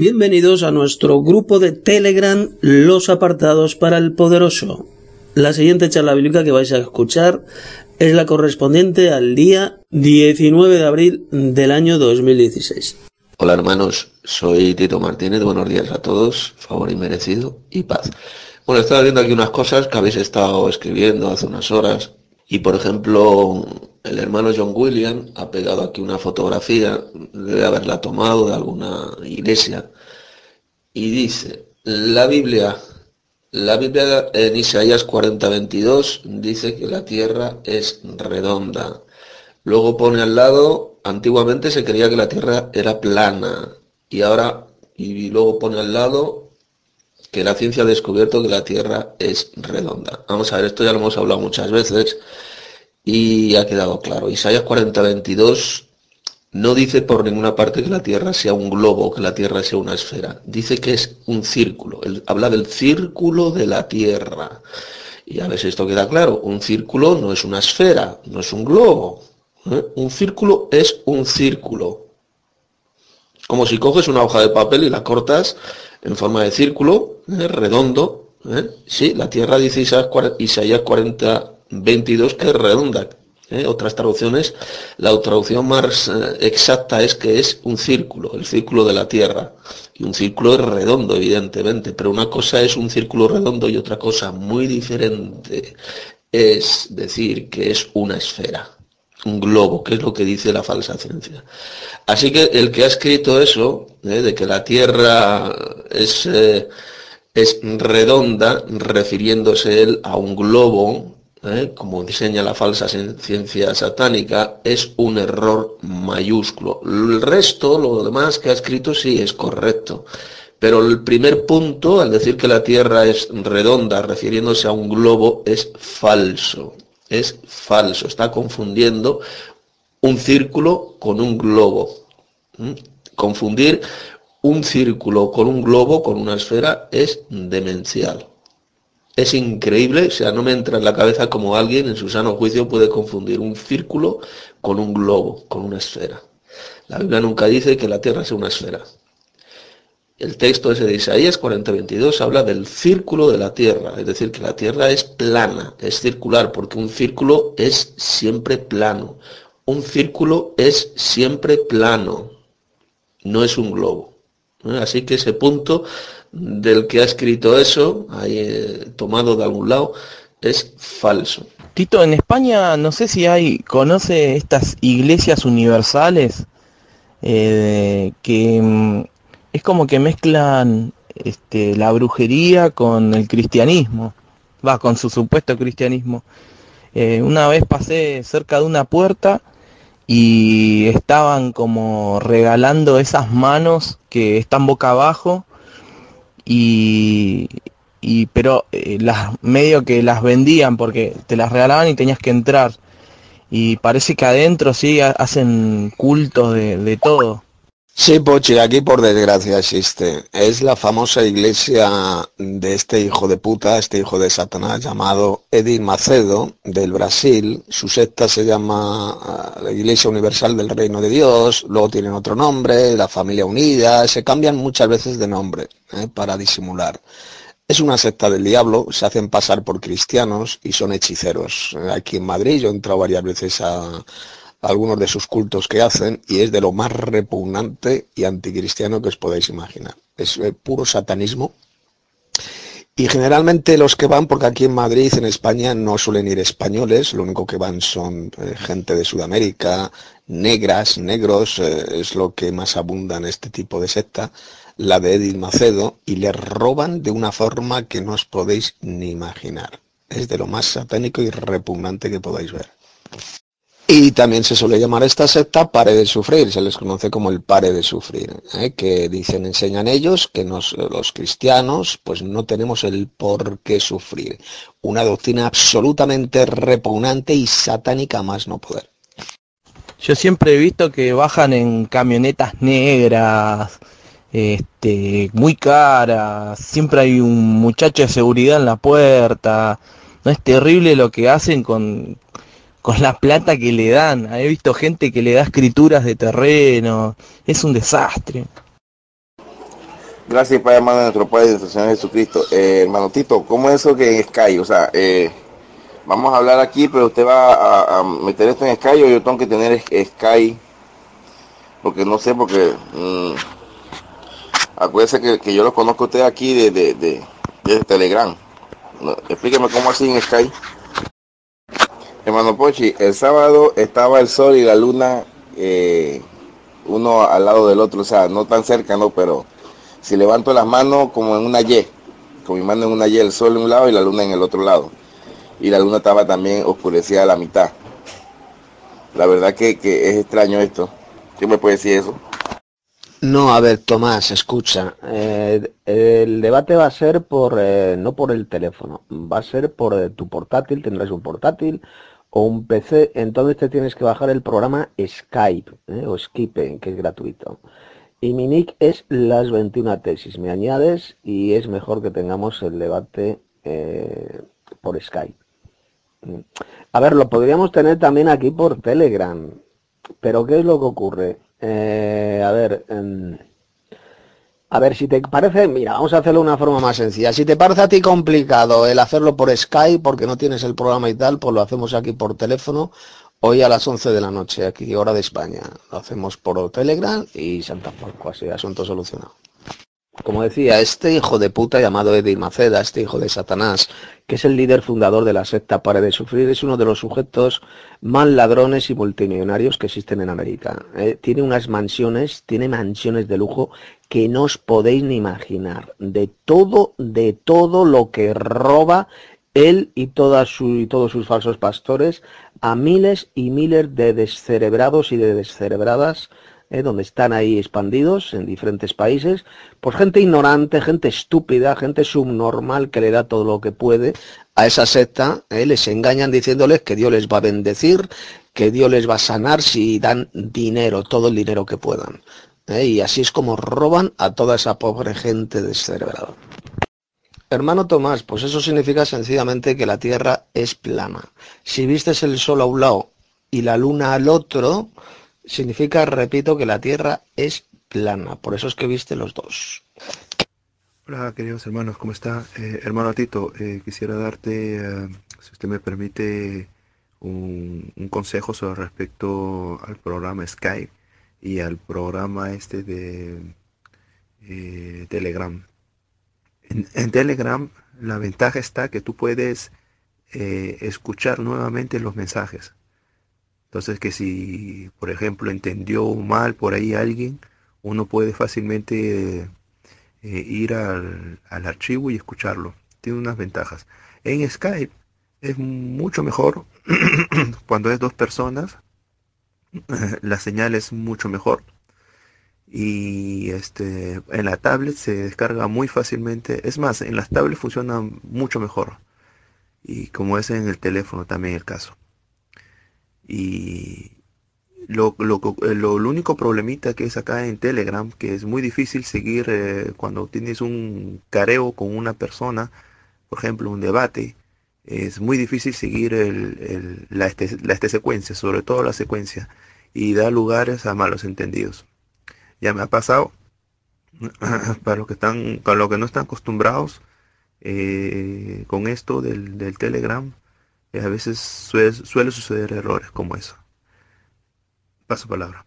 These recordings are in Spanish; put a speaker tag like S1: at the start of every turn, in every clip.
S1: Bienvenidos a nuestro grupo de Telegram Los Apartados para el Poderoso. La siguiente charla bíblica que vais a escuchar es la correspondiente al día 19 de abril del año 2016.
S2: Hola hermanos, soy Tito Martínez, buenos días a todos, favor inmerecido y paz. Bueno, estaba viendo aquí unas cosas que habéis estado escribiendo hace unas horas y por ejemplo el hermano John William ha pegado aquí una fotografía, debe haberla tomado de alguna iglesia y dice, la Biblia la Biblia en Isaías 40:22 dice que la tierra es redonda. Luego pone al lado, antiguamente se creía que la tierra era plana y ahora, y luego pone al lado que la ciencia ha descubierto que la tierra es redonda. Vamos a ver, esto ya lo hemos hablado muchas veces y ha quedado claro. Isaías 40:22 no dice por ninguna parte que la Tierra sea un globo, que la Tierra sea una esfera. Dice que es un círculo. Él habla del círculo de la Tierra. Y a ver si esto queda claro. Un círculo no es una esfera, no es un globo. ¿eh? Un círculo es un círculo. Como si coges una hoja de papel y la cortas en forma de círculo, ¿eh? redondo. ¿eh? Sí, la Tierra dice Isaías 40, 22 que es redonda, ¿eh? otras traducciones, la traducción más exacta es que es un círculo, el círculo de la Tierra. Y un círculo es redondo, evidentemente, pero una cosa es un círculo redondo y otra cosa muy diferente es decir que es una esfera, un globo, que es lo que dice la falsa ciencia. Así que el que ha escrito eso, ¿eh? de que la Tierra es, es redonda, refiriéndose él a un globo, ¿eh? como diseña la falsa ciencia satánica, es un error mayúsculo. El resto, lo demás que ha escrito, sí es correcto. Pero el primer punto, al decir que la Tierra es redonda, refiriéndose a un globo, es falso. Es falso. Está confundiendo un círculo con un globo. Confundir un círculo con un globo, con una esfera, es demencial. Es increíble, o sea, no me entra en la cabeza como alguien en su sano juicio puede confundir un círculo con un globo, con una esfera. La Biblia nunca dice que la Tierra sea una esfera. El texto ese de Isaías 40:22 habla del círculo de la Tierra, es decir, que la Tierra es plana, es circular, porque un círculo es siempre plano. Un círculo es siempre plano, no es un globo. Así que ese punto del que ha escrito eso, eh, tomado de algún lado, es falso.
S3: Tito, en España no sé si hay, conoce estas iglesias universales eh, que mm, es como que mezclan este, la brujería con el cristianismo, va, con su supuesto cristianismo. Eh, una vez pasé cerca de una puerta y estaban como regalando esas manos que están boca abajo y, y pero eh, las medio que las vendían porque te las regalaban y tenías que entrar y parece que adentro sí hacen cultos de, de todo.
S2: Sí, Pochi, aquí por desgracia existe. Es la famosa iglesia de este hijo de puta, este hijo de Satanás llamado Edith Macedo del Brasil. Su secta se llama ah, la Iglesia Universal del Reino de Dios, luego tienen otro nombre, la Familia Unida, se cambian muchas veces de nombre ¿eh? para disimular. Es una secta del diablo, se hacen pasar por cristianos y son hechiceros. Aquí en Madrid yo he entrado varias veces a, algunos de sus cultos que hacen y es de lo más repugnante y anticristiano que os podéis imaginar. Es eh, puro satanismo. Y generalmente los que van, porque aquí en Madrid, en España, no suelen ir españoles, lo único que van son eh, gente de Sudamérica, negras, negros, eh, es lo que más abunda en este tipo de secta, la de Edith Macedo, y le roban de una forma que no os podéis ni imaginar. Es de lo más satánico y repugnante que podáis ver. Y también se suele llamar esta secta pare de sufrir, se les conoce como el pare de sufrir, ¿eh? que dicen, enseñan ellos que los cristianos pues no tenemos el por qué sufrir. Una doctrina absolutamente repugnante y satánica más no poder.
S3: Yo siempre he visto que bajan en camionetas negras, este, muy caras, siempre hay un muchacho de seguridad en la puerta. No es terrible lo que hacen con, con la plata que le dan. He visto gente que le da escrituras de terreno. Es un desastre.
S4: Gracias, Padre hermano, de nuestro Padre y Señor Jesucristo. Eh, hermano Tito, ¿cómo es eso que en Sky? O sea, eh, vamos a hablar aquí, pero usted va a, meter esto en Sky o yo tengo que tener Sky, porque no sé, porque mmm, acuérdese que, yo lo conozco a usted aquí de, de, Telegram. explíqueme cómo así en Sky. Hermano Pochi, el sábado estaba el sol y la luna eh, uno al lado del otro, o sea, no tan cerca, no, pero si levanto las manos como en una Y, con mi mano en una Y, el sol en un lado y la luna en el otro lado. Y la luna estaba también oscurecida a la mitad. La verdad que, es extraño esto. ¿Qué me puede decir eso?
S5: No, a ver, Tomás, escucha. Eh, el debate va a ser por eh, no por el teléfono, va a ser por tu portátil, tendrás un portátil o un PC, entonces te tienes que bajar el programa Skype o Skype, que es gratuito. Y mi nick es las 21 tesis. Me añades y es mejor que tengamos el debate eh, por Skype. Mm. A ver, lo podríamos tener también aquí por Telegram. Pero ¿qué es lo que ocurre? Eh, a ver, em, a ver, si te parece, mira, vamos a hacerlo de una forma más sencilla. Si te parece a ti complicado el hacerlo por Skype porque no tienes el programa y tal, pues lo hacemos aquí por teléfono Hoy a las 11 de la noche, aquí hora de España. Lo hacemos por Telegram y Santa Porco, así, asunto solucionado. Como decía, este hijo de puta llamado Eddie Maceda, este hijo de Satanás, que es el líder fundador de la secta Pare de Sufrir, es uno de los sujetos más ladrones y multimillonarios que existen en América. Eh, tiene unas mansiones, tiene mansiones de lujo que no os podéis ni imaginar. De todo, de todo lo que roba él y, y todos sus falsos pastores a miles y miles de descerebrados y de descerebradas, eh, donde están ahí expandidos en diferentes países, pues gente ignorante, gente estúpida, gente subnormal que le da todo lo que puede a esa secta, eh, les engañan diciéndoles que Dios les va a bendecir, que Dios les va a sanar si dan dinero, todo el dinero que puedan. Eh, y así es como roban a toda esa pobre gente descerebrada. Hermano Tomás, pues eso significa sencillamente que la Tierra es plana. Si vistes el Sol a un lado y la Luna al otro, significa, repito, que la Tierra es plana. Por eso es que viste los dos.
S6: Hola, queridos hermanos, ¿cómo está? Eh, hermano Tito, eh, quisiera darte, eh, si usted me permite, un, consejo sobre respecto al programa Skype y al programa este de Telegram. En, Telegram la ventaja está que tú puedes eh, escuchar nuevamente los mensajes. Entonces que si, por ejemplo, entendió mal por ahí alguien, uno puede fácilmente eh, ir al, archivo y escucharlo. Tiene unas ventajas. En Skype es mucho mejor cuando es dos personas. La señal es mucho mejor y este en la tablet se descarga muy fácilmente es más en las tablets funciona mucho mejor y como es en el teléfono también el caso y lo, lo, lo, único problemita que es acá en Telegram que es muy difícil seguir eh, cuando tienes un careo con una persona por ejemplo un debate es muy difícil seguir el, la, este, la este secuencia sobre todo la secuencia y da lugares a malos entendidos ya me ha pasado. Para los que están, para los que no están acostumbrados eh, con esto del, Telegram, eh, a veces suele, suceder errores como eso. Paso palabra.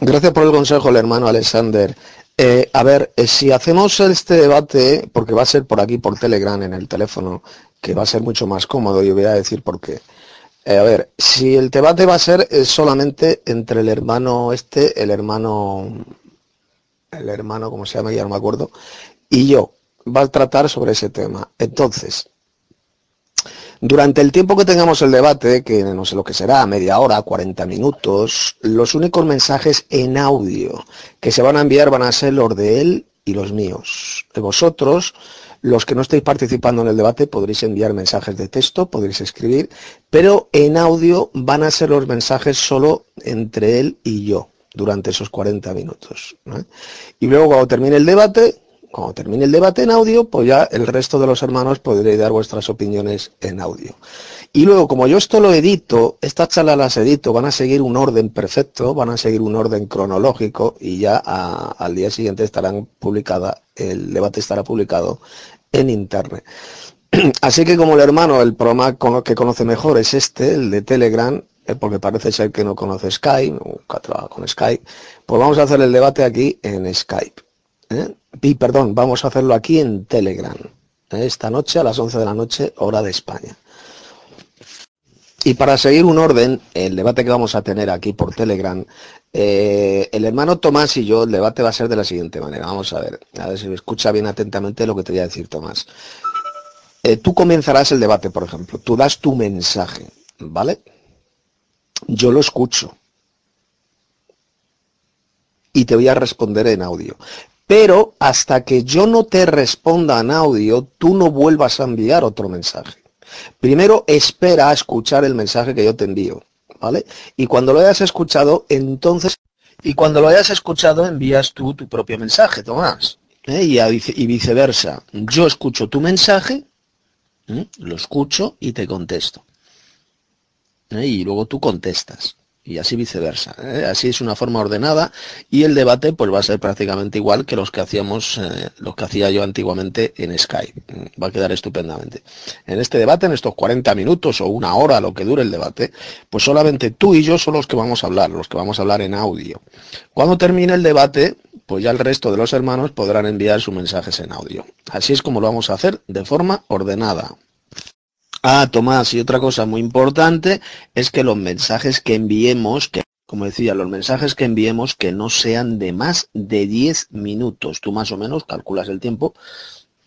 S5: Gracias por el consejo, el hermano Alexander. Eh, a ver, si hacemos este debate, porque va a ser por aquí, por Telegram, en el teléfono, que va a ser mucho más cómodo, y voy a decir por qué. Eh, a ver, si el debate va a ser eh, solamente entre el hermano este, el hermano, el hermano, como se llama, ya no me acuerdo, y yo, va a tratar sobre ese tema. Entonces, durante el tiempo que tengamos el debate, que no sé lo que será, media hora, 40 minutos, los únicos mensajes en audio que se van a enviar van a ser los de él y los míos. Vosotros los que no estéis participando en el debate podréis enviar mensajes de texto, podréis escribir, pero en audio van a ser los mensajes solo entre él y yo durante esos 40 minutos. Y luego cuando termine el debate, cuando termine el debate en audio, pues ya el resto de los hermanos podréis dar vuestras opiniones en audio. Y luego, como yo esto lo edito, estas charlas las edito, van a seguir un orden perfecto, van a seguir un orden cronológico y ya al día siguiente estarán publicada, el debate estará publicado en internet. Así que como el hermano, el programa que conoce mejor es este, el de Telegram, eh, porque parece ser que no conoce Skype, nunca trabaja con Skype, pues vamos a hacer el debate aquí en Skype. ¿Eh? Y perdón, vamos a hacerlo aquí en Telegram, ¿eh? esta noche a las 11 de la noche, hora de España. Y para seguir un orden, el debate que vamos a tener aquí por Telegram, el hermano Tomás y yo, el debate va a ser de la siguiente manera. Vamos a ver, a ver si me escucha bien atentamente lo que te voy a decir, Tomás. tú comenzarás el debate, por ejemplo. Tú das tu mensaje, ¿vale? Yo lo escucho. Y te voy a responder en audio. Pero hasta que yo no te responda en audio, tú no vuelvas a enviar otro mensaje. Primero espera a escuchar el mensaje que yo te envío, ¿vale? Y cuando lo hayas escuchado, entonces, y cuando lo hayas escuchado, envías tú tu propio mensaje, Tomás. ¿eh? Y, viceversa. Yo escucho tu mensaje, lo escucho y te contesto. ¿eh? y luego tú contestas y así viceversa. ¿eh? Así es una forma ordenada y el debate pues va a ser prácticamente igual que los que hacíamos, eh, los que hacía yo antiguamente en Skype. Va a quedar estupendamente. En este debate, en estos 40 minutos o una hora, lo que dure el debate, pues solamente tú y yo son los que vamos a hablar, los que vamos a hablar en audio. Cuando termine el debate, pues ya el resto de los hermanos podrán enviar sus mensajes en audio. Así es como lo vamos a hacer de forma ordenada. Ah, Tomás, y otra cosa muy importante es que los mensajes que enviemos, que como decía, los mensajes que enviemos que no sean de más de 10 minutos. Tú más o menos calculas el tiempo.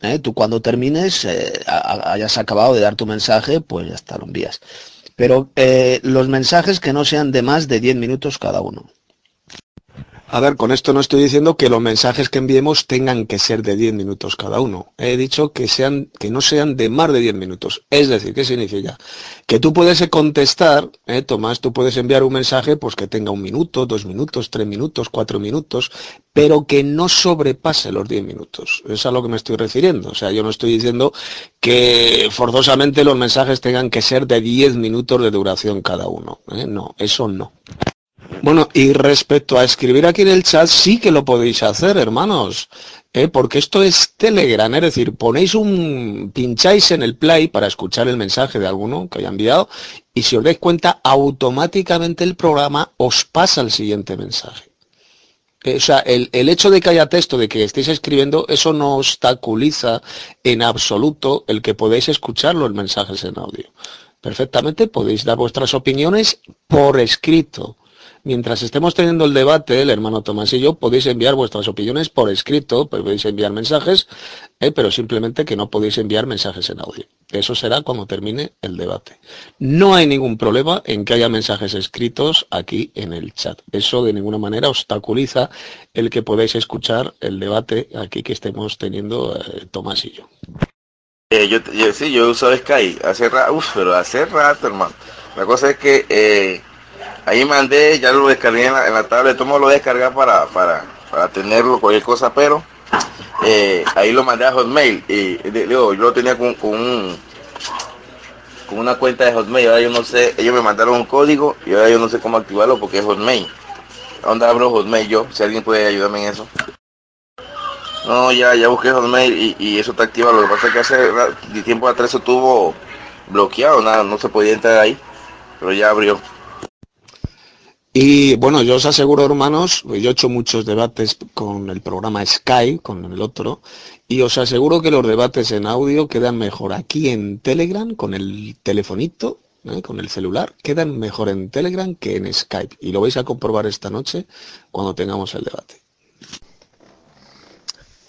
S5: ¿eh? Tú cuando termines, eh, hayas acabado de dar tu mensaje, pues ya está, lo envías. Pero eh, los mensajes que no sean de más de 10 minutos cada uno. A ver, con esto no estoy diciendo que los mensajes que enviemos tengan que ser de 10 minutos cada uno. He dicho que sean, que no sean de más de 10 minutos. Es decir, ¿qué significa? Que tú puedes contestar, eh, Tomás, tú puedes enviar un mensaje pues que tenga un minuto, dos minutos, tres minutos, cuatro minutos, pero que no sobrepase los 10 minutos. Es a lo que me estoy refiriendo. O sea, yo no estoy diciendo que forzosamente los mensajes tengan que ser de 10 minutos de duración cada uno. ¿eh? No, eso no. Bueno, y respecto a escribir aquí en el chat, sí que lo podéis hacer, hermanos. ¿eh? Porque esto es Telegram, es decir, ponéis un, pincháis en el play para escuchar el mensaje de alguno que haya enviado y si os dais cuenta, automáticamente el programa os pasa el siguiente mensaje. Eh, o sea, el, el, hecho de que haya texto, de que estéis escribiendo, eso no obstaculiza en absoluto el que podáis escuchar los mensajes en audio. Perfectamente podéis dar vuestras opiniones por escrito Mientras estemos teniendo el debate, el hermano Tomás y yo, podéis enviar vuestras opiniones por escrito, podéis enviar mensajes, eh, pero simplemente que no podéis enviar mensajes en audio. Eso será cuando termine el debate. No hay ningún problema en que haya mensajes escritos aquí en el chat. Eso de ninguna manera obstaculiza el que podáis escuchar el debate aquí que estemos teniendo eh, Tomás y yo.
S4: Eh, yo, sí, yo uso Skype hace rato, pero hace rato, hermano. La cosa es que Ahí mandé, ya lo descargué en la, tablet, tomo lo descargar para, para, para tenerlo, cualquier cosa, pero eh, ahí lo mandé a Hotmail y digo, yo lo tenía con, con, con una cuenta de Hotmail, ahora yo no sé, ellos me mandaron un código y ahora yo no sé cómo activarlo porque es Hotmail. ¿Dónde abro Hotmail yo? Si alguien puede ayudarme en eso. No, ya, ya busqué Hotmail y, eso está activado. Lo que pasa es que hace tiempo atrás eso estuvo bloqueado, nada, no se podía entrar ahí, pero ya abrió.
S5: Y bueno, yo os aseguro, hermanos, yo he hecho muchos debates con el programa Sky, con el otro, y os aseguro que los debates en audio quedan mejor aquí en Telegram, con el telefonito, ¿eh? con el celular, quedan mejor en Telegram que en Skype. Y lo vais a comprobar esta noche cuando tengamos el debate.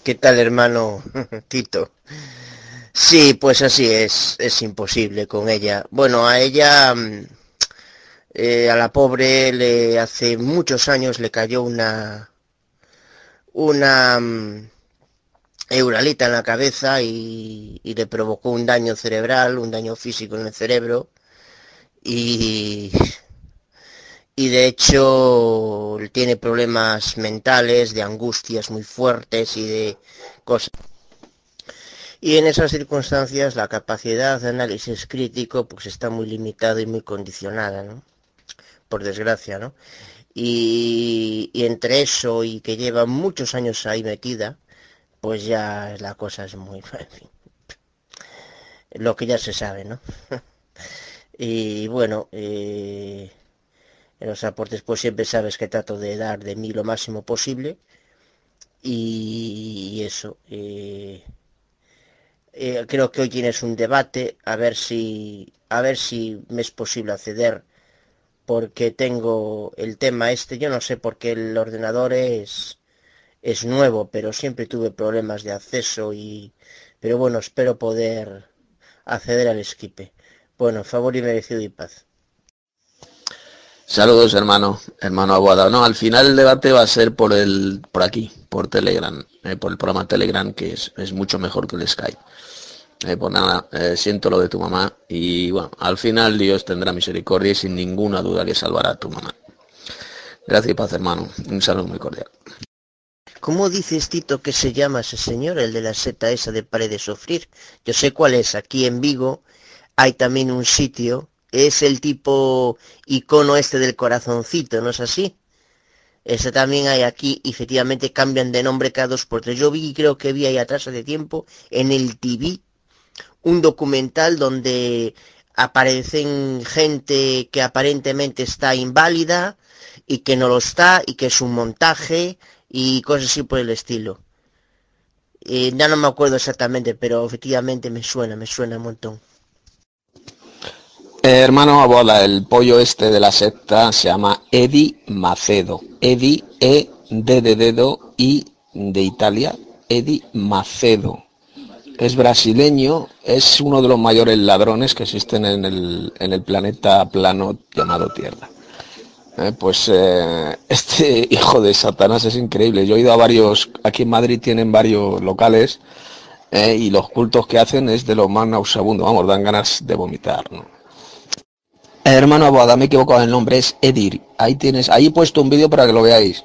S7: ¿Qué tal, hermano Tito? Sí, pues así es, es imposible con ella. Bueno, a ella mm, eh, a la pobre le hace muchos años le cayó una una um, euralita en la cabeza y, le provocó un daño cerebral, un daño físico en el cerebro y, y de hecho tiene problemas mentales, de angustias muy fuertes y de cosas Y en esas circunstancias la capacidad de análisis crítico pues está muy limitada y muy condicionada, ¿no? Por desgracia, ¿no? Y, y entre eso y que lleva muchos años ahí metida, pues ya la cosa es muy... En fin, lo que ya se sabe, ¿no? y bueno, eh, en los aportes pues siempre sabes que trato de dar de mí lo máximo posible y, eso. Eh, eh, creo que hoy tienes un debate a ver si a ver si me es posible acceder porque tengo el tema este yo no sé por qué el ordenador es es nuevo pero siempre tuve problemas de acceso y pero bueno espero poder acceder al esquipe bueno favor y merecido y paz
S2: Saludos, hermano, hermano Aguada. No, al final el debate va a ser por el, por aquí, por Telegram, eh, por el programa Telegram, que es, es, mucho mejor que el Skype. Eh, pues nada, eh, siento lo de tu mamá y bueno, al final Dios tendrá misericordia y sin ninguna duda que salvará a tu mamá. Gracias y paz, hermano. Un saludo muy cordial.
S7: ¿Cómo dices, Tito, que se llama ese señor, el de la seta esa de pared de sufrir? Yo sé cuál es. Aquí en Vigo hay también un sitio es el tipo icono este del corazoncito, ¿no es así? Ese también hay aquí, efectivamente cambian de nombre cada dos por tres. Yo vi, creo que vi ahí atrás hace tiempo, en el TV, un documental donde aparecen gente que aparentemente está inválida y que no lo está y que es un montaje y cosas así por el estilo. Eh, ya no me acuerdo exactamente, pero efectivamente me suena, me suena un montón.
S2: Eh, hermano Abola, el pollo este de la secta se llama Edi Macedo. Edi, E, D de dedo, I de Italia, Edi Macedo. Es brasileño, es uno de los mayores ladrones que existen en el, planeta plano llamado Tierra. Eh, pues eh, este hijo de Satanás es increíble. Yo he ido a varios, aquí en Madrid tienen varios locales eh, y los cultos que hacen es de lo más nauseabundo. Vamos, dan ganas de vomitar. ¿no? Hermano Abada, me he equivocado el nombre, es Edir. Ahí tienes, ahí he puesto un vídeo para que lo veáis.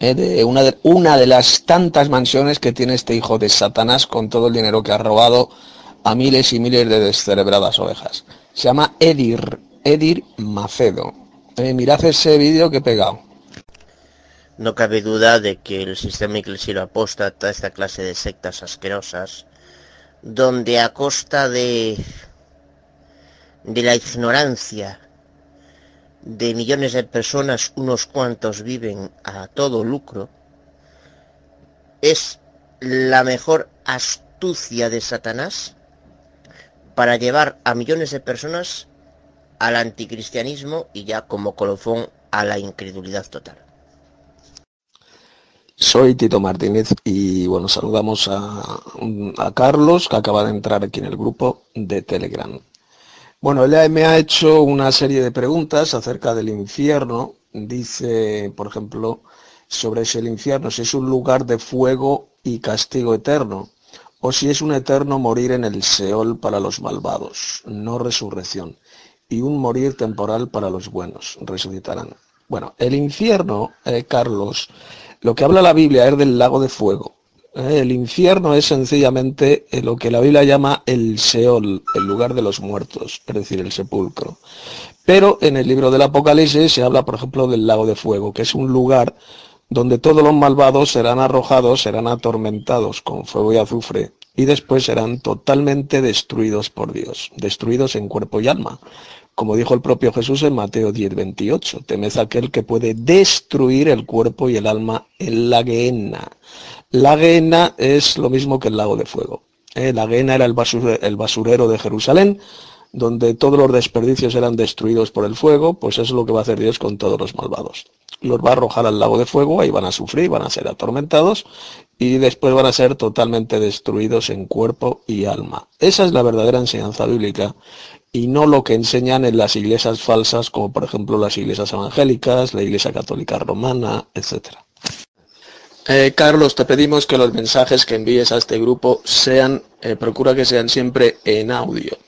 S2: Eh, de una, de una de las tantas mansiones que tiene este hijo de Satanás con todo el dinero que ha robado a miles y miles de descerebradas ovejas. Se llama Edir, Edir Macedo. Eh, mirad ese vídeo que he pegado.
S7: No cabe duda de que el sistema eclesiero apóstata, esta clase de sectas asquerosas, donde a costa de de la ignorancia de millones de personas, unos cuantos viven a todo lucro, es la mejor astucia de Satanás para llevar a millones de personas al anticristianismo y ya como colofón a la incredulidad total.
S2: Soy Tito Martínez y bueno, saludamos a, a Carlos que acaba de entrar aquí en el grupo de Telegram. Bueno, él me ha hecho una serie de preguntas acerca del infierno. Dice, por ejemplo, sobre si el infierno, si es un lugar de fuego y castigo eterno, o si es un eterno morir en el Seol para los malvados, no resurrección, y un morir temporal para los buenos, resucitarán. Bueno, el infierno, eh, Carlos, lo que habla la Biblia es del lago de fuego. Eh, el infierno es sencillamente eh, lo que la Biblia llama el Seol, el lugar de los muertos, es decir, el sepulcro. Pero en el libro del Apocalipsis se habla, por ejemplo, del lago de fuego, que es un lugar donde todos los malvados serán arrojados, serán atormentados con fuego y azufre, y después serán totalmente destruidos por Dios, destruidos en cuerpo y alma. Como dijo el propio Jesús en Mateo 10, 28, temed aquel que puede destruir el cuerpo y el alma en la guena. La Guena es lo mismo que el lago de fuego. ¿eh? La Guena era el basurero, de Jerusalén, donde todos los desperdicios eran destruidos por el fuego, pues eso es lo que va a hacer Dios con todos los malvados. Los va a arrojar al lago de fuego, ahí van a sufrir, van a ser atormentados y después van a ser totalmente destruidos en cuerpo y alma. Esa es la verdadera enseñanza bíblica y no lo que enseñan en las iglesias falsas, como por ejemplo las iglesias evangélicas, la iglesia católica romana, etcétera. Eh, Carlos, te pedimos que los mensajes que envíes a este grupo sean, eh, procura que sean siempre en audio.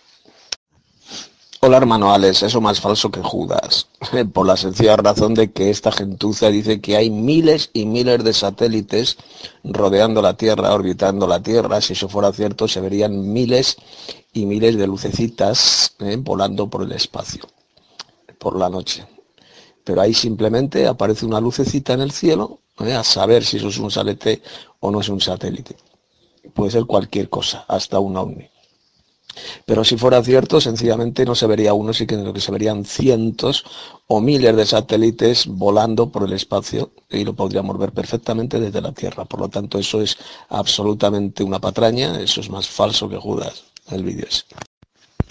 S8: Hola hermano Alex, eso más falso que Judas, por la sencilla razón de que esta gentuza dice que hay miles y miles de satélites rodeando la Tierra, orbitando la Tierra. Si eso fuera cierto, se verían miles y miles de lucecitas eh, volando por el espacio, por la noche. Pero ahí simplemente aparece una lucecita en el cielo, a saber si eso es un satélite o no es un satélite. Puede ser cualquier cosa, hasta un ovni. Pero si fuera cierto, sencillamente no se vería uno, sino que se verían cientos o miles de satélites volando por el espacio y lo podríamos ver perfectamente desde la Tierra. Por lo tanto, eso es absolutamente una patraña, eso es más falso que Judas, el vídeo es.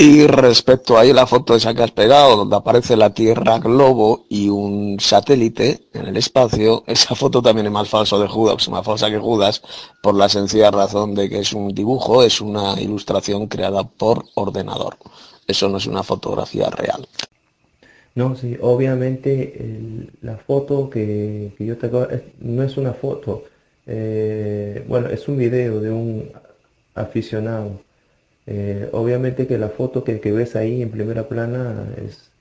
S8: Y respecto ahí la foto esa que has pegado, donde aparece la Tierra globo y un satélite en el espacio, esa foto también es más falso de Judas, más falsa que Judas, por la sencilla razón de que es un dibujo, es una ilustración creada por ordenador. Eso no es una fotografía real.
S6: No, sí, obviamente la foto que, yo tengo no es una foto, eh, bueno, es un video de un aficionado eh, obviamente que la foto que, ves ahí en primera plana es,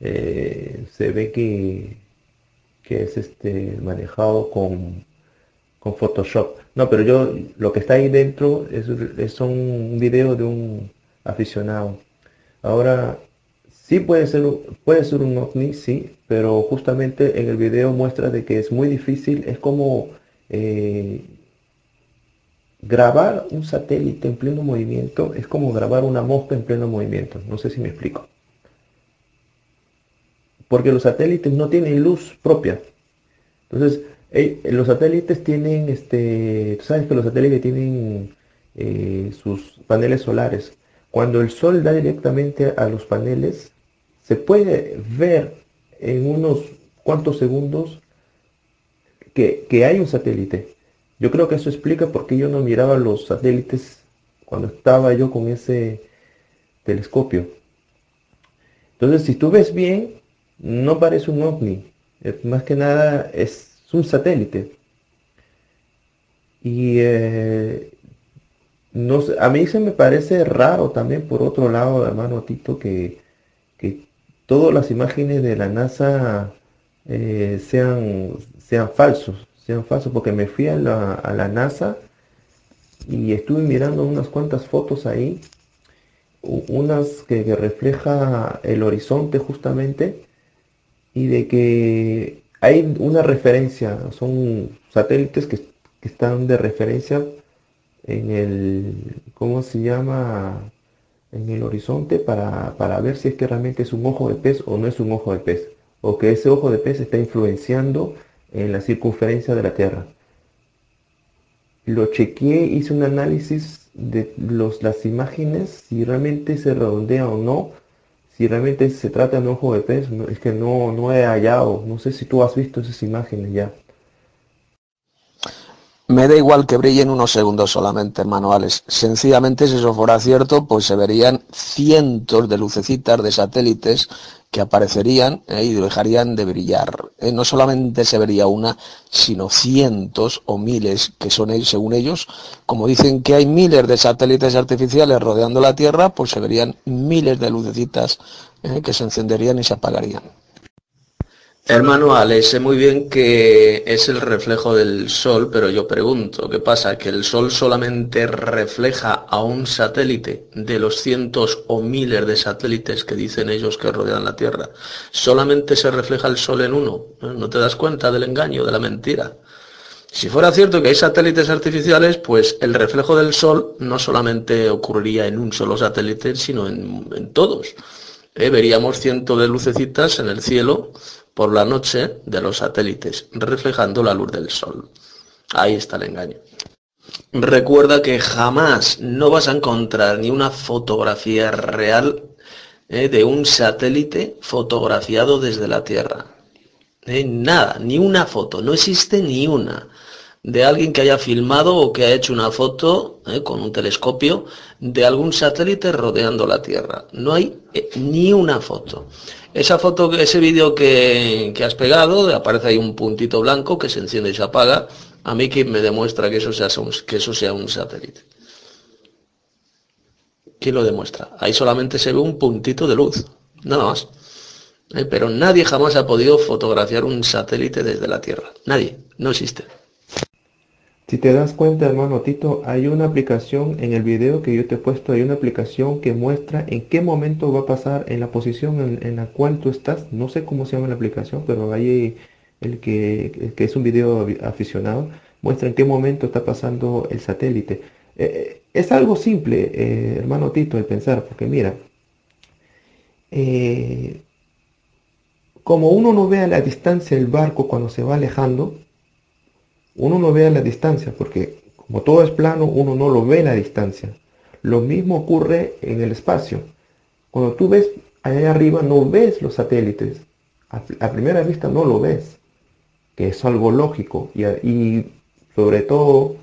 S6: eh, se ve que, es este, manejado con, con Photoshop. No, pero yo lo que está ahí dentro es, es un video de un aficionado. Ahora, sí puede ser, puede ser un ovni, sí, pero justamente en el video muestra de que es muy difícil, es como eh, Grabar un satélite en pleno movimiento es como grabar una mosca en pleno movimiento. No sé si me explico. Porque los satélites no tienen luz propia. Entonces, los satélites tienen, este, tú sabes que los satélites tienen eh, sus paneles solares. Cuando el sol da directamente a los paneles, se puede ver en unos cuantos segundos que hay un satélite. Yo creo que eso explica por qué yo no miraba los satélites cuando estaba yo con ese telescopio. Entonces, si tú ves bien, no parece un ovni. Más que nada es un satélite. Y eh, a mí se me parece raro también, por otro lado, hermano Tito, que, que todas las imágenes de la NASA eh, sean, sean falsos sean falsos, porque me fui a la, NASA y estuve mirando unas cuantas fotos ahí, unas que, refleja el horizonte justamente, y de que hay una referencia, son satélites que, están de referencia en el, ¿cómo se llama? En el horizonte para, para ver si es que realmente es un ojo de pez o no es un ojo de pez, o que ese ojo de pez está influenciando en la circunferencia de la Tierra. Lo chequeé, hice un análisis de los, las imágenes, si realmente se redondea o no, si realmente se trata de un ojo de pez, es que no, no he hallado, no sé si tú has visto esas imágenes ya.
S8: Me da igual que brillen unos segundos solamente, manuales. Sencillamente, si eso fuera cierto, pues se verían cientos de lucecitas de satélites que aparecerían eh, y dejarían de brillar. Eh, no solamente se vería una, sino cientos o miles, que son, según ellos, como dicen que hay miles de satélites artificiales rodeando la Tierra, pues se verían miles de lucecitas eh, que se encenderían y se apagarían.
S2: Hermano Ale, sé muy bien que es el reflejo del Sol, pero yo pregunto, ¿qué pasa? ¿Que el Sol solamente refleja a un satélite de los cientos o miles de satélites que dicen ellos que rodean la Tierra? ¿Solamente se refleja el Sol en uno? ¿No te das cuenta del engaño, de la mentira? Si fuera cierto que hay satélites artificiales, pues el reflejo del Sol no solamente ocurriría en un solo satélite, sino en, todos. ¿Eh? Veríamos cientos de lucecitas en el cielo por la noche de los satélites, reflejando la luz del sol. Ahí está el engaño. Recuerda que jamás no vas a encontrar ni una fotografía real eh, de un satélite fotografiado desde la Tierra. Eh, nada, ni una foto, no existe ni una de alguien que haya filmado o que haya hecho una foto eh, con un telescopio de algún satélite rodeando la Tierra. No hay ni una foto. Esa foto, ese vídeo que, has pegado, aparece ahí un puntito blanco que se enciende y se apaga. A mí que me demuestra que eso sea un, que eso sea un satélite. ¿Quién lo demuestra? Ahí solamente se ve un puntito de luz, nada más. Eh, pero nadie jamás ha podido fotografiar un satélite desde la Tierra. Nadie, no existe.
S6: Si te das cuenta, hermano Tito, hay una aplicación en el video que yo te he puesto, hay una aplicación que muestra en qué momento va a pasar en la posición en, la cual tú estás. No sé cómo se llama la aplicación, pero ahí el que, que es un video aficionado, muestra en qué momento está pasando el satélite. Eh, eh, es algo simple, eh, hermano Tito, el pensar, porque mira, como uno no ve a la distancia el barco cuando se va alejando, uno no ve a la distancia, porque como todo es plano, uno no lo ve a la distancia. Lo mismo ocurre en el espacio. Cuando tú ves allá arriba, no ves los satélites. A, primera vista no lo ves, que es algo lógico. Y, sobre todo,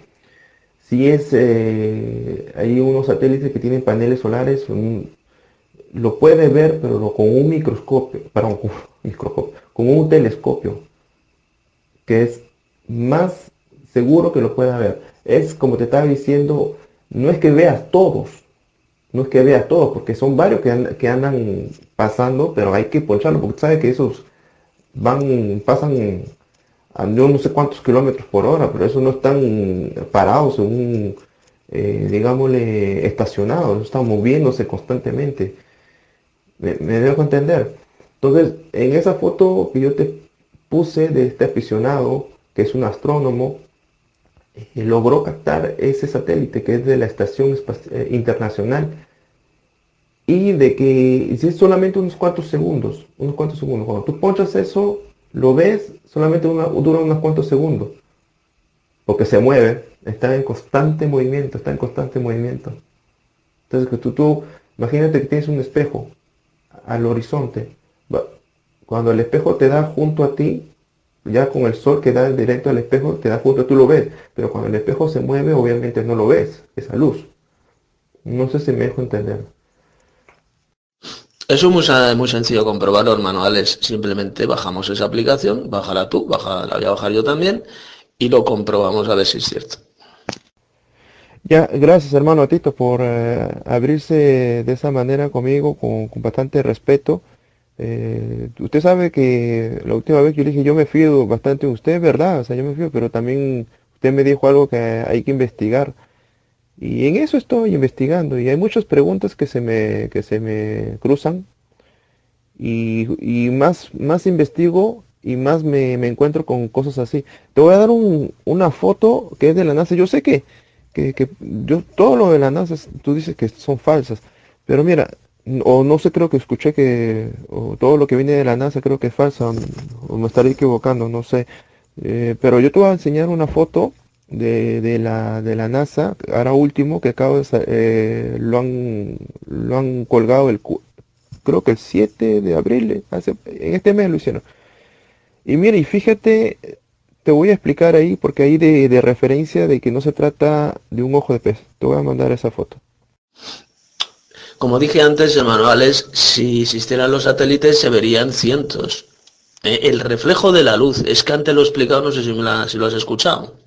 S6: si es, eh, hay unos satélites que tienen paneles solares, lo puede ver, pero con un microscopio, perdón, con, microscopio, con un telescopio, que es más seguro que lo pueda ver. Es como te estaba diciendo, no es que veas todos, no es que veas todos, porque son varios que, que andan pasando, pero hay que poncharlo, porque sabes que esos van, pasan a yo no sé cuántos kilómetros por hora, pero esos no están parados en un, eh, digámosle, estacionados, están moviéndose constantemente. Me, me dejo entender. Entonces, en esa foto que yo te puse de este aficionado, que es un astrónomo, eh, logró captar ese satélite que es de la Estación eh, Internacional y de que es solamente unos cuantos segundos, unos cuantos segundos. Cuando tú ponchas eso, lo ves, solamente dura unos cuantos segundos, porque se mueve, está en constante movimiento, está en constante movimiento. Entonces que tú, tú imagínate que tienes un espejo al horizonte, cuando el espejo te da junto a ti, ya con el sol que da directo al espejo, te da junto, tú lo ves, pero cuando el espejo se mueve, obviamente no lo ves, esa luz. No sé si me dejo entender.
S2: Eso es muy, muy sencillo comprobarlo, hermano Alex. Simplemente bajamos esa aplicación, bájala tú, baja, la voy a bajar yo también, y lo comprobamos a ver si es cierto.
S6: Ya, gracias hermano Tito por eh, abrirse de esa manera conmigo, con bastante respeto. Eh, usted sabe que la última vez yo le dije, yo me fío bastante de usted, ¿verdad? O sea, yo me fío, pero también usted me dijo algo que hay que investigar. Y en eso estoy investigando. Y hay muchas preguntas que se me, que se me cruzan. Y, y más, más investigo y más me, me, encuentro con cosas así. Te voy a dar un, una foto que es de la NASA. Yo sé que, que, que yo todo lo de la NASA tú dices que son falsas. Pero mira, o no sé, creo que escuché que todo lo que viene de la NASA creo que es falso, o me estaré equivocando, no sé. Eh, pero yo te voy a enseñar una foto de, de, la, de la NASA, ahora último, que acabo de, eh, lo, han, lo han colgado el, creo que el 7 de abril, hace, en este mes lo hicieron. Y mira, y fíjate, te voy a explicar ahí, porque ahí de, de referencia de que no se trata de un ojo de pez. Te voy a mandar esa foto.
S2: Como dije antes, manuales, si existieran los satélites se verían cientos. Eh, el reflejo de la luz, es que antes lo he explicado, no sé si, si lo has escuchado.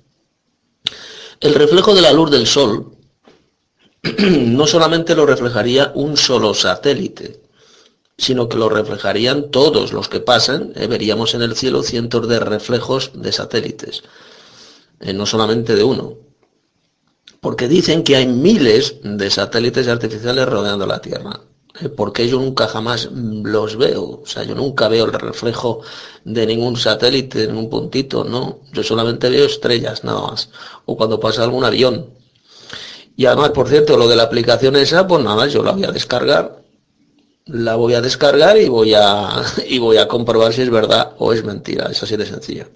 S2: El reflejo de la luz del Sol no solamente lo reflejaría un solo satélite, sino que lo reflejarían todos los que pasan. Eh, veríamos en el cielo cientos de reflejos de satélites, eh, no solamente de uno porque dicen que hay miles de satélites artificiales rodeando la Tierra. ¿eh? Porque yo nunca jamás los veo. O sea, yo nunca veo el reflejo de ningún satélite, de ningún puntito, no. Yo solamente veo estrellas, nada más. O cuando pasa algún avión. Y además, por cierto, lo de la aplicación esa, pues nada, yo la voy a descargar. La voy a descargar y voy a, y voy a comprobar si es verdad o es mentira. Es así de sencillo.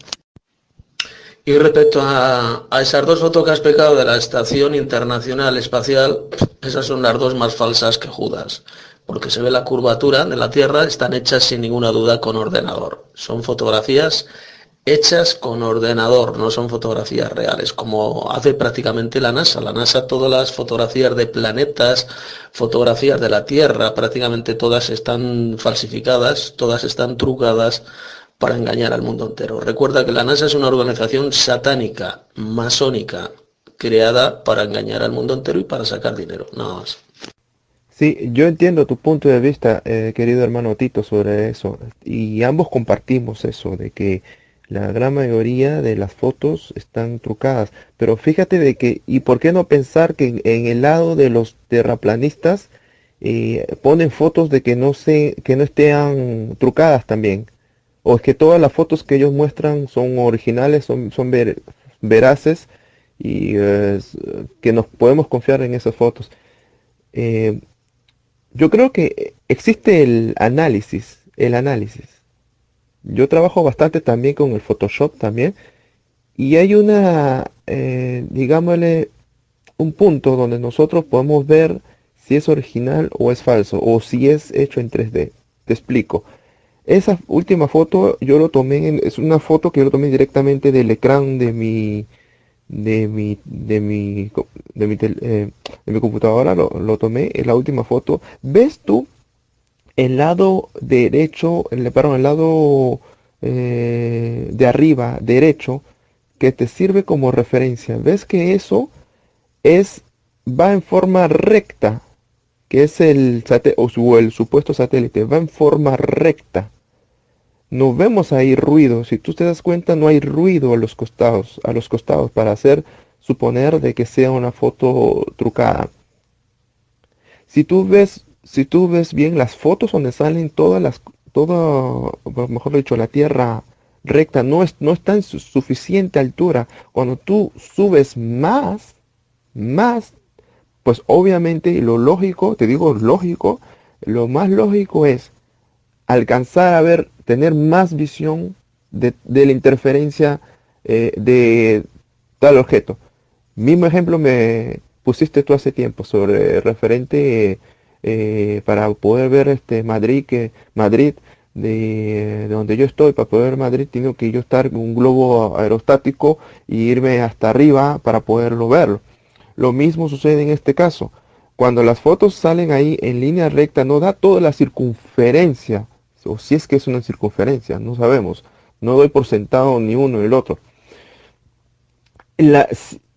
S2: Y respecto a, esas dos fotos que has pecado de la Estación Internacional Espacial, esas son las dos más falsas que Judas, porque se ve la curvatura de la Tierra, están hechas sin ninguna duda con ordenador. Son fotografías hechas con ordenador, no son fotografías reales, como hace prácticamente la NASA. La NASA, todas las fotografías de planetas, fotografías de la Tierra, prácticamente todas están falsificadas, todas están trucadas para engañar al mundo entero. Recuerda que la NASA es una organización satánica, masónica, creada para engañar al mundo entero y para sacar dinero, nada más.
S6: Sí, yo entiendo tu punto de vista, eh, querido hermano Tito, sobre eso. Y ambos compartimos eso, de que la gran mayoría de las fotos están trucadas. Pero fíjate de que, ¿y por qué no pensar que en, el lado de los terraplanistas eh, ponen fotos de que no se, que no estén trucadas también? O es que todas las fotos que ellos muestran son originales, son, son veraces y que nos podemos confiar en esas fotos. Eh, yo creo que existe el análisis, el análisis. Yo trabajo bastante también con el Photoshop también. Y hay una, eh, digámosle, un punto donde nosotros podemos ver si es original o es falso, o si es hecho en 3D. Te explico. Esa última foto yo lo tomé, es una foto que yo lo tomé directamente del ecrán de mi, de mi, de mi, de mi, eh, de mi computadora, lo, lo tomé, es la última foto. ¿Ves tú el lado derecho, el, perdón, el lado eh, de arriba derecho que te sirve como referencia. Ves que eso es va en forma recta, que es el, o el supuesto satélite, va en forma recta. No vemos ahí ruido. Si tú te das cuenta, no hay ruido a los costados, a los costados para hacer suponer de que sea una foto trucada. Si tú ves si tú ves bien las fotos donde salen todas las, toda, mejor dicho, la tierra recta no, es, no está en suficiente altura. Cuando tú subes más, más, pues obviamente lo lógico, te digo lógico, lo más lógico es alcanzar a ver, tener más visión de, la interferencia eh, de tal objeto. Mismo ejemplo me pusiste tú hace tiempo sobre referente eh, para poder ver este Madrid, que Madrid de, donde yo estoy, para poder ver Madrid tengo que yo estar en un globo aerostático y irme hasta arriba para poderlo verlo. Lo mismo sucede en este caso. Cuando las fotos salen ahí en línea recta, no da toda la circunferencia, o si es que es una circunferencia, no sabemos. No doy por sentado ni uno ni el otro.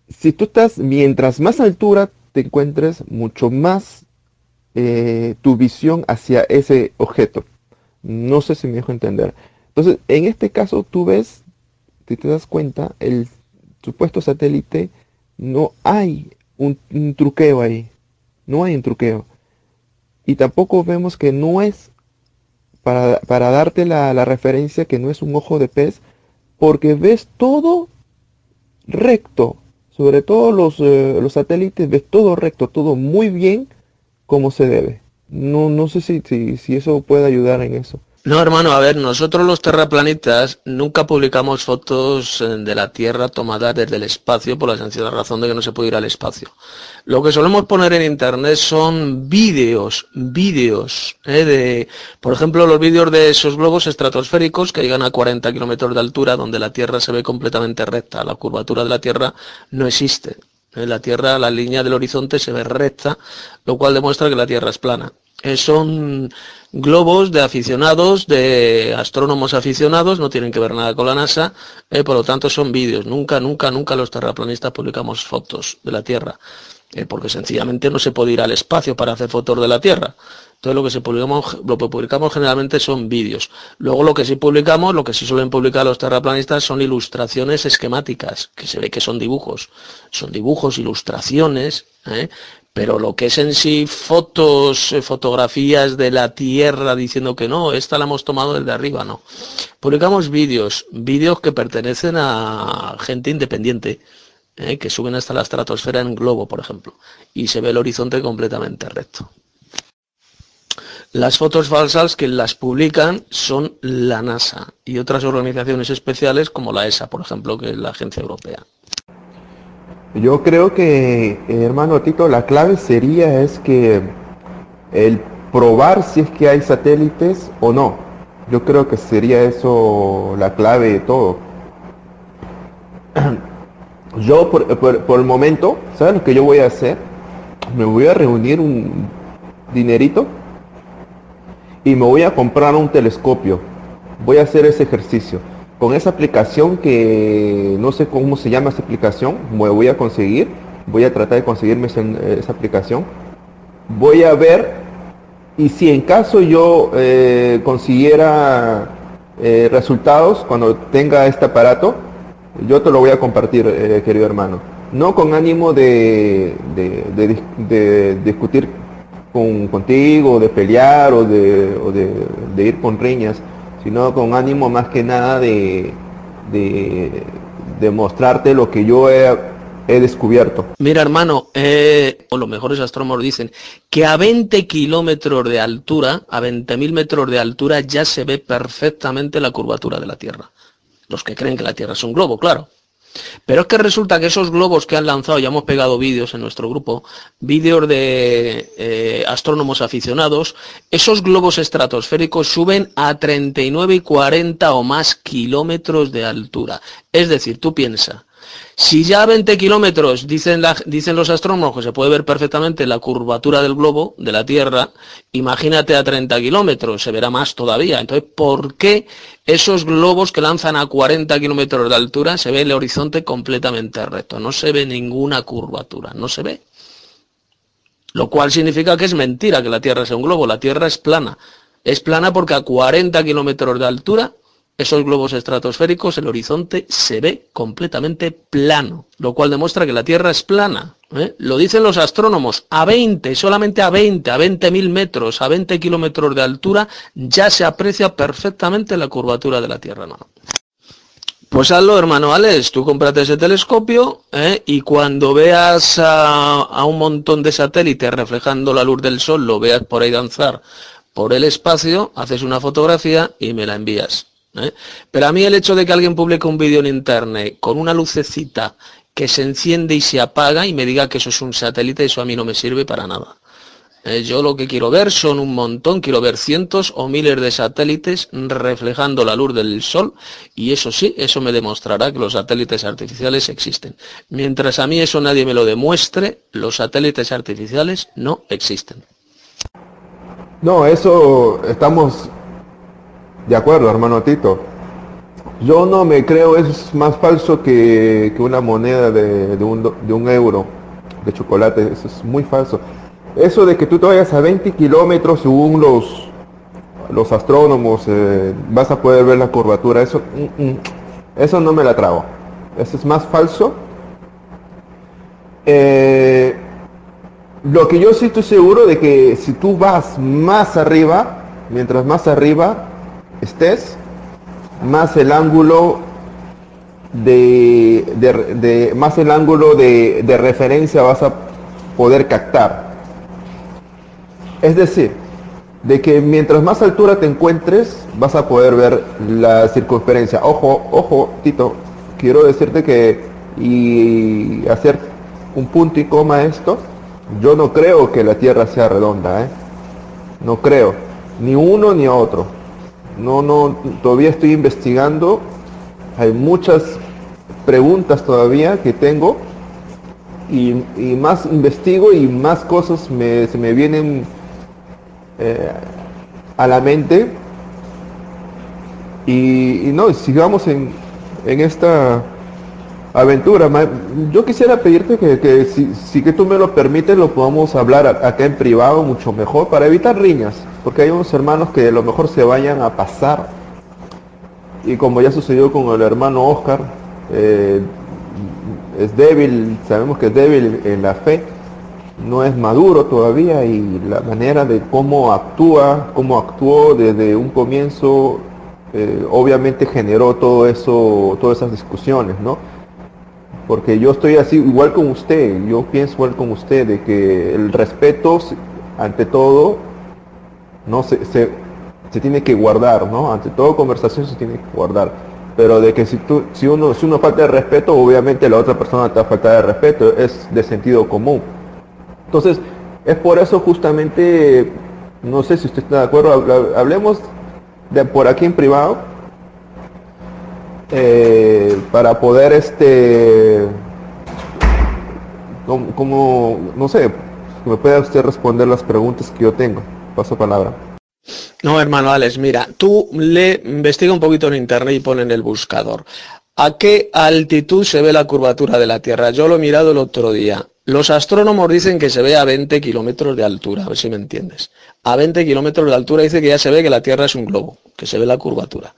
S6: Si tú estás, mientras más altura te encuentres, mucho más eh, tu visión hacia ese objeto. No sé si me dejo entender. Entonces, en este caso tú ves, si te das cuenta, el supuesto satélite, no hay un, truqueo ahí. No hay un truqueo. Y tampoco vemos que no es, para, darte la, referencia, que no es un ojo de pez, porque ves todo recto. Sobre todo los, eh, los satélites, ves todo recto, todo muy bien como se debe. No, no sé si, si, si eso puede ayudar en eso.
S2: No, hermano, a ver, nosotros los terraplanistas nunca publicamos fotos eh, de la Tierra tomadas desde el espacio por la sencilla razón de que no se puede ir al espacio. Lo que solemos poner en Internet son vídeos, vídeos, eh, de, por ejemplo, los vídeos de esos globos estratosféricos que llegan a 40 kilómetros de altura, donde la Tierra se ve completamente recta. La curvatura de la Tierra no existe. En la Tierra la línea del horizonte se ve recta, lo cual demuestra que la Tierra es plana. Eh, son globos de aficionados, de astrónomos aficionados, no tienen que ver nada con la NASA, eh, por lo tanto son vídeos. Nunca, nunca, nunca los terraplanistas publicamos fotos de la Tierra, eh, porque sencillamente no se puede ir al espacio para hacer fotos de la Tierra. Entonces lo que, se publicamos, lo que publicamos generalmente son vídeos. Luego lo que sí publicamos, lo que sí suelen publicar los terraplanistas son ilustraciones esquemáticas, que se ve que son dibujos. Son dibujos, ilustraciones. Pero lo que es en sí fotos, eh, fotografías de la Tierra diciendo que no, esta la hemos tomado desde arriba, no. Publicamos vídeos, vídeos que pertenecen a gente independiente. ¿eh? que suben hasta la estratosfera en globo, por ejemplo, y se ve el horizonte completamente recto. Las fotos falsas que las publican son la NASA y otras organizaciones especiales como la ESA, por ejemplo, que es la agencia europea.
S6: Yo creo que, eh, hermano Tito, la clave sería es que el probar si es que hay satélites o no. Yo creo que sería eso la clave de todo. Yo por, por el momento, ¿sabes lo que yo voy a hacer? Me voy a reunir un dinerito y me voy a comprar un telescopio. Voy a hacer ese ejercicio. Con esa aplicación que no sé cómo se llama esa aplicación, me voy a conseguir. Voy a tratar de conseguirme esa, aplicación. voy a ver y si en caso yo eh, consiguiera eh, resultados cuando tenga este aparato, yo te lo voy a compartir, eh, querido hermano. No con ánimo de, discutir con, contigo, de pelear o de, ir con riñas, sino con ánimo más que nada de, de, mostrarte lo que yo he, descubierto.
S2: Mira, hermano, eh, o los mejores astrónomos dicen que a 20 kilómetros de altura, a 20.000 metros de altura, ya se ve perfectamente la curvatura de la Tierra. Los que creen que la Tierra es un globo, claro. Pero es que resulta que esos globos que han lanzado, ya hemos pegado vídeos en nuestro grupo, vídeos de eh, astrónomos aficionados, esos globos estratosféricos suben a 39 y 40 o más kilómetros de altura. Es decir, tú piensas, si ya a 20 kilómetros dicen, dicen los astrónomos que se puede ver perfectamente la curvatura del globo, de la Tierra, imagínate a 30 kilómetros, se verá más todavía. Entonces, ¿por qué esos globos que lanzan a 40 kilómetros de altura se ve el horizonte completamente recto? No se ve ninguna curvatura, no se ve. Lo cual significa que es mentira que la Tierra sea un globo, la Tierra es plana. Es plana porque a 40 kilómetros de altura esos globos estratosféricos, el horizonte se ve completamente plano, lo cual demuestra que la Tierra es plana. ¿eh? Lo dicen los astrónomos, a 20, solamente a 20, a 20 mil metros, a 20 kilómetros de altura, ya se aprecia perfectamente la curvatura de la Tierra. Pues hazlo, hermano Alex, tú cómprate ese telescopio ¿eh? y cuando veas a un montón de satélites reflejando la luz del sol, lo veas por ahí danzar por el espacio, haces una fotografía y me la envías. ¿Eh? Pero a mí el hecho de que alguien publique un vídeo en internet con una lucecita que se enciende y se apaga y me diga que eso es un satélite, eso a mí no me sirve para nada. ¿Eh? yo lo que quiero ver son un montón, quiero ver cientos o miles de satélites reflejando la luz del sol y eso sí, eso me demostrará que los satélites artificiales existen. Mientras a mí eso nadie me lo demuestre, los satélites artificiales no existen.
S6: No, eso estamos de acuerdo, hermano Tito. Yo no me creo, es más falso que, una moneda de, un, euro de chocolate, eso es muy falso. Eso de que tú te vayas a 20 kilómetros según los, los astrónomos, eh, vas a poder ver la curvatura, eso, mm, mm, eso no me la trago. Eso es más falso. Eh, lo que yo sí estoy seguro de que si tú vas más arriba, mientras más arriba, estés, más el ángulo de, más el ángulo de, referencia vas a poder captar. Es decir, de que mientras más altura te encuentres, vas a poder ver la circunferencia. Ojo, ojo, Tito, quiero decirte que y hacer un punto y coma esto, yo no creo que la Tierra sea redonda, ¿eh? No creo, ni uno ni otro. No, no, todavía estoy investigando. Hay muchas preguntas todavía que tengo y, más investigo y más cosas se me vienen eh, a la mente. Y, no, sigamos en, en esta aventura. Yo quisiera pedirte que, si, si, que tú me lo permites lo podamos hablar acá en privado mucho mejor para evitar riñas porque hay unos hermanos que a lo mejor se vayan a pasar y como ya sucedió con el hermano Oscar, eh, es débil, sabemos que es débil en la fe, no es maduro todavía y la manera de cómo actúa, cómo actuó desde un comienzo, eh, obviamente generó todo eso, todas esas discusiones, ¿no? Porque yo estoy así igual con usted, yo pienso igual con usted, de que el respeto ante todo no se, se, tiene que guardar, ¿no? Ante toda conversación se tiene que guardar. Pero de que si, tú, si, uno, si uno falta de respeto, obviamente la otra persona te va a faltar de respeto, es de sentido común. Entonces, es por eso justamente, no sé si usted está de acuerdo, hablemos de por aquí en privado, eh, para poder este como, no sé me pueda usted responder las preguntas que yo tengo Paso palabra.
S2: No, hermano Alex, mira, tú le investiga un poquito en internet y pon en el buscador. ¿A qué altitud se ve la curvatura de la Tierra? Yo lo he mirado el otro día.
S5: Los astrónomos dicen que se ve a 20 kilómetros de altura, a ver si me entiendes. A 20 kilómetros de altura dice que ya se ve que la Tierra es un globo, que se ve la curvatura.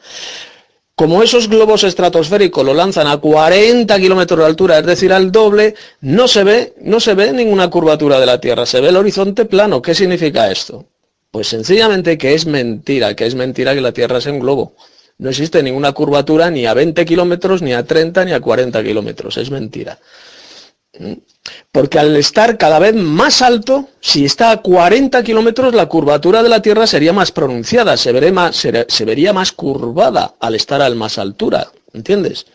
S5: Como esos globos estratosféricos lo lanzan a 40 kilómetros de altura, es decir, al doble, no se ve, no se ve ninguna curvatura de la Tierra, se ve el horizonte plano. ¿Qué significa esto? Pues sencillamente que es mentira, que es mentira que la Tierra es un globo. No existe ninguna curvatura ni a 20 kilómetros, ni a 30, ni a 40 kilómetros. Es mentira. Porque al estar cada vez más alto, si está a 40 kilómetros, la curvatura de la Tierra sería más pronunciada, se, se, vería más curvada al estar a más altura. ¿Entiendes?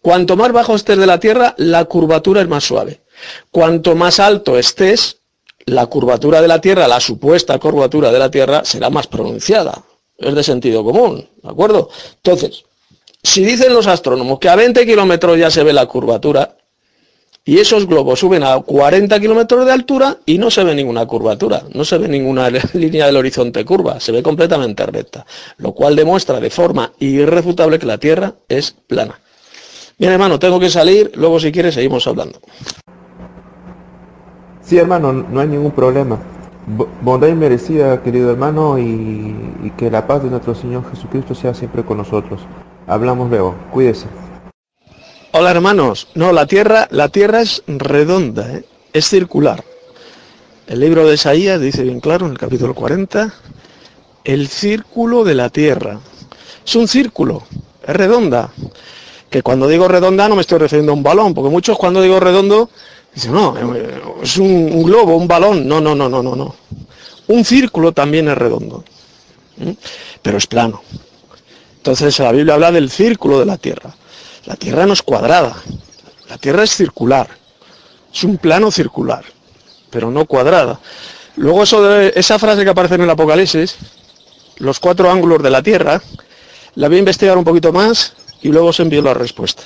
S5: Cuanto más bajo estés de la Tierra, la curvatura es más suave. Cuanto más alto estés, la curvatura de la Tierra, la supuesta curvatura de la Tierra, será más pronunciada. Es de sentido común, ¿de acuerdo? Entonces, si dicen los astrónomos que a 20 kilómetros ya se ve la curvatura, y esos globos suben a 40 kilómetros de altura y no se ve ninguna curvatura, no se ve ninguna línea del horizonte curva, se ve completamente recta, lo cual demuestra de forma irrefutable que la Tierra es plana. Bien, hermano, tengo que salir, luego si quieres seguimos hablando.
S6: Sí, hermano, no hay ningún problema. Bondad inmerecida, querido hermano, y, que la paz de nuestro Señor Jesucristo sea siempre con nosotros. Hablamos luego. Cuídese.
S5: Hola, hermanos. No, la tierra, la tierra es redonda, ¿eh? es circular. El libro de Isaías dice bien claro en el capítulo 40, el círculo de la tierra. Es un círculo, es redonda. Que cuando digo redonda no me estoy refiriendo a un balón, porque muchos cuando digo redondo Dice, no, es un, globo, un balón. No, no, no, no, no, no. Un círculo también es redondo, pero es plano. Entonces la Biblia habla del círculo de la Tierra. La Tierra no es cuadrada, la Tierra es circular. Es un plano circular, pero no cuadrada. Luego eso de, esa frase que aparece en el Apocalipsis, los cuatro ángulos de la Tierra, la voy a investigar un poquito más y luego os envío la respuesta.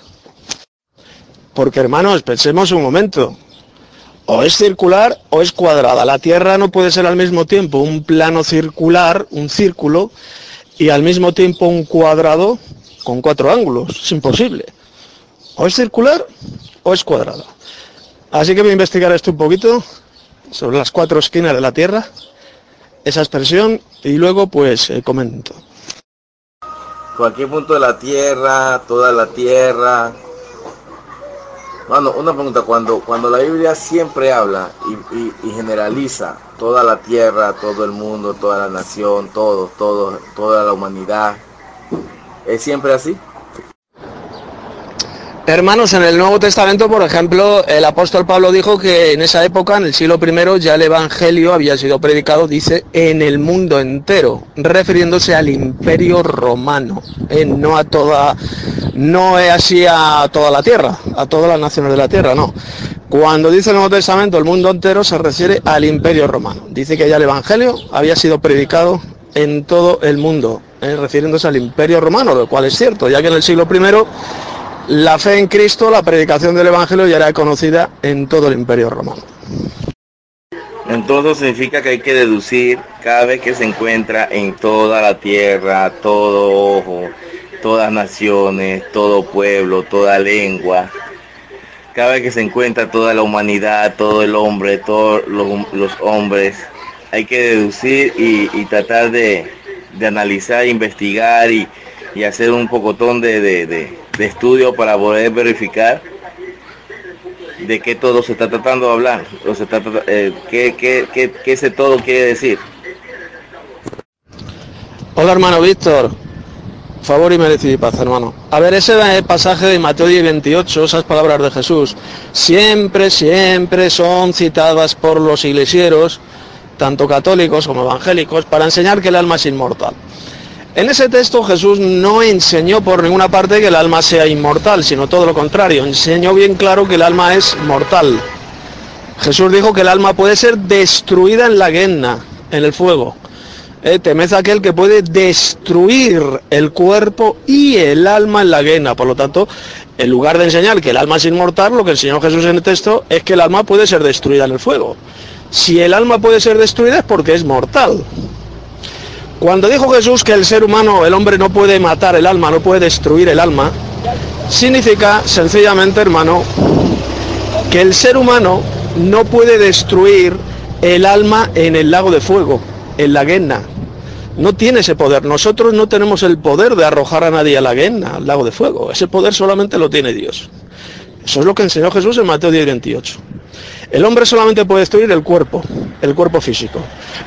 S5: Porque hermanos, pensemos un momento. O es circular o es cuadrada. La Tierra no puede ser al mismo tiempo un plano circular, un círculo, y al mismo tiempo un cuadrado con cuatro ángulos. Es imposible. O es circular o es cuadrada. Así que voy a investigar esto un poquito sobre las cuatro esquinas de la Tierra, esa expresión, y luego pues eh, comento.
S4: Cualquier punto de la Tierra, toda la Tierra, bueno, una pregunta, cuando, cuando la Biblia siempre habla y, generaliza toda la tierra, todo el mundo, toda la nación, todo, todo, toda la humanidad, ¿es siempre así?
S5: Hermanos, en el Nuevo Testamento, por ejemplo, el apóstol Pablo dijo que en esa época, en el siglo I, ya el Evangelio había sido predicado, dice, en el mundo entero, refiriéndose al imperio romano, eh, no a toda, no es así a toda la tierra, a todas las naciones de la tierra, no. Cuando dice el Nuevo Testamento el mundo entero se refiere al imperio romano. Dice que ya el Evangelio había sido predicado en todo el mundo, eh, refiriéndose al imperio romano, lo cual es cierto, ya que en el siglo I la fe en Cristo, la predicación del Evangelio ya era conocida en todo el imperio romano.
S4: Entonces significa que hay que deducir cada vez que se encuentra en toda la tierra, todo ojo, todas naciones, todo pueblo, toda lengua, cada vez que se encuentra toda la humanidad, todo el hombre, todos los, hombres, hay que deducir y, tratar de, analizar, investigar y, hacer un pocotón de, de estudio para poder verificar de qué todo se está tratando de hablar, o se eh, qué, qué, ese todo quiere decir.
S5: Hola hermano Víctor, favor y merecido paz hermano. A ver, ese pasaje de Mateo 28, esas palabras de Jesús, siempre, siempre son citadas por los iglesieros, tanto católicos como evangélicos, para enseñar que el alma es inmortal. En ese texto Jesús no enseñó por ninguna parte que el alma sea inmortal, sino todo lo contrario, enseñó bien claro que el alma es mortal. Jesús dijo que el alma puede ser destruida en la guerra, en el fuego. Eh, temez aquel que puede destruir el cuerpo y el alma en la guerra. Por lo tanto, en lugar de enseñar que el alma es inmortal, lo que enseñó Jesús en el texto es que el alma puede ser destruida en el fuego. Si el alma puede ser destruida es porque es mortal. Cuando dijo Jesús que el ser humano, el hombre no puede matar el alma, no puede destruir el alma, significa sencillamente, hermano, que el ser humano no puede destruir el alma en el lago de fuego, en la guena. No tiene ese poder. Nosotros no tenemos el poder de arrojar a nadie a la guena, al lago de fuego. Ese poder solamente lo tiene Dios. Eso es lo que enseñó Jesús en Mateo 10, 28. El hombre solamente puede destruir el cuerpo, el cuerpo físico.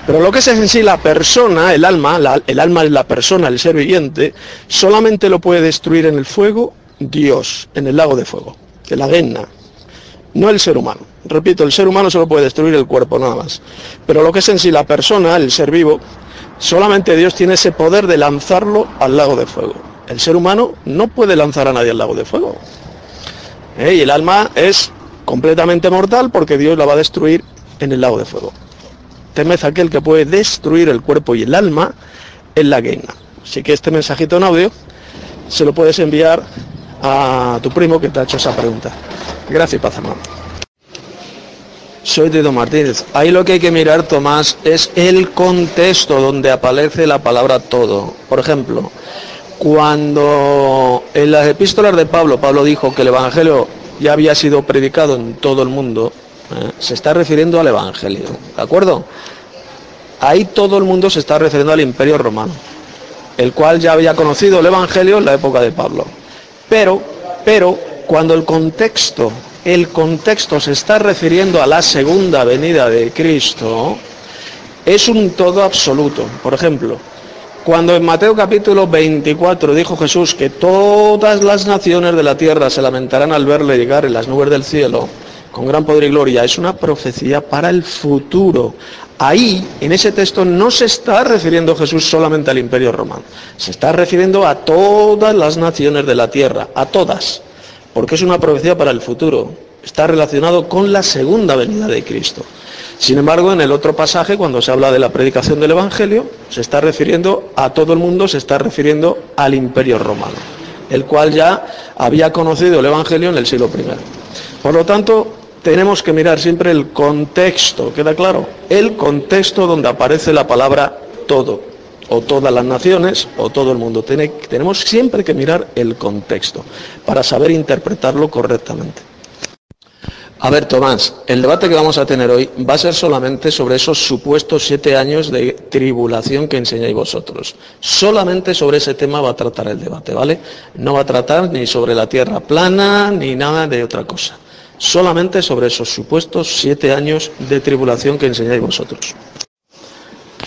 S5: Pero lo que es en sí la persona, el alma, el alma es la persona, el ser viviente, solamente lo puede destruir en el fuego Dios, en el lago de fuego, en la guena, no el ser humano. Repito, el ser humano solo puede destruir el cuerpo nada más. Pero lo que es en sí la persona, el ser vivo, solamente Dios tiene ese poder de lanzarlo al lago de fuego. El ser humano no puede lanzar a nadie al lago de fuego. ¿Eh? Y el alma es completamente mortal porque Dios la va a destruir en el lago de fuego. Temed aquel que puede destruir el cuerpo y el alma en la guena. Así que este mensajito en audio se lo puedes enviar a tu primo que te ha hecho esa pregunta. Gracias, paz, hermano. Soy Tito Martínez. Ahí lo que hay que mirar, Tomás, es el contexto donde aparece la palabra todo. Por ejemplo, cuando en las epístolas de Pablo, Pablo dijo que el Evangelio ya había sido predicado en todo el mundo, ¿eh? se está refiriendo al Evangelio. ¿De acuerdo? Ahí todo el mundo se está refiriendo al Imperio Romano, el cual ya había conocido el Evangelio en la época de Pablo. Pero, pero, cuando el contexto, el contexto se está refiriendo a la segunda venida de Cristo, es un todo absoluto. Por ejemplo, cuando en Mateo capítulo 24 dijo Jesús que todas las naciones de la tierra se lamentarán al verle llegar en las nubes del cielo, con gran poder y gloria, es una profecía para el futuro. Ahí, en ese texto, no se está refiriendo Jesús solamente al imperio romano, se está refiriendo a todas las naciones de la tierra, a todas, porque es una profecía para el futuro, está relacionado con la segunda venida de Cristo. Sin embargo, en el otro pasaje, cuando se habla de la predicación del Evangelio, se está refiriendo a todo el mundo, se está refiriendo al imperio romano, el cual ya había conocido el Evangelio en el siglo I. Por lo tanto, tenemos que mirar siempre el contexto, ¿queda claro? El contexto donde aparece la palabra todo, o todas las naciones, o todo el mundo. tenemos siempre que mirar el contexto para saber interpretarlo correctamente. A ver, Tomás, el debate que vamos a tener hoy va a ser solamente sobre esos supuestos siete años de tribulación que enseñáis vosotros. Solamente sobre ese tema va a tratar el debate, ¿vale? No va a tratar ni sobre la tierra plana ni nada de otra cosa solamente sobre esos supuestos siete años de tribulación que enseñáis vosotros.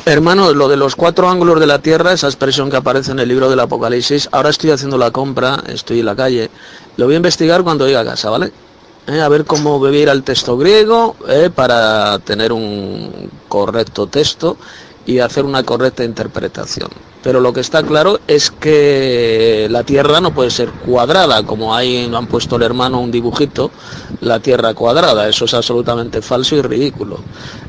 S5: Hermanos, lo de los cuatro ángulos de la tierra, esa expresión que aparece en el libro del Apocalipsis, ahora estoy haciendo la compra, estoy en la calle, lo voy a investigar cuando llegue a casa, ¿vale? Eh, a ver cómo voy a ir al texto griego eh, para tener un correcto texto y hacer una correcta interpretación. Pero lo que está claro es que la Tierra no puede ser cuadrada, como ahí han puesto el hermano un dibujito, la Tierra cuadrada. Eso es absolutamente falso y ridículo.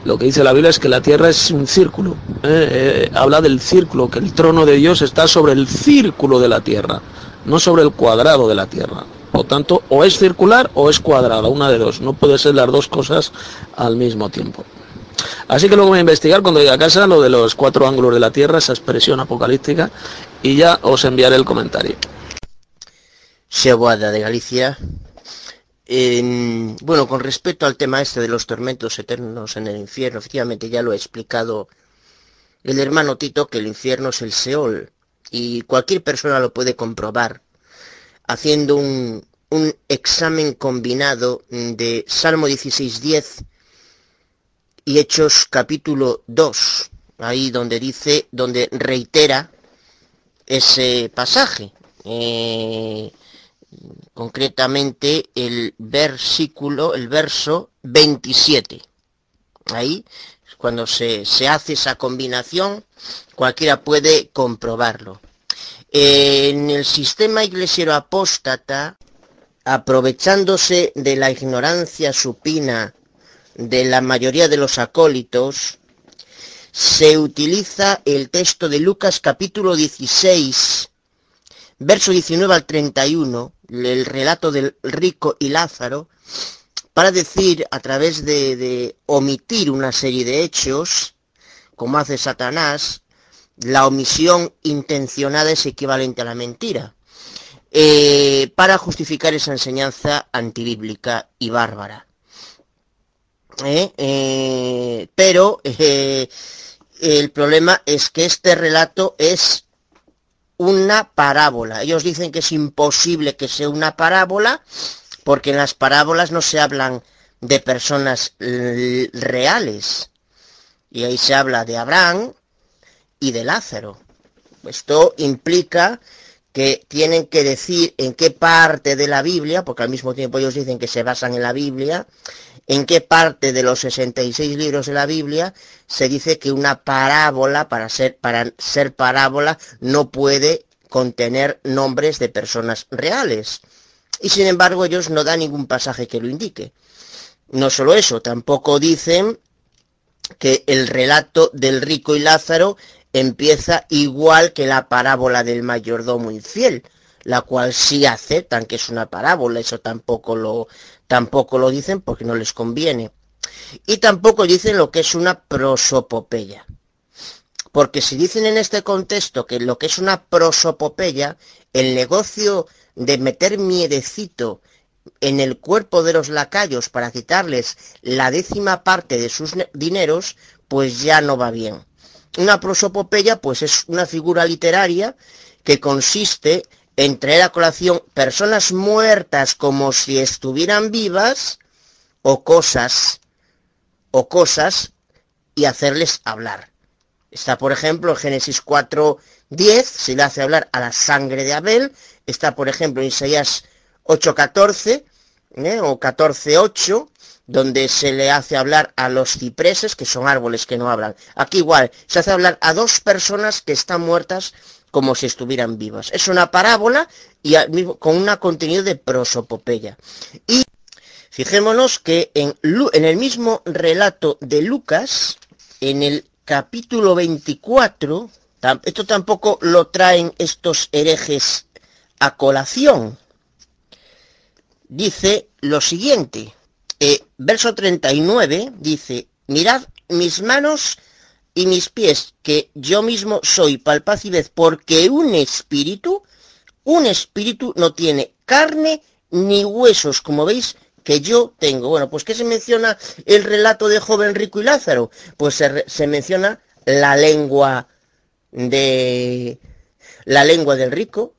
S5: Lo que dice la Biblia es que la Tierra es un círculo. Eh, habla del círculo, que el trono de Dios está sobre el círculo de la Tierra, no sobre el cuadrado de la Tierra. Por tanto, o es circular o es cuadrada, una de dos. No puede ser las dos cosas al mismo tiempo. Así que luego voy a investigar cuando llegue a casa lo de los cuatro ángulos de la Tierra, esa expresión apocalíptica, y ya os enviaré el comentario.
S7: Sebuada de Galicia. bueno, con respecto al tema este de los tormentos eternos en el infierno, efectivamente ya lo he explicado el hermano Tito que el infierno es el Seol y cualquier persona lo puede comprobar haciendo un, examen combinado de Salmo 16.10 y Hechos capítulo 2, ahí donde dice, donde reitera ese pasaje. Eh, concretamente el versículo, el verso 27. Ahí, cuando se, se hace esa combinación, cualquiera puede comprobarlo. En el sistema iglesiero apóstata, aprovechándose de la ignorancia supina de la mayoría de los acólitos, se utiliza el texto de Lucas capítulo 16, verso 19 al 31, el relato del rico y Lázaro, para decir a través de, omitir una serie de hechos, como hace Satanás, la omisión intencionada es equivalente a la mentira, eh, para justificar esa enseñanza antibíblica y bárbara. ¿eh? Eh, pero el problema es que este relato es una parábola. Ellos dicen que es imposible que sea una parábola porque en las parábolas no se hablan de personas reales. Y ahí se habla de Abraham y de Lázaro. Esto implica que tienen que decir en qué parte de la Biblia, porque al mismo tiempo ellos dicen que se basan en la Biblia, en qué parte de los 66 libros de la Biblia se dice que una parábola, para ser, para ser parábola, no puede contener nombres de personas reales. Y sin embargo ellos no dan ningún pasaje que lo indique. No solo eso, tampoco dicen que el relato del rico y Lázaro empieza igual que la parábola del mayordomo infiel, la cual sí aceptan que es una parábola, eso tampoco lo, tampoco lo dicen porque no les conviene. Y tampoco dicen lo que es una prosopopeya. Porque si dicen en este contexto que lo que es una prosopopeya, el negocio de meter miedecito en el cuerpo de los lacayos para quitarles la décima parte de sus dineros, pues ya no va bien. Una prosopopeya, pues es una figura literaria que consiste en traer a colación personas muertas como si estuvieran vivas o cosas o cosas y hacerles hablar. Está, por ejemplo, en Génesis 4.10, se le hace hablar a la sangre de Abel. Está, por ejemplo, en Isaías 8.14 ¿eh? o 14.8, donde se le hace hablar a los cipreses, que son árboles que no hablan. Aquí igual, se hace hablar a dos personas que están muertas como si estuvieran vivas. Es una parábola y con un contenido de prosopopeya. Y fijémonos que en, en el mismo relato de Lucas, en el capítulo 24, esto tampoco lo traen estos herejes a colación, dice lo siguiente. Eh, verso 39 dice, mirad mis manos y mis pies, que yo mismo soy palpaz y vez, porque un espíritu, un espíritu no tiene carne ni huesos, como veis que yo tengo. Bueno, pues ¿qué se menciona el relato de joven rico y Lázaro? Pues se, se menciona la lengua de la lengua del rico,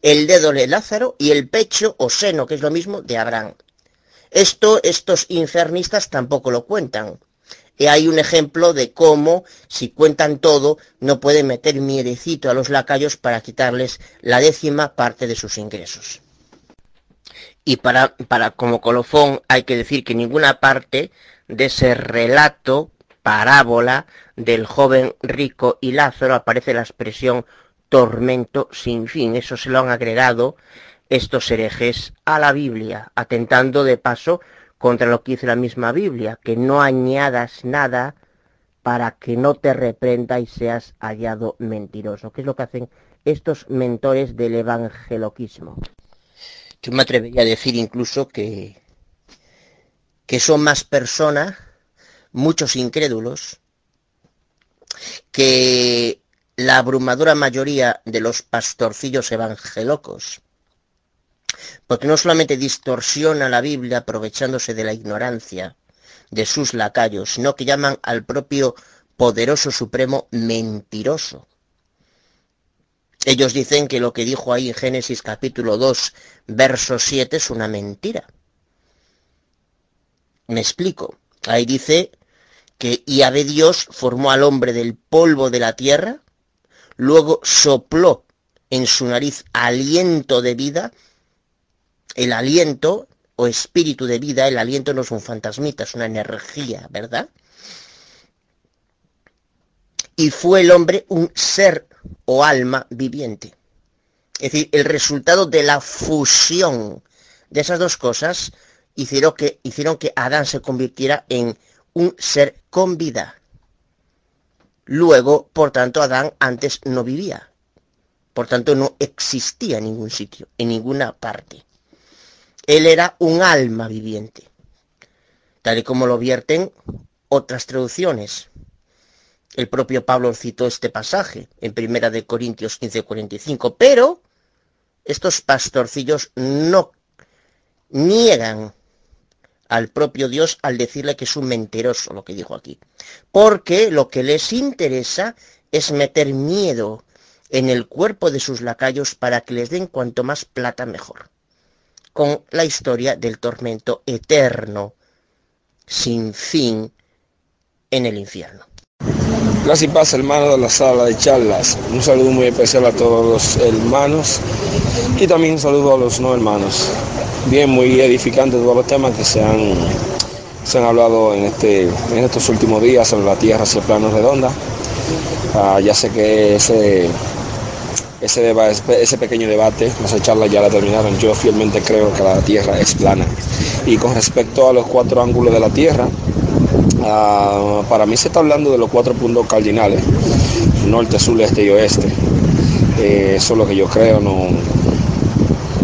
S7: el dedo de Lázaro y el pecho o seno, que es lo mismo, de Abraham. Esto estos infernistas tampoco lo cuentan. Y hay un ejemplo de cómo, si cuentan todo, no pueden meter miedecito a los lacayos para quitarles la décima parte de sus ingresos. Y para, para como colofón hay que decir que ninguna parte de ese relato, parábola, del joven rico y Lázaro aparece la expresión tormento sin fin. Eso se lo han agregado estos herejes a la Biblia, atentando de paso contra lo que dice la misma Biblia, que no añadas nada para que no te reprenda y seas hallado mentiroso, que es lo que hacen estos mentores del evangeloquismo. Yo me atrevería a decir incluso que, que son más personas, muchos incrédulos, que la abrumadora mayoría de los pastorcillos evangelocos, porque no solamente distorsiona la Biblia aprovechándose de la ignorancia de sus lacayos, sino que llaman al propio poderoso supremo mentiroso. Ellos dicen que lo que dijo ahí en Génesis capítulo 2, verso 7 es una mentira. Me explico. Ahí dice que Yahvé Dios formó al hombre del polvo de la tierra luego sopló en su nariz aliento de vida, el aliento o espíritu de vida, el aliento no es un fantasmita, es una energía, ¿verdad? Y fue el hombre un ser o alma viviente. Es decir, el resultado de la fusión de esas dos cosas hicieron que, hicieron que Adán se convirtiera en un ser con vida. Luego, por tanto, Adán antes no vivía. Por tanto, no existía en ningún sitio, en ninguna parte. Él era un alma viviente, tal y como lo vierten otras traducciones. El propio Pablo citó este pasaje en Primera de Corintios 15:45, pero estos pastorcillos no niegan al propio Dios al decirle que es un mentiroso, lo que dijo aquí. Porque lo que les interesa es meter miedo en el cuerpo de sus lacayos para que les den cuanto más plata mejor. Con la historia del tormento eterno, sin fin, en el infierno.
S9: Gracias y paz, hermano de la sala de charlas. Un saludo muy especial a todos los hermanos y también un saludo a los no hermanos. Bien, muy edificante todos los temas que se han, se han hablado en, este, en estos últimos días sobre la Tierra hacia el plano redonda. Ah, ya sé que ese, ese, ese pequeño debate, esa charla ya la terminaron. Yo fielmente creo que la Tierra es plana. Y con respecto a los cuatro ángulos de la Tierra, Ah, para mí se está hablando de los cuatro puntos cardinales, norte, sur, este y oeste. Eh, eso es lo que yo creo. No,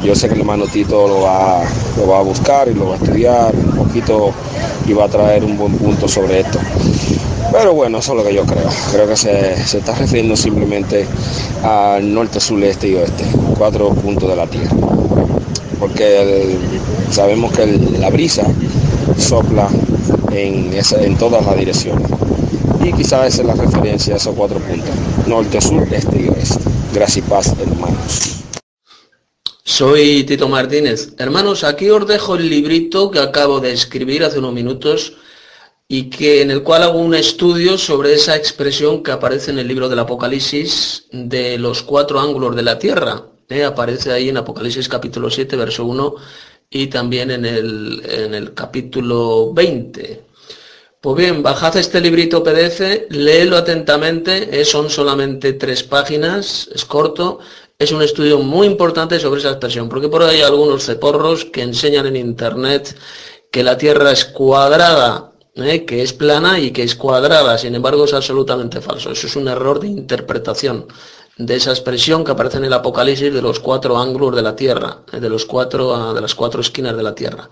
S9: yo sé que el hermano Tito lo va, lo va a buscar y lo va a estudiar un poquito y va a traer un buen punto sobre esto. Pero bueno, eso es lo que yo creo. Creo que se, está refiriendo simplemente al norte, sur, este y oeste, cuatro puntos de la Tierra. Porque sabemos que la brisa sopla en, en todas las direcciones. Y quizás esa es la referencia a esos cuatro puntos, norte, sur, este y oeste. Gracias y paz, hermanos.
S5: Soy Tito Martínez. Hermanos, aquí os dejo el librito que acabo de escribir hace unos minutos y que en el cual hago un estudio sobre esa expresión que aparece en el libro del Apocalipsis de los cuatro ángulos de la tierra. ¿eh? Aparece ahí en Apocalipsis capítulo 7, verso 1 y también en el, en el capítulo 20. Pues bien, bajad este librito PDF, léelo atentamente, son solamente tres páginas, es corto, es un estudio muy importante sobre esa expresión, porque por ahí hay algunos ceporros que enseñan en internet que la Tierra es cuadrada, ¿eh? que es plana y que es cuadrada, sin embargo es absolutamente falso, eso es un error de interpretación de esa expresión que aparece en el Apocalipsis de los cuatro ángulos de la Tierra, eh, de, los cuatro, de las cuatro esquinas de la Tierra.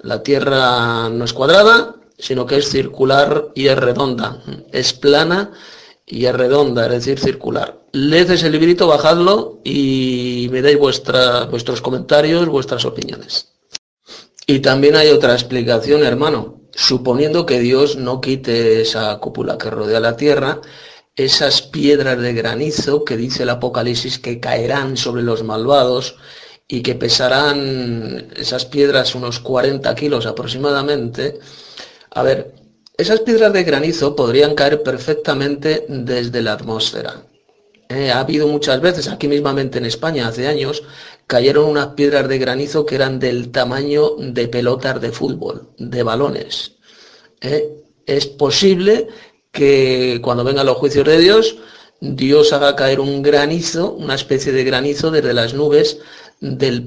S5: La Tierra no es cuadrada, sino que es circular y es redonda. Es plana y es redonda, es decir, circular. Leed ese librito, bajadlo y me dais vuestros comentarios, vuestras opiniones. Y también hay otra explicación, hermano. Suponiendo que Dios no quite esa cúpula que rodea la Tierra, esas piedras de granizo que dice el Apocalipsis que caerán sobre los malvados y que pesarán esas piedras unos 40 kilos aproximadamente. A ver, esas piedras de granizo podrían caer perfectamente desde la atmósfera. Eh, ha habido muchas veces, aquí mismamente en España, hace años, cayeron unas piedras de granizo que eran del tamaño de pelotas de fútbol, de balones. Eh, es posible que cuando vengan los juicios de Dios, Dios haga caer un granizo, una especie de granizo desde las nubes del,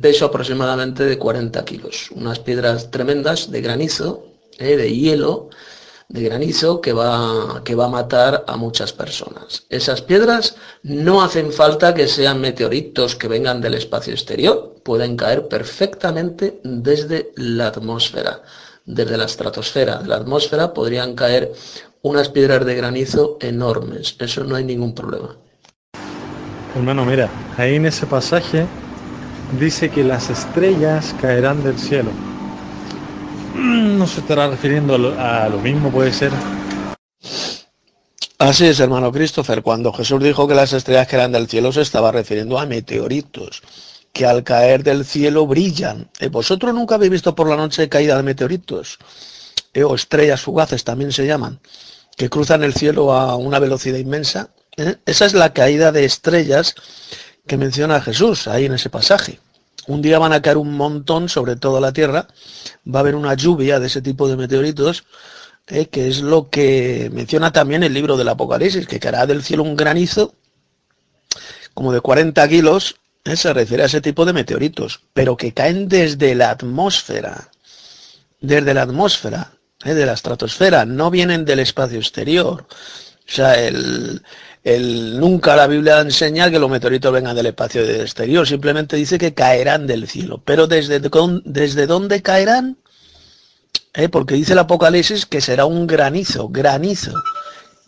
S5: peso aproximadamente de 40 kilos. Unas piedras tremendas de granizo, eh, de hielo, de granizo que va, que va a matar a muchas personas. Esas piedras no hacen falta que sean meteoritos que vengan del espacio exterior, pueden caer perfectamente desde la atmósfera desde la estratosfera, de la atmósfera, podrían caer unas piedras de granizo enormes. Eso no hay ningún problema.
S10: Hermano, mira, ahí en ese pasaje dice que las estrellas caerán del cielo. Mm, no se estará refiriendo a lo, mismo, puede ser.
S2: Así es, hermano Christopher. Cuando Jesús dijo que las estrellas caerán del cielo, se estaba refiriendo a meteoritos que al caer del cielo brillan. Eh, ¿Vosotros nunca habéis visto por la noche caída de meteoritos? Eh, o estrellas fugaces también se llaman, que cruzan el cielo a una velocidad inmensa. Eh, esa es la caída de estrellas que menciona Jesús ahí en ese pasaje. Un día van a caer un montón sobre toda la Tierra, va a haber una lluvia de ese tipo de meteoritos, que es lo que menciona también el libro del Apocalipsis, que caerá del cielo un granizo como de 40 kilos eh, se refiere a ese tipo de meteoritos, pero que caen desde la atmósfera, desde la atmósfera, eh, de la estratosfera, no vienen del espacio exterior. O sea, el, nunca la Biblia enseña que los meteoritos vengan del espacio exterior, simplemente dice que caerán del cielo. Pero ¿desde, desde dónde caerán? Eh, porque dice el Apocalipsis que será un granizo, granizo.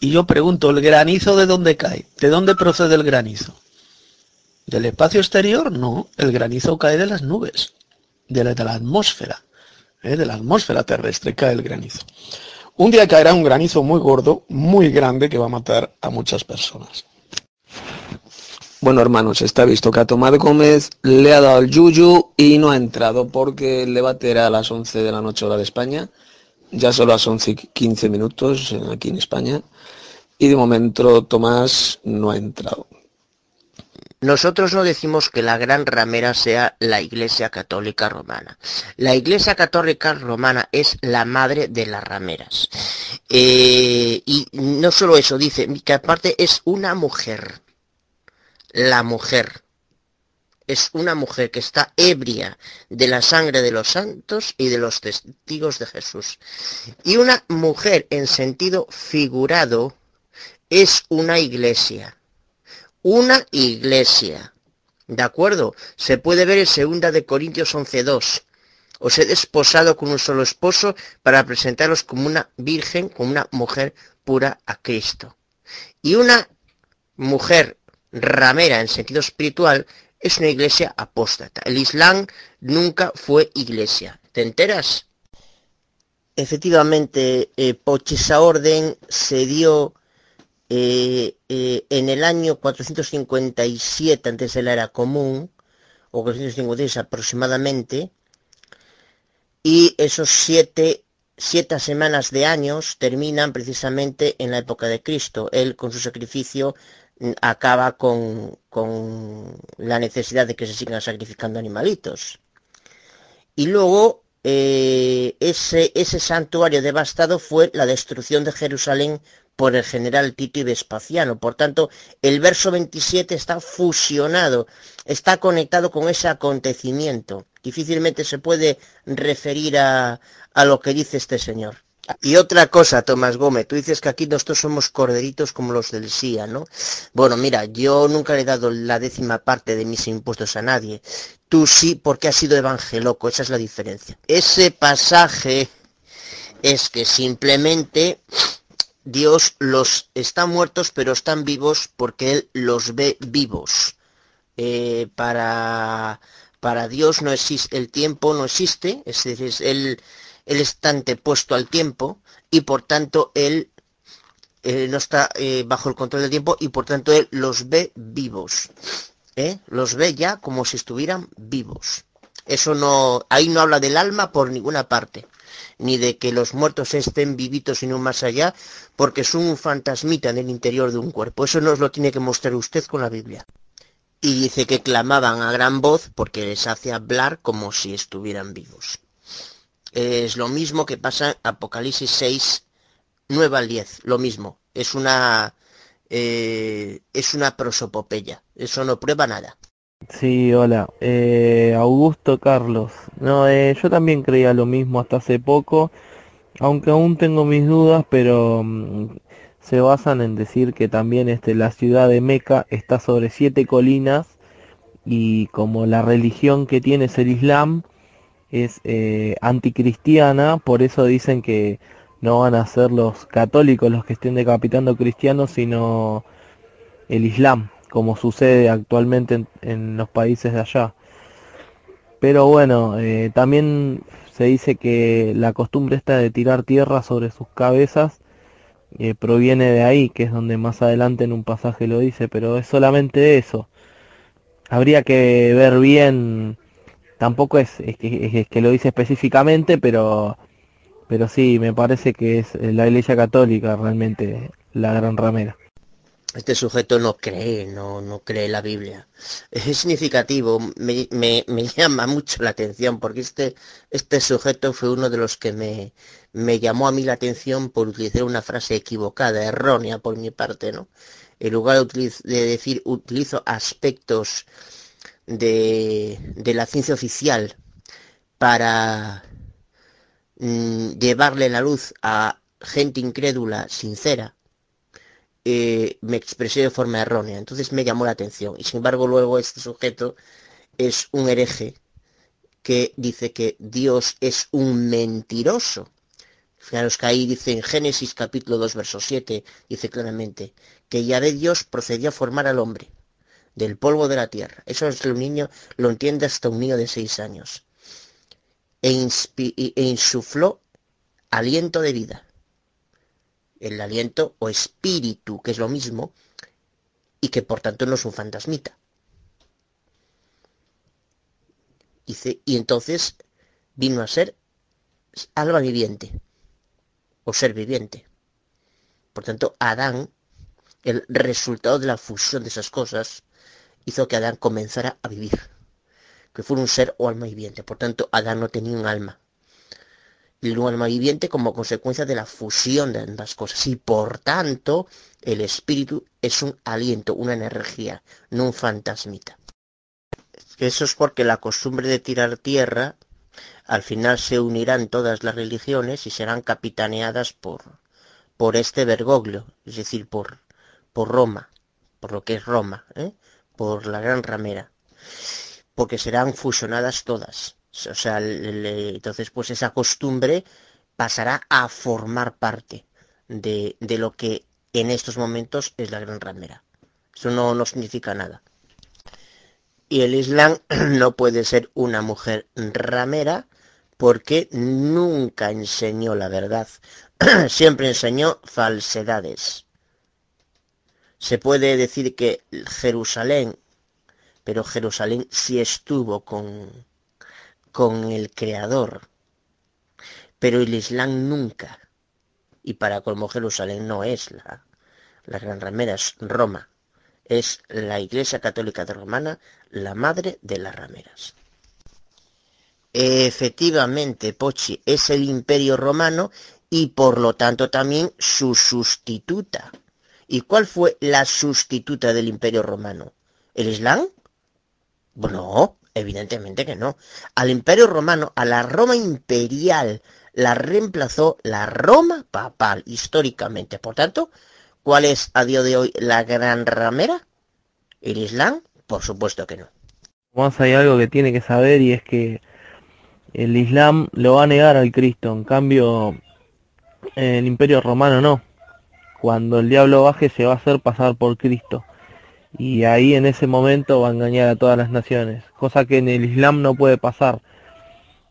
S2: Y yo pregunto, ¿el granizo de dónde cae? ¿De dónde procede el granizo? Del espacio exterior, no. El granizo cae de las nubes, de la, atmósfera.
S8: ¿eh? de la atmósfera terrestre, cae el granizo. Un día caerá un granizo muy gordo, muy grande, que va a matar a muchas personas. Bueno, hermanos, está visto que a Tomás Gómez le ha dado el yuyu y no ha entrado porque el debate era a las 11 de la noche hora de España. Ya son las 11 y 15 minutos aquí en España. Y de momento Tomás no ha entrado.
S7: Nosotros no decimos que la gran ramera sea la Iglesia Católica Romana. La Iglesia Católica Romana es la madre de las rameras. Eh, y no solo eso, dice que aparte es una mujer la mujer. Es una mujer que está ebria de la sangre de los santos y de los testigos de Jesús. Y una mujer en sentido figurado es una iglesia. Una iglesia. ¿De acuerdo? Se puede ver en 2 de Corintios 11.2. Os he desposado con un solo esposo para presentaros como una virgen, como una mujer pura a Cristo. Y una mujer ramera en sentido espiritual es una iglesia apóstata. El Islam nunca fue iglesia. ¿Te enteras? Efectivamente, eh, orden se dio eh, eh, en el año 457 antes de la era común, o 456 aproximadamente, y esos siete, siete semanas de años terminan precisamente en la época de Cristo. Él con su sacrificio acaba con, la necesidad de que se sigan sacrificando animalitos. Y luego eh, ese, ese santuario devastado fue la destrucción de Jerusalén por el general Tito y Vespasiano. Por tanto, el verso 27 está fusionado, está conectado con ese acontecimiento. Difícilmente se puede referir a, a lo que dice este señor. Y otra cosa, Tomás Gómez, tú dices que aquí nosotros somos corderitos como los del SIA, ¿no? Bueno, mira, yo nunca le he dado la décima parte de mis impuestos a nadie. Tú sí, porque has sido evangeloco, esa es la diferencia. Ese pasaje es que simplemente Dios los está muertos, pero están vivos porque Él los ve vivos. Eh, para, para Dios no existe, el tiempo no existe, es decir, Él él está antepuesto al tiempo y por tanto él eh, no está eh, bajo el control del tiempo y por tanto él los ve vivos. Los ve ya como si estuvieran vivos. Eso no, ahí no habla del alma por ninguna parte, ni de que los muertos estén vivitos y no más allá, porque son un fantasmita en el interior de un cuerpo. Eso nos lo tiene que mostrar usted con la Biblia. Y dice que clamaban a gran voz porque les hace hablar como si estuvieran vivos es lo mismo que pasa en Apocalipsis 6, 9 al 10, lo mismo. Es una, eh, es una prosopopeya, eso no prueba nada.
S11: Sí, hola, eh, Augusto Carlos. No, eh, yo también creía lo mismo hasta hace poco, aunque aún tengo mis dudas, pero mm, se basan en decir que también este, la ciudad de Meca está sobre siete colinas y como la religión que tiene es el Islam, es eh, anticristiana, por eso dicen que no van a ser los católicos los que estén decapitando cristianos, sino el Islam, como sucede actualmente en, los países de allá. Pero bueno, eh, también se dice que la costumbre esta de tirar tierra sobre sus cabezas eh, proviene de ahí, que es donde más adelante en un pasaje lo dice, pero es solamente eso. Habría que ver bien tampoco es, que, que, lo dice específicamente, pero, pero sí, me parece que es la Iglesia Católica realmente la gran ramera.
S7: Este sujeto no cree, no, no cree la Biblia. Es significativo, me, me, me, llama mucho la atención, porque este, este sujeto fue uno de los que me, me llamó a mí la atención por utilizar una frase equivocada, errónea por mi parte, ¿no? En lugar de, de decir utilizo aspectos de, la ciencia oficial para mm, llevarle la luz a gente incrédula, sincera, eh, me expresé de forma errónea. Entonces me llamó la atención. Y sin embargo luego este sujeto es un hereje que dice que Dios es un mentiroso. Fijaros que ahí dice en Génesis capítulo 2, verso 7, dice claramente que ya de Dios procedía a formar al hombre del polvo de la tierra. Eso es un niño, lo entiende hasta un niño de seis años. e, e insufló aliento de vida. El aliento o espíritu, que es lo mismo, y que por tanto no es un fantasmita. Dice, y entonces vino a ser alma viviente, o ser viviente. Por tanto, Adán, el resultado de la fusión de esas cosas, hizo que Adán comenzara a vivir, que fuera un ser o alma viviente. Por tanto, Adán no tenía un alma. Un alma viviente como consecuencia de la fusión de ambas cosas. Y por tanto, el espíritu es un aliento, una energía, no un fantasmita. Eso es porque la costumbre de tirar tierra, al final se unirán todas las religiones y serán capitaneadas por, por este Bergoglio, es decir, por, por Roma, por lo que es Roma, ¿eh? por la gran ramera, porque serán fusionadas todas. O sea, entonces pues esa costumbre pasará a formar parte de, de lo que en estos momentos es la gran ramera. Eso no, no significa nada. Y el Islam no puede ser una mujer ramera porque nunca enseñó la verdad. Siempre enseñó falsedades. Se puede decir que Jerusalén, pero Jerusalén sí estuvo con, con el Creador, pero el Islam nunca. Y para colmo Jerusalén no es la, la gran ramera, es Roma. Es la Iglesia Católica de Romana, la madre de las rameras. Efectivamente, Pochi es el imperio romano y por lo tanto también su sustituta. ¿Y cuál fue la sustituta del Imperio Romano? ¿El Islam? Bueno, evidentemente que no. Al Imperio Romano, a la Roma imperial, la reemplazó la Roma papal, históricamente. Por tanto, ¿cuál es a día de hoy la gran ramera? ¿El Islam? Por supuesto que no.
S11: Más hay algo que tiene que saber y es que el Islam lo va a negar al Cristo, en cambio el Imperio Romano no cuando el diablo baje se va a hacer pasar por Cristo. Y ahí en ese momento va a engañar a todas las naciones, cosa que en el Islam no puede pasar.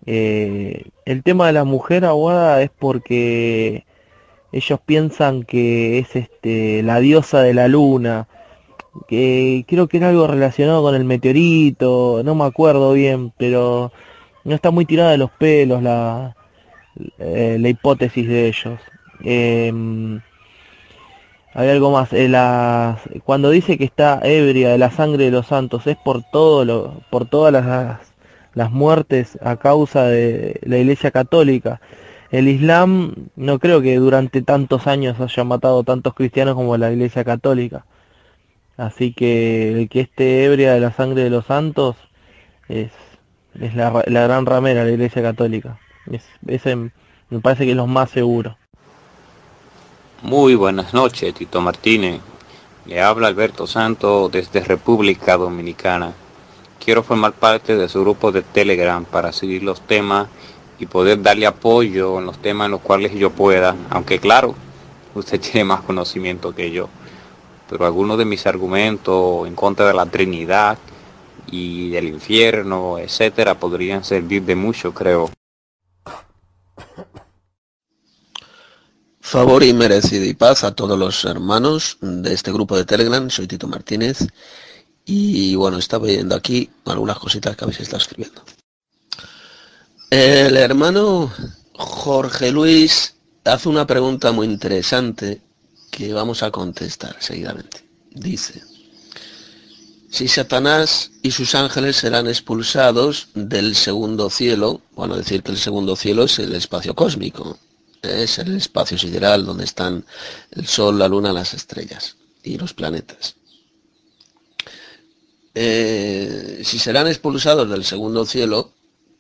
S11: Eh, el tema de la mujer aguada es porque ellos piensan que es este la diosa de la luna, que creo que era algo relacionado con el meteorito, no me acuerdo bien, pero no está muy tirada de los pelos la, eh, la hipótesis de ellos. Em, hay algo más. Eh, cuando dice que está ebria de la sangre de los santos, es por todo lo, por todas las, las muertes a causa de la Iglesia Católica. El Islam no creo que durante tantos años haya matado tantos cristianos como la Iglesia Católica. Así que el que esté ebria de la sangre de los santos es, es la, la gran ramera de la Iglesia Católica. Es, me parece que es lo más seguro.
S12: Muy buenas noches, Tito Martínez. Le habla Alberto Santo desde República Dominicana. Quiero formar parte de su grupo de Telegram para seguir los temas y poder darle apoyo en los temas en los cuales yo pueda, aunque claro, usted tiene más conocimiento que yo. Pero algunos de mis argumentos en contra de la Trinidad y del infierno, etcétera, podrían servir de mucho, creo.
S2: Favor y merecido y paz a todos los hermanos de este grupo de Telegram. Soy Tito Martínez. Y bueno, estaba viendo aquí algunas cositas que habéis estado escribiendo. El hermano Jorge Luis hace una pregunta muy interesante que vamos a contestar seguidamente. Dice, si Satanás y sus ángeles serán expulsados del segundo cielo, bueno, decir que el segundo cielo es el espacio cósmico, es el espacio sideral donde están el Sol, la Luna, las estrellas y los planetas. Eh, si serán expulsados del segundo cielo,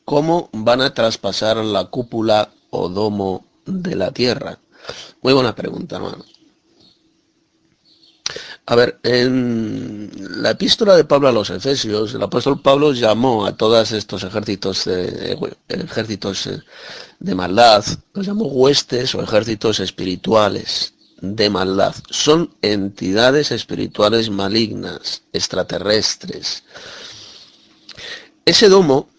S2: ¿cómo van a traspasar la cúpula o domo de la Tierra? Muy buena pregunta, hermano. A ver, en la epístola de Pablo a los Efesios, el apóstol Pablo llamó a todos estos ejércitos, ejércitos eh, de maldad, los llamó huestes o ejércitos espirituales de maldad. Son entidades espirituales malignas, extraterrestres. Ese domo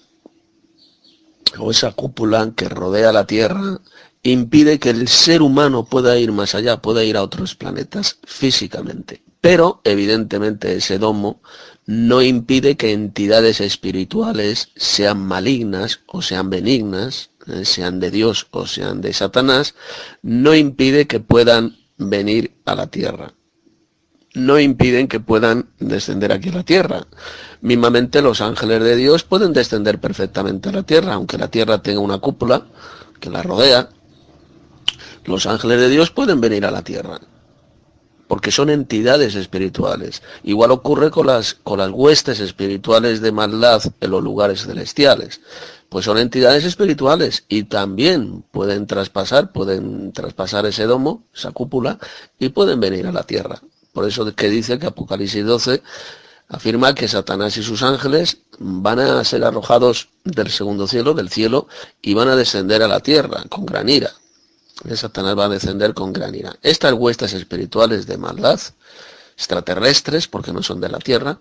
S2: o esa cúpula que rodea la Tierra impide que el ser humano pueda ir más allá, pueda ir a otros planetas físicamente. Pero, evidentemente, ese domo no impide que entidades espirituales sean malignas o sean benignas, eh, sean de Dios o sean de Satanás, no impide que puedan venir a la tierra. No impiden que puedan descender aquí a la tierra. Mismamente los ángeles de Dios pueden descender perfectamente a la tierra, aunque la tierra tenga una cúpula que la rodea. Los ángeles de Dios pueden venir a la tierra porque son entidades espirituales. Igual ocurre con las, con las huestes espirituales de maldad en los lugares celestiales. Pues son entidades espirituales y también pueden traspasar, pueden traspasar ese domo, esa cúpula, y pueden venir a la tierra. Por eso que dice que Apocalipsis 12 afirma que Satanás y sus ángeles van a ser arrojados del segundo cielo, del cielo, y van a descender a la tierra con gran ira. Satanás va a descender con gran ira. Estas huestes espirituales de maldad, extraterrestres, porque no son de la tierra,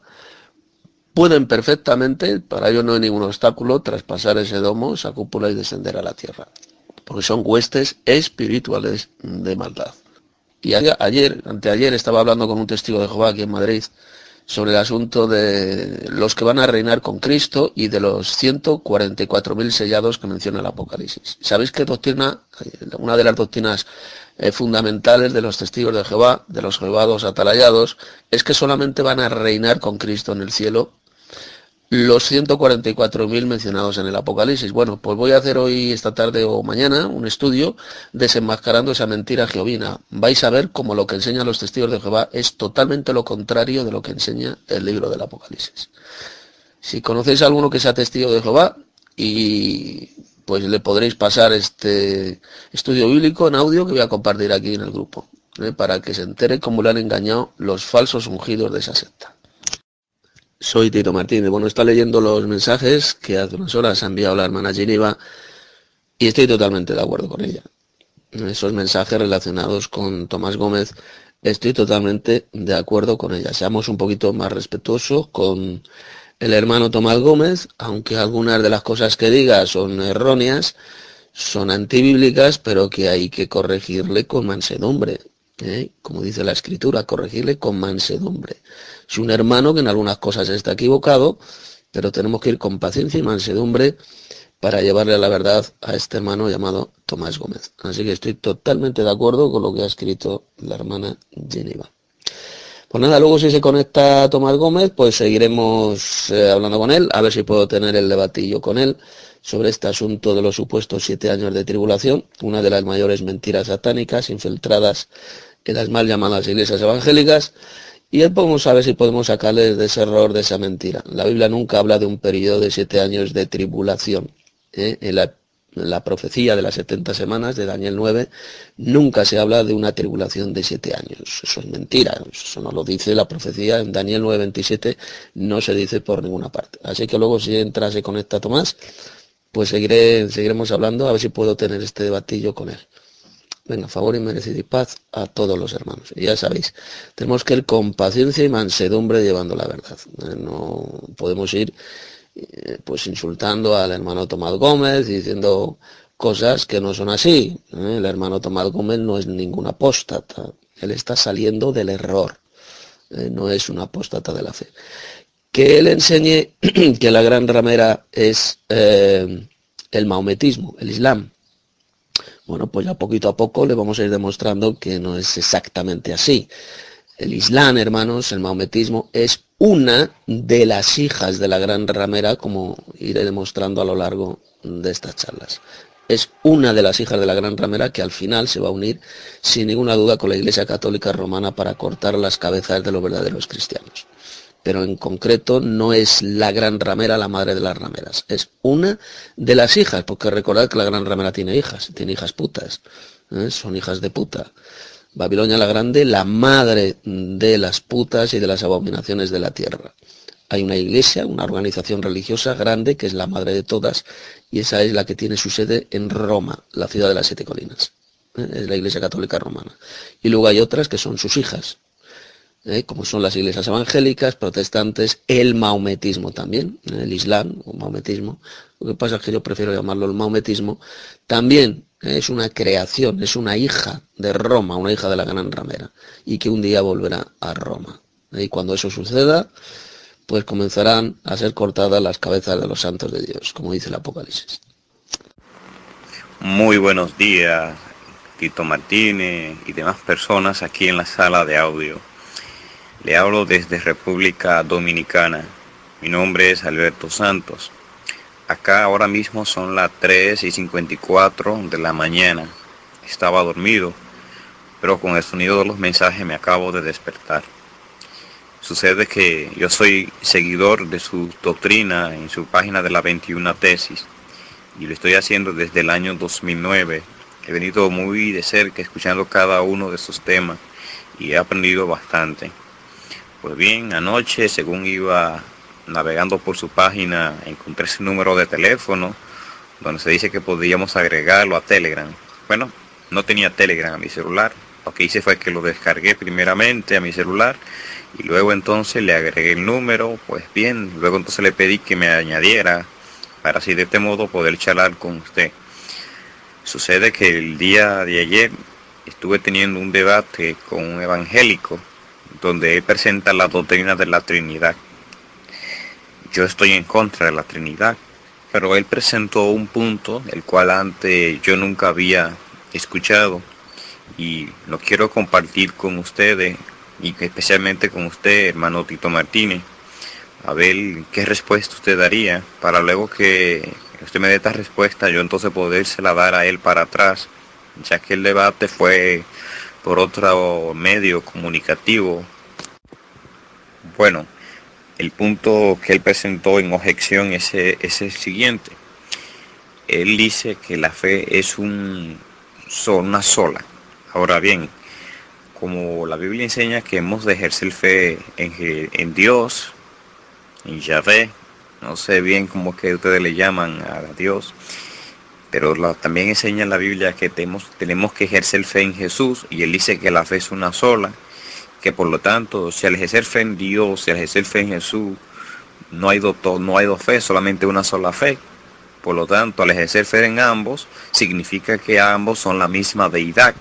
S2: pueden perfectamente, para ello no hay ningún obstáculo, traspasar ese domo, esa cúpula y descender a la tierra. Porque son huestes espirituales de maldad. Y ayer, anteayer, estaba hablando con un testigo de Jehová aquí en Madrid, sobre el asunto de los que van a reinar con Cristo y de los 144.000 sellados que menciona el Apocalipsis. ¿Sabéis qué doctrina, una de las doctrinas eh, fundamentales de los testigos de Jehová, de los jehovados atalayados, es que solamente van a reinar con Cristo en el cielo los 144.000 mencionados en el Apocalipsis. Bueno, pues voy a hacer hoy, esta tarde o mañana, un estudio desenmascarando esa mentira geovina. Vais a ver cómo lo que enseñan los testigos de Jehová es totalmente lo contrario de lo que enseña el libro del Apocalipsis. Si conocéis a alguno que sea testigo de Jehová y pues le podréis pasar este estudio bíblico en audio que voy a compartir aquí en el grupo, ¿eh? para que se entere cómo le han engañado los falsos ungidos de esa secta. Soy Tito Martínez. Bueno, está leyendo los mensajes que hace unas horas ha enviado la hermana Geneva y estoy totalmente de acuerdo con ella. Esos mensajes relacionados con Tomás Gómez, estoy totalmente de acuerdo con ella. Seamos un poquito más respetuosos con el hermano Tomás Gómez, aunque algunas de las cosas que diga son erróneas, son antibíblicas, pero que hay que corregirle con mansedumbre. ¿Eh? como dice la escritura, corregirle con mansedumbre. Es un hermano que en algunas cosas está equivocado, pero tenemos que ir con paciencia y mansedumbre para llevarle la verdad a este hermano llamado Tomás Gómez. Así que estoy totalmente de acuerdo con lo que ha escrito la hermana Geneva. Pues nada, luego si se conecta Tomás Gómez, pues seguiremos eh, hablando con él, a ver si puedo tener el debatillo con él sobre este asunto de los supuestos siete años de tribulación, una de las mayores mentiras satánicas infiltradas en las mal llamadas iglesias evangélicas, y él podemos saber si podemos sacarle de ese error, de esa mentira. La Biblia nunca habla de un periodo de siete años de tribulación. ¿eh? En, la, profecía de las 70 semanas de Daniel 9 nunca se habla de una tribulación de siete años. Eso es mentira. Eso no lo dice la profecía en Daniel 9:27, no se dice por ninguna parte. Así que luego si entra, se conecta Tomás, pues seguiremos hablando a ver si puedo tener este debatillo con él. Venga, favor y merecido y paz a todos los hermanos. Y ya sabéis, tenemos que ir con paciencia y mansedumbre llevando la verdad. Eh, no podemos ir eh, pues insultando al hermano Tomás Gómez, diciendo cosas que no son así. Eh, el hermano Tomás Gómez no es ningún apóstata. Él está saliendo del error. No es un apóstata de la fe. Que él enseñe que la gran ramera es el maometismo, el islam bueno, pues ya poquito a poco le vamos a ir demostrando que no es exactamente así. El Islam, hermanos, el maometismo, es una de las hijas de la gran ramera, como iré demostrando a lo largo de estas charlas. Es una de las hijas de la gran ramera que al final se va a unir sin ninguna duda con la Iglesia Católica Romana para cortar las cabezas de los verdaderos cristianos pero en concreto no es la gran ramera la madre de las rameras, es una de las hijas, porque recordad que la gran ramera tiene hijas, tiene hijas putas, ¿eh? son hijas de puta. Babilonia la Grande, la madre de las putas y de las abominaciones de la tierra. Hay una iglesia, una organización religiosa grande que es la madre de todas y esa es la que tiene su sede en Roma, la ciudad de las siete colinas. ¿eh? Es la iglesia católica romana. Y luego hay otras que son sus hijas, ¿eh? como son las iglesias evangélicas, protestantes, el maometismo también, ¿eh? el islam o maometismo. Lo que pasa es que yo prefiero llamarlo el maometismo. También ¿eh? es una creación, es una hija de Roma, una hija de la gran ramera, y que un día volverá a Roma. Y cuando eso suceda, pues comenzarán a ser cortadas las cabezas de los santos de Dios, como dice el Apocalipsis.
S13: Muy buenos días, Tito Martínez y demás personas aquí en la sala de audio. Le hablo desde República Dominicana. Mi nombre es Alberto Santos. Acá ahora mismo son las 3 y 54 de la mañana. Estaba dormido, pero con el sonido de los mensajes me acabo de despertar. Sucede que yo soy seguidor de su doctrina en su página de la 21 tesis y lo estoy haciendo desde el año 2009. He venido muy de cerca escuchando cada uno de sus temas y he aprendido bastante. Pues bien, anoche, según iba navegando por su página, encontré ese número de teléfono donde se dice que podíamos agregarlo a Telegram. Bueno, no tenía Telegram a mi celular. Lo que hice fue que lo descargué primeramente a mi celular y luego entonces le agregué el número. Pues bien, luego entonces le pedí que me añadiera para así de este modo poder charlar con usted. Sucede que el día de ayer estuve teniendo un debate con un evangélico donde él presenta la doctrina de la Trinidad. Yo estoy en contra de la Trinidad, pero él presentó un punto el cual antes yo nunca había escuchado y lo quiero compartir con ustedes y especialmente con usted, hermano Tito Martínez, a ver qué respuesta usted daría para luego que usted me dé esta respuesta, yo entonces podérsela dar a él para atrás, ya que el debate fue por otro medio comunicativo. Bueno, el punto que él presentó en objeción es, es el siguiente. Él dice que la fe es un, una sola. Ahora bien, como la Biblia enseña que hemos de ejercer fe en, Dios, en Yahvé, no sé bien cómo que ustedes le llaman a Dios, pero también enseña la Biblia que tenemos, tenemos que ejercer fe en Jesús y él dice que la fe es una sola, que por lo tanto, si al ejercer fe en Dios, si al ejercer fe en Jesús, no hay, dos, no hay dos fe, solamente una sola fe. Por lo tanto, al ejercer fe en ambos, significa que ambos son la misma deidad.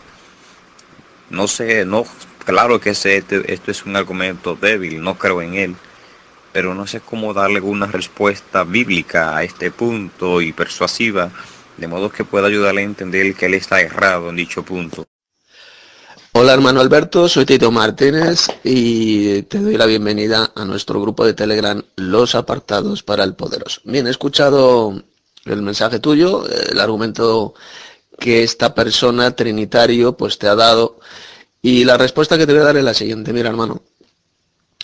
S13: No sé, no, claro que sé, este, esto es un argumento débil, no creo en él, pero no sé cómo darle una respuesta bíblica a este punto y persuasiva de modo que pueda ayudarle a entender que él está errado en dicho punto.
S2: Hola hermano Alberto, soy Tito Martínez y te doy la bienvenida a nuestro grupo de Telegram Los Apartados para el Poderoso. Bien, he escuchado el mensaje tuyo, el argumento que esta persona trinitario pues te ha dado y la respuesta que te voy a dar es la siguiente. Mira hermano,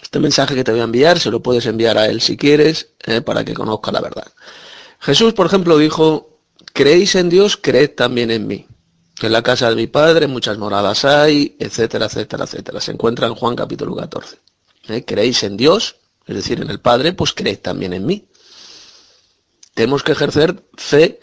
S2: este mensaje que te voy a enviar se lo puedes enviar a él si quieres eh, para que conozca la verdad. Jesús, por ejemplo, dijo creéis en Dios, creed también en mí. En la casa de mi padre muchas moradas hay, etcétera, etcétera, etcétera. Se encuentra en Juan capítulo 14. ¿Eh? Creéis en Dios, es decir, en el Padre, pues creed también en mí. Tenemos que ejercer fe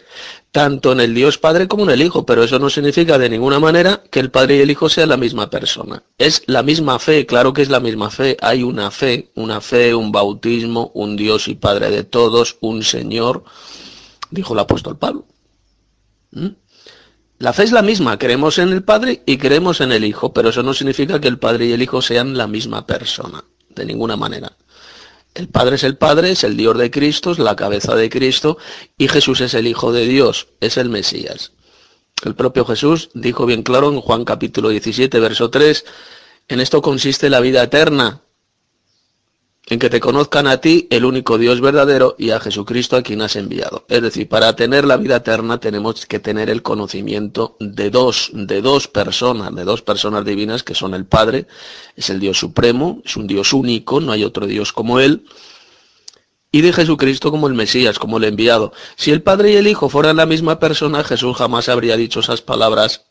S2: tanto en el Dios Padre como en el Hijo, pero eso no significa de ninguna manera que el Padre y el Hijo sean la misma persona. Es la misma fe, claro que es la misma fe. Hay una fe, una fe, un bautismo, un Dios y Padre de todos, un Señor, dijo el apóstol Pablo. ¿Mm? La fe es la misma, creemos en el Padre y creemos en el Hijo, pero eso no significa que el Padre y el Hijo sean la misma persona, de ninguna manera. El Padre es el Padre, es el Dios de Cristo, es la cabeza de Cristo, y Jesús es el Hijo de Dios, es el Mesías. El propio Jesús dijo bien claro en Juan capítulo 17, verso 3, en esto consiste la vida eterna, en que te conozcan a ti, el único Dios verdadero, y a Jesucristo a quien has enviado. Es decir, para tener la vida eterna tenemos que tener el conocimiento de dos, de dos personas, de dos personas divinas que son el Padre, es el Dios supremo, es un Dios único, no hay otro Dios como Él, y de Jesucristo como el Mesías, como el enviado. Si el Padre y el Hijo fueran la misma persona, Jesús jamás habría dicho esas palabras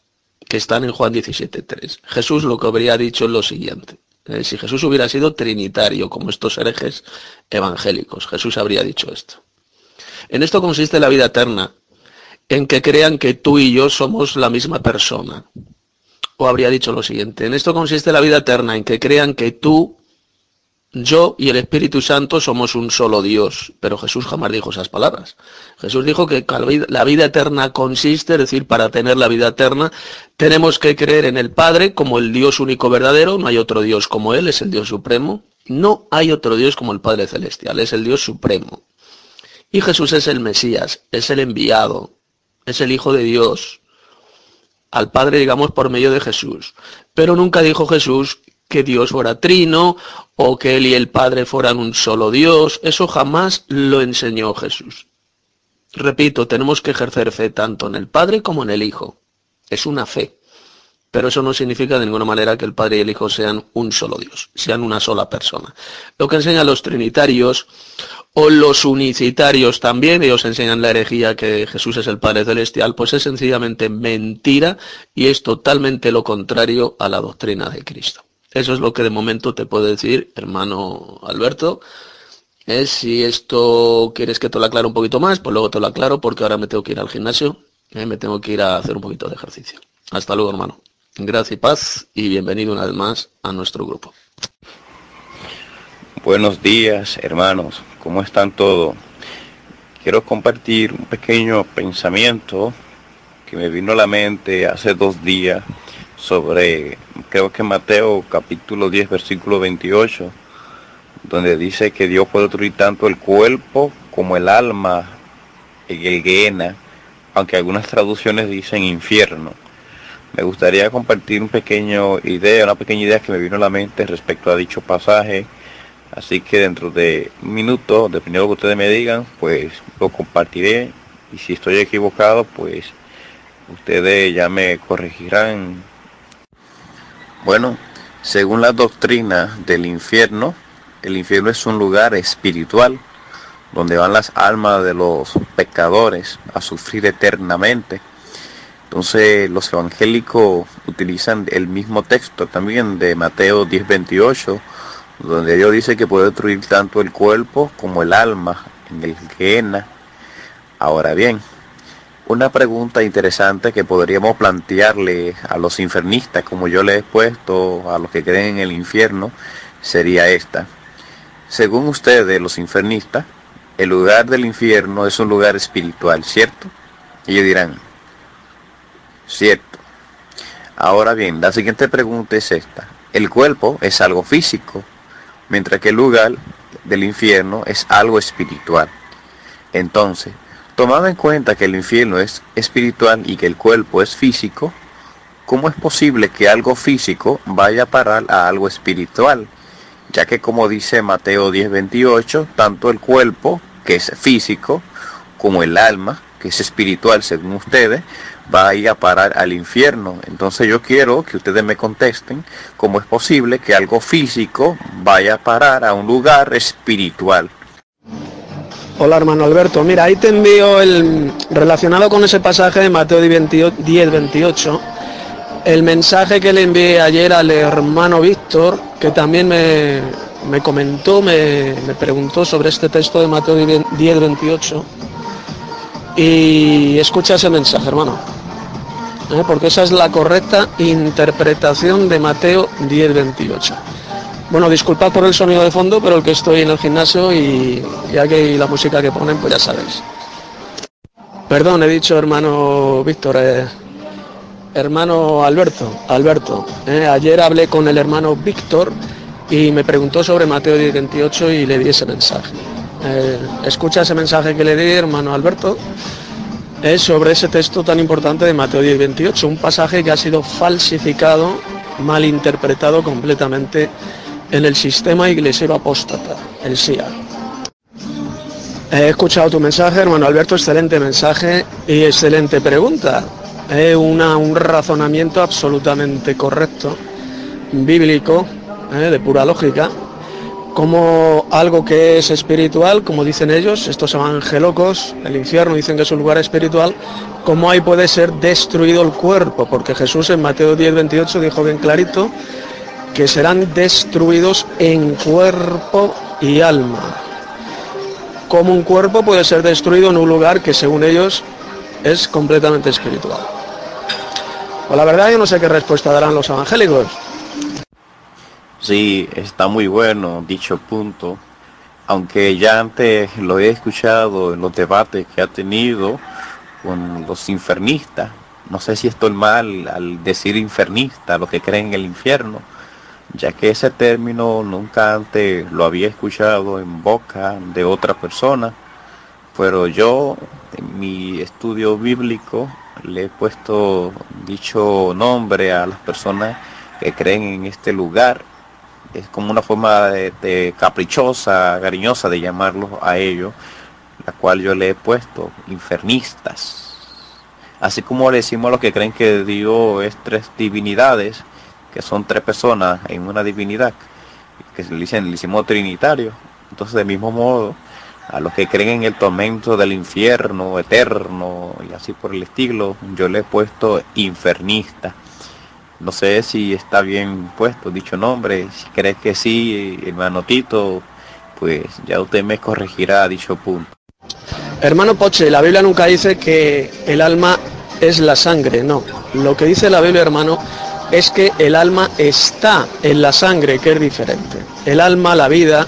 S2: que están en Juan 17.3. Jesús lo que habría dicho es lo siguiente. Eh, si Jesús hubiera sido trinitario, como estos herejes evangélicos, Jesús habría dicho esto. En esto consiste la vida eterna, en que crean que tú y yo somos la misma persona.
S5: o habría dicho lo siguiente, en esto consiste la vida eterna, en que crean que tú, yo y el Espíritu Santo somos un solo Dios. Pero Jesús jamás dijo esas palabras. Jesús dijo que la vida eterna consiste, es decir, para tener la vida eterna, tenemos que creer en el Padre como el Dios único verdadero, no hay otro Dios como Él, es el Dios supremo. No hay otro Dios como el Padre Celestial, es el Dios supremo. Y Jesús es el Mesías, es el enviado, es el Hijo de Dios, al Padre, digamos, por medio de Jesús. Pero nunca dijo Jesús que Dios fuera trino o que Él y el Padre fueran un solo Dios. Eso jamás lo enseñó Jesús. Repito, tenemos que ejercer fe tanto en el Padre como en el Hijo. Es una fe. Pero eso no significa de ninguna manera que el Padre y el Hijo sean un solo Dios, sean una sola persona. Lo que enseñan los trinitarios o los unicitarios también, ellos enseñan la herejía que Jesús es el Padre Celestial, pues es sencillamente mentira y es totalmente lo contrario a la doctrina de Cristo. Eso es lo que de momento te puedo decir, hermano Alberto. Es si esto quieres que te lo aclare un poquito más, pues luego te lo aclaro porque ahora me tengo que ir al gimnasio, eh, me tengo que ir a hacer un poquito de ejercicio. Hasta luego, hermano. Gracias y paz y bienvenido una vez más a nuestro grupo.
S13: Buenos días, hermanos. ¿Cómo están todos? Quiero compartir un pequeño pensamiento que me vino a la mente hace dos días sobre, creo que Mateo capítulo 10, versículo 28, donde dice que Dios puede destruir tanto el cuerpo como el alma en el Gehenna, aunque algunas traducciones dicen infierno. Me gustaría compartir un pequeño idea, una pequeña idea que me vino a la mente respecto a dicho pasaje. Así que dentro de un minuto, dependiendo de lo que ustedes me digan, pues lo compartiré. Y si estoy equivocado, pues ustedes ya me corregirán bueno, según la doctrina del infierno, el infierno es un lugar espiritual donde van las almas de los pecadores a sufrir eternamente. Entonces los evangélicos utilizan el mismo texto también de Mateo 10:28, donde Dios dice que puede destruir tanto el cuerpo como el alma en el Gehenna. Ahora bien, una pregunta interesante que podríamos plantearle a los infernistas, como yo le he puesto a los que creen en el infierno, sería esta. Según ustedes, los infernistas, el lugar del infierno es un lugar espiritual, ¿cierto? Y ellos dirán, cierto. Ahora bien, la siguiente pregunta es esta. El cuerpo es algo físico, mientras que el lugar del infierno es algo espiritual. Entonces, Tomando en cuenta que el infierno es espiritual y que el cuerpo es físico, ¿cómo es posible que algo físico vaya a parar a algo espiritual? Ya que como dice Mateo 10:28, tanto el cuerpo, que es físico, como el alma, que es espiritual según ustedes, va a ir a parar al infierno. Entonces yo quiero que ustedes me contesten cómo es posible que algo físico vaya a parar a un lugar espiritual.
S5: Hola hermano Alberto, mira, ahí te envío el relacionado con ese pasaje de Mateo 10, 28, el mensaje que le envié ayer al hermano Víctor, que también me, comentó, me, preguntó sobre este texto de Mateo 10, 28. Y escucha ese mensaje, hermano, ¿eh? porque esa es la correcta interpretación de Mateo 10, 28. Bueno, disculpad por el sonido de fondo, pero el que estoy en el gimnasio y ya que la música que ponen, pues ya sabéis. Perdón, he dicho hermano Víctor, eh, hermano Alberto, Alberto. Eh, ayer hablé con el hermano Víctor y me preguntó sobre Mateo 28 y le di ese mensaje. Eh, escucha ese mensaje que le di, hermano Alberto, es sobre ese texto tan importante de Mateo 28, un pasaje que ha sido falsificado, malinterpretado completamente en el sistema iglesiero apóstata, el SIA. He escuchado tu mensaje, hermano Alberto, excelente mensaje y excelente pregunta. Es un razonamiento absolutamente correcto, bíblico, eh, de pura lógica, como algo que es espiritual, como dicen ellos, estos evangelocos, el infierno dicen que es un lugar espiritual, como ahí puede ser destruido el cuerpo, porque Jesús en Mateo 10, 28 dijo bien clarito que serán destruidos en cuerpo y alma. Como un cuerpo puede ser destruido en un lugar que según ellos es completamente espiritual. Pues la verdad yo no sé qué respuesta darán los evangélicos.
S13: Sí, está muy bueno dicho punto, aunque ya antes lo he escuchado en los debates que ha tenido con los infernistas. No sé si estoy mal al decir infernista, los que creen en el infierno, ya que ese término nunca antes lo había escuchado en boca de otra persona, pero yo en mi estudio bíblico le he puesto dicho nombre a las personas que creen en este lugar. Es como una forma de, caprichosa, cariñosa de llamarlos a ellos, la cual yo le he puesto infernistas. Así como le decimos a los que creen que Dios es tres divinidades, que son tres personas en una divinidad, que le dicen, le hicimos trinitario. Entonces, del mismo modo, a los que creen en el tormento del infierno eterno y así por el estilo, yo le he puesto infernista. No sé si está bien puesto dicho nombre, si crees que sí, hermano Tito, pues ya usted me corregirá dicho punto.
S5: Hermano Poche, la Biblia nunca dice que el alma es la sangre, no. Lo que dice la Biblia, hermano, es que el alma está en la sangre, que es diferente. El alma, la vida,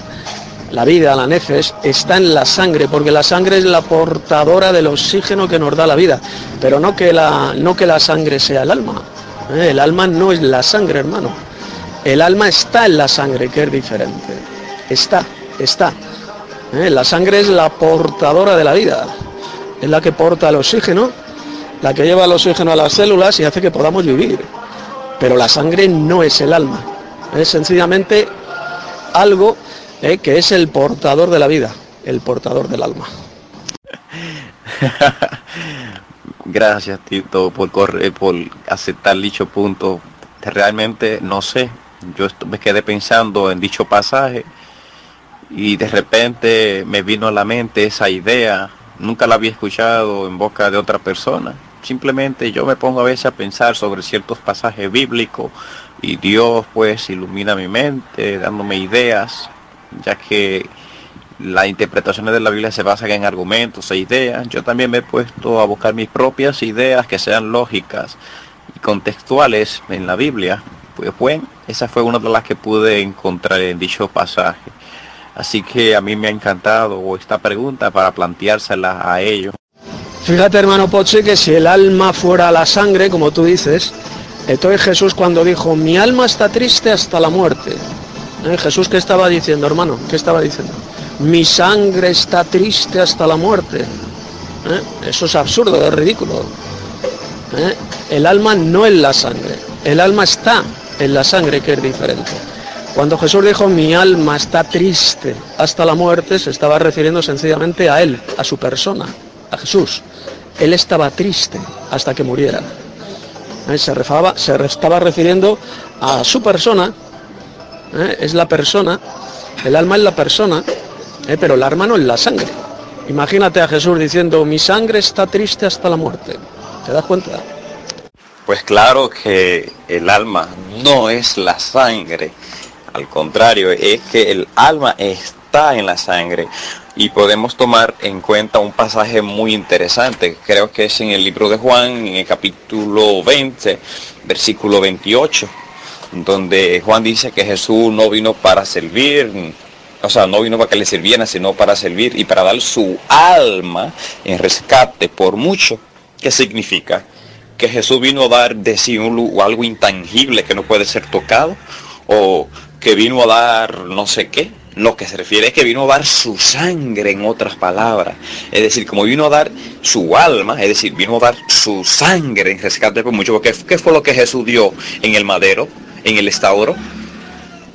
S5: la vida, la nefes, está en la sangre, porque la sangre es la portadora del oxígeno que nos da la vida, pero no que la, no que la sangre sea el alma. ¿eh? El alma no es la sangre, hermano. El alma está en la sangre, que es diferente. Está, está. ¿eh? La sangre es la portadora de la vida, es la que porta el oxígeno, la que lleva el oxígeno a las células y hace que podamos vivir. Pero la sangre no es el alma, es sencillamente algo ¿eh? que es el portador de la vida, el portador del alma.
S13: Gracias Tito por, correr, por aceptar dicho punto. Realmente no sé, yo me quedé pensando en dicho pasaje y de repente me vino a la mente esa idea, nunca la había escuchado en boca de otra persona. Simplemente yo me pongo a veces a pensar sobre ciertos pasajes bíblicos y Dios pues ilumina mi mente, dándome ideas ya que las interpretaciones de la Biblia se basan en argumentos e ideas. Yo también me he puesto a buscar mis propias ideas que sean lógicas y contextuales en la Biblia. Pues bueno, esa fue una de las que pude encontrar en dicho pasaje. Así que a mí me ha encantado esta pregunta para planteársela a ellos.
S5: Fíjate hermano Poche que si el alma fuera la sangre, como tú dices, entonces Jesús cuando dijo, mi alma está triste hasta la muerte, ¿Eh? Jesús, ¿qué estaba diciendo, hermano? ¿Qué estaba diciendo? Mi sangre está triste hasta la muerte. ¿Eh? Eso es absurdo, es ridículo. ¿Eh? El alma no es la sangre. El alma está en la sangre, que es diferente. Cuando Jesús dijo, mi alma está triste hasta la muerte, se estaba refiriendo sencillamente a Él, a su persona, a Jesús. Él estaba triste hasta que muriera. Se, se estaba refiriendo a su persona ¿eh? es la persona, el alma es la persona, ¿eh? pero el alma no es la sangre. Imagínate a Jesús diciendo, mi sangre está triste hasta la muerte. ¿Te das cuenta?
S13: Pues claro que el alma no es la sangre. Al contrario, es que el alma está en la sangre. Y podemos tomar en cuenta un pasaje muy interesante. Creo que es en el libro de Juan, en el capítulo 20, versículo 28 donde Juan dice que Jesús no vino para servir, o sea, no vino para que le sirvieran, sino para servir y para dar su alma en rescate por mucho. ¿Qué significa? Que Jesús vino a dar de sí algo intangible que no puede ser tocado, o que vino a dar no sé qué. Lo que se refiere es que vino a dar su sangre, en otras palabras. Es decir, como vino a dar su alma, es decir, vino a dar su sangre en rescate por mucho. Porque ¿qué fue lo que Jesús dio en el madero? en el estauro,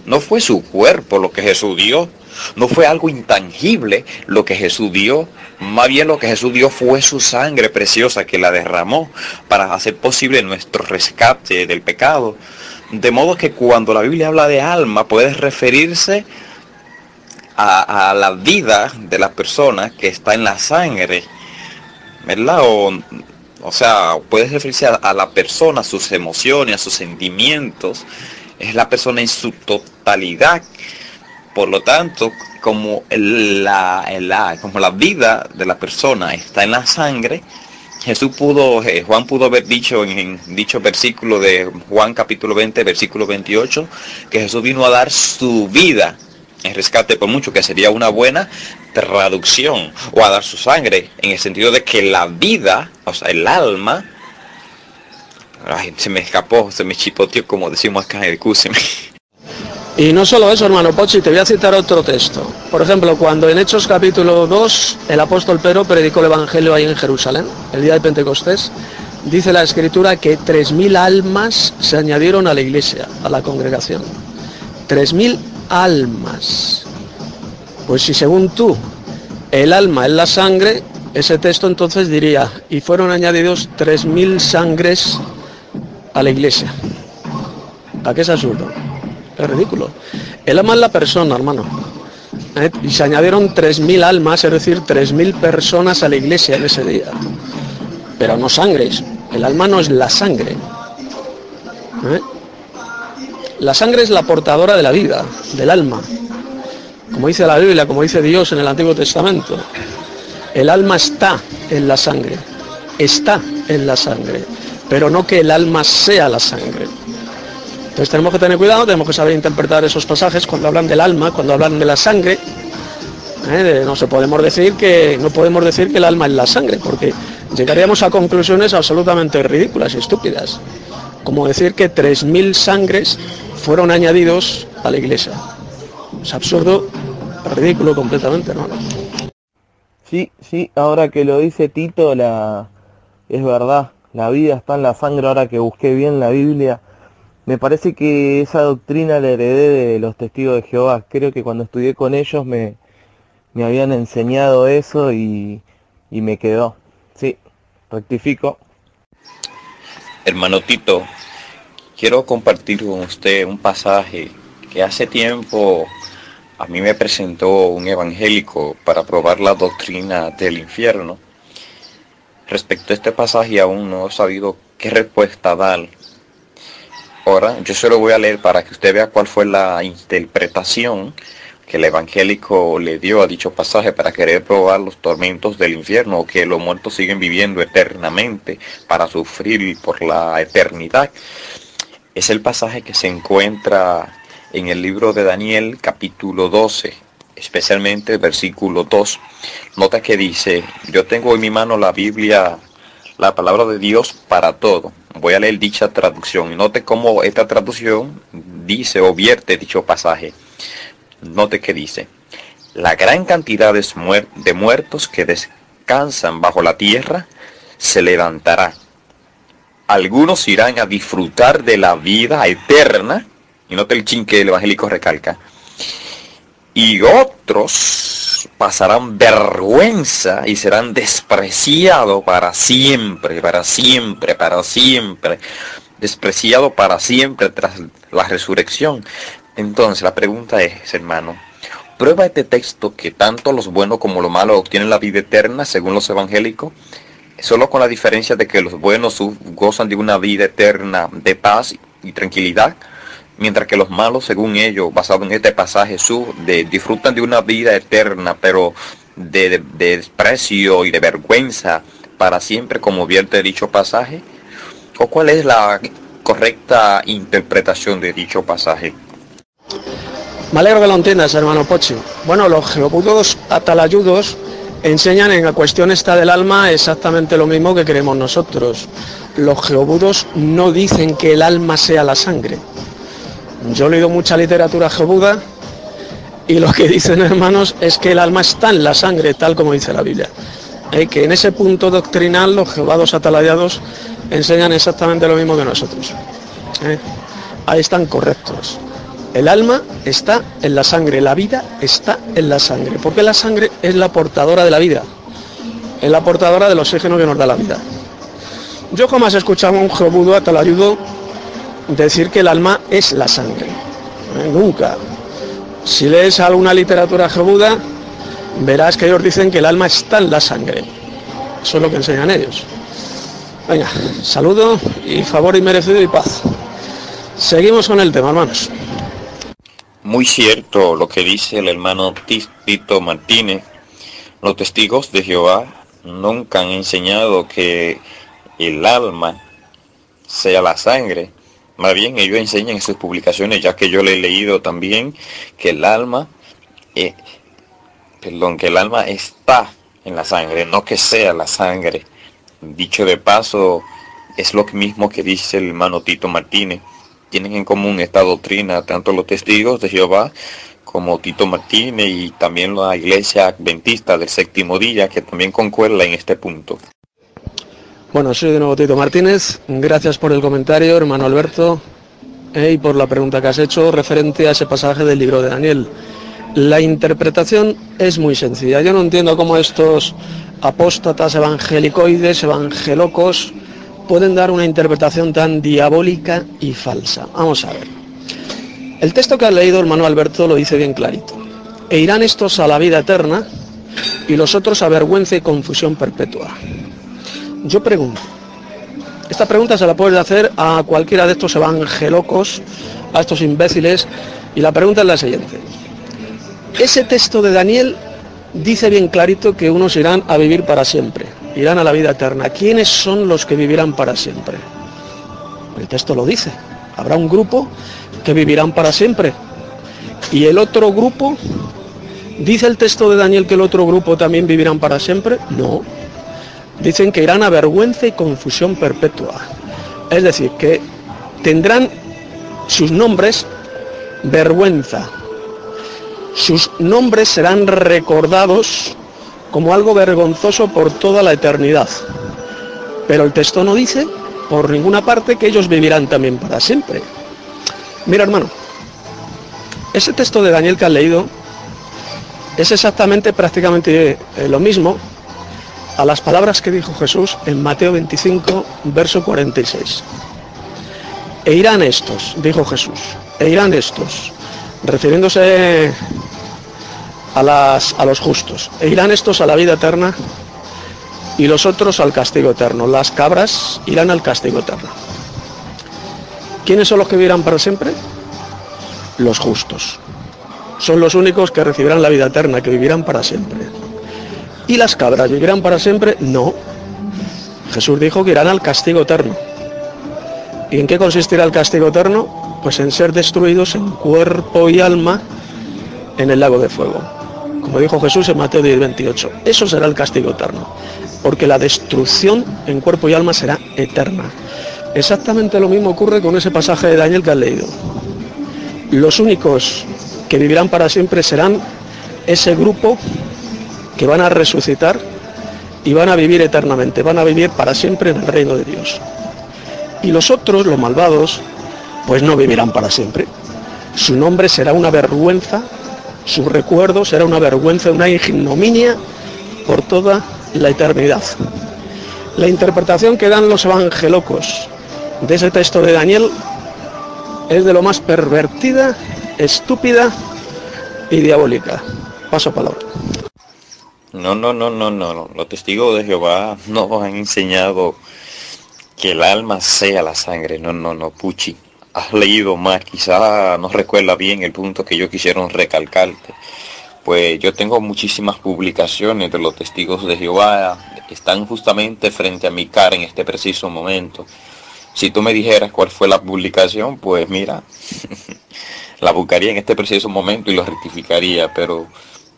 S13: no fue su cuerpo lo que Jesús dio, no fue algo intangible lo que Jesús dio, más bien lo que Jesús dio fue su sangre preciosa que la derramó para hacer posible nuestro rescate del pecado. De modo que cuando la Biblia habla de alma puede referirse la vida de la persona que está en la sangre, ¿verdad? O, sea, puede referirse a, la persona, a sus emociones, a sus sentimientos. Es la persona en su totalidad. Por lo tanto, como la, como la vida de la persona está en la sangre, Jesús pudo, eh, Juan pudo haber dicho en, en dicho versículo de Juan capítulo 20, versículo 28, que Jesús vino a dar su vida en rescate por mucho, que sería una buena traducción, o a dar su sangre, en el sentido de que la vida, o sea, el alma, ay, se me escapó, se me chipoteó, como decimos acá, excúseme.
S5: Y no solo eso, hermano Pochi, te voy a citar otro texto. Por ejemplo, cuando en Hechos capítulo 2 el apóstol Pedro predicó el Evangelio ahí en Jerusalén, el día de Pentecostés, dice la escritura que 3.000 almas se añadieron a la iglesia, a la congregación. 3.000 almas. Pues si según tú el alma es la sangre, ese texto entonces diría, y fueron añadidos 3.000 sangres a la iglesia. ¿A qué es absurdo? Es ridículo. El alma es la persona, hermano. ¿Eh? Y se añadieron 3.000 almas, es decir, 3.000 personas a la iglesia en ese día. Pero no sangres. El alma no es la sangre. ¿Eh? La sangre es la portadora de la vida, del alma. Como dice la Biblia, como dice Dios en el Antiguo Testamento. El alma está en la sangre. Está en la sangre. Pero no que el alma sea la sangre. Entonces tenemos que tener cuidado, tenemos que saber interpretar esos pasajes cuando hablan del alma, cuando hablan de la sangre. ¿eh? No se podemos decir que no podemos decir que el alma es la sangre, porque llegaríamos a conclusiones absolutamente ridículas y estúpidas, como decir que 3.000 sangres fueron añadidos a la iglesia. Es absurdo, ridículo completamente, hermano.
S3: Sí, sí, ahora que lo dice Tito, la es verdad, la vida está en la sangre, ahora que busqué bien la Biblia. Me parece que esa doctrina la heredé de los testigos de Jehová. Creo que cuando estudié con ellos me, me habían enseñado eso y, y me quedó. Sí, rectifico.
S13: Hermano Tito, quiero compartir con usted un pasaje que hace tiempo a mí me presentó un evangélico para probar la doctrina del infierno. Respecto a este pasaje aún no he sabido qué respuesta dar. Ahora yo se lo voy a leer para que usted vea cuál fue la interpretación que el evangélico le dio a dicho pasaje para querer probar los tormentos del infierno que los muertos siguen viviendo eternamente para sufrir por la eternidad. Es el pasaje que se encuentra en el libro de Daniel capítulo 12, especialmente el versículo 2. Nota que dice, yo tengo en mi mano la Biblia, la palabra de Dios para todo. Voy a leer dicha traducción. Note cómo esta traducción dice o vierte dicho pasaje. Note que dice, la gran cantidad de muertos que descansan bajo la tierra se levantará. Algunos irán a disfrutar de la vida eterna, y note el chin que el evangélico recalca, y otros pasarán vergüenza y serán despreciados para siempre, para siempre, para siempre, despreciados para siempre tras la resurrección. Entonces la pregunta es, hermano, ¿prueba este texto que tanto los buenos como los malos obtienen la vida eterna según los evangélicos? Solo con la diferencia de que los buenos gozan de una vida eterna de paz y tranquilidad, mientras que los malos, según ellos, basado en este pasaje, su, de, disfrutan de una vida eterna, pero de, de, de, desprecio y de vergüenza para siempre, como vierte dicho pasaje? ¿O cuál es la correcta interpretación de dicho pasaje?
S5: Me alegro que lo entiendas, hermano Pochi. Bueno, los geobudos atalayudos enseñan en la cuestión esta del alma exactamente lo mismo que creemos nosotros. Los geobudos no dicen que el alma sea la sangre. Yo he leído mucha literatura geobuda y lo que dicen hermanos es que el alma está en la sangre, tal como dice la Biblia. ¿Eh? Que en ese punto doctrinal los geobados atalayados enseñan exactamente lo mismo que nosotros. ¿Eh? Ahí están correctos. El alma está en la sangre, la vida está en la sangre, porque la sangre es la portadora de la vida, es la portadora del oxígeno que nos da la vida. Yo jamás he escuchado a un geobudo atalayudo decir que el alma es la sangre, ¿Eh? nunca. Si lees alguna literatura geobuda, verás que ellos dicen que el alma está en la sangre. Eso es lo que enseñan ellos. Venga, saludo y favor inmerecido y paz. Seguimos con el tema, hermanos.
S13: Muy cierto lo que dice el hermano Tito Martínez. Los testigos de Jehová nunca han enseñado que el alma sea la sangre. Más bien ellos enseñan en sus publicaciones, ya que yo le he leído también, que el alma, eh, perdón, que el alma está en la sangre, no que sea la sangre. Dicho de paso, es lo mismo que dice el hermano Tito Martínez. Tienen en común esta doctrina tanto los testigos de Jehová como Tito Martínez y también la iglesia adventista del séptimo día que también concuerda en este punto.
S5: Bueno, soy de nuevo Tito Martínez. Gracias por el comentario, hermano Alberto, eh, y por la pregunta que has hecho referente a ese pasaje del libro de Daniel. La interpretación es muy sencilla. Yo no entiendo cómo estos apóstatas evangelicoides, evangelocos, pueden dar una interpretación tan diabólica y falsa. Vamos a ver. El texto que ha leído hermano Alberto lo dice bien clarito. E irán estos a la vida eterna y los otros a vergüenza y confusión perpetua. Yo pregunto, esta pregunta se la puedes hacer a cualquiera de estos evangelocos, a estos imbéciles, y la pregunta es la siguiente. Ese texto de Daniel dice bien clarito que unos irán a vivir para siempre, irán a la vida eterna. ¿Quiénes son los que vivirán para siempre? El texto lo dice. Habrá un grupo que vivirán para siempre. Y el otro grupo, ¿dice el texto de Daniel que el otro grupo también vivirán para siempre? No. Dicen que irán a vergüenza y confusión perpetua. Es decir, que tendrán sus nombres vergüenza, sus nombres serán recordados como algo vergonzoso por toda la eternidad. Pero el texto no dice por ninguna parte que ellos vivirán también para siempre. Mira hermano, ese texto de Daniel que has leído es exactamente prácticamente eh, lo mismo a las palabras que dijo Jesús en Mateo 25, verso 46. E irán estos, dijo Jesús, e irán estos, refiriéndose a, las, a los justos. E irán estos a la vida eterna y los otros al castigo eterno. Las cabras irán al castigo eterno. ¿Quiénes son los que vivirán para siempre? Los justos. Son los únicos que recibirán la vida eterna, que vivirán para siempre. ¿Y las cabras vivirán para siempre? No. Jesús dijo que irán al castigo eterno. ¿Y en qué consistirá el castigo eterno? Pues en ser destruidos en cuerpo y alma en el lago de fuego. Como dijo Jesús en Mateo 10, 28. Eso será el castigo eterno. Porque la destrucción en cuerpo y alma será eterna. Exactamente lo mismo ocurre con ese pasaje de Daniel que has leído. Los únicos que vivirán para siempre serán ese grupo que van a resucitar y van a vivir eternamente, van a vivir para siempre en el reino de Dios. Y los otros, los malvados, pues no vivirán para siempre. Su nombre será una vergüenza su recuerdo será una vergüenza, una ignominia por toda la eternidad. La interpretación que dan los evangelocos de ese texto de Daniel es de lo más pervertida, estúpida y diabólica. Paso palabra.
S13: No, no, no, no, no. Los testigos de Jehová no han enseñado que el alma sea la sangre. No, no, no, Puchi has leído más, quizá no recuerda bien el punto que yo quisieron recalcarte. Pues yo tengo muchísimas publicaciones de los testigos de Jehová están justamente frente a mi cara en este preciso momento. Si tú me dijeras cuál fue la publicación, pues mira, la buscaría en este preciso momento y lo rectificaría, pero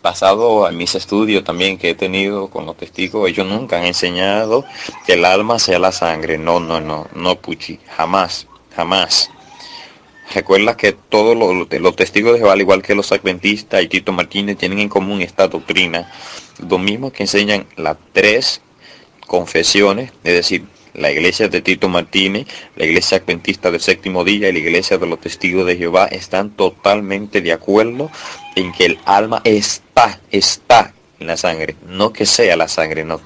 S13: basado en mis estudios también que he tenido con los testigos, ellos nunca han enseñado que el alma sea la sangre. No, no, no, no, Puchi, jamás, jamás. Recuerda que todos los, testigos de Jehová, al igual que los adventistas y Tito Martínez, tienen en común esta doctrina. Lo mismo que enseñan las tres confesiones, es decir, la iglesia de Tito Martínez, la iglesia adventista del séptimo día y la iglesia de los testigos de Jehová están totalmente de acuerdo en que el alma está, está en la sangre, no que sea la sangre, no,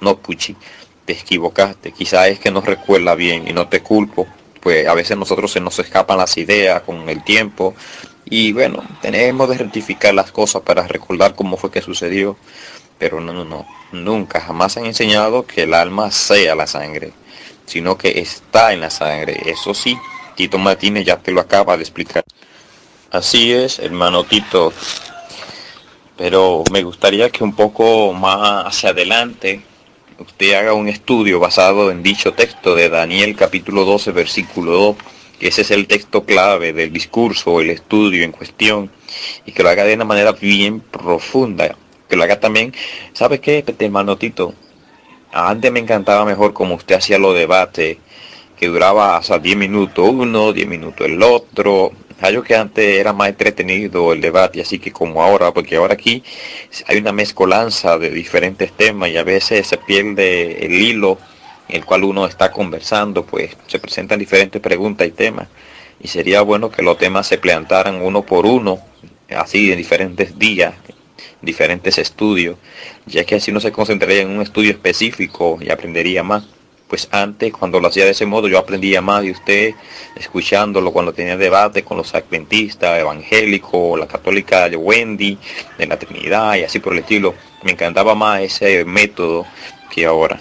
S13: no puchi, te equivocaste, quizás es que no recuerda bien y no te culpo, pues a veces nosotros se nos escapan las ideas con el tiempo. Y bueno, tenemos de rectificar las cosas para recordar cómo fue que sucedió, pero no, no, no, nunca, jamás han enseñado que el alma sea la sangre, sino que está en la sangre, eso sí, Tito Martínez ya te lo acaba de explicar. Así es, hermano Tito, pero me gustaría que un poco más hacia adelante
S14: usted haga un estudio basado en dicho texto de Daniel capítulo 12 versículo 2, que ese es el texto clave del discurso o el estudio en cuestión, y que lo haga de una manera bien profunda, que lo haga también, ¿sabe qué, hermano Tito? Antes me encantaba mejor como usted hacía los debates, que duraba hasta 10 minutos uno, 10 minutos el otro, algo que antes era más entretenido el debate, así que como ahora, porque ahora aquí hay una mezcolanza de diferentes temas y a veces se pierde el hilo en el cual uno está conversando, pues se presentan diferentes preguntas y temas. Y sería bueno que los temas se plantaran uno por uno, así en diferentes días, diferentes estudios, ya que así uno se concentraría en un estudio específico y aprendería más pues antes cuando lo hacía de ese modo yo aprendía más de usted escuchándolo cuando tenía debate con los adventistas, evangélicos, la católica de Wendy, de la Trinidad y así por el estilo. Me encantaba más ese método que ahora.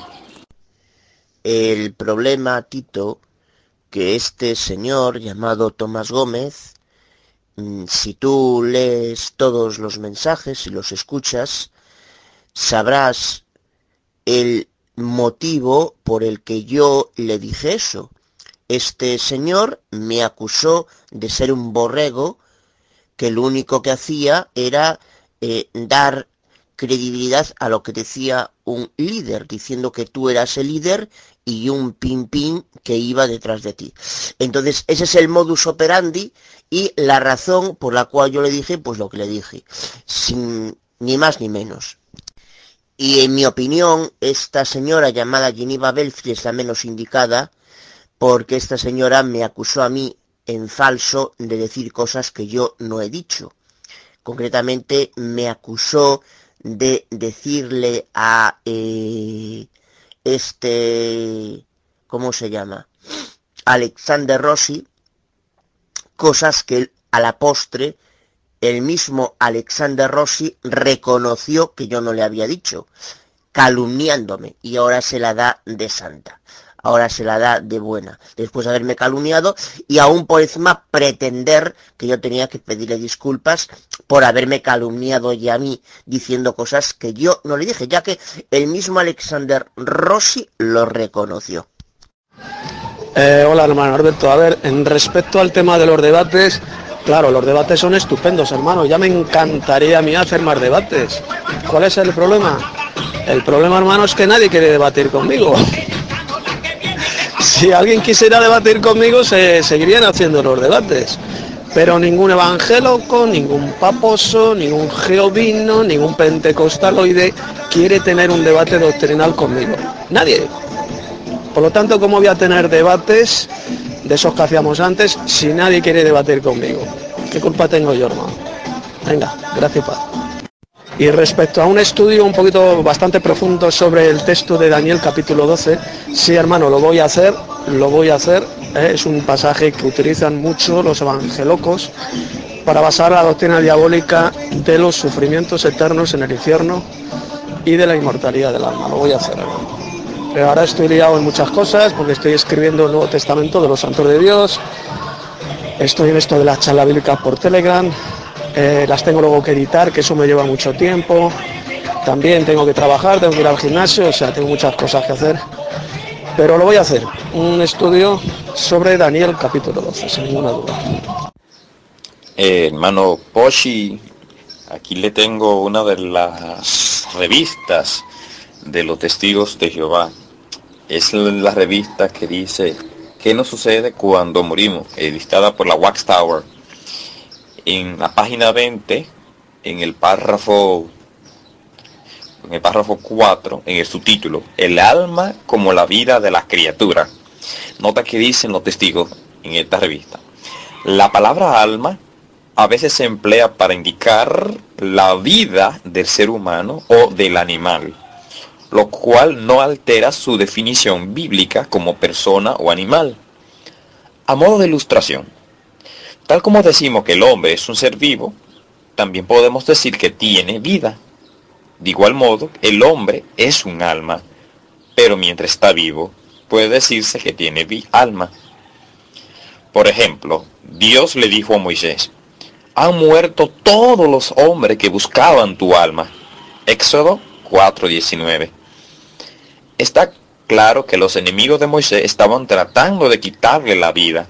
S7: El problema, Tito, que este señor llamado Tomás Gómez, mm, si tú lees todos los mensajes y los escuchas, sabrás el motivo por el que yo le dije eso. Este señor me acusó de ser un borrego que lo único que hacía era eh, dar credibilidad a lo que decía un líder, diciendo que tú eras el líder y un pin pin que iba detrás de ti. Entonces, ese es el modus operandi y la razón por la cual yo le dije, pues lo que le dije, sin ni más ni menos. Y en mi opinión, esta señora llamada Geneva Belfi es la menos indicada porque esta señora me acusó a mí en falso de decir cosas que yo no he dicho. Concretamente me acusó de decirle a eh, este, ¿cómo se llama? Alexander Rossi, cosas que a la postre el mismo Alexander Rossi reconoció que yo no le había dicho, calumniándome, y ahora se la da de santa. Ahora se la da de buena, después de haberme calumniado y aún por encima pretender que yo tenía que pedirle disculpas por haberme calumniado y a mí diciendo cosas que yo no le dije, ya que el mismo Alexander Rossi lo reconoció.
S5: Eh, hola hermano Alberto, a ver, en respecto al tema de los debates, Claro, los debates son estupendos, hermano. Ya me encantaría a mí hacer más debates. ¿Cuál es el problema? El problema, hermano, es que nadie quiere debatir conmigo. si alguien quisiera debatir conmigo, se seguirían haciendo los debates. Pero ningún evangélico, ningún paposo, ningún geovino, ningún pentecostaloide quiere tener un debate doctrinal conmigo. Nadie. Por lo tanto, ¿cómo voy a tener debates de esos que hacíamos antes si nadie quiere debatir conmigo. ¿Qué culpa tengo yo, hermano? Venga, gracias, Paz. Y respecto a un estudio un poquito bastante profundo sobre el texto de Daniel capítulo 12, sí hermano, lo voy a hacer, lo voy a hacer. ¿eh? Es un pasaje que utilizan mucho los evangelocos para basar la doctrina diabólica de los sufrimientos eternos en el infierno y de la inmortalidad del alma. Lo voy a hacer, hermano. Ahora estoy liado en muchas cosas porque estoy escribiendo el Nuevo Testamento de los Santos de Dios. Estoy en esto de las charlas bíblicas por Telegram. Eh, las tengo luego que editar, que eso me lleva mucho tiempo. También tengo que trabajar, tengo que ir al gimnasio, o sea, tengo muchas cosas que hacer. Pero lo voy a hacer, un estudio sobre Daniel capítulo 12, sin ninguna duda.
S14: Eh, hermano Poshi, aquí le tengo una de las revistas de los testigos de Jehová. Es la revista que dice ¿Qué nos sucede cuando morimos? editada por la Wax Tower. En la página 20, en el párrafo en el párrafo 4, en el subtítulo, el alma como la vida de la criatura. Nota que dicen los testigos en esta revista. La palabra alma a veces se emplea para indicar la vida del ser humano o del animal lo cual no altera su definición bíblica como persona o animal. A modo de ilustración, tal como decimos que el hombre es un ser vivo, también podemos decir que tiene vida. De igual modo, el hombre es un alma, pero mientras está vivo, puede decirse que tiene alma. Por ejemplo, Dios le dijo a Moisés, han muerto todos los hombres que buscaban tu alma. Éxodo 4:19. Está claro que los enemigos de Moisés estaban tratando de quitarle la vida.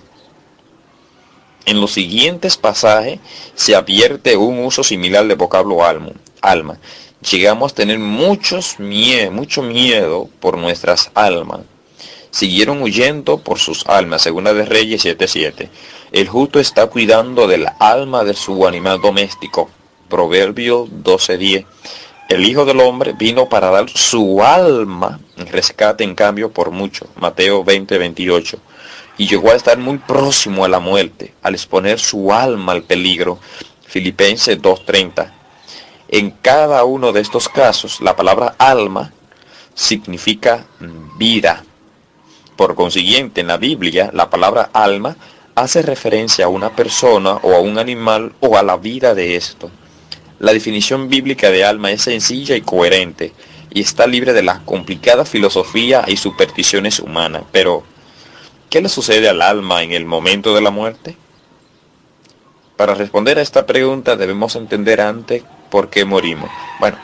S14: En los siguientes pasajes se advierte un uso similar del vocablo alma. Llegamos a tener muchos mucho miedo por nuestras almas. Siguieron huyendo por sus almas, segunda de Reyes 7.7. El justo está cuidando del alma de su animal doméstico. Proverbio 12.10. El Hijo del Hombre vino para dar su alma en rescate en cambio por mucho. Mateo 20.28. Y llegó a estar muy próximo a la muerte, al exponer su alma al peligro. Filipenses 2.30. En cada uno de estos casos, la palabra alma significa vida. Por consiguiente, en la Biblia, la palabra alma hace referencia a una persona o a un animal o a la vida de esto. La definición bíblica de alma es sencilla y coherente y está libre de la complicada filosofía y supersticiones humanas. Pero, ¿qué le sucede al alma en el momento de la muerte? Para responder a esta pregunta debemos entender antes por qué morimos. Bueno,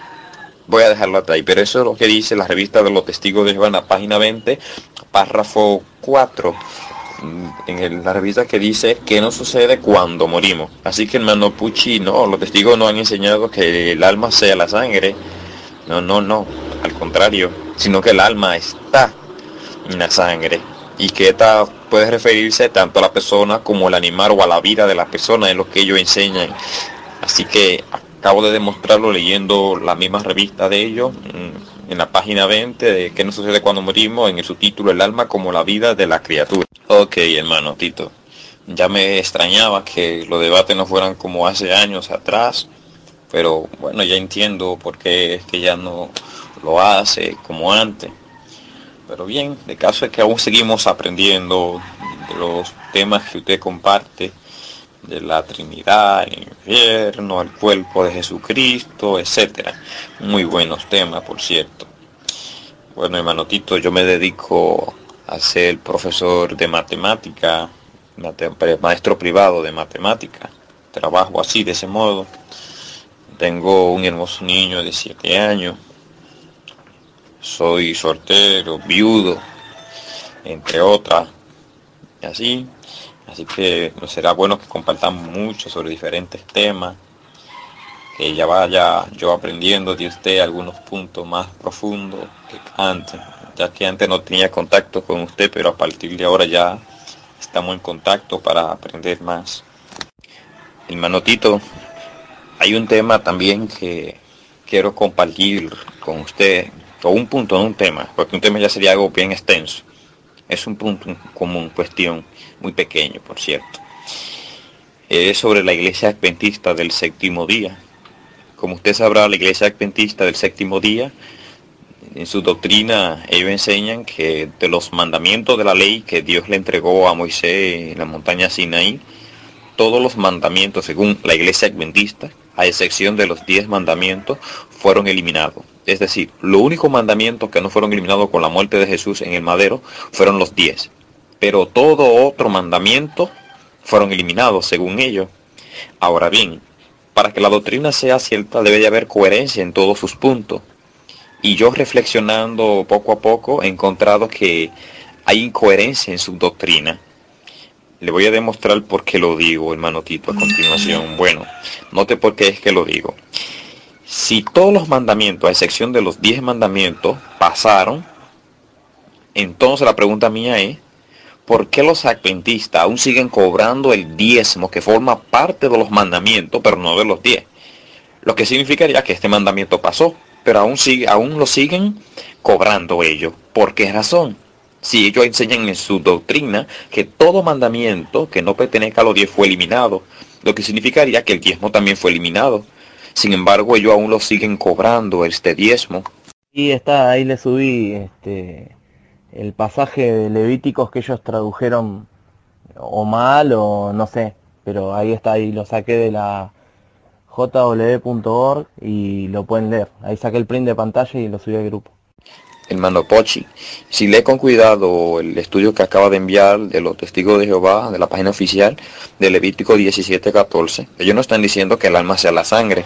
S14: voy a dejarlo hasta ahí, pero eso es lo que dice la revista de los testigos de Jehová, página 20, párrafo 4, en la revista que dice qué nos sucede cuando morimos. Así que hermano Pucci, no, los testigos no han enseñado que el alma sea la sangre. No, no, no, al contrario, sino que el alma está en la sangre y que esta puede referirse tanto a la persona como al animal o a la vida de la persona, en lo que ellos enseñan. Así que acabo de demostrarlo leyendo la misma revista de ellos, mm, en la página 20 de qué nos sucede cuando morimos, en el subtítulo El alma como la vida de la criatura. Ok, hermano Tito, ya me extrañaba que los debates no fueran como hace años atrás, pero bueno, ya entiendo por qué es que ya no lo hace como antes. Pero bien, de caso es que aún seguimos aprendiendo de los temas que usted comparte de la Trinidad, el infierno, el cuerpo de Jesucristo, etcétera. Muy buenos temas, por cierto. Bueno, hermano Tito, yo me dedico a ser profesor de matemática, maestro privado de matemática. Trabajo así, de ese modo. Tengo un hermoso niño de 7 años. Soy soltero, viudo, entre otras. Así, Así que será bueno que compartamos mucho sobre diferentes temas, que ya vaya yo aprendiendo de usted algunos puntos más profundos que antes, ya que antes no tenía contacto con usted, pero a partir de ahora ya estamos en contacto para aprender más. Hermano Tito, hay un tema también que quiero compartir con usted, o un punto, no un tema, porque un tema ya sería algo bien extenso. Es un punto común, cuestión muy pequeño, por cierto. Es sobre la iglesia adventista del séptimo día. Como usted sabrá, la iglesia adventista del séptimo día, en su doctrina, ellos enseñan que de los mandamientos de la ley que Dios le entregó a Moisés en la montaña Sinaí, todos los mandamientos, según la iglesia adventista, a excepción de los diez mandamientos, fueron eliminados. Es decir, los únicos mandamientos que no fueron eliminados con la muerte de Jesús en el madero fueron los diez pero todo otro mandamiento fueron eliminados según ellos. Ahora bien, para que la doctrina sea cierta debe de haber coherencia en todos sus puntos. Y yo reflexionando poco a poco he encontrado que hay incoherencia en su doctrina. Le voy a demostrar por qué lo digo, hermano Tito, a continuación. Bueno, note por qué es que lo digo. Si todos los mandamientos, a excepción de los diez mandamientos, pasaron, entonces la pregunta mía es, ¿por qué los adventistas aún siguen cobrando el diezmo que forma parte de los mandamientos, pero no de los diez? Lo que significaría que este mandamiento pasó, pero aún, aún lo siguen cobrando ellos. ¿Por qué razón? Si ellos enseñan en su doctrina que todo mandamiento que no pertenezca a los diez fue eliminado, lo que significaría que el diezmo también fue eliminado. Sin embargo, ellos aún lo siguen cobrando este diezmo.
S11: Y está, ahí le subí este, el pasaje de Levíticos que ellos tradujeron o mal o no sé, pero ahí está, ahí lo saqué de la jw.org y lo pueden leer. Ahí saqué el print de pantalla y lo subí al grupo.
S14: hermano Pochi, si lee con cuidado el estudio que acaba de enviar de los testigos de Jehová, de la página oficial de Levítico 17:14, ellos no están diciendo que el alma sea la sangre.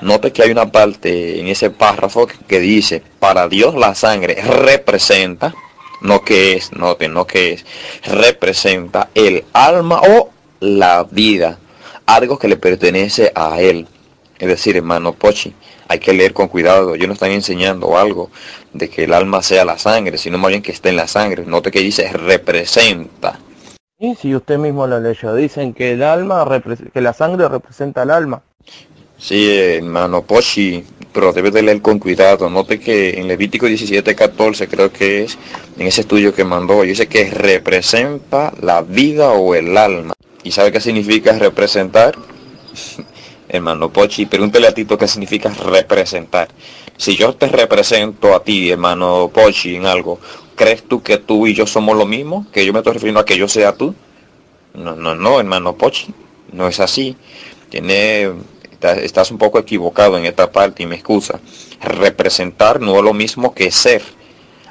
S14: Note que hay una parte en ese párrafo que dice, para Dios la sangre representa, no que es, note, no que es, representa el alma o la vida, algo que le pertenece a Él. Es decir, hermano Pochi, hay que leer con cuidado. Yo no están enseñando algo de que el alma sea la sangre, sino más bien que esté en la sangre. Note que dice representa.
S3: Y si usted mismo lo leyó, dicen que el alma, que la sangre representa el alma.
S14: Sí, hermano Pochi, pero debe de leer con cuidado. Note que en Levítico 17, 14 creo que es, en ese estudio que mandó, dice que representa la vida o el alma. ¿Y sabe qué significa representar? hermano Pochi, pregúntele a Tito qué significa representar. Si yo te represento a ti, hermano Pochi, en algo, ¿crees tú que tú y yo somos lo mismo? ¿Que yo me estoy refiriendo a que yo sea tú? No, no, no, hermano Pochi, no es así. Tiene, estás un poco equivocado en esta parte y me excusa. Representar no es lo mismo que ser.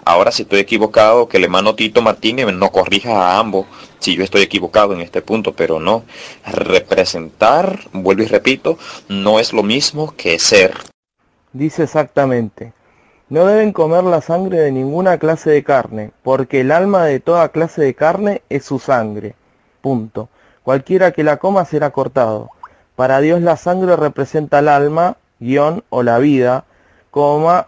S14: Ahora si estoy equivocado, que el hermano Tito Martínez no corrija a ambos si yo estoy equivocado en este punto, pero no. Representar, vuelvo y repito, no es lo mismo que ser.
S3: Dice exactamente, no deben comer la sangre de ninguna clase de carne, porque el alma de toda clase de carne es su sangre. Punto. Cualquiera que la coma será cortado. Para Dios la sangre representa el alma, guion o la vida, coma,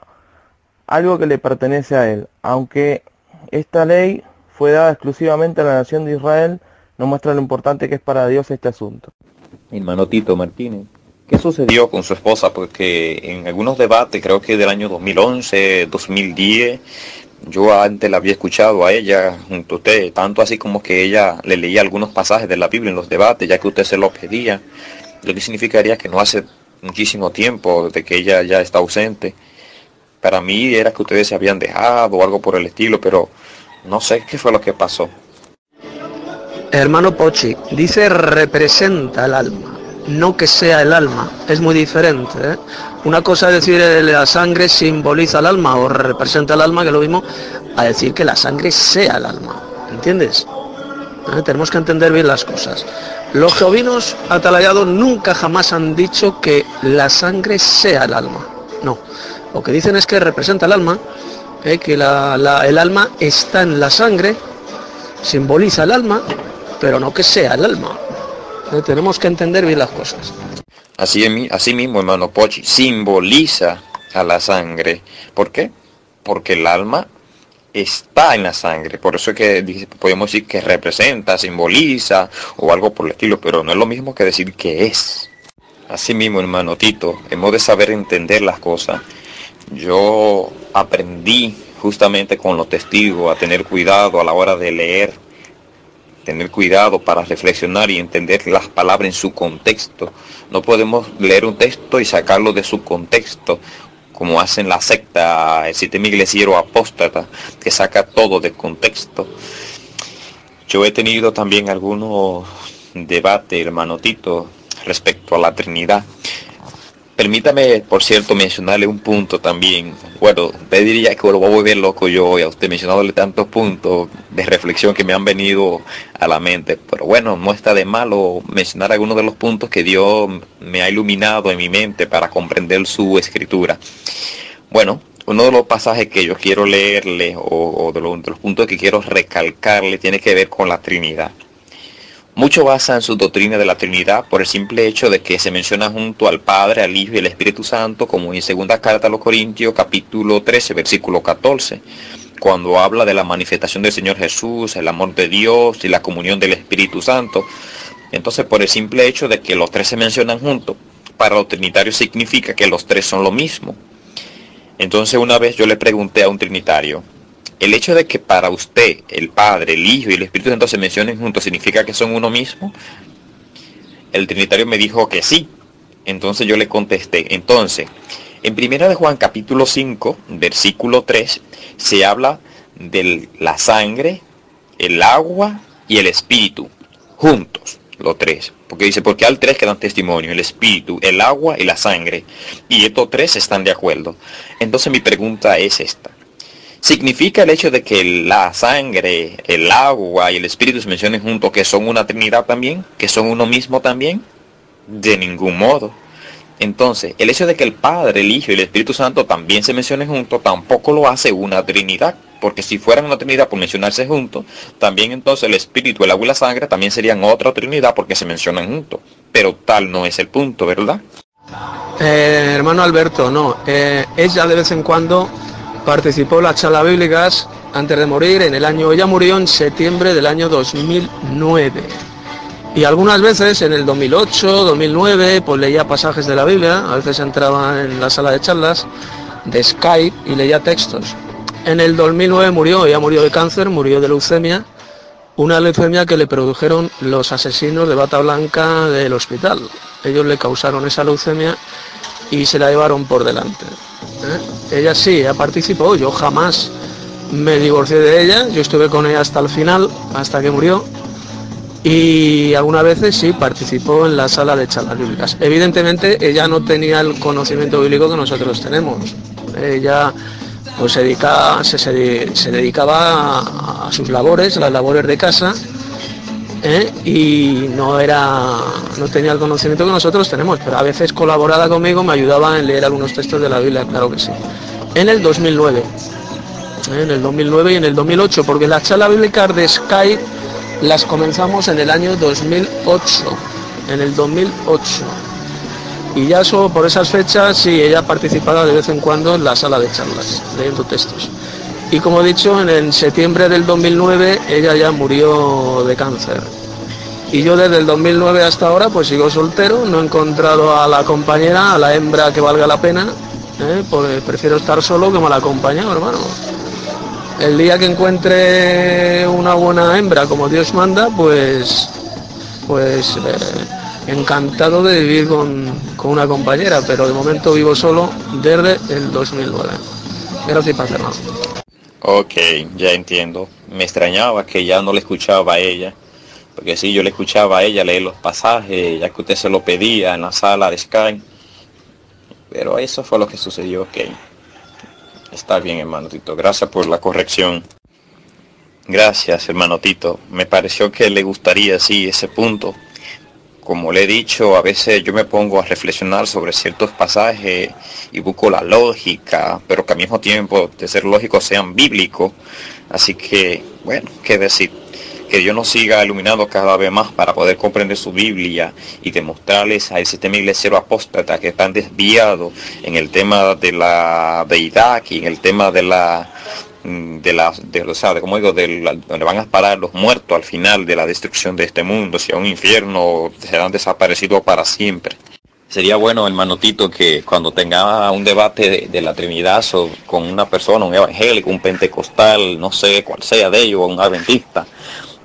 S3: algo que le pertenece a él. Aunque esta ley fue dada exclusivamente a la nación de Israel, nos muestra lo importante que es para Dios este asunto.
S14: Hermano Tito Martínez, ¿qué sucedió con su esposa? Porque en algunos debates, creo que del año 2011, 2010, yo antes la había escuchado a ella junto a usted, tanto así como que ella le leía algunos pasajes de la Biblia en los debates, ya que usted se lo pedía, lo que significaría que no hace muchísimo tiempo de que ella ya está ausente. Para mí era que ustedes se habían dejado o algo por el estilo, pero no sé qué fue lo que pasó.
S5: Hermano Pochi, dice representa el alma, no que sea el alma. Es muy diferente. ¿eh? Una cosa es decir la sangre simboliza el alma o representa el alma, que lo mismo a decir que la sangre sea el alma. ¿Entiendes? ¿Eh? Tenemos que entender bien las cosas. Los jovinos atalayados nunca jamás han dicho que la sangre sea el alma. No. Lo que dicen es que representa el alma ¿eh? que el alma está en la sangre, simboliza el alma, pero no que sea el alma. ¿Eh? Tenemos que entender bien las cosas.
S14: Así, así mismo, hermano Pochi, simboliza a la sangre. ¿Por qué? Porque el alma está en la sangre. Por eso es que podemos decir que representa, simboliza o algo por el estilo, pero no es lo mismo que decir que es. Así mismo, hermano Tito, hemos de saber entender las cosas yo aprendí justamente con los testigos a tener cuidado a la hora de leer, tener cuidado para reflexionar y entender las palabras en su contexto. No podemos leer un texto y sacarlo de su contexto, como hacen la secta, el sistema iglesiero apóstata, que saca todo de contexto. Yo he tenido también algunos debates, hermano Tito, respecto a la Trinidad. Permítame, por cierto, mencionarle un punto también. Bueno, usted diría que lo voy a volver loco yo hoy a usted mencionándole tantos puntos de reflexión que me han venido a la mente. Pero bueno, no está de malo mencionar algunos de los puntos que Dios me ha iluminado en mi mente para comprender su escritura. Bueno, uno de los pasajes que yo quiero leerle o, de, de los puntos que quiero recalcarle tiene que ver con la Trinidad. Mucho basan su doctrina de la Trinidad por el simple hecho de que se menciona junto al Padre, al Hijo y al Espíritu Santo, como en segunda carta a los Corintios, capítulo 13, versículo 14, cuando habla de la manifestación del Señor Jesús, el amor de Dios y la comunión del Espíritu Santo. Entonces, por el simple hecho de que los tres se mencionan juntos, para los trinitarios significa que los tres son lo mismo. Entonces, una vez yo le pregunté a un trinitario, el hecho de que para usted el Padre, el Hijo y el Espíritu Santo se mencionen juntos significa que son uno mismo. El Trinitario me dijo que sí. Entonces yo le contesté. Entonces, en Primera de Juan capítulo 5, versículo 3, se habla de la sangre, el agua y el espíritu, juntos, los tres. Porque dice, porque al tres que dan testimonio, el espíritu, el agua y la sangre. Y estos tres están de acuerdo. Entonces mi pregunta es esta ¿Significa el hecho de que la sangre, el agua y el espíritu se mencionen juntos que son una trinidad también? ¿Que son uno mismo también? De ningún modo. Entonces, el hecho de que el Padre, el Hijo y el Espíritu Santo también se mencionen juntos tampoco lo hace una trinidad. Porque si fueran una trinidad por mencionarse juntos, también entonces el Espíritu, el agua y la sangre también serían otra trinidad porque se mencionan juntos. Pero tal no es el punto, ¿verdad?
S5: Eh, hermano Alberto, no. Eh, ella de vez en cuando participó en las charlas bíblicas antes de morir en el año, ella murió en septiembre del año 2009. Y algunas veces en el 2008, 2009, pues leía pasajes de la Biblia, a veces entraba en la sala de charlas de Skype y leía textos. En el 2009 murió, ella murió de cáncer, murió de leucemia, una leucemia que le produjeron los asesinos de bata blanca del hospital. Ellos le causaron esa leucemia y se la llevaron por delante. ¿Eh? Ella sí, ella participó, yo jamás me divorcié de ella, yo estuve con ella hasta el final, hasta que murió, y algunas veces sí participó en la sala de charlas bíblicas. Evidentemente ella no tenía el conocimiento bíblico que nosotros tenemos. Ella pues se, dedicaba, se, dedicaba a, a, sus labores, las labores de casa, ¿eh? y no era no tenía el conocimiento que nosotros tenemos, pero a veces colaborada conmigo me ayudaba en leer algunos textos de la Biblia, claro que sí. En el 2009, ¿eh? en el 2009 y en el 2008, porque las charlas bíblicas de Skype las comenzamos en el año 2008, en el 2008. Y ya solo por esas fechas, sí, ella participaba de vez en cuando en la sala de charlas, leyendo textos. Y como he dicho, en septiembre del 2009 ella ya murió de cáncer. Y yo desde el 2009 hasta ahora pues sigo soltero, no he encontrado a la compañera, a la hembra que valga la pena, ¿eh? pues prefiero estar solo que mal acompañado, hermano. El día que encuentre una buena hembra como Dios manda, pues, pues eh, encantado de vivir con, con, una compañera, pero de momento vivo solo desde el 2009. Gracias, Padre
S14: Ok, ya entiendo. Me extrañaba que ya no le escuchaba a ella. Porque sí, yo le escuchaba a ella leer los pasajes, ya que usted se lo pedía en la sala de Sky. Pero eso fue lo que sucedió, ok. Está bien, hermano Tito. Gracias por la corrección. Gracias, hermano Tito. Me pareció que le gustaría, sí, ese punto como le he dicho, a veces yo me pongo a reflexionar sobre ciertos pasajes y busco la lógica, pero que al mismo tiempo de ser lógico sean bíblicos. Así que, bueno, qué decir, que Dios nos siga iluminando cada vez más para poder comprender su Biblia y demostrarles al sistema iglesiero apóstata que están desviados en el tema de la deidad y en el tema de la de la, de, o sea, como digo, de donde van a parar los muertos al final de la destrucción de este mundo, si a un infierno serán desaparecidos para siempre. Sería bueno, hermano Tito, que cuando tenga un debate de, la Trinidad con una persona, un evangélico, un pentecostal, no sé cuál sea de ellos, un adventista,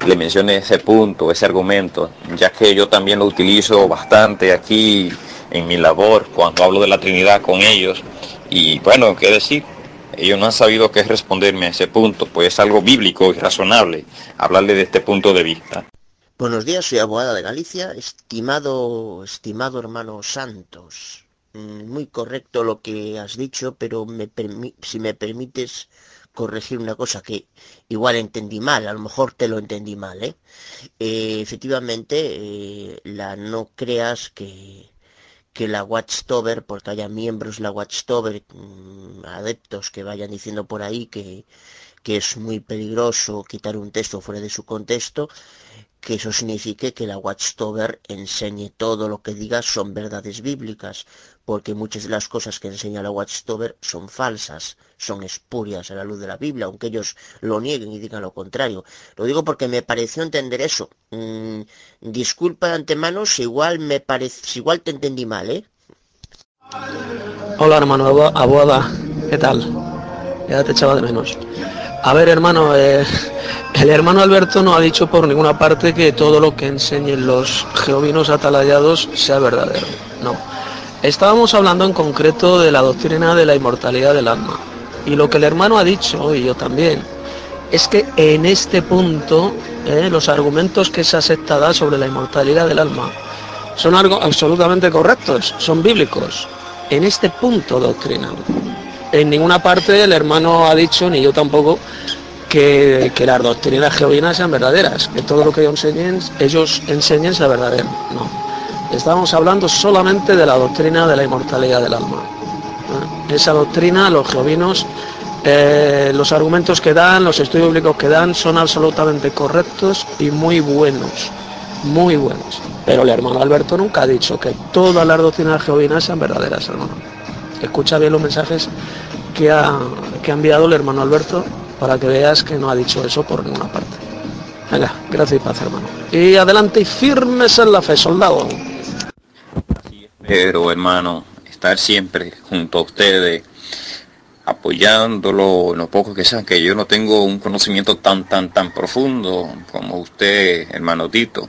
S14: le mencione ese punto, ese argumento, ya que yo también lo utilizo bastante aquí en mi labor cuando hablo de la Trinidad con ellos. Y bueno, qué decir, ellos no han sabido qué responderme a ese punto, pues es algo bíblico y razonable hablarle de este punto de vista.
S7: Buenos días, soy abogada de Galicia, estimado, estimado hermano Santos. Mm, muy correcto lo que has dicho, pero me si me permites corregir una cosa que igual entendí mal, a lo mejor te lo entendí mal, ¿eh? eh efectivamente, eh, la no creas que que la Watchtower, porque haya miembros la Watchtower, mm, adeptos que vayan diciendo por ahí que, que es muy peligroso quitar un texto fuera de su contexto, que eso signifique que la Watchtower enseñe todo lo que diga son verdades bíblicas, porque muchas de las cosas que enseña la Watchtower son falsas, son espurias a la luz de la Biblia, aunque ellos lo nieguen y digan lo contrario. Lo digo porque me pareció entender eso. Mm, disculpa de antemano si igual me si igual te entendí mal, ¿eh?
S5: Hola hermano abogada, ¿qué tal? Ya te echaba de menos. A ver hermano, eh, el hermano Alberto no ha dicho por ninguna parte que todo lo que enseñen los geovinos atalayados sea verdadero. No Estábamos hablando en concreto de la doctrina de la inmortalidad del alma. Y lo que el hermano ha dicho, y yo también, es que en este punto eh, los argumentos que esa secta da sobre la inmortalidad del alma son algo absolutamente correctos, son bíblicos, en este punto doctrinal. en ninguna parte el hermano ha dicho, ni yo tampoco, que, las doctrinas jehovinas sean verdaderas, que todo lo que ellos enseñen, ellos enseñen sea verdadero. No. Estamos hablando solamente de la doctrina de la inmortalidad del alma. ¿eh? Esa doctrina, los jehovinos, eh, los argumentos que dan, los estudios bíblicos que dan son absolutamente correctos y muy buenos. Muy buenos. Pero el hermano Alberto nunca ha dicho que todas las doctrinas jehovinas sean verdaderas, hermano. Escucha bien los mensajes que ha, que ha enviado el hermano Alberto para que veas que no ha dicho eso por ninguna parte. Venga, gracias y paz, hermano. Y adelante y firmes en la fe, soldado.
S14: Pero hermano, estar siempre junto a ustedes, apoyándolo lo poco que sean, que yo no tengo un conocimiento tan, tan, tan profundo como usted, hermano Tito.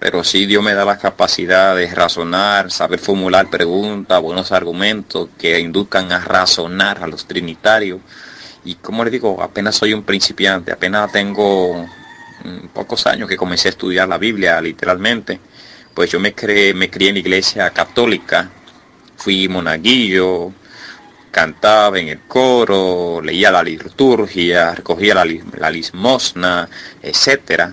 S14: Pero sí Dios me da la capacidad de razonar, saber formular preguntas, buenos argumentos que induzcan a razonar a los trinitarios. Y como les digo, apenas soy un principiante, apenas tengo mm, pocos años que comencé a estudiar la Biblia literalmente pues yo me, creé, me crié en la iglesia católica, fui monaguillo, cantaba en el coro, leía la liturgia, recogía la, la limosna, etcétera.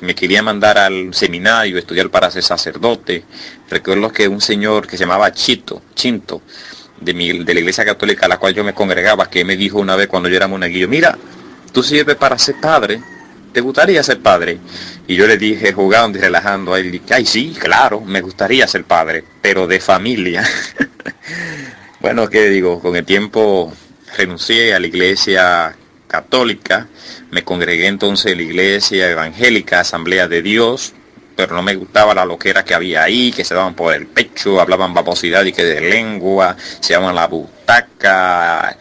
S14: Me quería mandar al seminario, estudiar para ser sacerdote. Recuerdo que un señor que se llamaba Chito, Chinto, de, mi, de la iglesia católica a la cual yo me congregaba, que me dijo una vez cuando yo era monaguillo, mira, tú sirves para ser padre, ¿te gustaría ser padre? Y yo le dije, jugando y relajando a él, ay sí, claro, me gustaría ser padre, pero de familia. bueno, ¿qué digo? Con el tiempo renuncié a la iglesia católica, me congregué entonces en la iglesia evangélica, Asamblea de Dios, pero no me gustaba la loquera que había ahí, que se daban por el pecho, hablaban babosidad y que de lengua, se llaman la butaca,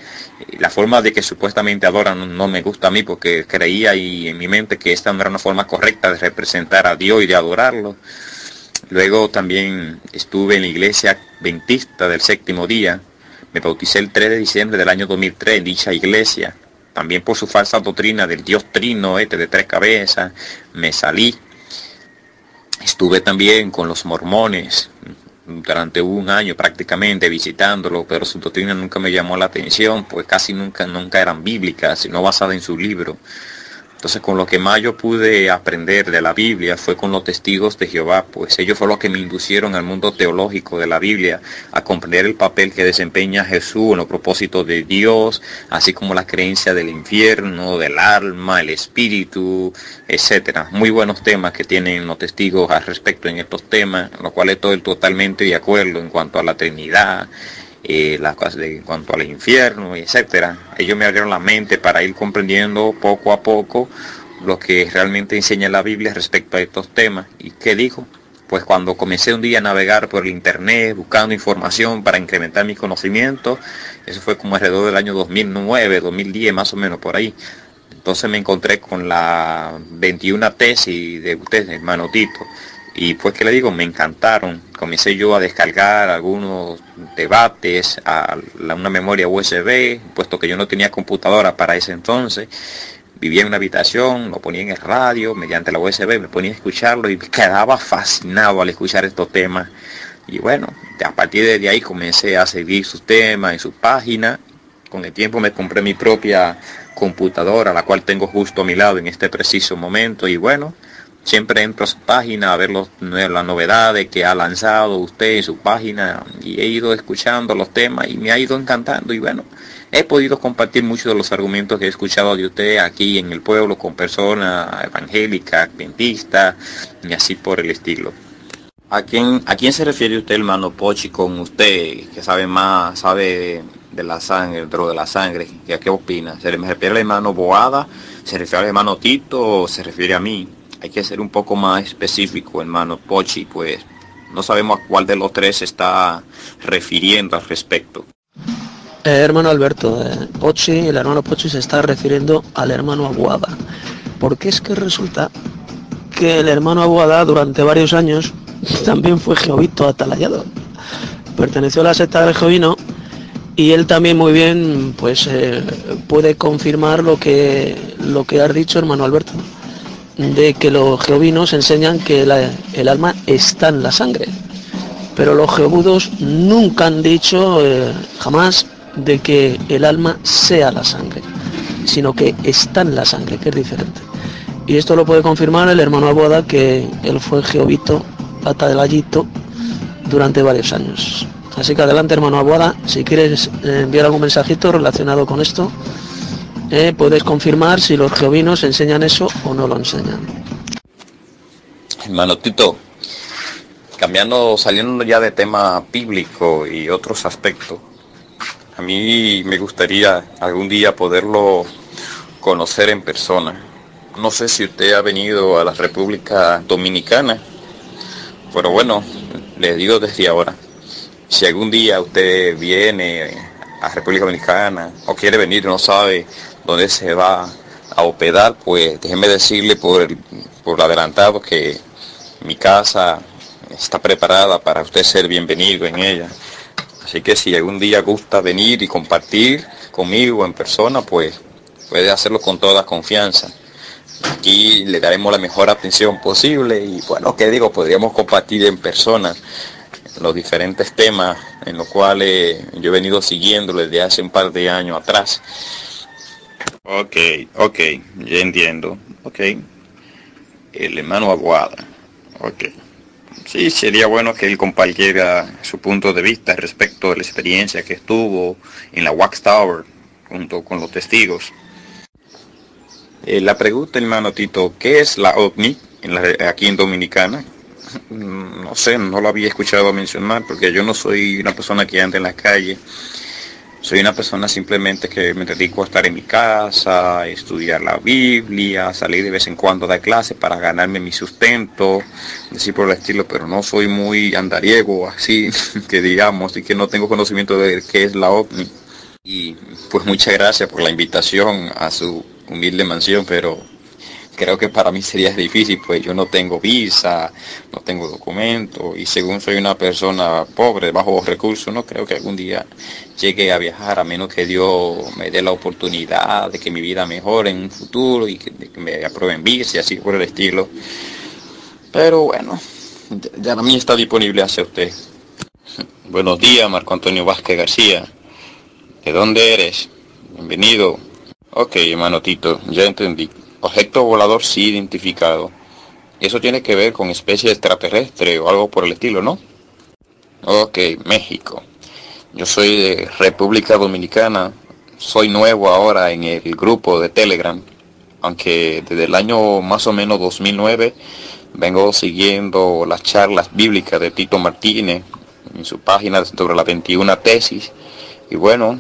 S14: la forma de que supuestamente adoran no me gusta a mí porque creía y en mi mente que esta no era una forma correcta de representar a Dios y de adorarlo. Luego también estuve en la iglesia adventista del séptimo día. Me bauticé el 3 de diciembre del año 2003 en dicha iglesia. También por su falsa doctrina del Dios trino, este de tres cabezas, me salí. Estuve también con los mormones, durante un año prácticamente visitándolo, pero su doctrina nunca me llamó la atención, pues casi nunca, nunca eran bíblicas, sino basadas en su libro. Entonces con lo que más yo pude aprender de la Biblia fue con los testigos de Jehová, pues ellos fueron los que me inducieron al mundo teológico de la Biblia, a comprender el papel que desempeña Jesús en los propósitos de Dios, así como la creencia del infierno, del alma, el espíritu, etcétera. Muy buenos temas que tienen los testigos al respecto en estos temas, en los cuales estoy totalmente de acuerdo en cuanto a la Trinidad, eh, las cosas de, en cuanto al infierno, etcétera. Ellos me abrieron la mente para ir comprendiendo poco a poco lo que realmente enseña la Biblia respecto a estos temas. ¿Y qué dijo? Pues cuando comencé un día a navegar por el internet buscando información para incrementar mi conocimiento, eso fue como alrededor del año 2009, 2010 más o menos por ahí. Entonces me encontré con la 21 tesis de usted, hermano Tito. Y pues que le digo, me encantaron. Comencé yo a descargar algunos debates a una memoria USB, puesto que yo no tenía computadora para ese entonces. Vivía en una habitación, lo ponía en el radio, mediante la USB, me ponía a escucharlo y me quedaba fascinado al escuchar estos temas. Y bueno, a partir de ahí comencé a seguir sus temas en su página. Con el tiempo me compré mi propia computadora, la cual tengo justo a mi lado en este preciso momento. Y bueno, siempre entro a su página a ver los, las novedades que ha lanzado usted en su página y he ido escuchando los temas y me ha ido encantando y bueno, he podido compartir muchos de los argumentos que he escuchado de usted aquí en el pueblo con personas evangélicas, adventistas y así por el estilo. ¿A quién, ¿A quién se refiere usted, hermano Pochi, con usted, que sabe más, sabe de la sangre, dentro de la sangre? ¿Qué, qué opina? ¿Se me refiere al hermano Boada? ¿Se refiere al hermano Tito o se refiere a mí? Hay que ser un poco más específico, hermano Pochi, pues no sabemos a cuál de los tres se está refiriendo al respecto.
S5: Eh, hermano Alberto, eh, Pochi, el hermano Pochi se está refiriendo al hermano Aguada, porque es que resulta que el hermano Aguada durante varios años también fue jehovito atalayado. Perteneció a la secta del jovino y él también muy bien pues eh, puede confirmar lo que lo que has dicho hermano Alberto de que los geovinos enseñan que el alma está en la sangre. Pero los geobudos nunca han dicho, eh, jamás, de que el alma sea la sangre, sino que está en la sangre, que es diferente. Y esto lo puede confirmar el hermano Alboada, que él fue Jehovito, pata del ayito, durante varios años. Así que adelante, hermano Alboada, si quieres eh, enviar algún mensajito relacionado con esto, eh, puedes confirmar si los jeovinos enseñan eso o no lo enseñan.
S13: Hermano Tito, cambiando, saliendo ya de tema bíblico y otros aspectos, a mí me gustaría algún día poderlo conocer en persona. No sé si usted ha venido a la República Dominicana, pero bueno, le digo desde ahora, si algún día usted viene a República Dominicana o quiere venir no sabe dónde se va a hospedar, pues déjeme decirle por, por adelantado que mi casa está preparada para usted ser bienvenido en ella. Así que si algún día gusta venir y compartir conmigo en persona, pues puede hacerlo con toda confianza. Aquí le daremos la mejor atención posible y bueno, ¿qué digo? Podríamos compartir en persona los diferentes temas en los cuales yo he venido siguiendo desde hace un par de años atrás. Ok, ok, ya entiendo. Ok. El hermano Aguada. Ok. Sí, sería bueno que él compartiera su punto de vista respecto de la experiencia que estuvo en la Wax Tower junto con los testigos. Eh, la pregunta, hermano Tito, ¿qué es la OVNI aquí en Dominicana? Mm, no sé, no lo había escuchado mencionar porque yo no soy una persona que anda en la calle. Soy una persona simplemente que me dedico a estar en mi casa, a estudiar la Biblia, salir de vez en cuando a dar clases para ganarme mi sustento, así por el estilo, pero no soy muy andariego, así que digamos, y que no tengo conocimiento de qué es la OVNI. Y pues muchas gracias por la invitación a su humilde mansión, pero creo que para mí sería difícil, pues yo no tengo visa, no tengo documento y según soy una persona pobre, bajo recursos, no creo que algún día llegue a viajar a menos que Dios me dé la oportunidad de que mi vida mejore en un futuro y que, me aprueben visa y así por el estilo. Pero bueno, ya, a mí está disponible hacia usted. Buenos días, Marco Antonio Vázquez García. ¿De dónde eres? Bienvenido. Ok, hermano Tito, ya entendí objeto volador sí identificado. Eso tiene que ver con especie extraterrestre o algo por el estilo, ¿no? Ok, México. Yo soy de República Dominicana. Soy nuevo ahora en el grupo de Telegram. Aunque desde el año más o menos 2009 vengo siguiendo las charlas bíblicas de Tito Martínez en su página sobre la 21 tesis. Y bueno,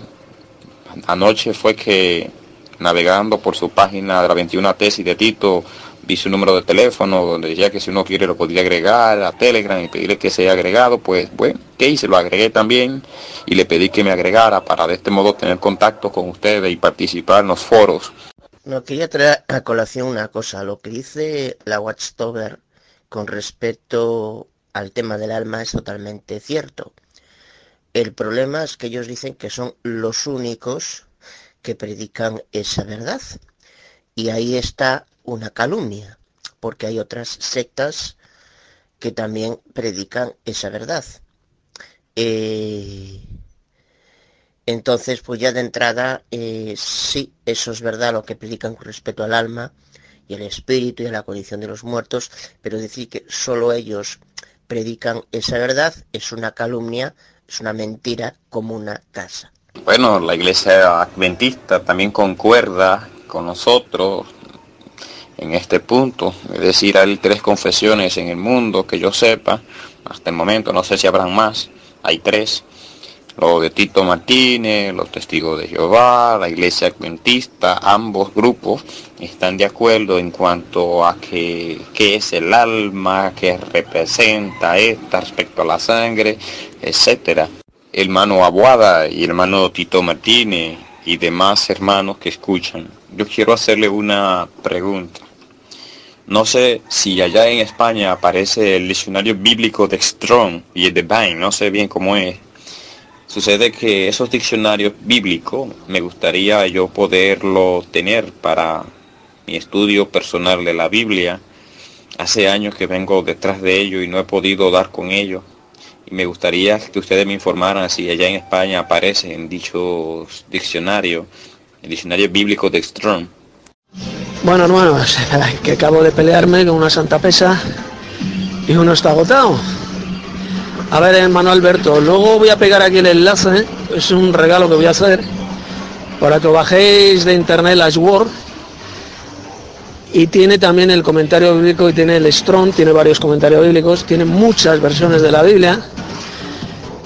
S13: anoche fue que navegando por su página de la 21 tesis de Tito, vi su número de teléfono donde decía que si uno quiere lo podría agregar a Telegram y pedirle que sea agregado, pues bueno, ¿qué hice? Lo agregué también y le pedí que me agregara para de este modo tener contacto con ustedes y participar en los foros.
S7: No, quería traer a colación una cosa, lo que dice la Watchtower con respecto al tema del alma es totalmente cierto. El problema es que ellos dicen que son los únicos que predican esa verdad. Y ahí está una calumnia, porque hay otras sectas que también predican esa verdad. Eh, entonces, pues ya de entrada, eh, sí, eso es verdad lo que predican con respecto al alma y al espíritu y a la condición de los muertos, pero decir que solo ellos predican esa verdad es una calumnia, es una mentira como una casa.
S13: Bueno, la iglesia adventista también concuerda con nosotros en este punto. Es decir, hay tres confesiones en el mundo que yo sepa, hasta el momento, no sé si habrán más, hay tres. Lo de Tito Martínez, los testigos de Jehová, la iglesia adventista, ambos grupos están de acuerdo en cuanto a qué es el alma, qué representa esta respecto a la sangre, etcétera hermano Abuada y hermano Tito Martínez y demás hermanos que escuchan, yo quiero hacerle una pregunta. No sé si allá en España aparece el diccionario bíblico de Strong y el de Bain, no sé bien cómo es. Sucede que esos diccionarios bíblicos me gustaría yo poderlo tener para mi estudio personal de la Biblia. Hace años que vengo detrás de ello y no he podido dar con ello y me gustaría que ustedes me informaran si allá en España aparece en dichos diccionarios, el diccionario bíblico de Strong.
S5: Bueno, hermanos, que acabo de pelearme con una santa pesa y uno está agotado. A ver, hermano Alberto, luego voy a pegar aquí el enlace, es un regalo que voy a hacer, para que bajéis de internet las Word. Y tiene también el comentario bíblico y tiene el Strong, tiene varios comentarios bíblicos, tiene muchas versiones de la Biblia.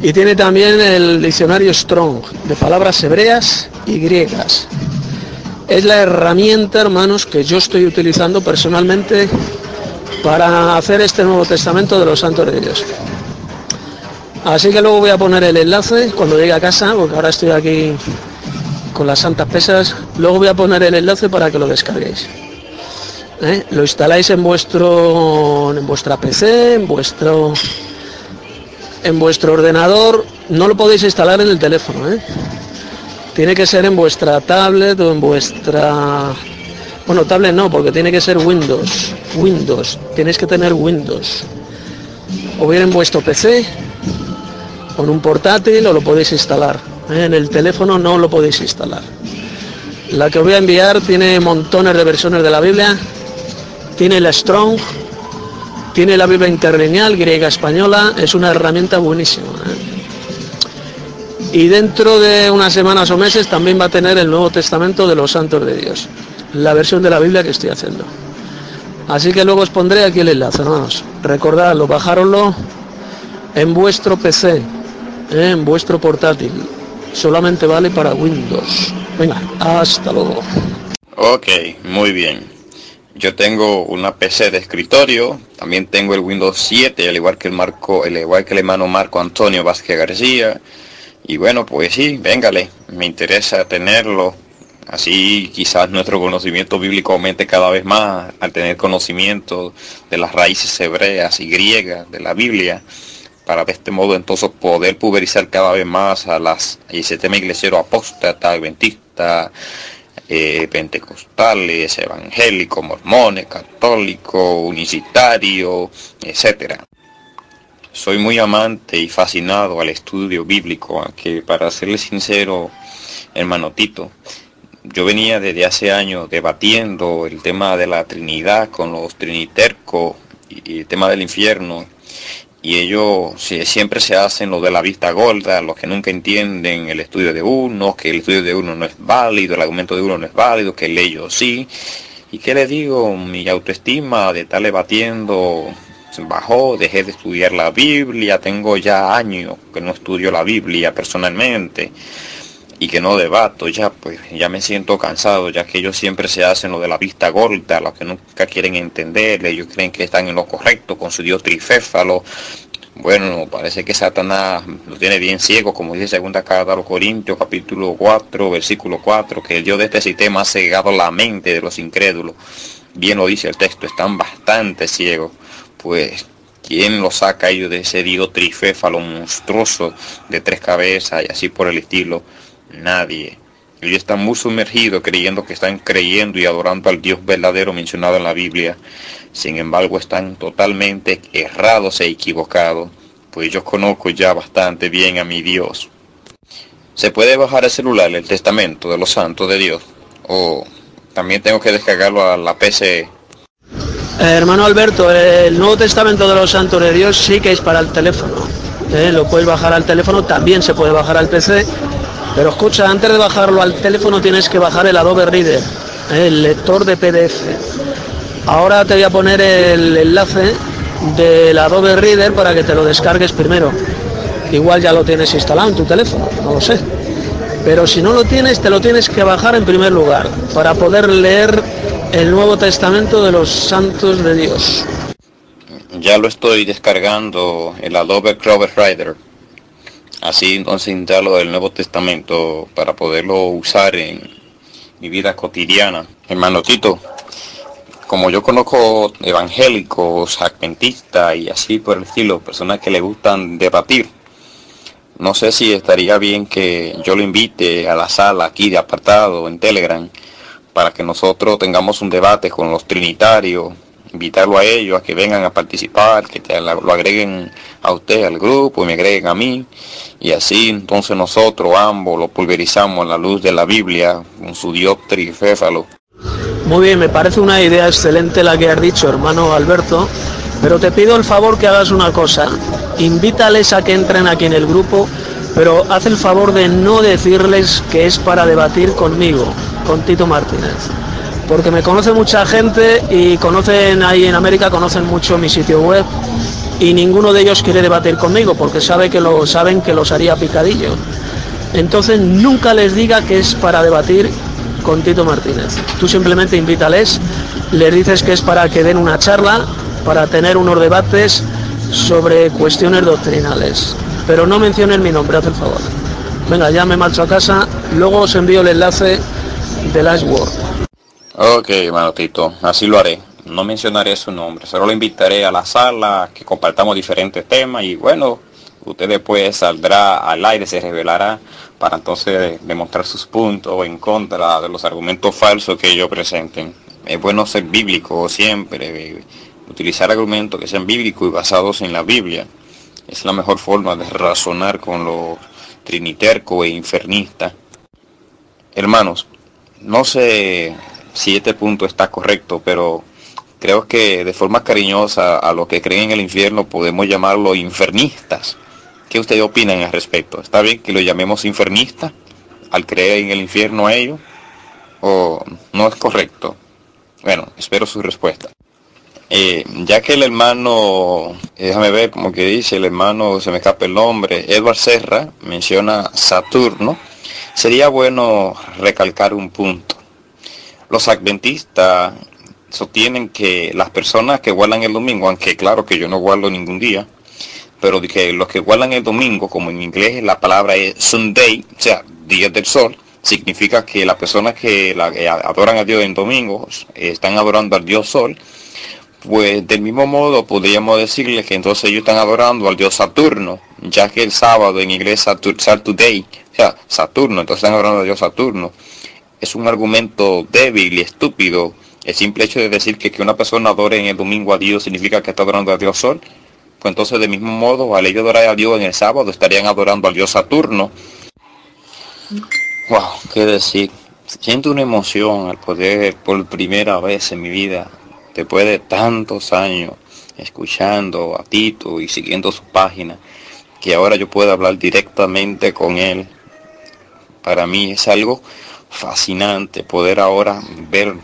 S5: Y tiene también el diccionario Strong, de palabras hebreas y griegas. Es la herramienta, hermanos, que yo estoy utilizando personalmente para hacer este Nuevo Testamento de los Santos de Dios. Así que luego voy a poner el enlace cuando llegue a casa, porque ahora estoy aquí con las santas pesas. Luego voy a poner el enlace para que lo descarguéis. ¿Eh? Lo instaláis en vuestro en vuestra PC, en vuestro en vuestro ordenador. No lo podéis instalar en el teléfono. ¿eh? Tiene que ser en vuestra tablet o en vuestra bueno, tablet no, porque tiene que ser Windows. Windows. Tenéis que tener Windows. O bien en vuestro PC con un portátil o lo podéis instalar. ¿eh? En el teléfono no lo podéis instalar. La que os voy a enviar tiene montones de versiones de la Biblia. Tiene la Strong, tiene la Biblia interlineal, griega española. Es una herramienta buenísima. ¿eh? Y dentro de unas semanas o meses también va a tener el Nuevo Testamento de los Santos de Dios. La versión de la Biblia que estoy haciendo. Así que luego os pondré aquí el enlace, hermanos. Recordadlo, bajároslo en vuestro PC, en vuestro portátil. Solamente vale para Windows. Venga, hasta luego.
S13: Ok, muy bien. Yo tengo una PC de escritorio, también tengo el Windows 7, al igual que el Marco, el igual que el hermano Marco Antonio Vázquez García. Y bueno, pues sí, véngale, me interesa tenerlo. Así quizás nuestro conocimiento bíblico aumente cada vez más al tener conocimiento de las raíces hebreas y griegas de la Biblia para de este modo entonces poder pulverizar cada vez más a las a ese tema iglesiero apóstata, adventista, eh, pentecostales, evangélicos, mormones, católicos, unicitario, etcétera. Soy muy amante y fascinado al estudio bíblico, aunque para serle sincero, hermano Tito, yo venía desde hace años debatiendo el tema de la Trinidad con los trinitercos y el tema del infierno y ellos siempre se hacen lo de la vista gorda, los que nunca entienden el estudio de uno, que el estudio de uno no es válido, el argumento de uno no es válido, que el ellos sí. ¿Y qué le digo? Mi autoestima de estar batiendo bajó, dejé de estudiar la Biblia, tengo ya años que no estudio la Biblia personalmente y que no debato, ya pues ya me siento cansado, ya que ellos siempre se hacen lo de la vista gorda, los que nunca quieren entender, ellos creen que están en lo correcto con su Dios triféfalo. Bueno, parece que Satanás lo tiene bien ciego, como dice segunda carta a los Corintios, capítulo 4, versículo 4, que el Dios de este sistema ha cegado la mente de los incrédulos. Bien lo dice el texto, están bastante ciegos. Pues, ¿quién los saca ellos de ese Dios triféfalo monstruoso de tres cabezas y así por el estilo? Nadie. Ellos están muy sumergidos creyendo que están creyendo y adorando al Dios verdadero mencionado en la Biblia. Sin embargo, están totalmente errados e equivocados, pues yo conozco ya bastante bien a mi Dios. ¿Se puede bajar el celular el testamento de los santos de Dios? ¿O también tengo que descargarlo a la PC?
S5: Eh, hermano Alberto, el Nuevo Testamento de los Santos de Dios sí que es para el teléfono. Eh, lo puedes bajar al teléfono, también se puede bajar al PC pero escucha, antes de bajarlo al teléfono tienes que bajar el Adobe Reader, el lector de PDF. Ahora te voy a poner el enlace del Adobe Reader para que te lo descargues primero. Igual ya lo tienes instalado en tu teléfono, no lo sé. Pero si no lo tienes, te lo tienes que bajar en primer lugar para poder leer el Nuevo Testamento de los Santos de Dios.
S13: Ya lo estoy descargando, el Adobe Acrobat Reader. Así entonces instalo el Nuevo Testamento para poderlo usar en mi vida cotidiana. Hermano Tito, como yo conozco evangélicos, adventistas y así por el estilo, personas que le gustan debatir, no sé si estaría bien que yo lo invite a la sala aquí de apartado en Telegram para que nosotros tengamos un debate con los trinitarios invitarlo a ellos a que vengan a participar, que te, lo agreguen a usted al grupo y me agreguen a mí. Y así entonces nosotros ambos lo pulverizamos en la luz de la Biblia, con su dioptri.
S5: Muy bien, me parece una idea excelente la que has dicho, hermano Alberto, pero te pido el favor que hagas una cosa. Invítales a que entren aquí en el grupo, pero haz el favor de no decirles que es para debatir conmigo, con Tito Martínez. Porque me conoce mucha gente y conocen ahí en América, conocen mucho mi sitio web y ninguno de ellos quiere debatir conmigo porque sabe que lo, saben que los haría picadillo. Entonces nunca les diga que es para debatir con Tito Martínez. Tú simplemente invítales, les dices que es para que den una charla, para tener unos debates sobre cuestiones doctrinales. Pero no mencionen mi nombre, haz el favor. Venga, ya me marcho a casa, luego os envío el enlace de Last Word.
S13: Ok, hermano Tito, así lo haré. No mencionaré su nombre, solo lo invitaré a la sala, que compartamos diferentes temas y bueno, usted después saldrá al aire, se revelará para entonces demostrar sus puntos en contra de los argumentos falsos que ellos presenten. Es bueno ser bíblico siempre, utilizar argumentos que sean bíblicos y basados en la Biblia. Es la mejor forma de razonar con los trinitercos e infernistas. Hermanos, no sé si este punto está correcto, pero creo que de forma cariñosa a los que creen en el infierno podemos llamarlos infernistas. ¿Qué ustedes opinan al respecto? ¿Está bien que lo llamemos infernista al creer en el infierno a ellos? ¿O no es correcto? Bueno, espero su respuesta. Eh, ya que el hermano, eh, déjame ver como que dice, el hermano, se me escapa el nombre, Edward Serra menciona Saturno, sería bueno recalcar un punto. Los adventistas sostienen que las personas que guardan el domingo, aunque claro que yo no guardo ningún día, pero que los que guardan el domingo, como en inglés la palabra es Sunday, o sea, día del sol, significa que las personas que, adoran a Dios en domingo están adorando al Dios Sol, pues del mismo modo podríamos decirles que entonces ellos están adorando al Dios Saturno, ya que el sábado en inglés Saturday, o sea, Saturno, entonces están adorando al Dios Saturno. Es un argumento débil y estúpido. El simple hecho de decir que que una persona adore en el domingo a Dios significa que está adorando al Dios Sol pues entonces de mismo modo, al ellos adorar a Dios en el sábado, estarían adorando al Dios Saturno. Wow, qué decir. Siento una emoción al poder por primera vez en mi vida, después de tantos años, escuchando a Tito y siguiendo su página, que ahora yo pueda hablar directamente con él. Para mí es algo fascinante poder ahora ver,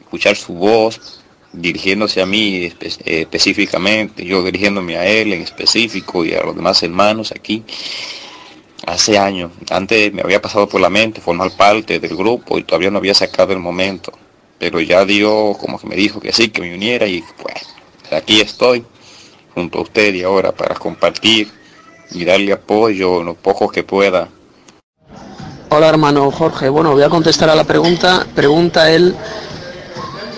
S13: escuchar su voz, dirigiéndose a mí específicamente, yo dirigiéndome a él en específico y a los demás hermanos aquí. Hace años, antes me había pasado por la mente formar parte del grupo y todavía no había sacado el momento, pero ya Dios como que me dijo que sí, que me uniera y pues aquí estoy junto a usted y ahora para compartir y darle apoyo en lo poco que pueda.
S5: Hola hermano Jorge, bueno voy a contestar a la pregunta, pregunta él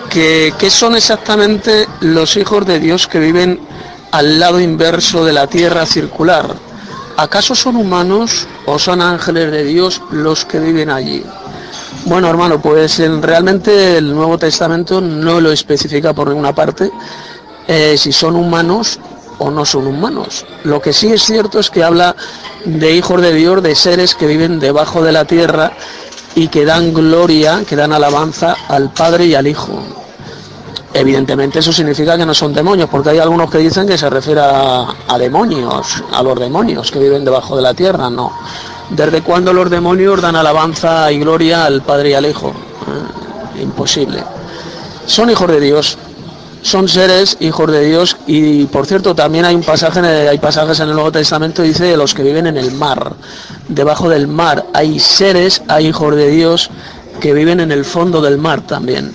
S5: ¿Qué son exactamente los hijos de Dios que viven al lado inverso de la tierra circular. ¿Acaso son humanos o son ángeles de Dios los que viven allí? Bueno, hermano, pues realmente el Nuevo Testamento no lo especifica por ninguna parte eh, si son humanos o no son humanos. Lo que sí es cierto es que habla de hijos de Dios, de seres que viven debajo de la tierra y que dan gloria, que dan alabanza al Padre y al Hijo. Evidentemente eso significa que no son demonios, porque hay algunos que dicen que se refiere a, demonios, a los demonios que viven debajo de la tierra, no. ¿Desde cuándo los demonios dan alabanza y gloria al Padre y al Hijo? Eh, imposible. Son hijos de Dios, son seres hijos de Dios y por cierto también hay un pasaje hay pasajes en el Nuevo Testamento dice los que viven en el mar debajo del mar hay seres hay hijos de Dios que viven en el fondo del mar también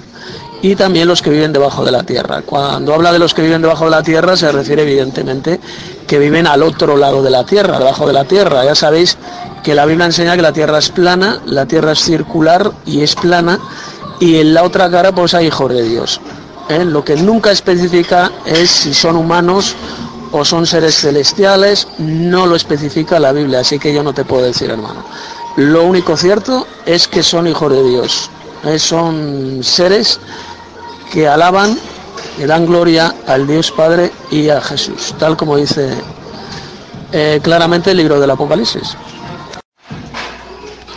S5: y también los que viven debajo de la tierra. Cuando habla de los que viven debajo de la tierra se refiere evidentemente que viven al otro lado de la tierra, debajo de la tierra. Ya sabéis que la Biblia enseña que la tierra es plana, la tierra es circular y es plana y en la otra cara pues hay hijos de Dios. Lo que nunca especifica es si son humanos o son seres celestiales, no lo especifica la Biblia, así que yo no te puedo decir hermano. Lo único cierto es que son hijos de Dios, ¿eh? son seres que alaban que dan gloria al Dios Padre y a Jesús, tal como dice eh, claramente el libro del Apocalipsis.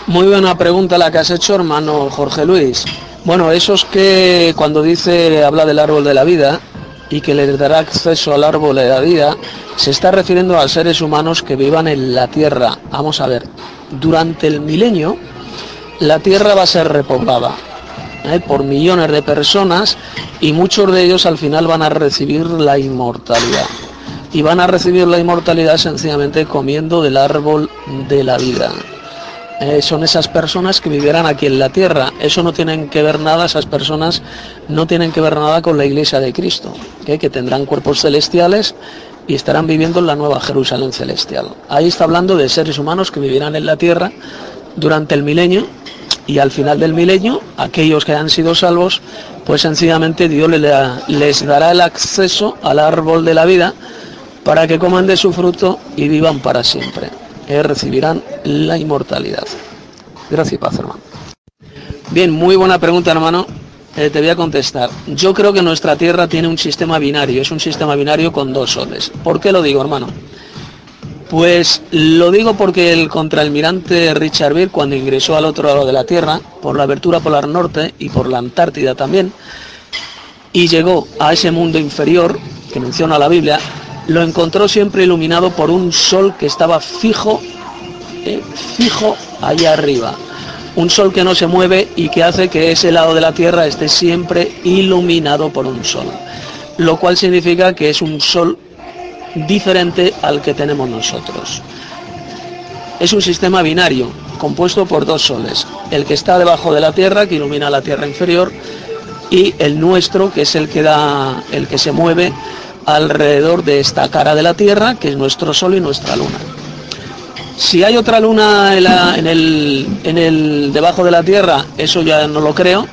S5: Muy buena pregunta la que has hecho, hermano Jorge Luis. Bueno, esos que cuando dice, habla del árbol de la vida y que le dará acceso al árbol de la vida, se está refiriendo a seres humanos que vivan en la tierra. Vamos a ver, durante el milenio la tierra va a ser repoblada ¿eh? por millones de personas y muchos de ellos al final van a recibir la inmortalidad. Y van a recibir la inmortalidad sencillamente comiendo del árbol de la vida. Eh, son esas personas que vivirán aquí en la tierra. Eso no tienen que ver nada, esas personas no tienen que ver nada con la iglesia de Cristo, que tendrán cuerpos celestiales y estarán viviendo en la nueva Jerusalén celestial. Ahí está hablando de seres humanos que vivirán en la tierra durante el milenio y al final del milenio, aquellos que han sido salvos, pues sencillamente Dios les dará el acceso al árbol de la vida para que coman de su fruto y vivan para siempre eh, recibirán la inmortalidad. Gracias paz, hermano. Bien, muy buena pregunta, hermano. Eh, te voy a contestar. Yo creo que nuestra Tierra tiene un sistema binario, es un sistema binario con dos soles. ¿Por qué lo digo, hermano? Pues lo digo porque el contraalmirante Richard Beer, cuando ingresó al otro lado de la Tierra, por la abertura polar norte y por la Antártida también, y llegó a ese mundo inferior que menciona la Biblia, lo encontró siempre iluminado por un sol que estaba fijo, eh, fijo allá arriba. Un sol que no se mueve y que hace que ese lado de la Tierra esté siempre iluminado por un sol. Lo cual significa que es un sol diferente al que tenemos nosotros. Es un sistema binario, compuesto por dos soles. El que está debajo de la Tierra, que ilumina la Tierra inferior, y el nuestro, que es el que da, el que se mueve alrededor de esta cara de la Tierra, que es nuestro Sol y nuestra Luna. Si hay otra luna en, el, en el, debajo de la Tierra, eso ya no lo creo,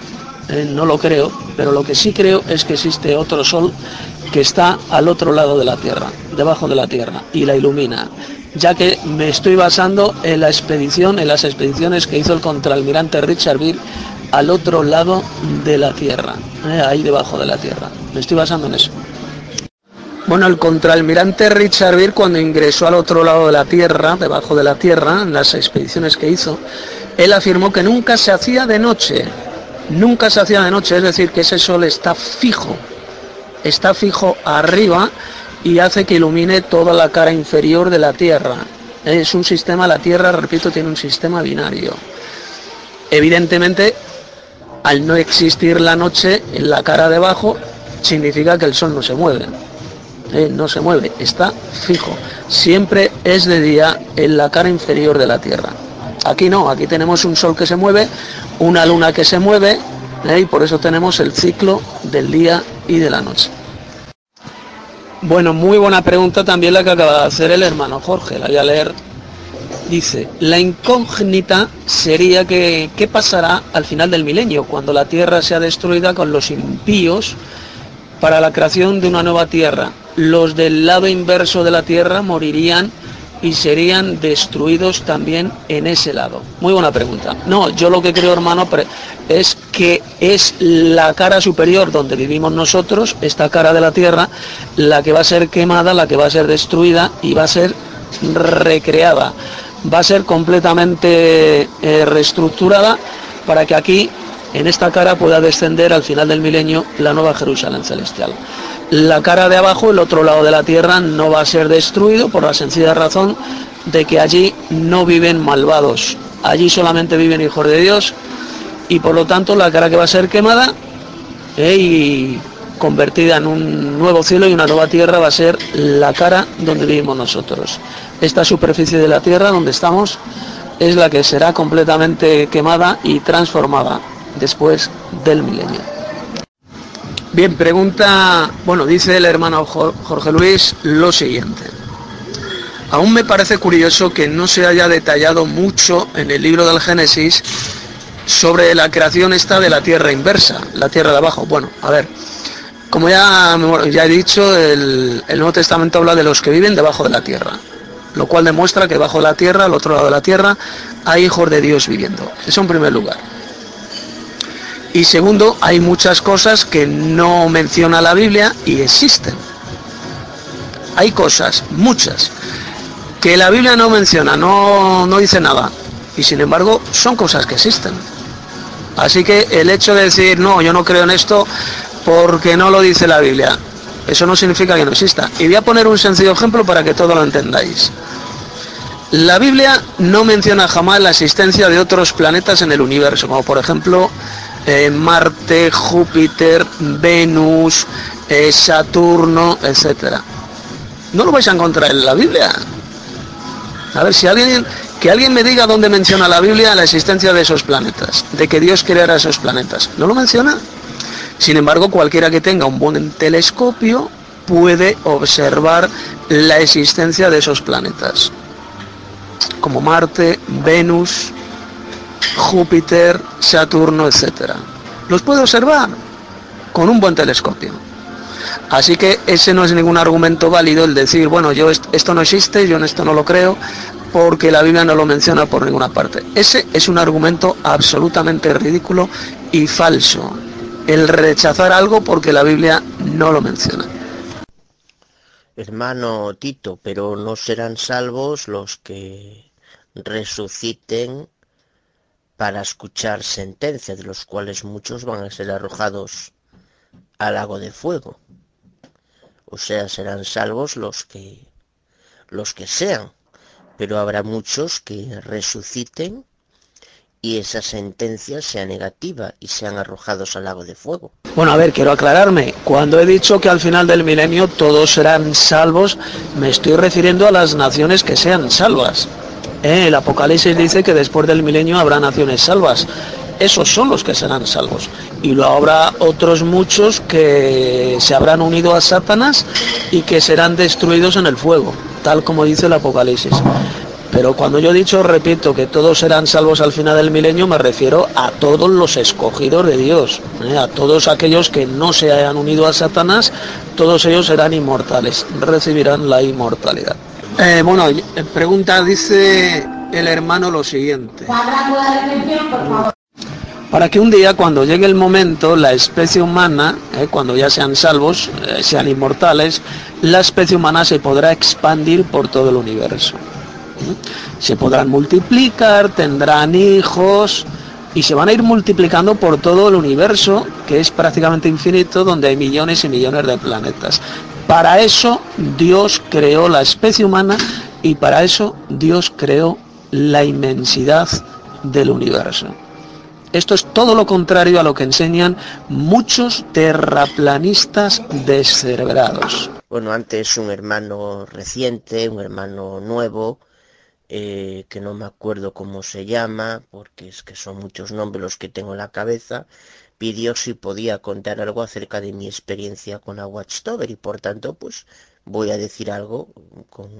S5: eh, no lo creo, pero lo que sí creo es que existe otro Sol que está al otro lado de la Tierra, debajo de la Tierra, y la ilumina, ya que me estoy basando en la expedición, en las expediciones que hizo el contraalmirante Richard Beer al otro lado de la Tierra, eh, ahí debajo de la Tierra. Me estoy basando en eso. Bueno, el contraalmirante Richard Beer cuando ingresó al otro lado de la Tierra, debajo de la Tierra, en las expediciones que hizo, él afirmó que nunca se hacía de noche, nunca se hacía de noche, es decir, que ese sol está fijo, está fijo arriba y hace que ilumine toda la cara inferior de la Tierra. Es un sistema, la Tierra, repito, tiene un sistema binario. Evidentemente, al no existir la noche en la cara de abajo, significa que el sol no se mueve. Eh, no se mueve, está fijo. Siempre es de día en la cara inferior de la Tierra. Aquí no, aquí tenemos un sol que se mueve, una luna que se mueve, eh, y por eso tenemos el ciclo del día y de la noche. Bueno, muy buena pregunta también la que acaba de hacer el hermano Jorge, la voy a leer. Dice, la incógnita sería que, ¿qué pasará al final del milenio, cuando la Tierra sea destruida con los impíos para la creación de una nueva Tierra? Los del lado inverso de la Tierra morirían y serían destruidos también en ese lado? Muy buena pregunta. No, yo lo que creo, hermano, es que es la cara superior donde vivimos nosotros, esta cara de la Tierra, la que va a ser quemada, la que va a ser destruida y va a ser recreada. Va a ser completamente eh, reestructurada para que aquí, en esta cara, pueda descender al final del milenio la nueva Jerusalén celestial la cara de abajo, el otro lado de la tierra, no va a ser destruido por la sencilla razón de que allí no viven malvados. Allí solamente viven hijos de Dios y por lo tanto la cara que va a ser quemada eh, y convertida en un nuevo cielo y una nueva tierra va a ser la cara donde vivimos nosotros. Esta superficie de la tierra donde estamos es la que será completamente quemada y transformada después del milenio. Bien, pregunta, bueno, dice el hermano Jorge Luis lo siguiente. Aún me parece curioso que no se haya detallado mucho en el libro del Génesis sobre la creación esta de la tierra inversa, la tierra de abajo. Bueno, a ver, como ya, ya he dicho, el, Nuevo Testamento habla de los que viven debajo de la tierra, lo cual demuestra que debajo de la tierra, al otro lado de la tierra, hay hijos de Dios viviendo. Eso en primer lugar. Y segundo, hay muchas cosas que no menciona la Biblia y existen. Hay cosas, muchas, que la Biblia no menciona, no, no dice nada. Y sin embargo, son cosas que existen. Así que el hecho de decir, no, yo no creo en esto porque no lo dice la Biblia, eso no significa que no exista. Y voy a poner un sencillo ejemplo para que todo lo entendáis. La Biblia no menciona jamás la existencia de otros planetas en el universo, como por ejemplo eh, Marte, Júpiter, Venus, eh, Saturno, etc. No lo vais a encontrar en la Biblia. A ver, si alguien, que alguien me diga dónde menciona la Biblia la existencia de esos planetas, de que Dios creara esos planetas. ¿No lo menciona? Sin embargo, cualquiera que tenga un buen telescopio puede observar la existencia de esos planetas, como Marte, Venus, Júpiter, Saturno, etc. Los puede observar con un buen telescopio. Así que ese no es ningún argumento válido el decir, bueno, yo esto no existe, yo en esto no lo creo, porque la Biblia no lo menciona por ninguna parte. Ese es un argumento absolutamente ridículo y falso, el rechazar algo porque la Biblia no lo menciona.
S7: Hermano Tito, pero no serán salvos los que resuciten para escuchar sentencia, de los cuales muchos van a ser arrojados al lago de fuego. O sea, serán salvos los que los que sean, pero habrá muchos que resuciten y esa sentencia sea negativa y sean arrojados al lago de fuego.
S5: Bueno, a ver, quiero aclararme. Cuando he dicho que al final del milenio todos serán salvos, me estoy refiriendo a las naciones que sean salvas. El Apocalipsis dice que después del milenio habrá naciones salvas. Esos son los que serán salvos. Y luego habrá otros muchos que se habrán unido a Satanás y que serán destruidos en el fuego, tal como dice el Apocalipsis. Pero cuando yo he dicho, repito, que todos serán salvos al final del milenio, me refiero a todos los escogidos de Dios, ¿eh? a todos aquellos que no se hayan unido a Satanás, todos ellos serán inmortales, recibirán la inmortalidad. Eh, bueno, eh, pregunta, dice el hermano lo siguiente. Para que un día, cuando llegue el momento, la especie humana, cuando ya sean salvos, sean inmortales, la especie humana se podrá expandir por todo el universo se podrán multiplicar, tendrán hijos y se van a ir multiplicando por todo el universo, que es prácticamente infinito, donde hay millones y millones de planetas. Para eso Dios creó la especie humana y para eso Dios creó la inmensidad del universo. Esto es todo lo contrario a lo que enseñan muchos terraplanistas descerebrados.
S7: Bueno, antes un hermano reciente, un hermano nuevo, eh, que no me acuerdo cómo se llama, porque es que son muchos nombres los que tengo en la cabeza, pidió si podía contar algo acerca de mi experiencia con la Watchtower y por tanto pues voy a decir algo con,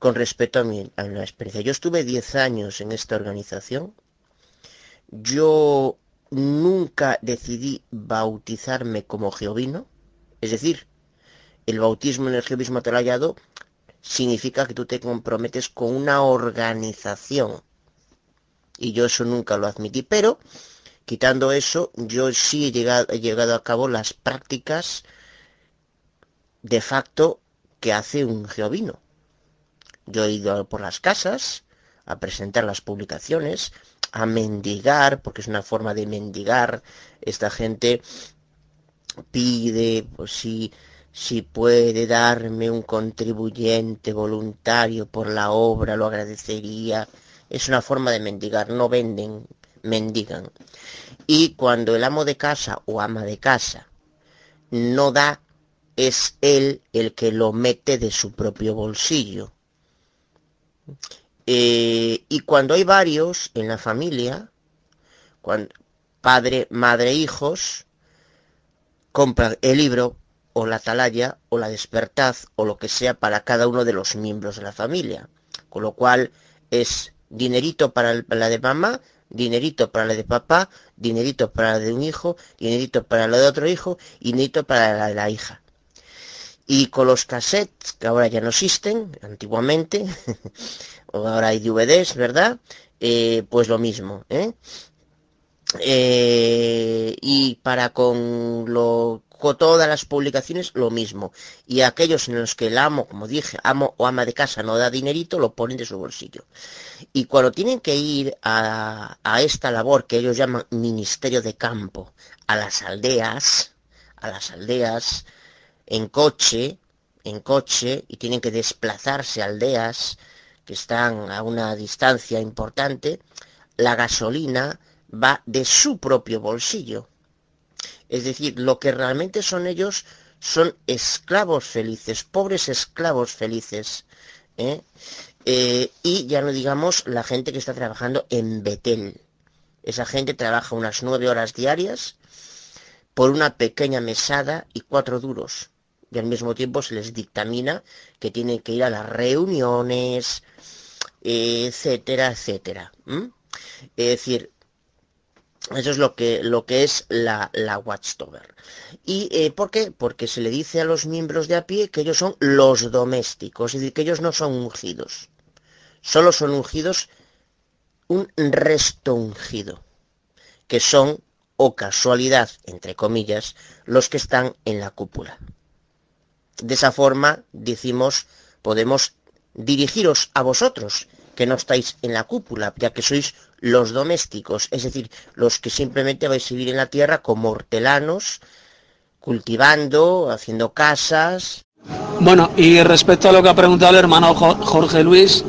S7: con respecto a mi, a experiencia. Yo estuve 10 años en esta organización. Yo nunca decidí bautizarme como geovino, es decir, el bautismo en el geovismo hallado significa que tú te comprometes con una organización. Y yo eso nunca lo admití, pero quitando eso, yo sí he llegado, llegado a cabo las prácticas de facto que hace un geovino. Yo he ido por las casas a presentar las publicaciones, a mendigar, porque es una forma de mendigar. Esta gente pide, pues sí, si puede darme un contribuyente voluntario por la obra, lo agradecería. Es una forma de mendigar, no venden, mendigan. Y cuando el amo de casa o ama de casa no da, es él el que lo mete de su propio bolsillo. Eh, y cuando hay varios en la familia, cuando, padre, madre, hijos, compran el libro o la atalaya o la despertad o lo que sea para cada uno de los miembros de la familia. Con lo cual es dinerito para la de mamá, dinerito para la de papá, dinerito para la de un hijo, dinerito para la de otro hijo y dinerito para la de la hija. Y con los cassettes, que ahora ya no existen, antiguamente, o ahora hay DVDs, ¿verdad? Eh, pues lo mismo, ¿eh? Eh, y para con lo todas las publicaciones lo mismo. Y aquellos en los que el amo, como dije, amo o ama de casa no da dinerito, lo ponen de su bolsillo. Y cuando tienen que ir a, a esta labor que ellos llaman ministerio de campo, a las aldeas, a las aldeas, en coche, en coche, y tienen que desplazarse aldeas que están a una distancia importante, la gasolina va de su propio bolsillo. Es decir, lo que realmente son ellos son esclavos felices, pobres esclavos felices. ¿eh? Eh, y ya no digamos la gente que está trabajando en Betel. Esa gente trabaja unas nueve horas diarias por una pequeña mesada y cuatro duros. Y al mismo tiempo se les dictamina que tienen que ir a las reuniones, etcétera, etcétera. Es decir, eso es lo que, lo que es la, la Watchtower. ¿Y eh, por qué? Porque se le dice a los miembros de a pie que ellos son los domésticos, es decir, que ellos no son ungidos. Solo son ungidos un resto ungido, que son, o casualidad, entre comillas, los que están en la cúpula. De esa forma, decimos, podemos dirigiros a vosotros, que no estáis en la cúpula, ya que sois los domésticos, es decir, los que simplemente vais a vivir en la tierra como hortelanos, cultivando, haciendo casas.
S5: Bueno, y respecto a lo que ha preguntado el hermano Jorge Luis,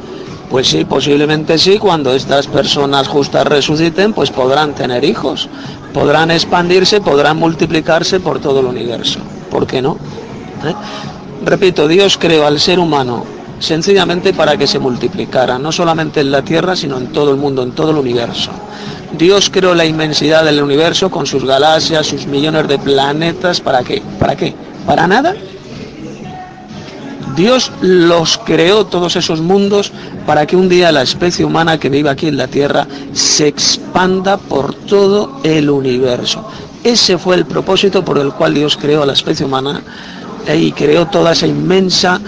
S5: pues sí, posiblemente sí, cuando estas personas justas resuciten, pues podrán tener hijos, podrán expandirse, podrán multiplicarse por todo el universo. ¿Por qué no? ¿Eh? Repito, Dios creó al ser humano sencillamente para que se multiplicara, no solamente en la Tierra, sino en todo el mundo, en todo el universo. Dios creó la inmensidad del universo con sus galaxias, sus millones de planetas, ¿para qué? ¿Para qué? ¿Para nada? Dios los creó todos esos mundos para que un día la especie humana que vive aquí en la Tierra se expanda por todo el universo. Ese fue el propósito por el cual Dios creó a la especie humana y creó toda esa inmensa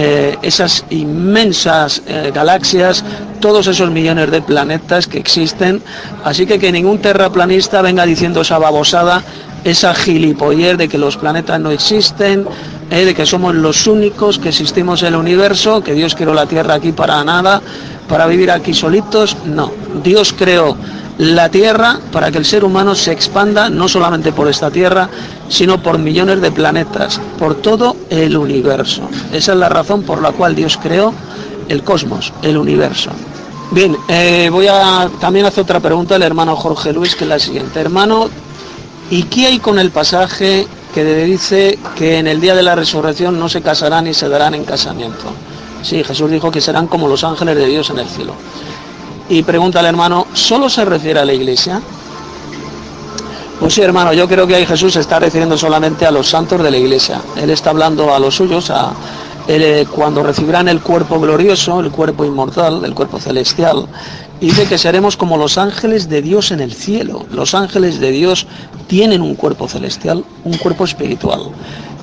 S5: eh, esas inmensas eh, galaxias, todos esos millones de planetas que existen. Así que que ningún terraplanista venga diciendo esa babosada, esa gilipoller de que los planetas no existen, eh, de que somos los únicos que existimos en el universo, que Dios creó la Tierra aquí para nada, para vivir aquí solitos. No, Dios creó la Tierra para que el ser humano se expanda no solamente por esta Tierra, sino por millones de planetas, por todo el universo. Esa es la razón por la cual Dios creó el cosmos, el universo. Bien, eh, voy a también hacer otra pregunta al hermano Jorge Luis, que es la siguiente. Hermano, ¿y qué hay con el pasaje que dice que en el día de la resurrección no se casarán ni se darán en casamiento? Sí, Jesús dijo que serán como los ángeles de Dios en el cielo. Y pregunta al hermano, ¿solo se refiere a la iglesia? Pues sí, hermano, yo creo que ahí Jesús se está refiriendo solamente a los santos de la iglesia. Él está hablando a los suyos, a, eh, cuando recibirán el cuerpo glorioso, el cuerpo inmortal, el cuerpo celestial. dice que seremos como los ángeles de Dios en el cielo. Los ángeles de Dios tienen un cuerpo celestial, un cuerpo espiritual.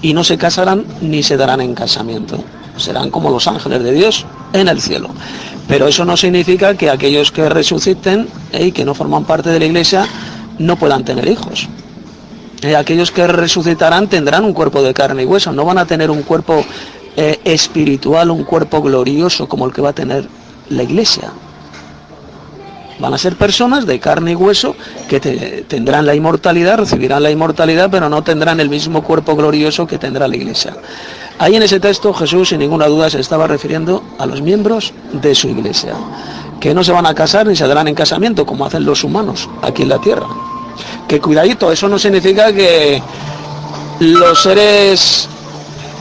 S5: Y no se casarán ni se darán en casamiento. Serán como los ángeles de Dios en el cielo. Pero eso no significa que aquellos que resuciten y que no forman parte de la iglesia no puedan tener hijos. Eh, aquellos que resucitarán tendrán un cuerpo de carne y hueso, no van a tener un cuerpo eh, espiritual, un cuerpo glorioso como el que va a tener la iglesia. Van a ser personas de carne y hueso que tendrán la inmortalidad, recibirán la inmortalidad, pero no tendrán el mismo cuerpo glorioso que tendrá la iglesia. Ahí en ese texto Jesús sin ninguna duda se estaba refiriendo a los miembros de su iglesia, que no se van a casar ni se darán en casamiento como hacen los humanos aquí en la tierra. Que cuidadito, eso no significa que los seres,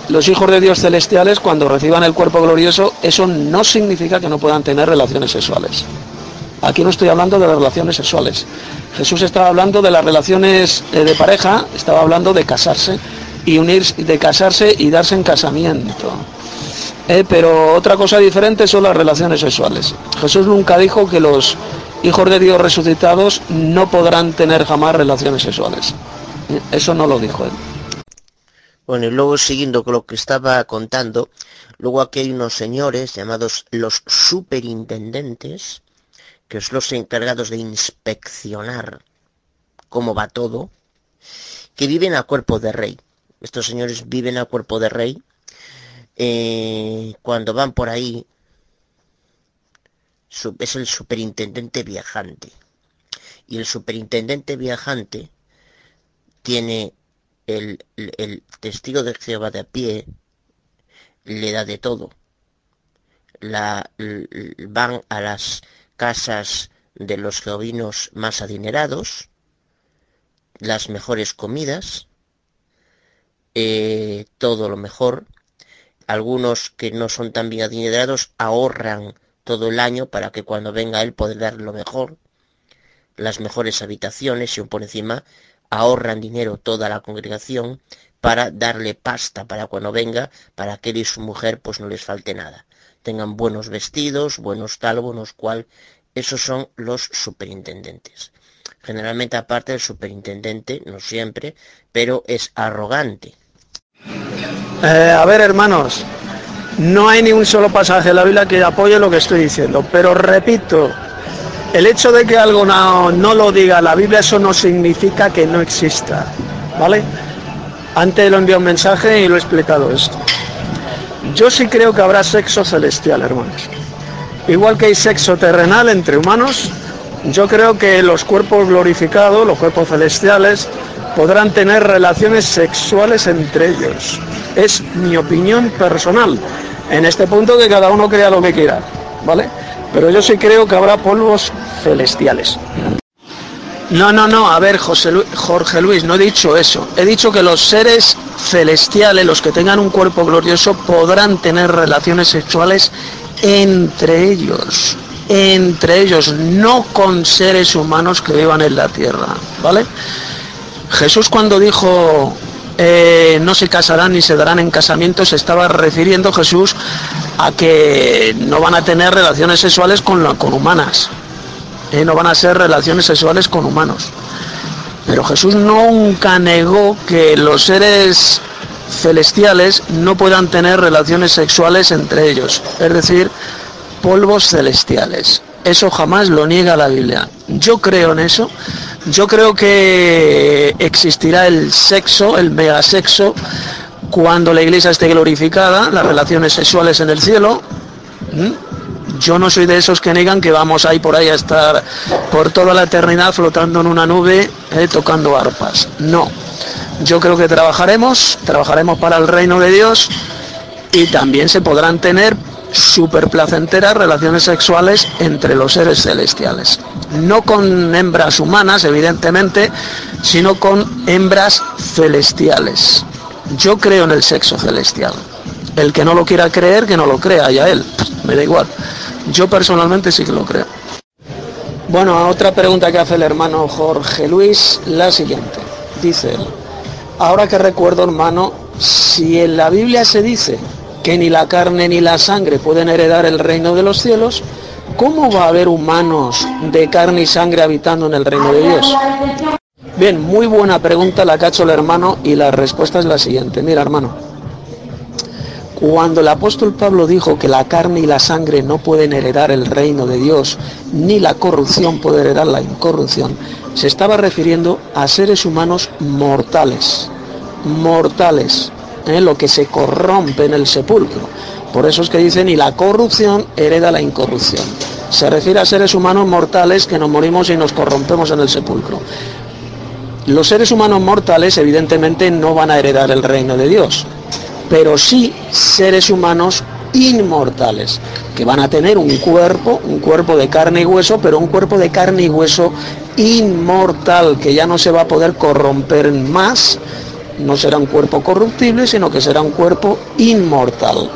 S5: los hijos de Dios celestiales, cuando reciban el cuerpo glorioso, eso no significa que no puedan tener relaciones sexuales. Aquí no estoy hablando de las relaciones sexuales. Jesús estaba hablando de las relaciones eh, de pareja, estaba hablando de casarse y unirse, de casarse y darse en casamiento. Eh, pero otra cosa diferente son las relaciones sexuales. Jesús nunca dijo que los hijos de Dios resucitados no podrán tener jamás relaciones sexuales. Eh, eso no lo dijo él.
S7: Bueno, y luego siguiendo con lo que estaba contando, luego aquí hay unos señores llamados los superintendentes, que son los encargados de inspeccionar cómo va todo, que viven a cuerpo de rey. Estos señores viven a cuerpo de rey. Eh, cuando van por ahí, es el superintendente viajante. Y el superintendente viajante tiene el, testigo de Jehová de a pie, le da de todo. La, van a las casas de los jehovinos más adinerados, las mejores comidas, eh, todo lo mejor. Algunos que no son tan bien adinerados ahorran todo el año para que cuando venga él pueda dar lo mejor, las mejores habitaciones y un por encima ahorran dinero toda la congregación para darle pasta para cuando venga, para que él y su mujer pues no les falte nada. Tengan buenos vestidos, buenos tal, buenos cual. Esos son los superintendentes. Generalmente aparte del superintendente, no siempre, pero es arrogante.
S5: Eh, a ver, hermanos, no hay ni un solo pasaje de la Biblia que apoye lo que estoy diciendo, pero repito, el hecho de que algo no, no lo diga la Biblia, eso no significa que no exista, ¿vale? Antes lo envié un mensaje y lo he explicado esto. Yo sí creo que habrá sexo celestial, hermanos. Igual que hay sexo terrenal entre humanos, yo creo que los cuerpos glorificados, los cuerpos celestiales, podrán tener relaciones sexuales entre ellos. Es mi opinión personal. En este punto que cada uno crea lo que quiera, ¿vale? Pero yo sí creo que habrá polvos celestiales. No, no, no, a ver, José Jorge Luis, no he dicho eso. He dicho que los seres celestiales, los que tengan un cuerpo glorioso, podrán tener relaciones sexuales entre ellos entre ellos, no con seres humanos que vivan en la tierra, ¿vale? Jesús cuando dijo eh, no se casarán ni se darán en casamiento, se estaba refiriendo Jesús a que no van a tener relaciones sexuales con, con humanas, eh, no van a ser relaciones sexuales con humanos. Pero Jesús nunca negó que los seres celestiales no puedan tener relaciones sexuales entre ellos. Es decir, polvos celestiales. Eso jamás lo niega la Biblia. Yo creo en eso. Yo creo que existirá el sexo, el megasexo, cuando la iglesia esté glorificada, las relaciones sexuales en el cielo. Yo no soy de esos que negan que vamos ahí por ahí a estar por toda la eternidad flotando en una nube eh, tocando arpas. No. Yo creo que trabajaremos, trabajaremos para el reino de Dios y también se podrán tener súper placenteras relaciones sexuales entre los seres celestiales. No con hembras humanas, evidentemente, sino con hembras celestiales. Yo creo en el sexo celestial. El que no lo quiera creer, que no lo crea, ya él. Me da igual. Yo personalmente sí que lo creo. Bueno, otra pregunta que hace el hermano Jorge Luis, la siguiente. Dice él, ahora que recuerdo hermano, si en la Biblia se dice que ni la carne ni la sangre pueden heredar el reino de los cielos, ¿cómo va a haber humanos de carne y sangre habitando en el reino de Dios? Bien, muy buena pregunta la que ha hecho el hermano y la respuesta es la siguiente. Mira, hermano, cuando el apóstol Pablo dijo que la carne y la sangre no pueden heredar el reino de Dios, ni la corrupción puede heredar la incorrupción, se estaba refiriendo a seres humanos mortales, mortales, ¿eh? lo que se corrompe en el sepulcro. Por eso es que dicen, y la corrupción hereda la incorrupción. Se refiere a seres humanos mortales que nos morimos y nos corrompemos en el sepulcro. Los seres humanos mortales evidentemente no van a heredar el reino de Dios, pero sí seres humanos inmortales, que van a tener un cuerpo, un cuerpo de carne y hueso, pero un cuerpo de carne y hueso inmortal, que ya no se va a poder corromper más, no será un cuerpo corruptible, sino que será un cuerpo inmortal.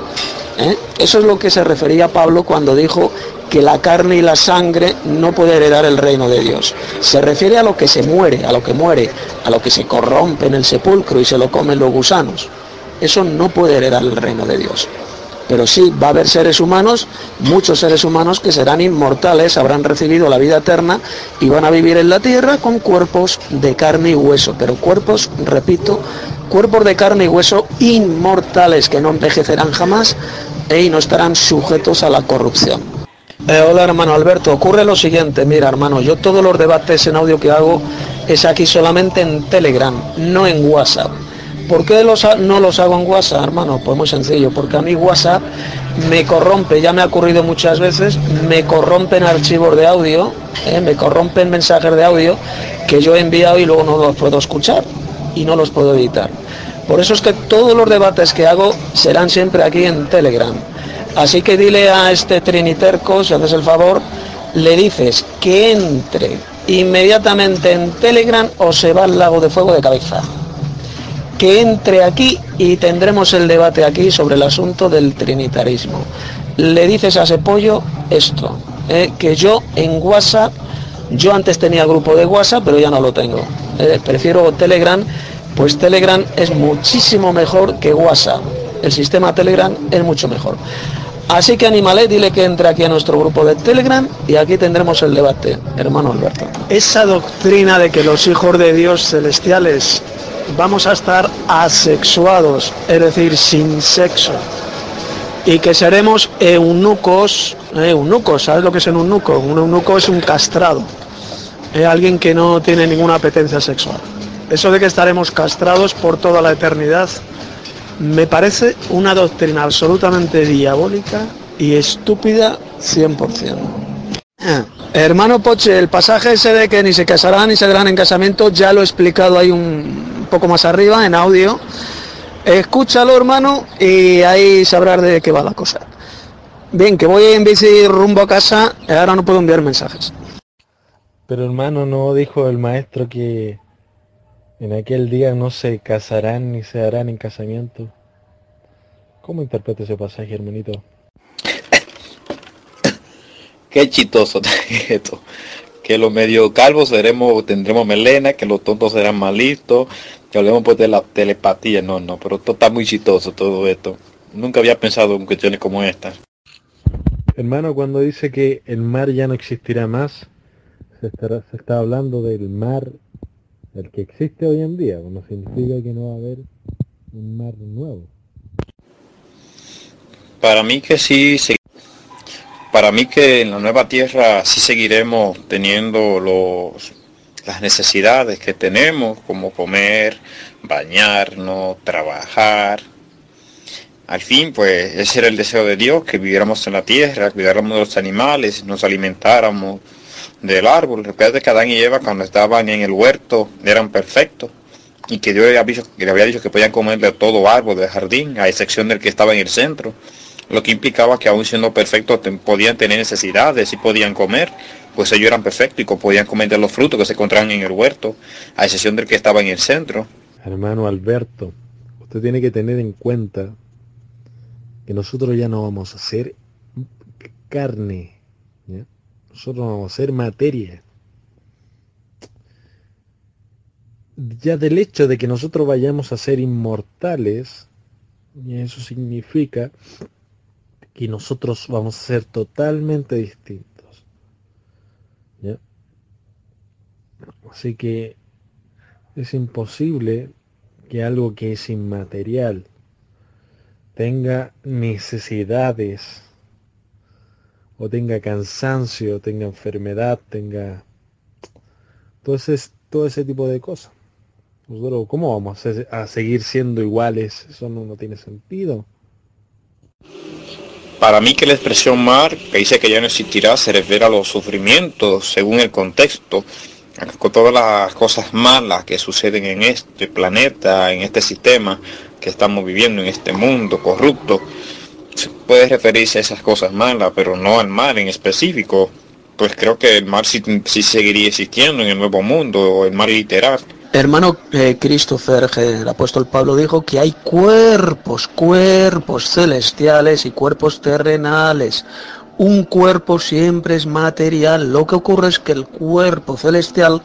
S5: ¿eh? Eso es lo que se refería Pablo cuando dijo que la carne y la sangre no puede heredar el reino de Dios. Se refiere a lo que se muere, a lo que muere, a lo que se corrompe en el sepulcro y se lo comen los gusanos. Eso no puede heredar el reino de Dios. Pero sí, va a haber seres humanos, muchos seres humanos que serán inmortales, habrán recibido la vida eterna y van a vivir en la tierra con cuerpos de carne y hueso. Pero cuerpos, repito, cuerpos de carne y hueso inmortales que no envejecerán jamás y no estarán sujetos a la corrupción. Eh, hola hermano Alberto, ocurre lo siguiente, mira hermano, yo todos los debates en audio que hago es aquí solamente en Telegram, no en WhatsApp. ¿Por qué no los hago en WhatsApp, hermano? Pues muy sencillo, porque a mí WhatsApp me corrompe, ya me ha ocurrido muchas veces, me corrompen archivos de audio, eh, me corrompen mensajes de audio que yo he enviado y luego no los puedo escuchar y no los puedo editar. Por eso es que todos los debates que hago serán siempre aquí en Telegram. Así que dile a este triniterco, si haces el favor, le dices que entre inmediatamente en Telegram o se va al lago de fuego de cabeza. Que entre aquí y tendremos el debate aquí sobre el asunto del trinitarismo. Le dices a ese pollo esto, eh, que yo en WhatsApp, yo antes tenía grupo de WhatsApp, pero ya no lo tengo. Eh, prefiero Telegram, pues Telegram es muchísimo mejor que WhatsApp. El sistema Telegram es mucho mejor. Así que anímale, dile que entre aquí a nuestro grupo de Telegram y aquí tendremos el debate, hermano Alberto. Esa doctrina de que los hijos de Dios celestiales vamos a estar asexuados, es decir, sin sexo, y que seremos eunucos, eh, eunucos, ¿sabes lo que es un eunuco? Un eunuco es un castrado, eh, alguien que no tiene ninguna apetencia sexual. Eso de que estaremos castrados por toda la eternidad me parece una doctrina absolutamente diabólica y estúpida 100%. Ah, Hermano Poche, el pasaje ese de que ni se casarán ni se darán en casamiento, ya lo he explicado ahí un poco más arriba en audio. Escúchalo, hermano, y ahí sabrás de qué va la cosa. Bien, que voy en bici rumbo a casa, y ahora no puedo enviar mensajes.
S10: Pero hermano, ¿no dijo el maestro que en aquel día no se casarán ni se darán en casamiento? ¿Cómo interpreta ese pasaje, hermanito?
S14: Qué chistoso esto. Que los medio calvos seremos, tendremos melena, que los tontos serán malitos, que hablemos pues de la telepatía. No, no, pero esto está muy chistoso todo esto. Nunca había pensado en cuestiones como estas.
S10: Hermano, cuando dice que el mar ya no existirá más, se está hablando del mar, el que existe hoy en día. No significa que no va a haber un mar nuevo.
S14: Para mí que sí, se- para mí que en la nueva tierra sí seguiremos teniendo los, las necesidades que tenemos, como comer, bañarnos, trabajar. Al fin, pues ese era el deseo de Dios, que viviéramos en la tierra, cuidáramos de los animales, nos alimentáramos del árbol. Recuerda que Adán y Eva cuando estaban en el huerto eran perfectos y que Dios había, dicho, que le había dicho que podían comer de todo árbol del jardín, a excepción del que estaba en el centro, lo que implicaba que aún siendo perfectos podían tener necesidades y podían comer, pues ellos eran perfectos y podían comer de los frutos que se encontraban en el huerto, a excepción del que estaba en el centro.
S10: Hermano Alberto, usted tiene que tener en cuenta que nosotros ya no vamos a ser carne, nosotros vamos a ser materia. Ya del hecho de que nosotros vayamos a ser inmortales, eso significa que nosotros vamos a ser totalmente distintos. Así que es imposible que algo que es inmaterial tenga necesidades o tenga cansancio, tenga enfermedad, tenga todo ese, todo ese tipo de cosas. Nosotros, ¿cómo vamos a, se- a seguir siendo iguales? Eso no tiene sentido.
S14: Para mí que la expresión mar, que dice que ya no existirá, se refiere a los sufrimientos según el contexto, con todas las cosas malas que suceden en este planeta, en este sistema que estamos viviendo, en este mundo corrupto. Se puede referirse a esas cosas malas, pero no al mar en específico. Pues creo que el mar sí, sí seguiría existiendo en el nuevo mundo, o el mar literal.
S5: Hermano eh, Christopher, que el apóstol Pablo dijo que hay cuerpos, cuerpos celestiales y cuerpos terrenales. Un cuerpo siempre es material. Lo que ocurre es que el cuerpo celestial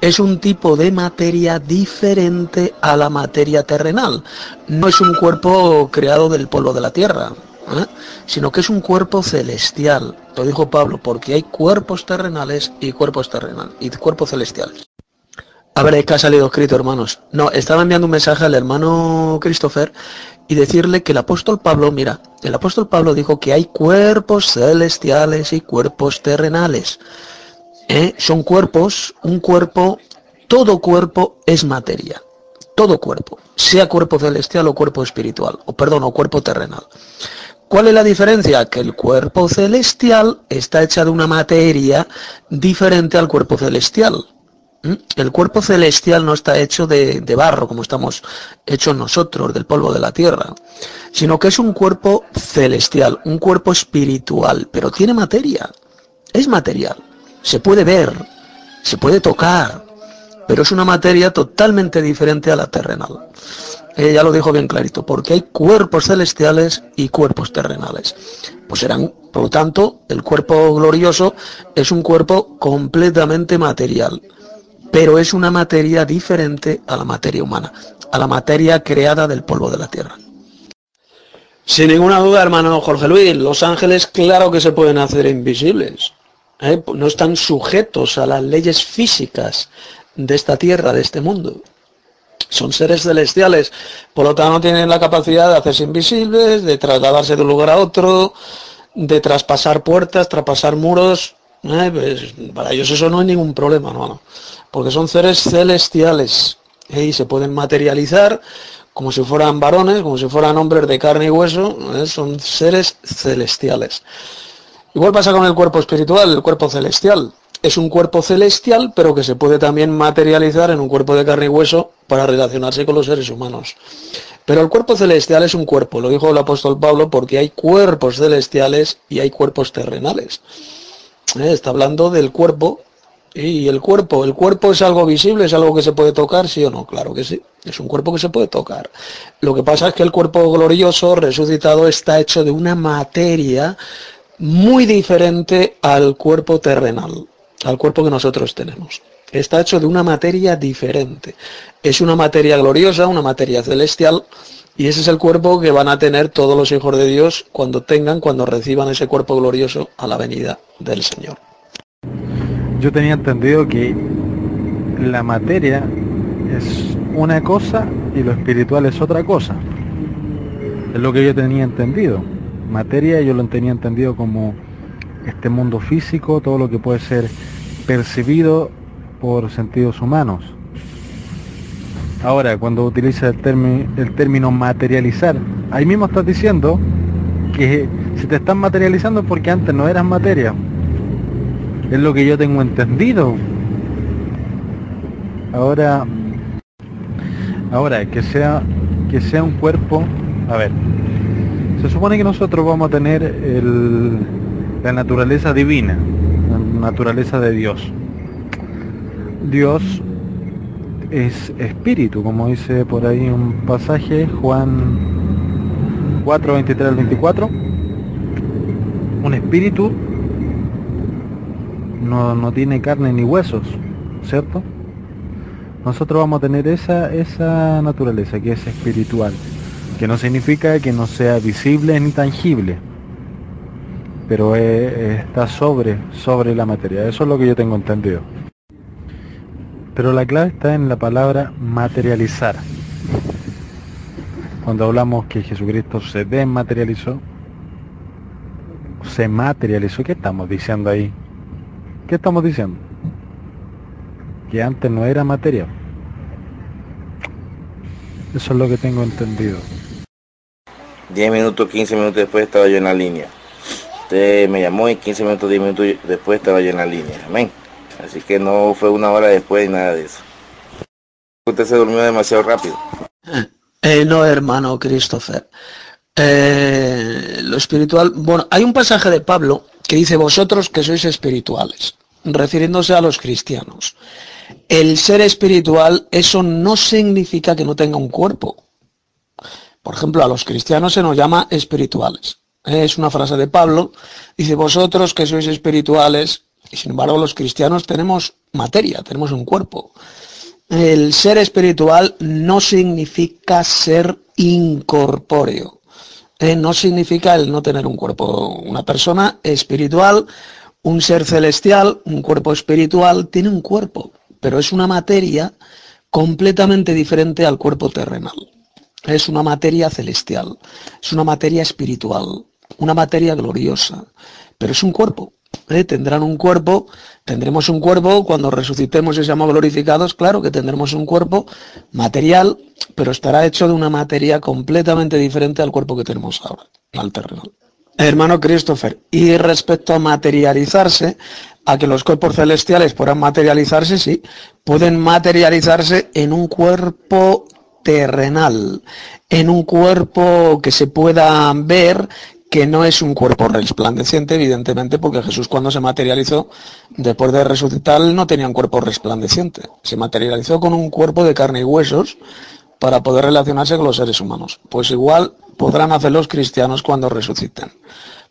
S5: es un tipo de materia diferente a la materia terrenal. No es un cuerpo creado del polvo de la tierra, ¿eh? sino que es un cuerpo celestial. Lo dijo Pablo, porque hay cuerpos terrenales y cuerpos terrenales y cuerpos celestiales. A ver, es que ha salido escrito, hermanos. No, estaba enviando un mensaje al hermano Christopher y decirle que el apóstol Pablo, mira, el apóstol Pablo dijo que hay cuerpos celestiales y cuerpos terrenales. ¿Eh? Son cuerpos, un cuerpo, todo cuerpo es materia, todo cuerpo, sea cuerpo celestial o cuerpo espiritual, o perdón, o cuerpo terrenal. ¿Cuál es la diferencia? Que el cuerpo celestial está hecha de una materia diferente al cuerpo celestial. ¿Mm? El cuerpo celestial no está hecho de, barro, como estamos hechos nosotros, del polvo de la tierra, sino que es un cuerpo celestial, un cuerpo espiritual, pero tiene materia, es material, se puede ver, se puede tocar, pero es una materia totalmente diferente a la terrenal. Ella lo dijo bien clarito, porque hay cuerpos celestiales y cuerpos terrenales. Pues por lo tanto, el cuerpo glorioso es un cuerpo completamente material pero es una materia diferente a la materia humana, a la materia creada del polvo de la tierra. Sin ninguna duda, hermano Jorge Luis, los ángeles claro que se pueden hacer invisibles. ¿eh? No están sujetos a las leyes físicas de esta tierra, de este mundo. Son seres celestiales, por lo tanto tienen la capacidad de hacerse invisibles, de trasladarse de un lugar a otro, de traspasar puertas, traspasar muros. ¿eh? Pues, para ellos eso no es ningún problema, hermano porque son seres celestiales ¿eh? y se pueden materializar como si fueran varones, como si fueran hombres de carne y hueso, ¿eh? son seres celestiales. Igual pasa con el cuerpo espiritual, el cuerpo celestial. Es un cuerpo celestial, pero que se puede también materializar en un cuerpo de carne y hueso para relacionarse con los seres humanos. Pero el cuerpo celestial es un cuerpo, lo dijo el apóstol Pablo, porque hay cuerpos celestiales y hay cuerpos terrenales. ¿Eh? Está hablando del cuerpo y el cuerpo, ¿el cuerpo es algo visible, es algo que se puede tocar, sí o no? Claro que sí, es un cuerpo que se puede tocar. Lo que pasa es que el cuerpo glorioso, resucitado, está hecho de una materia muy diferente al cuerpo terrenal, al cuerpo que nosotros tenemos. Está hecho de una materia diferente. Es una materia gloriosa, una materia celestial, y ese es el cuerpo que van a tener todos los hijos de Dios cuando tengan, cuando reciban ese cuerpo glorioso a la venida del Señor
S10: yo tenía entendido que la materia es una cosa y lo espiritual es otra cosa. Es lo que yo tenía entendido. Materia yo lo tenía entendido como este mundo físico, todo lo que puede ser percibido por sentidos humanos. Ahora, cuando utiliza el, el término materializar, ahí mismo estás diciendo que si te están materializando porque antes no eras materia. Es lo que yo tengo entendido. Ahora, ahora que sea que sea un cuerpo, a ver, se supone que nosotros vamos a tener el, la naturaleza divina, la naturaleza de Dios. Dios es espíritu, como dice por ahí un pasaje, Juan 4, 23 al 24. Un espíritu no, tiene carne ni huesos, ¿cierto? Nosotros vamos a tener esa, esa naturaleza que es espiritual, que no significa que no sea visible ni tangible, pero está sobre, sobre la materia. Eso es lo que yo tengo entendido. Pero la clave está en la palabra materializar. Cuando hablamos que Jesucristo se desmaterializó, se materializó, ¿qué estamos diciendo ahí? ¿Qué estamos diciendo? Que antes no era materia. Eso es lo que tengo entendido.
S4: 10 minutos, 15 minutos después estaba yo en la línea. Usted me llamó y 15 minutos, 10 minutos después estaba yo en la línea. Amén. Así que no fue una hora después ni nada de eso. Usted se durmió demasiado rápido.
S5: Eh, no, hermano Christopher. Eh, lo espiritual, bueno, hay un pasaje de Pablo que dice vosotros que sois espirituales refiriéndose a los cristianos. El ser espiritual, eso no significa que no tenga un cuerpo. Por ejemplo, a los cristianos se nos llama espirituales. Es una frase de Pablo. Dice, vosotros que sois espirituales, y sin embargo los cristianos tenemos materia, tenemos un cuerpo. El ser espiritual no significa ser incorpóreo. Eh, no significa el no tener un cuerpo. Una persona espiritual un ser celestial, un cuerpo espiritual, tiene un cuerpo, pero es una materia completamente diferente al cuerpo terrenal. Es una materia celestial, es una materia espiritual, una materia gloriosa, pero es un cuerpo. ¿eh? Tendrán un cuerpo, tendremos un cuerpo, cuando resucitemos y seamos glorificados, claro que tendremos un cuerpo material, pero estará hecho de una materia completamente diferente al cuerpo que tenemos ahora, al terrenal. Hermano Christopher, y respecto a materializarse, a que los cuerpos celestiales puedan materializarse, sí, pueden materializarse en un cuerpo terrenal, en un cuerpo que se pueda ver que no es un cuerpo resplandeciente, evidentemente, porque Jesús cuando se materializó, después de resucitar, no tenía un cuerpo resplandeciente. Se materializó con un cuerpo de carne y huesos para poder relacionarse con los seres humanos. Pues igual podrán hacer los cristianos cuando resuciten.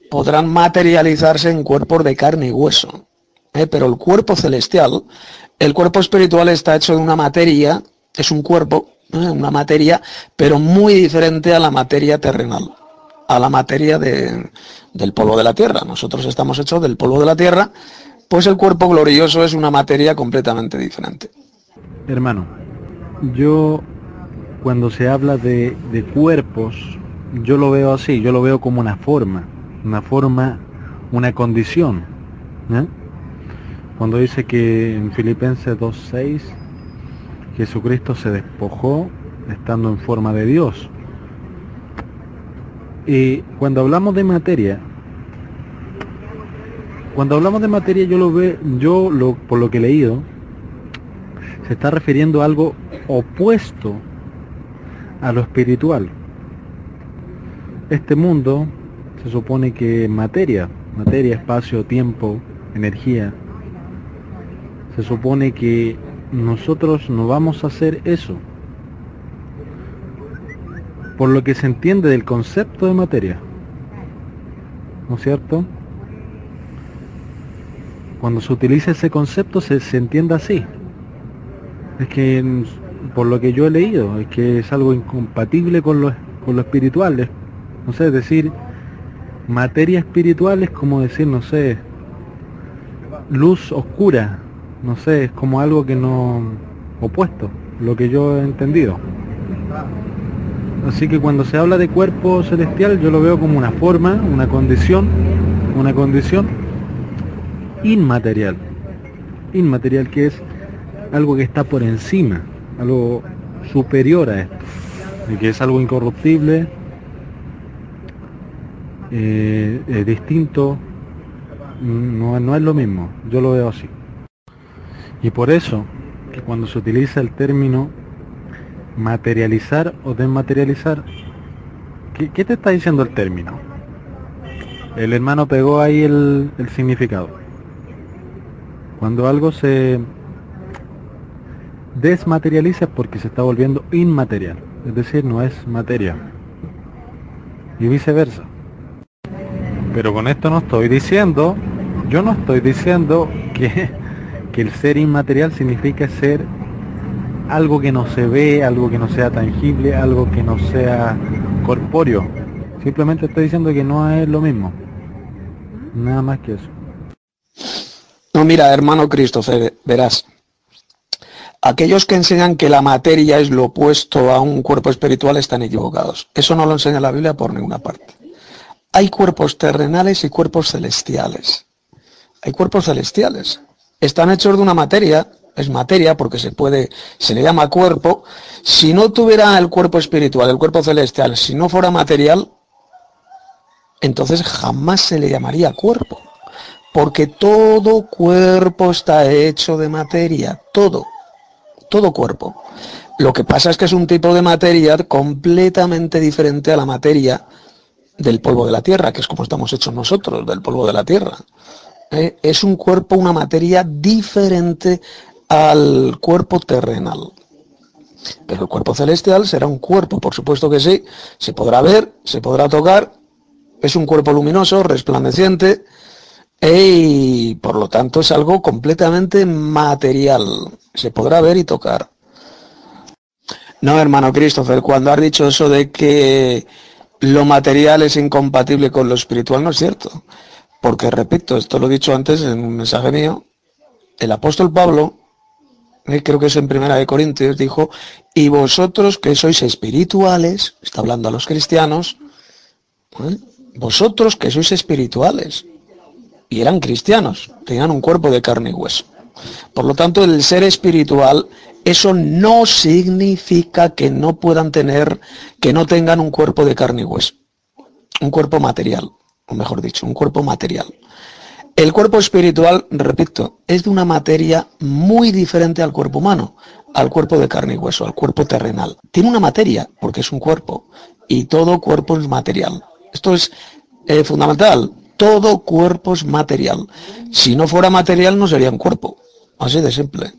S5: Podrán materializarse en cuerpos de carne y hueso. ¿eh? Pero el cuerpo celestial, el cuerpo espiritual está hecho de una materia, es un cuerpo, ¿eh? una materia, pero muy diferente a la materia terrenal a la materia del polvo de la tierra. Nosotros estamos hechos del polvo de la tierra, pues el cuerpo glorioso es una materia completamente diferente.
S10: Hermano, yo cuando se habla de, cuerpos, yo lo veo así, yo lo veo como una forma, una forma, una condición. Cuando dice que en Filipenses 2.6 Jesucristo se despojó estando en forma de Dios. Y cuando hablamos de materia, cuando hablamos de materia yo lo veo, yo lo, por lo que he leído, se está refiriendo a algo opuesto a lo espiritual. Este mundo se supone que materia, materia, espacio, tiempo, energía, se supone que nosotros no vamos a hacer eso por lo que se entiende del concepto de materia. ¿No es cierto? Cuando se utiliza ese concepto se, entiende así. Es que, por lo que yo he leído, es que es algo incompatible con lo, con espiritual. No sé, decir, materia espiritual es como decir, no sé, luz oscura. No sé, es como algo que no opuesto, lo que yo he entendido. Así que cuando se habla de cuerpo celestial yo lo veo como una forma, una condición, una condición inmaterial. Inmaterial que es algo que está por encima, algo superior a esto, que es algo incorruptible, eh, distinto, no, no es lo mismo, yo lo veo así. Y por eso, que cuando se utiliza el término materializar o desmaterializar. ¿Qué, te está diciendo el término? El hermano pegó ahí el significado. Cuando algo se desmaterializa es porque se está volviendo inmaterial, es decir, no es materia. Y viceversa. Pero con esto no estoy diciendo, yo no estoy diciendo que, que el ser inmaterial significa ser algo que no se ve, algo que no sea tangible, algo que no sea corpóreo. Simplemente estoy diciendo que no es lo mismo. Nada más que eso.
S5: No, mira, hermano Christopher, verás. Aquellos que enseñan que la materia es lo opuesto a un cuerpo espiritual están equivocados. Eso no lo enseña la Biblia por ninguna parte. Hay cuerpos terrenales y cuerpos celestiales. Hay cuerpos celestiales. Están hechos de una materia es materia porque se puede, se le llama cuerpo, si no tuviera el cuerpo espiritual, el cuerpo celestial, si no fuera material, entonces jamás se le llamaría cuerpo. Porque todo cuerpo está hecho de materia, todo, todo cuerpo. Lo que pasa es que es un tipo de materia completamente diferente a la materia del polvo de la tierra, que es como estamos hechos nosotros, del polvo de la tierra. ¿Eh? Es un cuerpo, una materia diferente al cuerpo terrenal. Pero el cuerpo celestial será un cuerpo, por supuesto que sí, se podrá ver, se podrá tocar, es un cuerpo luminoso, resplandeciente, y por lo tanto es algo completamente material, se podrá ver y tocar. No, hermano Christopher, cuando has dicho eso de que lo material es incompatible con lo espiritual, no es cierto. Porque, repito, esto lo he dicho antes en un mensaje mío, el apóstol Pablo eh, creo que es en Primera de Corintios, dijo, y vosotros que sois espirituales, está hablando a los cristianos, ¿eh? vosotros que sois espirituales, y eran cristianos, tenían un cuerpo de carne y hueso. Por lo tanto, el ser espiritual, eso no significa que no puedan tener, que no tengan un cuerpo de carne y hueso, un cuerpo material, o mejor dicho, un cuerpo material. El cuerpo espiritual, repito, es de una materia muy diferente al cuerpo humano, al cuerpo de carne y hueso, al cuerpo terrenal. Tiene una materia, porque es un cuerpo, y todo cuerpo es material. Esto es eh, fundamental. Todo cuerpo es material. Si no fuera material, no sería un cuerpo. Así de simple.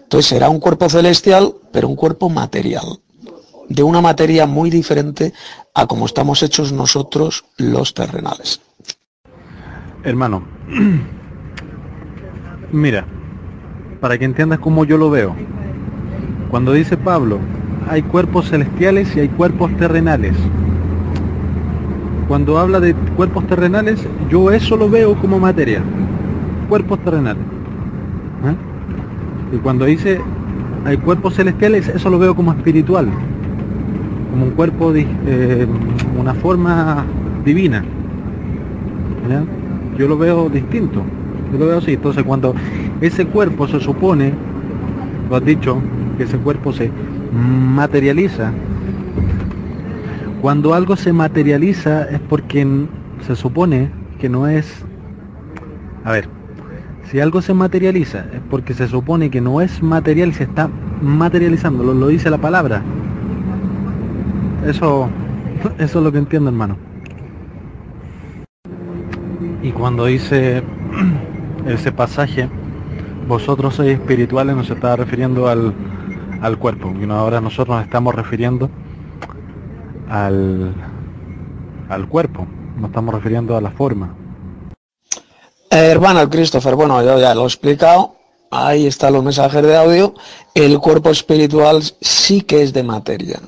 S5: Entonces será un cuerpo celestial, pero un cuerpo material. De una materia muy diferente a como estamos hechos nosotros los terrenales.
S10: Hermano, mira, para que entiendas cómo yo lo veo, cuando dice Pablo, hay cuerpos celestiales y hay cuerpos terrenales. Cuando habla de cuerpos terrenales, yo eso lo veo como materia, cuerpos terrenales. ¿eh? Y cuando dice hay cuerpos celestiales, eso lo veo como espiritual, como un cuerpo, eh, una forma divina. yo lo veo distinto. Yo lo veo así. Entonces cuando ese cuerpo se supone, lo has dicho, que ese cuerpo se materializa, cuando algo se materializa es porque se supone que no es... A ver, si algo se materializa es porque se supone que no es material, se está materializando, lo, dice la palabra. Eso, eso es lo que entiendo, hermano. Y cuando dice ese pasaje, vosotros sois espirituales, nos está refiriendo al, al cuerpo. Y ahora nosotros nos estamos refiriendo al, al cuerpo, nos estamos refiriendo a la forma.
S5: Eh, hermano Christopher, bueno, yo ya lo he explicado. Ahí están los mensajes de audio. El cuerpo espiritual sí que es de materia.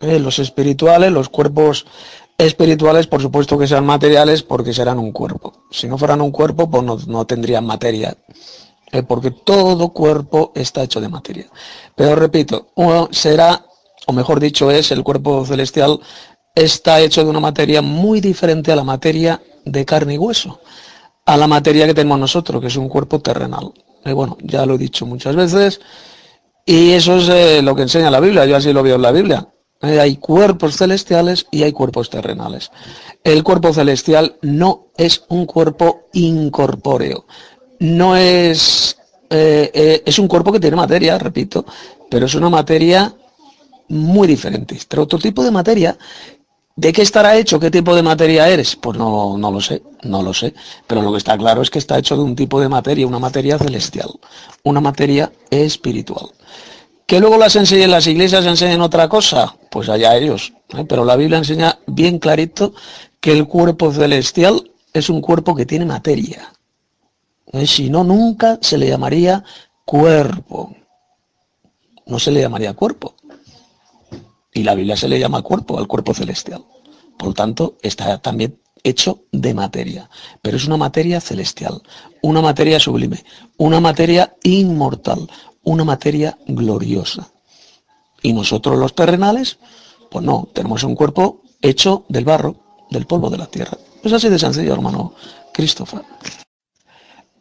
S5: Eh, los espirituales, los cuerpos espirituales, por supuesto que sean materiales porque serán un cuerpo. Si no fueran un cuerpo, pues no, tendrían materia. Eh, porque todo cuerpo está hecho de materia. Pero repito, uno será, o mejor dicho es, el cuerpo celestial está hecho de una materia muy diferente a la materia de carne y hueso, a la materia que tenemos nosotros, que es un cuerpo terrenal. Y bueno, ya lo he dicho muchas veces, y eso es eh, lo que enseña la Biblia, yo así lo veo en la Biblia. Eh, hay cuerpos celestiales y hay cuerpos terrenales. El cuerpo celestial no es un cuerpo incorpóreo. No es... Eh, es un cuerpo que tiene materia, repito, pero es una materia muy diferente. Pero otro tipo de materia ¿De qué estará hecho? ¿Qué tipo de materia eres? Pues no, no lo sé, no lo sé. Pero lo que está claro es que está hecho de un tipo de materia, una materia celestial, una materia espiritual. Que luego las enseñen las iglesias enseñen otra cosa, pues allá ellos. ¿eh? Pero la Biblia enseña bien clarito que el cuerpo celestial es un cuerpo que tiene materia. ¿Eh? Si no, nunca se le llamaría cuerpo. No se le llamaría cuerpo. Y la Biblia se le llama cuerpo al cuerpo celestial. Por lo tanto, está también hecho de materia, pero es una materia celestial, una materia sublime, una materia inmortal, una materia gloriosa. Y nosotros los terrenales, pues no, tenemos un cuerpo hecho del barro, del polvo de la tierra. Es así de sencillo, hermano Christopher.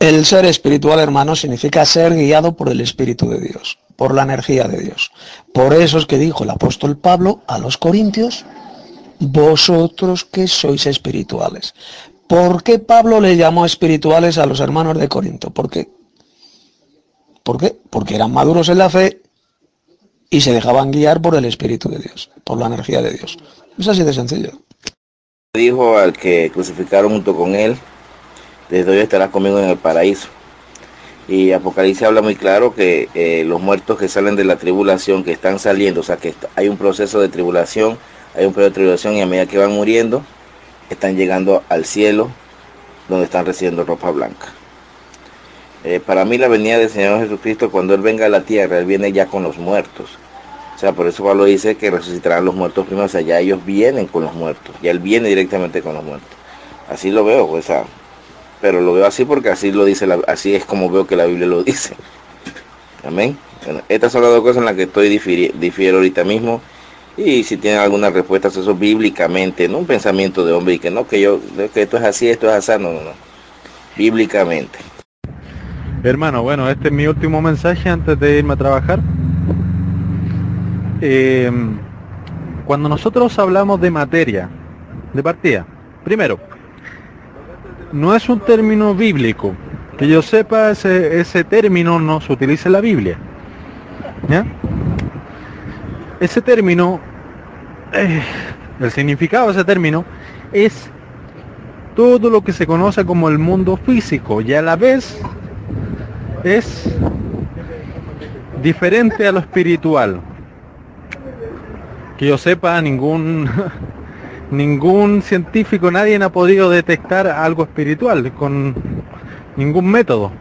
S5: El ser espiritual, hermano, significa ser guiado por el Espíritu de Dios, por la energía de Dios. Por eso es que dijo el apóstol Pablo a los corintios, vosotros que sois espirituales. ¿Por qué Pablo le llamó espirituales a los hermanos de Corinto? ¿Por qué? ¿Por qué? Porque eran maduros en la fe y se dejaban guiar por el Espíritu de Dios, por la energía de Dios. Es así de sencillo.
S4: Dijo al que crucificaron junto con él, desde hoy estarás conmigo en el paraíso. Y Apocalipsis habla muy claro que eh, los muertos que salen de la tribulación, que están saliendo, o sea que hay un proceso de tribulación, hay un periodo de tribulación y a medida que van muriendo, están llegando al cielo donde están recibiendo ropa blanca. Eh, para mí la venida del Señor Jesucristo, cuando Él venga a la tierra, Él viene ya con los muertos. O sea, por eso Pablo dice que resucitarán los muertos primero. O sea, ya ellos vienen con los muertos. Ya Él viene directamente con los muertos. Así lo veo, o pero lo veo así porque así lo dice, la, así es como veo que la Biblia lo dice. Amén. Bueno, estas son las dos cosas en las que estoy difiero ahorita mismo. Y si tienen alguna respuesta eso bíblicamente, no un pensamiento de hombre y que no, que yo, que esto es así, esto es así, no, no, no. Bíblicamente.
S10: Hermano, bueno, este es mi último mensaje antes de irme a trabajar. Eh, cuando nosotros hablamos de materia, de partida, primero, no es un término bíblico. Que yo sepa, ese, ese término no se utiliza en la Biblia. Ese término, eh, el significado de ese término es todo lo que se conoce como el mundo físico y a la vez es diferente a lo espiritual. Que yo sepa, ningún ningún científico, nadie ha podido detectar algo espiritual con ningún método.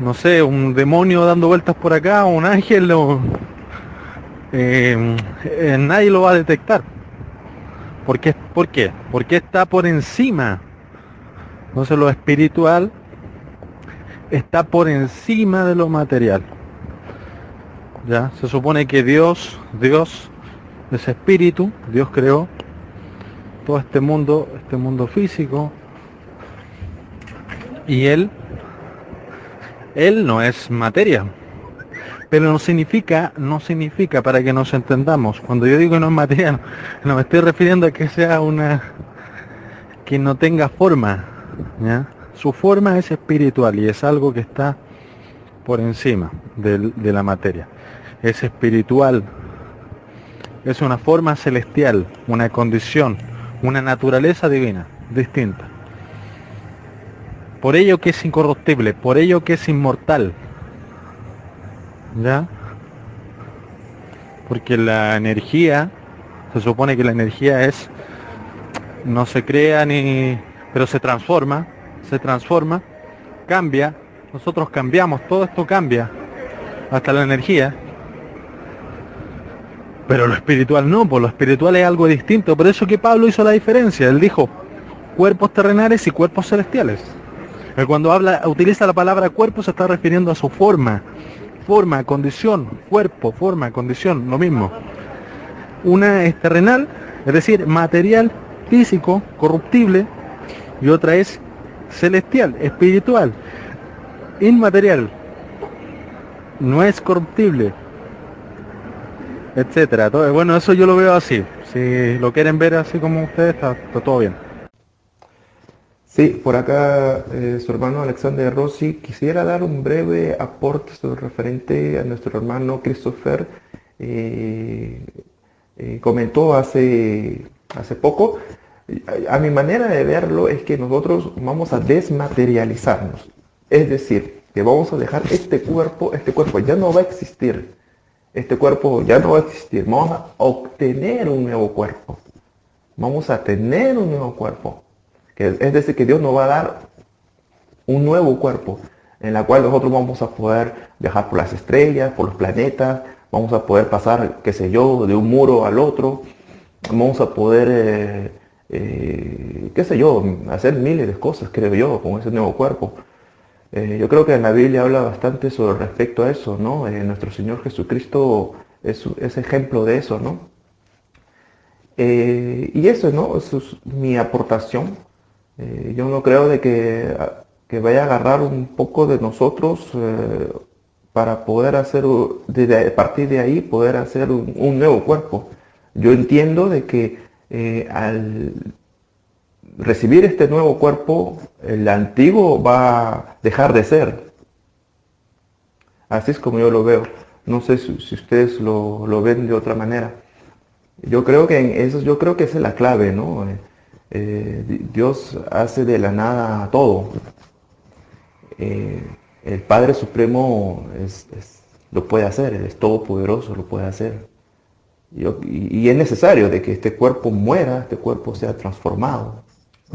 S10: No sé, un demonio dando vueltas por acá, un ángel, o, eh, eh, nadie lo va a detectar. ¿Por qué? ¿Por qué? Porque está por encima. Entonces lo espiritual está por encima de lo material. Ya, se supone que Dios, Dios ese espíritu, Dios creó todo este mundo, este mundo físico, y Él, Él no es materia, pero no significa, no significa, para que nos entendamos, cuando yo digo no es materia, no, me estoy refiriendo a que sea una, que no tenga forma, su forma es espiritual y es algo que está por encima de la materia, es espiritual, es una forma celestial, una condición, una naturaleza divina, distinta. Por ello que es incorruptible, por ello que es inmortal. ¿Ya? Porque la energía, se supone que la energía es, no se crea ni, pero se transforma, se transforma, cambia, nosotros cambiamos, todo esto cambia, hasta la energía, pero lo espiritual no, pues lo espiritual es algo distinto. Por eso que Pablo hizo la diferencia. Él dijo cuerpos terrenales y cuerpos celestiales. Cuando habla, utiliza la palabra cuerpo se está refiriendo a su forma. Forma, condición, cuerpo, forma, condición, lo mismo. Una es terrenal, es decir, material, físico, corruptible, y otra es celestial, espiritual, inmaterial, no es corruptible, etcétera. Bueno, eso yo lo veo así. Si lo quieren ver así como ustedes, está, todo bien.
S6: Sí, por acá eh, su hermano Alexander Rossi quisiera dar un breve aporte sobre referente a nuestro hermano Christopher. Eh, eh, comentó hace, hace poco, a mi manera de verlo es que nosotros vamos a desmaterializarnos. Es decir, que vamos a dejar este cuerpo, este cuerpo ya no va a existir este cuerpo ya no va a existir. Vamos a obtener un nuevo cuerpo. Vamos a tener un nuevo cuerpo. es decir, que Dios nos va a dar un nuevo cuerpo en la cual nosotros vamos a poder viajar por las estrellas, por los planetas, vamos a poder pasar, qué sé yo, de un muro al otro, vamos a poder, eh, eh, qué sé yo, hacer miles de cosas, creo yo, con ese nuevo cuerpo. Eh, yo creo que la Biblia habla bastante sobre respecto a eso, ¿no? Eh, nuestro Señor Jesucristo es, ejemplo de eso, ¿no? Eh, y eso, ¿no? Eso es mi aportación. yo no creo de que, que, vaya a agarrar un poco de nosotros para poder hacer, de, a partir de ahí, poder hacer un, un nuevo cuerpo. Yo entiendo de que al recibir este nuevo cuerpo, el antiguo va a dejar de ser. Así es como yo lo veo. No sé si, ustedes lo, ven de otra manera. Yo creo que en eso, yo creo que esa es la clave, ¿no? Eh, eh, Dios hace de la nada todo. Eh, el Padre Supremo lo puede hacer, es todopoderoso, lo puede hacer. Y, y, es necesario de que este cuerpo muera, este cuerpo sea transformado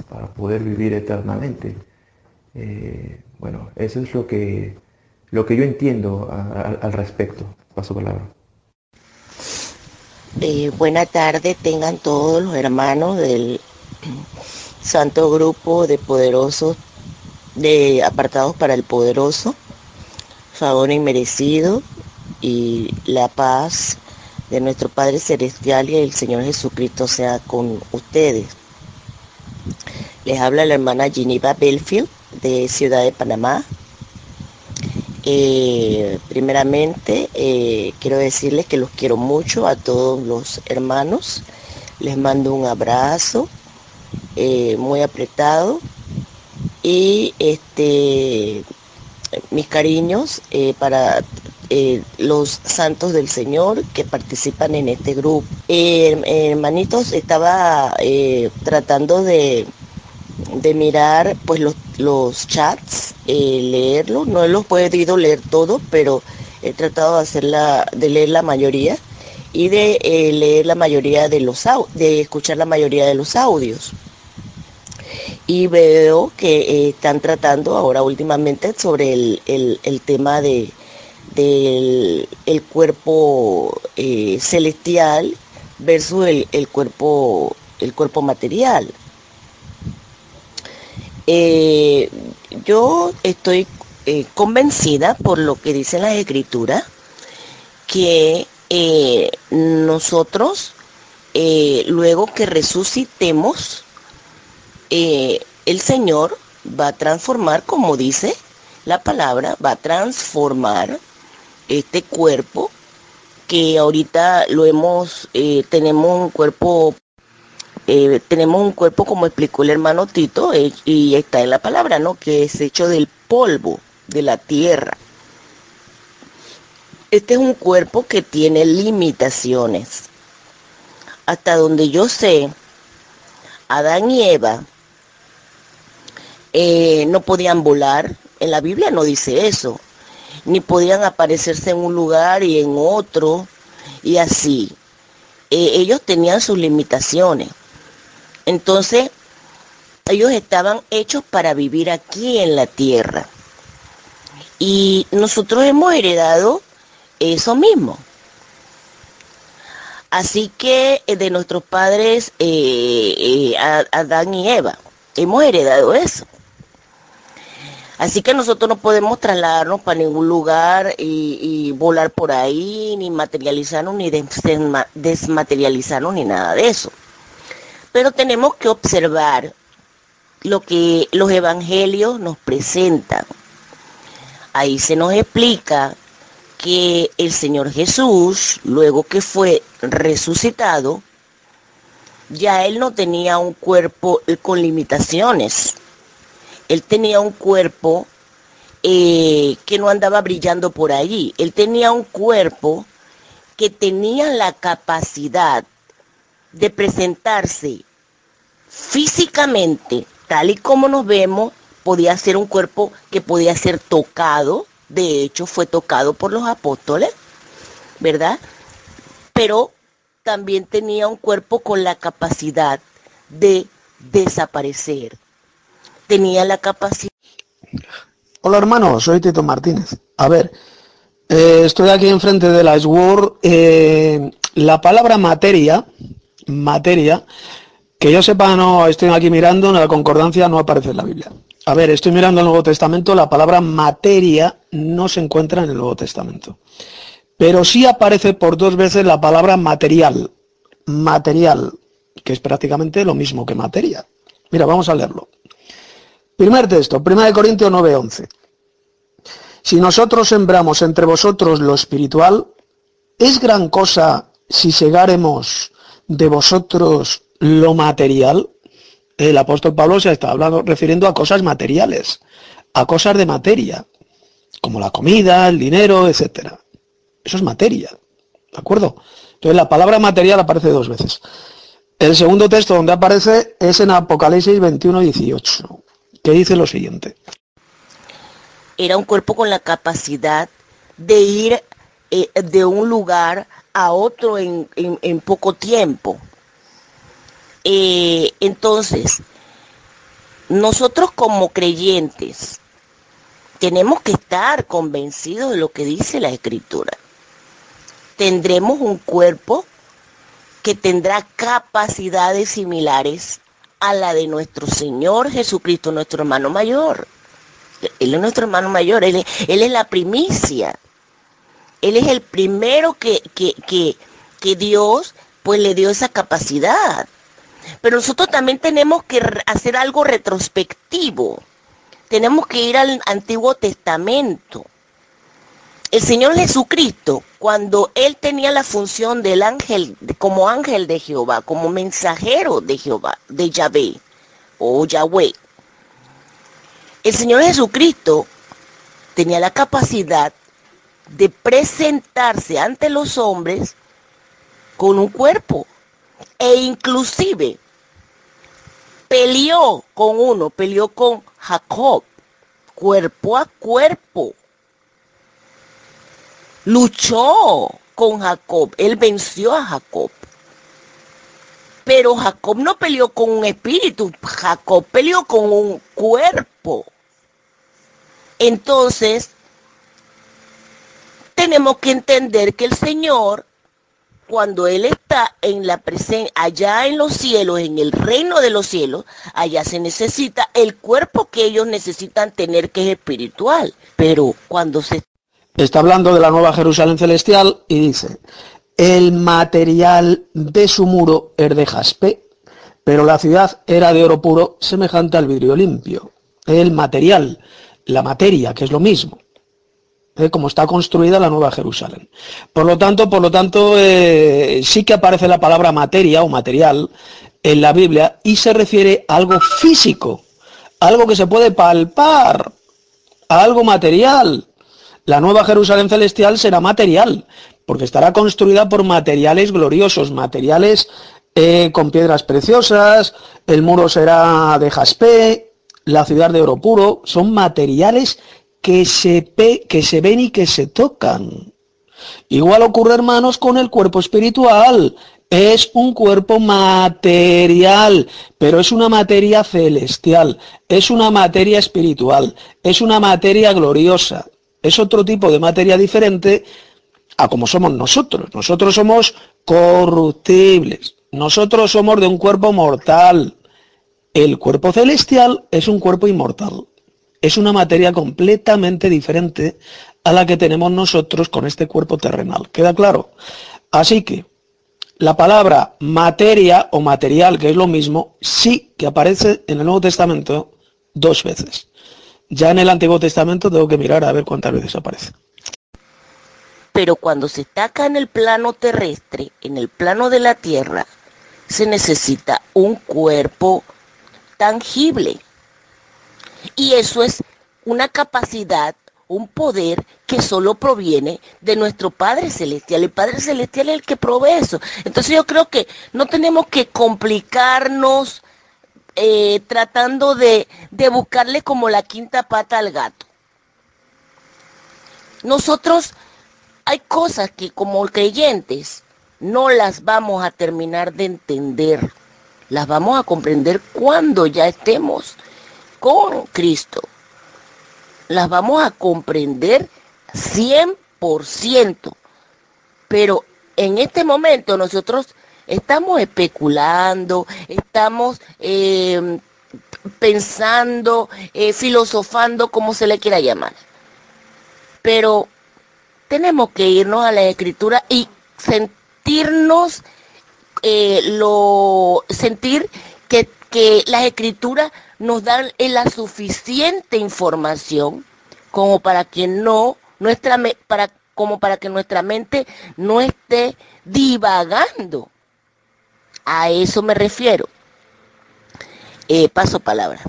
S6: para poder vivir eternamente. Eh, bueno, eso es lo que, lo que yo entiendo al respecto. Paso palabra.
S15: Eh, buena tarde tengan todos los hermanos del Santo Grupo de Poderosos, de Apartados para el Poderoso. favor inmerecido y la paz de nuestro Padre Celestial y el Señor Jesucristo sea con ustedes. Les habla la hermana Geneva Belfield de Ciudad de Panamá. Eh, primeramente, eh, quiero decirles que los quiero mucho a todos los hermanos. Les mando un abrazo eh, muy apretado y este mis cariños para los santos del Señor que participan en este grupo. hermanitos, estaba tratando de de mirar pues los, los chats, eh, leerlos. No los he podido leer todos, pero he tratado de, hacer de leer la mayoría y de eh, leer la mayoría de los de escuchar la mayoría de los audios. Y veo que eh, están tratando ahora últimamente sobre el, tema de el cuerpo celestial versus el, cuerpo el cuerpo material. Eh, yo estoy eh, convencida por lo que dicen las escrituras que eh, nosotros, luego que resucitemos, el Señor va a transformar, como dice la palabra, va a transformar este cuerpo que ahorita lo hemos, tenemos un cuerpo eh, tenemos un cuerpo, como explicó el hermano Tito, eh, y está en la palabra, ¿no? Que es hecho del polvo de la tierra. Este es un cuerpo que tiene limitaciones. Hasta donde yo sé, Adán y Eva eh, no podían volar. En la Biblia no dice eso. Ni podían aparecerse en un lugar y en otro. Y así. ellos tenían sus limitaciones. Entonces, ellos estaban hechos para vivir aquí en la tierra. Y nosotros hemos heredado eso mismo. Así que eh, de nuestros padres eh, eh, Adán y Eva, hemos heredado eso. Así que nosotros no podemos trasladarnos para ningún lugar y, volar por ahí, ni materializarnos, ni desmaterializarnos, ni nada de eso. Pero tenemos que observar lo que los evangelios nos presentan. Ahí se nos explica que el Señor Jesús, luego que fue resucitado, ya él no tenía un cuerpo con limitaciones. Él tenía un cuerpo eh, que no andaba brillando por allí. Él tenía un cuerpo que tenía la capacidad de presentarse físicamente, tal y como nos vemos, podía ser un cuerpo que podía ser tocado, de hecho fue tocado por los apóstoles, ¿verdad? Pero también tenía un cuerpo con la capacidad de desaparecer. Tenía la capacidad...
S5: Hola hermano, soy Tito Martínez. A ver, eh, estoy aquí enfrente de la SWORD. Eh, la palabra materia materia, que yo sepa, no estoy aquí mirando, en la concordancia no aparece en la Biblia. A ver, estoy mirando el Nuevo Testamento, la palabra materia no se encuentra en el Nuevo Testamento. Pero sí aparece por dos veces la palabra material. Material, que es prácticamente lo mismo que materia. Mira, vamos a leerlo. Primer texto, 1 Corintios 9:11. Si nosotros sembramos entre vosotros lo espiritual, ¿es gran cosa si segáremos de vosotros lo material, el apóstol Pablo se está hablando, refiriendo a cosas materiales, a cosas de materia, como la comida, el dinero, etcétera. Eso es materia, ¿de acuerdo? Entonces la palabra material aparece dos veces. El segundo texto donde aparece es en Apocalipsis 21, 18, dice lo siguiente.
S15: Era un cuerpo con la capacidad de ir eh, de un lugar a otro en, poco tiempo. Eh, entonces, nosotros como creyentes tenemos que estar convencidos de lo que dice la escritura. Tendremos un cuerpo que tendrá capacidades similares a la de nuestro Señor Jesucristo, nuestro hermano mayor. Él es nuestro hermano mayor, él es, él es la primicia. Él es el primero que, que, que, que Dios pues le dio esa capacidad. Pero nosotros también tenemos que hacer algo retrospectivo. Tenemos que ir al Antiguo Testamento. El Señor Jesucristo, cuando Él tenía la función del ángel, como ángel de Jehová, como mensajero de Jehová, de Yahvé o Yahweh, el Señor Jesucristo tenía la capacidad de presentarse ante los hombres con un cuerpo e inclusive peleó con uno, peleó con Jacob, cuerpo a cuerpo. Luchó con Jacob, él venció a Jacob. Pero Jacob no peleó con un espíritu, Jacob peleó con un cuerpo. Entonces, tenemos que entender que el Señor, cuando Él está en la presencia, allá en los cielos, en el reino de los cielos, allá se necesita el cuerpo que ellos necesitan tener, que es espiritual. Pero cuando se...
S5: Está hablando de la nueva Jerusalén celestial y dice, el material de su muro es de jaspe, pero la ciudad era de oro puro, semejante al vidrio limpio. El material, la materia, que es lo mismo. ¿eh? como está construida la Nueva Jerusalén. Por lo tanto, por lo tanto, eh, sí que aparece la palabra materia o material en la Biblia y se refiere a algo físico, algo que se puede palpar, a algo material. La Nueva Jerusalén celestial será material, porque estará construida por materiales gloriosos, materiales eh, con piedras preciosas, el muro será de jaspe, la ciudad de oro puro, son materiales que se, que se ven y que se tocan. Igual ocurre, hermanos, con el cuerpo espiritual. Es un cuerpo material, pero es una materia celestial, es una materia espiritual, es una materia gloriosa, es otro tipo de materia diferente a como somos nosotros. Nosotros somos corruptibles. Nosotros somos de un cuerpo mortal. El cuerpo celestial es un cuerpo inmortal. Es una materia completamente diferente a la que tenemos nosotros con este cuerpo terrenal. ¿Queda claro? Así que la palabra materia o material, que es lo mismo, sí que aparece en el Nuevo Testamento dos veces. Ya en el Antiguo Testamento tengo que mirar a ver cuántas veces aparece
S15: pero cuando se está acá en el plano terrestre, en el plano de la tierra, se necesita un cuerpo tangible. Y eso es una capacidad, un poder que solo proviene de nuestro Padre Celestial. El Padre Celestial es el que provee eso. Entonces yo creo que no tenemos que complicarnos eh, tratando de, de buscarle como la quinta pata al gato. Nosotros hay cosas que como creyentes no las vamos a terminar de entender. Las vamos a comprender cuando ya estemos con Cristo. Las vamos a comprender 100%. Pero en este momento nosotros estamos especulando, estamos eh, pensando, eh, filosofando, como se le quiera llamar. Pero tenemos que irnos a la escritura y sentirnos, eh, lo, sentir que, que las escrituras nos dan la suficiente información como para que no, nuestra, para, como para que nuestra mente no esté divagando. A eso me refiero. Eh, paso palabra.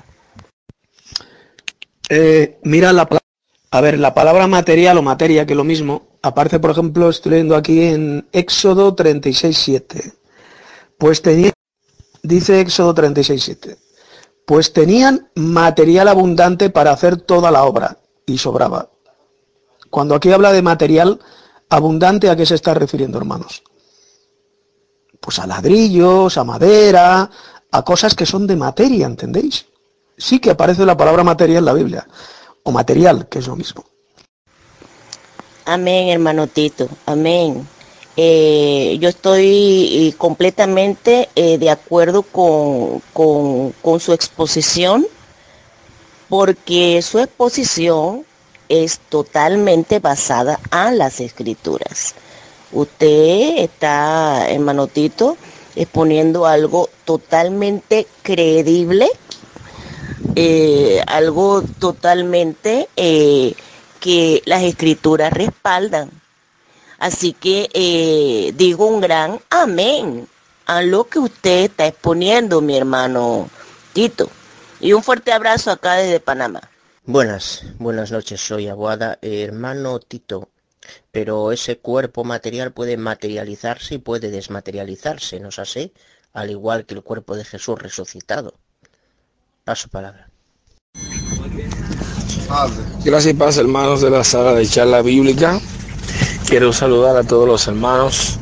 S5: Eh, mira la palabra a ver, la palabra material o materia, que es lo mismo, aparece, por ejemplo, estoy leyendo aquí en Éxodo 36.7. Pues tenía, dice Éxodo 36.7, pues tenían material abundante para hacer toda la obra y sobraba. Cuando aquí habla de material abundante, ¿a qué se está refiriendo, hermanos? Pues a ladrillos, a madera, a cosas que son de materia, ¿entendéis? Sí que aparece la palabra materia en la Biblia o material, que es lo mismo.
S15: Amén, hermano Tito, amén. Eh, yo estoy eh, completamente eh, de acuerdo con, con, con, su exposición, porque su exposición es totalmente basada en las escrituras. Usted está, hermano Tito, exponiendo algo totalmente creíble, eh, algo totalmente eh, que las escrituras respaldan. Así que eh, digo un gran amén a lo que usted está exponiendo, mi hermano Tito. Y un fuerte abrazo acá desde Panamá.
S7: Buenas, buenas noches, soy Aguada, hermano Tito. Pero ese cuerpo material puede materializarse y puede desmaterializarse, ¿no es así? Al igual que el cuerpo de Jesús resucitado. Paso palabra.
S9: Gracias paz, hermanos de la sala de charla bíblica. Quiero saludar a todos los hermanos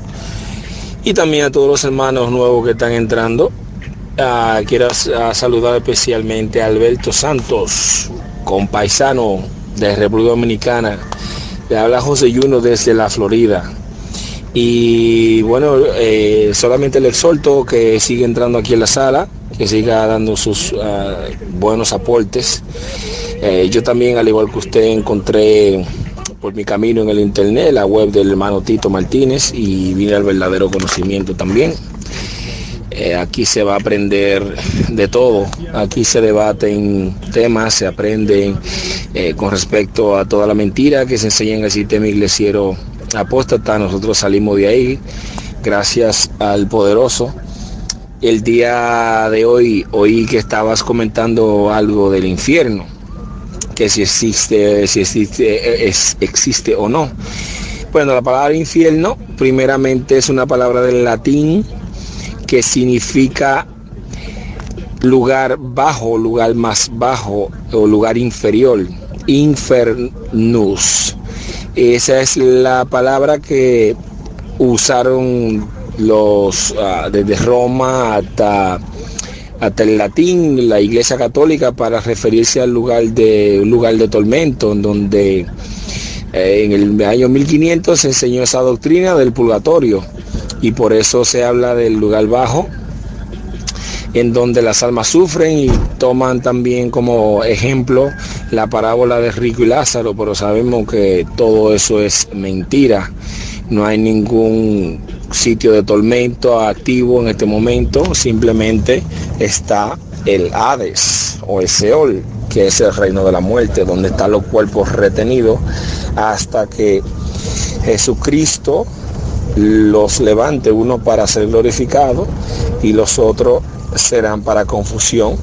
S9: y también a todos los hermanos nuevos que están entrando. Ah, quiero saludar especialmente a Alberto Santos, compaisano de República Dominicana. Le habla José Yuno desde la Florida. Y bueno, eh, solamente le exhorto que siga entrando aquí en la sala, que siga dando sus ah, buenos aportes. Eh, yo también, al igual que usted, encontré por mi camino en el internet, la web del hermano Tito Martínez y vine al verdadero conocimiento también. Eh, aquí se va a aprender de todo, aquí se debaten temas, se aprenden eh, con respecto a toda la mentira que se enseña en el sistema iglesiero apóstata. Nosotros salimos de ahí gracias al poderoso. El día de hoy oí que estabas comentando algo del infierno que si existe, si existe, es, existe o no. Bueno, la palabra infierno primeramente es una palabra del latín que significa lugar bajo, lugar más bajo o lugar inferior, infernus. Esa es la palabra que usaron los uh, desde Roma hasta hasta el latín, la Iglesia Católica, para referirse al lugar de, lugar de tormento, en donde eh, en el año 1500 se enseñó esa doctrina del purgatorio y por eso se habla del lugar bajo, en donde las almas sufren y toman también como ejemplo la parábola de Rico y Lázaro, pero sabemos que todo eso es mentira. No hay ningún sitio de tormento activo en este momento, simplemente está el Hades o el Seol, que es el reino de la muerte, donde están los cuerpos retenidos hasta que Jesucristo los levante, uno para ser glorificado y los otros serán para confusión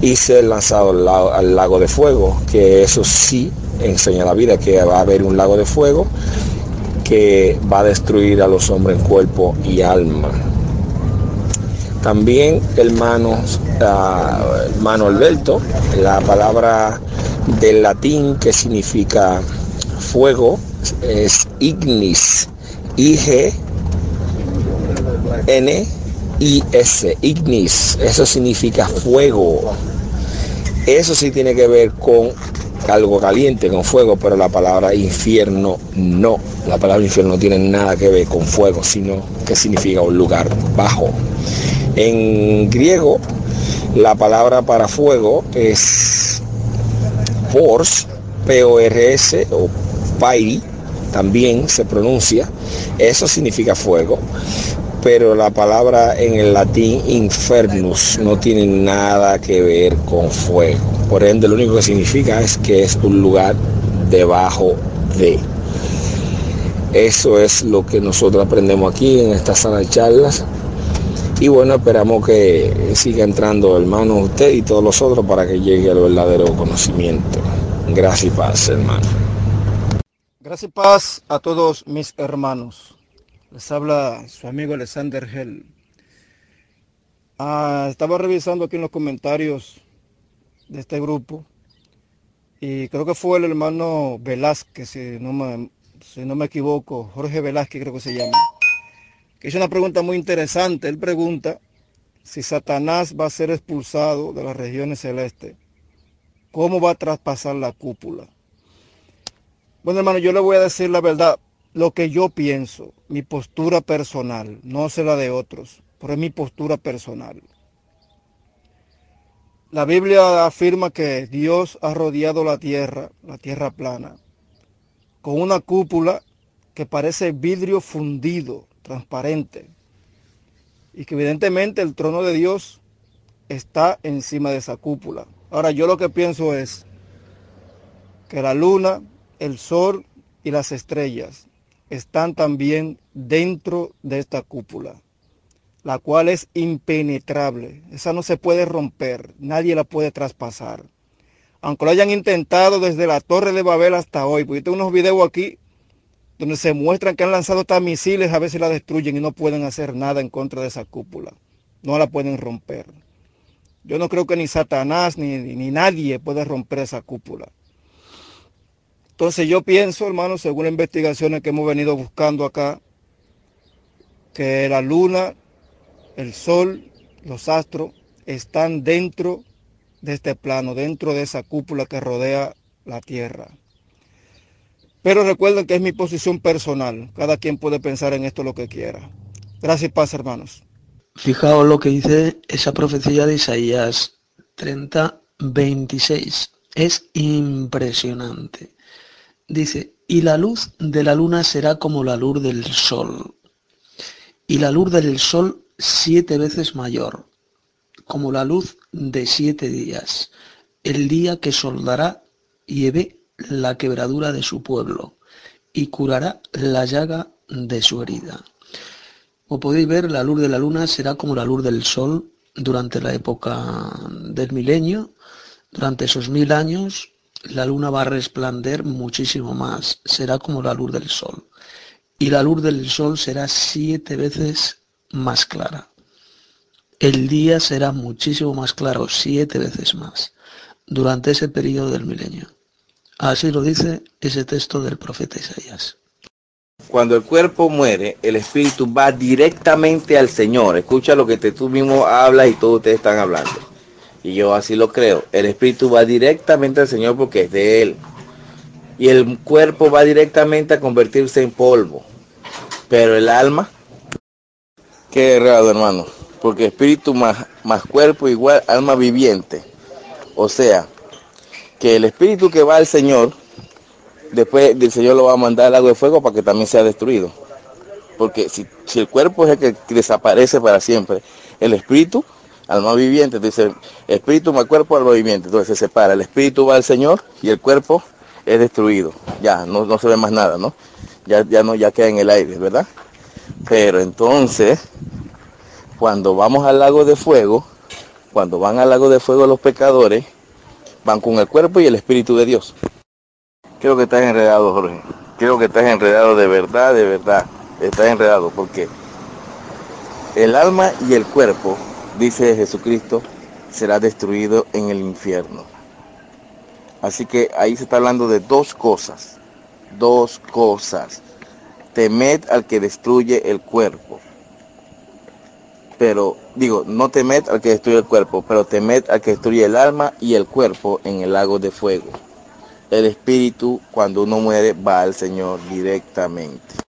S9: y ser lanzados al, lago de fuego, que eso sí enseña la vida, que va a haber un lago de fuego que va a destruir a los hombres en cuerpo y alma. También, hermanos, uh, hermano Alberto, la palabra del latín que significa fuego es ignis, I-G, N, I-S, ignis, eso significa fuego. Eso sí tiene que ver con algo caliente, con fuego, pero la palabra infierno no. La palabra infierno no tiene nada que ver con fuego, sino que significa un lugar bajo. En griego, la palabra para fuego es pors, P-O-R-S o pairi, también se pronuncia. Eso significa fuego pero la palabra en el latín infernus no tiene nada que ver con fuego. Por ende, lo único que significa es que es un lugar debajo de. Eso es lo que nosotros aprendemos aquí en esta sala de charlas. Y bueno, esperamos que siga entrando hermano usted y todos los otros para que llegue al verdadero conocimiento. Gracias y paz, hermano.
S16: Gracias y paz a todos mis hermanos. Les habla su amigo Alexander Hell. Ah, estaba revisando aquí en los comentarios de este grupo y creo que fue el hermano Velázquez, si no me, si no me equivoco, Jorge Velázquez creo que se llama, que hizo una pregunta muy interesante. Él pregunta si Satanás va a ser expulsado de las regiones celestes, ¿cómo va a traspasar la cúpula? Bueno, hermano, yo le voy a decir la verdad lo que yo pienso, mi postura personal, no sé la de otros, pero es mi postura personal. La Biblia afirma que Dios ha rodeado la tierra, la tierra plana, con una cúpula que parece vidrio fundido, transparente, y que evidentemente el trono de Dios está encima de esa cúpula. Ahora yo lo que pienso es que la luna, el sol y las estrellas están también dentro de esta cúpula, la cual es impenetrable. Esa no se puede romper, nadie la puede traspasar. Aunque lo hayan intentado desde la Torre de Babel hasta hoy, porque tengo unos videos aquí donde se muestran que han lanzado hasta misiles, a veces la destruyen y no pueden hacer nada en contra de esa cúpula. No la pueden romper. Yo no creo que ni Satanás ni, ni nadie puede romper esa cúpula. Entonces yo pienso, hermano, según las investigaciones que hemos venido buscando acá, que la luna, el sol, los astros están dentro de este plano, dentro de esa cúpula que rodea la Tierra. Pero recuerden que es mi posición personal. Cada quien puede pensar en esto lo que quiera. Gracias y paz, hermanos.
S2: Fijaos lo que dice esa profecía de Isaías 30, 26. Es impresionante. Dice, y la luz de la luna será como la luz del sol, y la luz del sol siete veces mayor, como la luz de siete días, el día que soldará y ve la quebradura de su pueblo, y curará la llaga de su herida. Como podéis ver, la luz de la luna será como la luz del sol durante la época del milenio, durante esos mil años, la luna va a resplandecer muchísimo más, será como la luz del sol. Y la luz del sol será siete veces más clara. El día será muchísimo más claro, siete veces más, durante ese periodo del milenio. Así lo dice ese texto del profeta Isaías.
S4: Cuando el cuerpo muere, el espíritu va directamente al Señor. Escucha lo que tú mismo hablas y todos ustedes están hablando y yo así lo creo. El espíritu va directamente al Señor porque es de Él. Y el cuerpo va directamente a convertirse en polvo. Pero el alma, qué errado hermano. Porque espíritu más, más cuerpo igual alma viviente. O sea, que el espíritu que va al Señor, después del Señor lo va a mandar al lago de fuego para que también sea destruido. Porque si, si el cuerpo es el que desaparece para siempre, el espíritu alma viviente, dice espíritu más cuerpo, alma viviente, entonces se separa, el espíritu va al Señor y el cuerpo es destruido, ya, no, no se ve más nada, ¿no? Ya, ya no, ya queda en el aire, ¿verdad? Pero entonces, cuando vamos al lago de fuego, cuando van al lago de fuego los pecadores, van con el cuerpo y el espíritu de Dios. Creo que estás enredado, Jorge. Creo que estás enredado de verdad, de verdad. Estás enredado porque el alma y el cuerpo dice Jesucristo, será destruido en el infierno. Así que ahí se está hablando de dos cosas, dos cosas. Temed al que destruye el cuerpo. Pero digo, no temed al que destruye el cuerpo, pero temed al que destruye el alma y el cuerpo en el lago de fuego. El espíritu cuando uno muere va al Señor directamente.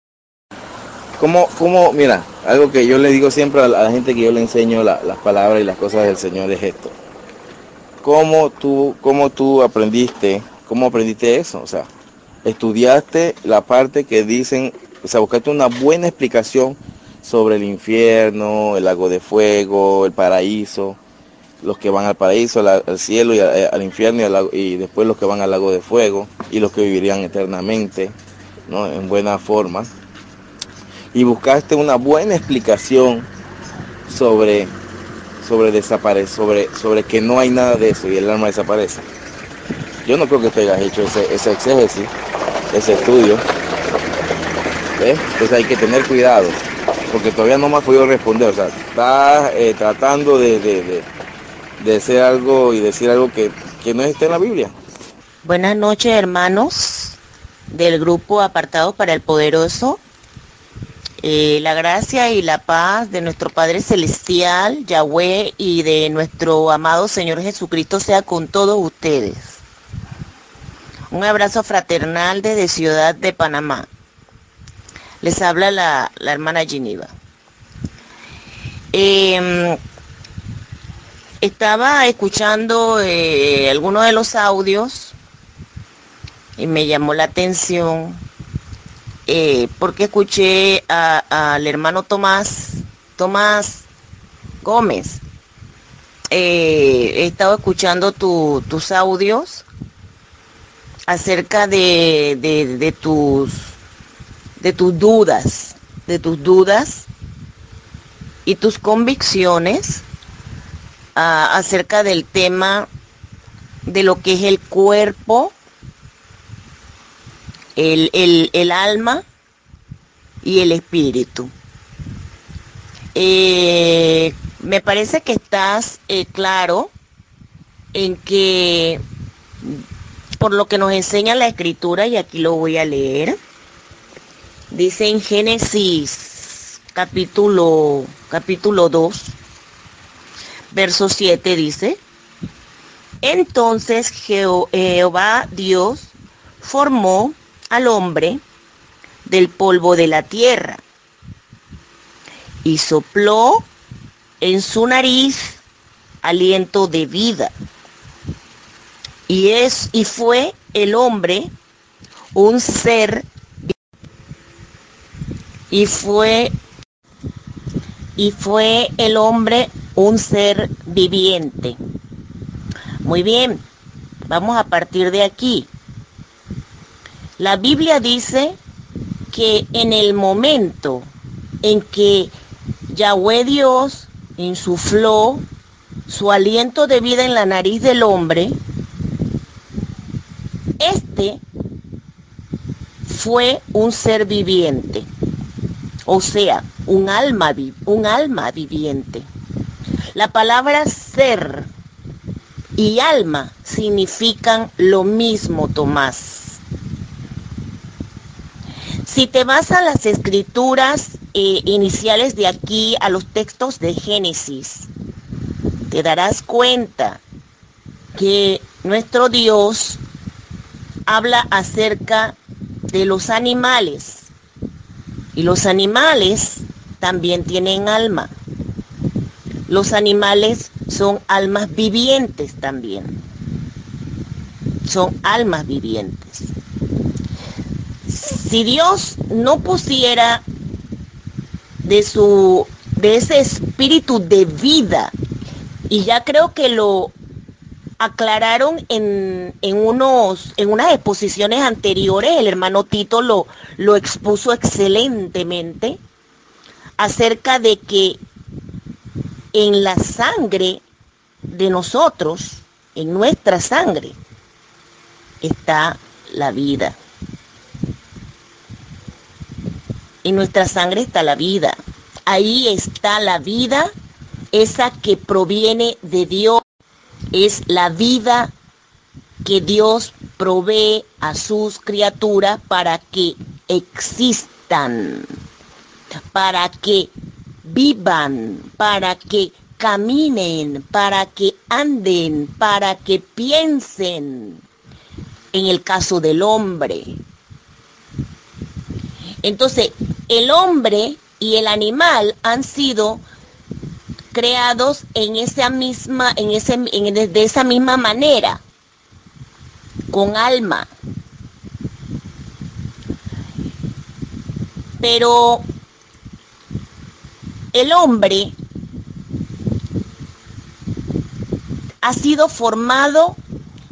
S4: ¿Cómo, cómo, mira, algo que yo le digo siempre a la, gente que yo le enseño las palabras y las cosas del Señor es esto. ¿Cómo tú, cómo tú aprendiste, cómo aprendiste eso? O sea, estudiaste la parte que dicen, o sea, buscaste una buena explicación sobre el infierno, el lago de fuego, el paraíso, los que van al paraíso, al, cielo y al, infierno y, y, después los que van al lago de fuego y los que vivirían eternamente, ¿no? En buena forma y buscaste una buena explicación sobre sobre desaparece, sobre, sobre que no hay nada de eso y el alma desaparece. Yo no creo que te hayas hecho ese, ese exégesis, ese estudio. Entonces hay que tener cuidado, porque todavía no me has podido responder. O sea, estás eh, tratando de, de, de, de, hacer algo y decir algo que, que no está en la Biblia.
S15: Buenas noches, hermanos del grupo Apartado para el Poderoso. Eh, la gracia y la paz de nuestro Padre Celestial, Yahweh, y de nuestro amado Señor Jesucristo sea con todos ustedes. Un abrazo fraternal desde Ciudad de Panamá. Les habla la, la hermana Geneva. Eh, estaba escuchando eh, algunos de los audios y me llamó la atención eh, porque escuché al hermano Tomás, Tomás Gómez. Eh, he estado escuchando tu- tus audios acerca de, de- de tus de tus dudas, de tus dudas y tus convicciones ah, acerca del tema de lo que es el cuerpo, el, el- el alma y el espíritu. Eh, me parece que estás eh, claro en que por lo que nos enseña la escritura, y aquí lo voy a leer, dice en Génesis capítulo, capítulo 2, verso 7 dice, entonces Jehová Dios formó al hombre del polvo de la tierra y sopló en su nariz aliento de vida. Y es y fue el hombre un ser y fue y fue el hombre un ser viviente. Muy bien, vamos a partir de aquí. La Biblia dice que en el momento en que Yahweh Dios insufló su aliento de vida en la nariz del hombre, este fue un ser viviente, o sea, un alma, un alma viviente. La palabra ser y alma significan lo mismo, Tomás. Si te vas a las escrituras eh, iniciales de aquí, a los textos de Génesis, te darás cuenta que nuestro Dios habla acerca de los animales. Y los animales también tienen alma. Los animales son almas vivientes también. Son almas vivientes. Si Dios no pusiera de su de ese espíritu de vida y ya creo que lo aclararon en, en unos en unas exposiciones anteriores el hermano Tito lo lo expuso excelentemente acerca de que en la sangre de nosotros en nuestra sangre está la vida en nuestra sangre está la vida. Ahí está la vida, esa que proviene de Dios. Es la vida que Dios provee a sus criaturas para que existan, para que vivan, para que caminen, para que anden, para que piensen. En el caso del hombre, entonces, el hombre y el animal han sido creados en esa misma, en ese, de esa misma manera, con alma. Pero el hombre ha sido formado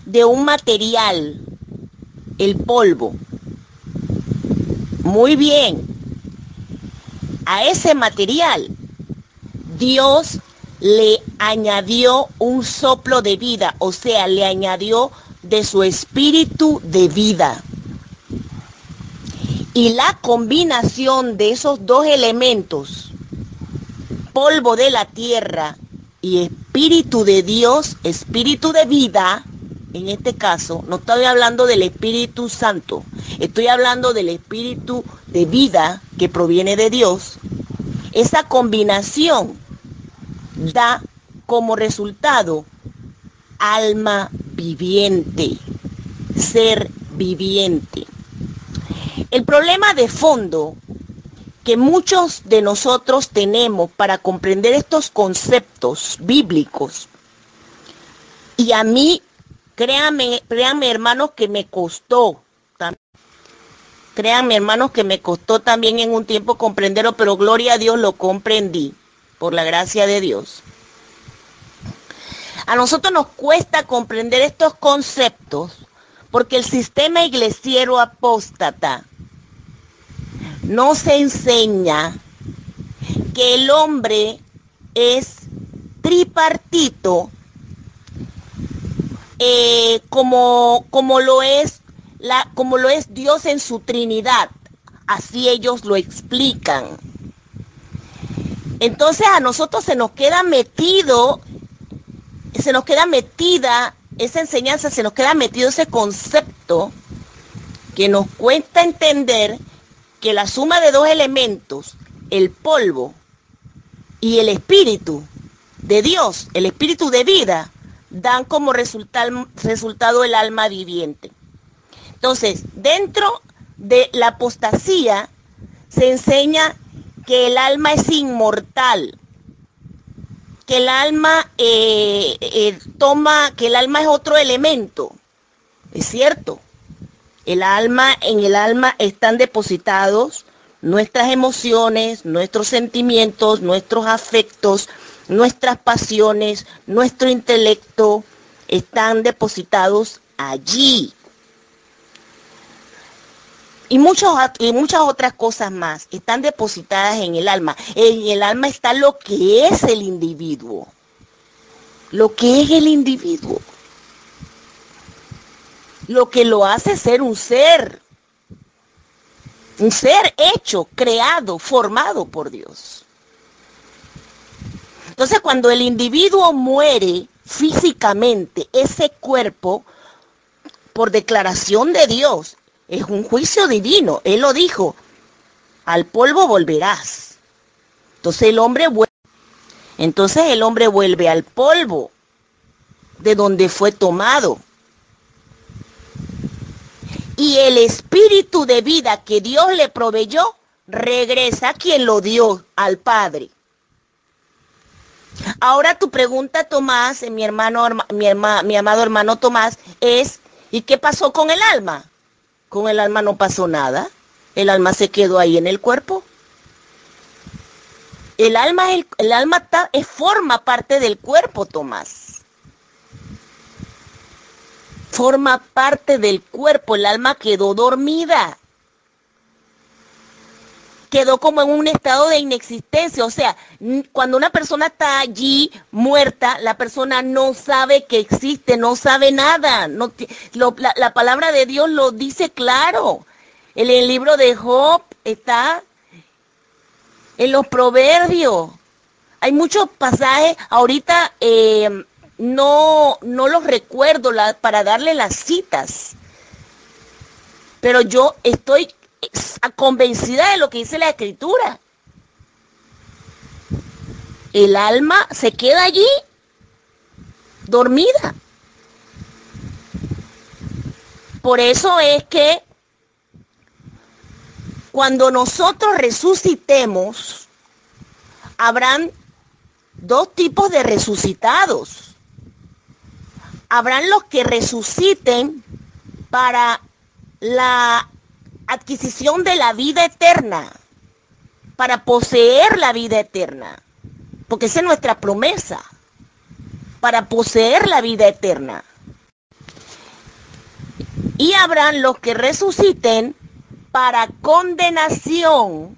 S15: de un material, el polvo. Muy bien. A ese material Dios le añadió un soplo de vida, o sea, le añadió de su espíritu de vida. Y la combinación de esos dos elementos, polvo de la tierra y espíritu de Dios, espíritu de vida, en este caso, no estoy hablando del Espíritu Santo, estoy hablando del Espíritu de vida que proviene de Dios. Esa combinación da como resultado alma viviente, ser viviente. El problema de fondo que muchos de nosotros tenemos para comprender estos conceptos bíblicos Y a mí, créanme, créanme hermanos que me costó. Créanme hermanos que me costó también en un tiempo comprenderlo, pero gloria a Dios lo comprendí, por la gracia de Dios. A nosotros nos cuesta comprender estos conceptos porque el sistema iglesiero apóstata no se enseña que el hombre es tripartito eh, como, como, lo es la, como lo es Dios en su Trinidad. Así ellos lo explican. Entonces a nosotros se nos queda metido, se nos queda metida esa enseñanza, se nos queda metido ese concepto que nos cuesta entender que la suma de dos elementos, el polvo y el espíritu de Dios, el espíritu de vida, dan como resultado, el alma viviente. Entonces, dentro de la apostasía se enseña que el alma es inmortal, que el alma eh, eh, toma, que el alma es otro elemento. Es cierto. El alma, en el alma están depositados nuestras emociones, nuestros sentimientos, nuestros afectos, nuestras pasiones, nuestro intelecto, están depositados allí. Y, y muchas otras cosas más están depositadas en el alma. En el alma está lo que es el individuo. Lo que es el individuo. Lo que lo hace ser un ser. Un ser hecho, creado, formado por Dios. Entonces cuando el individuo muere físicamente, ese cuerpo, por declaración de Dios, es un juicio divino. Él lo dijo, al polvo volverás. Entonces el hombre vuelve. Entonces el hombre vuelve al polvo de donde fue tomado. Y el espíritu de vida que Dios le proveyó regresa a quien lo dio, al Padre. Ahora tu pregunta, Tomás, eh, mi hermano, mi, mi amado hermano Tomás, es, ¿y qué pasó con el alma? Con el alma no pasó nada. El alma se quedó ahí en el cuerpo. El alma, el, alma es, forma parte del cuerpo, Tomás. Forma parte del cuerpo. El alma quedó dormida quedó como en un estado de inexistencia. O sea, cuando una persona está allí muerta, la persona no sabe que existe, no sabe nada. La, la, palabra de Dios lo dice claro. En el libro de Job está en los proverbios. Hay muchos pasajes, ahorita eh, no, no los recuerdo para darle las citas, pero yo estoy convencida de lo que dice la escritura. El alma se queda allí dormida. Por eso es que cuando nosotros resucitemos, habrán dos tipos de resucitados. Habrán los que resuciten para la adquisición de la vida eterna, para poseer la vida eterna, porque esa es nuestra promesa, para poseer la vida eterna. Y habrán los que resuciten para condenación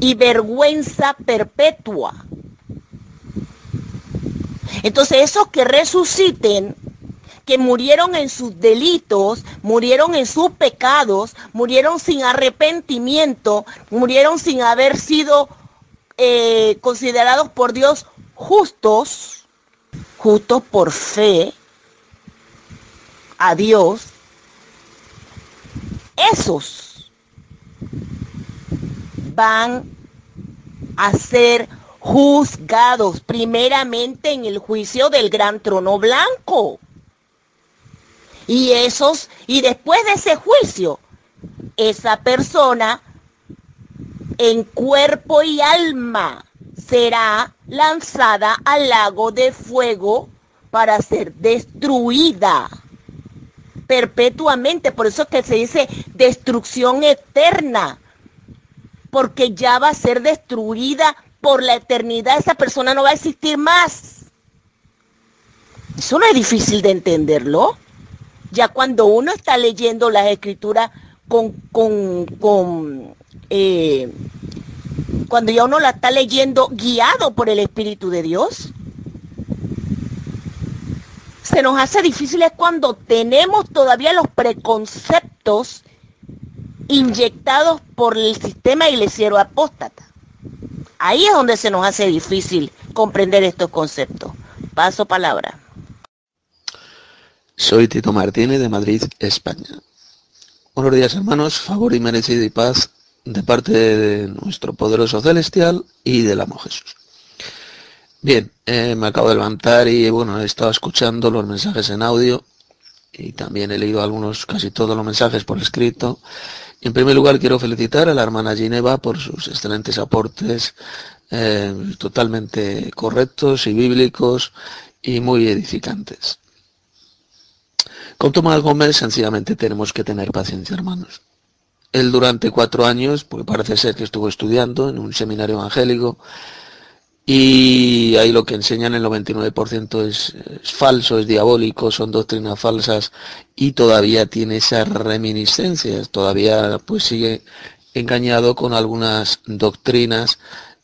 S15: y vergüenza perpetua. Entonces esos que resuciten que murieron en sus delitos, murieron en sus pecados, murieron sin arrepentimiento, murieron sin haber sido eh, considerados por Dios justos, justos por fe a Dios, esos van a ser juzgados primeramente en el juicio del gran trono blanco. Y esos, y después de ese juicio, esa persona en cuerpo y alma será lanzada al lago de fuego para ser destruida perpetuamente. Por eso es que se dice destrucción eterna, porque ya va a ser destruida por la eternidad. Esa persona no va a existir más. Eso no es difícil de entenderlo. Ya cuando uno está leyendo las escrituras con, con, con eh, cuando ya uno la está leyendo guiado por el Espíritu de Dios, se nos hace difícil es cuando tenemos todavía los preconceptos inyectados por el sistema iglesiero apóstata. Ahí es donde se nos hace difícil comprender estos conceptos. Paso palabra.
S2: Soy Tito Martínez de Madrid, España. Buenos días hermanos, favor y merecido y paz de parte de nuestro poderoso celestial y del amo Jesús. Bien, eh, me acabo de levantar y bueno, he estado escuchando los mensajes en audio y también he leído algunos, casi todos los mensajes por escrito. en primer lugar quiero felicitar a la hermana Gineva por sus excelentes aportes, eh, totalmente correctos y bíblicos y muy edificantes. Con Tomás Gómez sencillamente tenemos que tener paciencia, hermanos. Él durante cuatro años, porque parece ser que estuvo estudiando en un seminario evangélico, y ahí lo que enseñan el 99% es, es, falso, es diabólico, son doctrinas falsas y todavía tiene esas reminiscencias, todavía pues sigue engañado con algunas doctrinas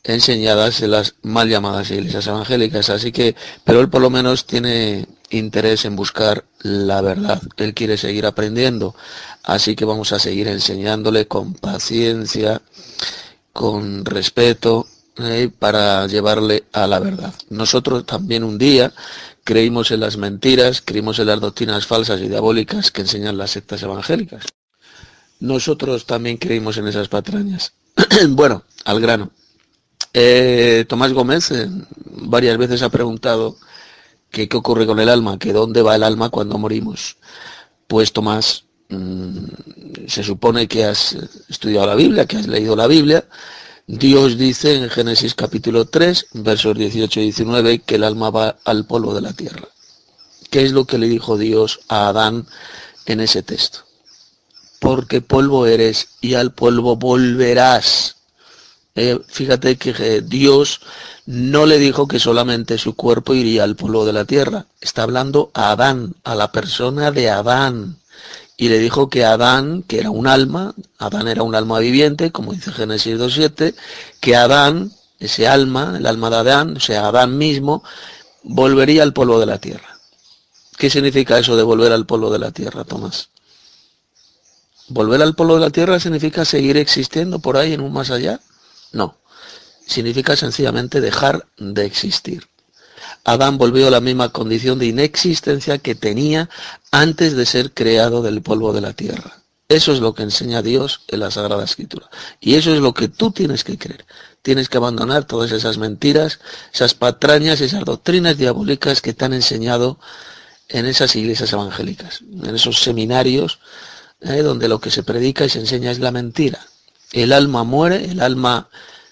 S2: enseñadas en las mal llamadas iglesias evangélicas, así que, pero él por lo menos tiene interés en buscar la verdad. Él quiere seguir aprendiendo. Así que vamos a seguir enseñándole con paciencia, con respeto, eh, para llevarle a la verdad. Nosotros también un día creímos en las mentiras, creímos en las doctrinas falsas y diabólicas que enseñan las sectas evangélicas. Nosotros también creímos en esas patrañas. bueno, al grano. Eh, Tomás Gómez eh, varias veces ha preguntado ¿Qué, ocurre con el alma? ¿Que dónde va el alma cuando morimos? Pues Tomás, mm, se supone que has estudiado la Biblia, que has leído la Biblia. Dios dice en Génesis capítulo 3, versos 18 y 19, que el alma va al polvo de la tierra. ¿Qué es lo que le dijo Dios a Adán en ese texto? Porque polvo eres y al polvo volverás. Eh, fíjate que eh, Dios no le dijo que solamente su cuerpo iría al polvo de la tierra. Está hablando a Adán, a la persona de Adán. Y le dijo que Adán, que era un alma, Adán era un alma viviente, como dice Génesis 2.7, que Adán, ese alma, el alma de Adán, o sea, Adán mismo, volvería al polvo de la tierra. ¿Qué significa eso de volver al polvo de la tierra, Tomás? Volver al polvo de la tierra significa seguir existiendo por ahí en un más allá. No significa sencillamente dejar de existir. Adán volvió a la misma condición de inexistencia que tenía antes de ser creado del polvo de la tierra. Eso es lo que enseña Dios en la Sagrada Escritura. Y eso es lo que tú tienes que creer. Tienes que abandonar todas esas mentiras, esas patrañas, esas doctrinas diabólicas que te han enseñado en esas iglesias evangélicas, en esos seminarios eh, donde lo que se predica y se enseña es la mentira. El alma muere, el alma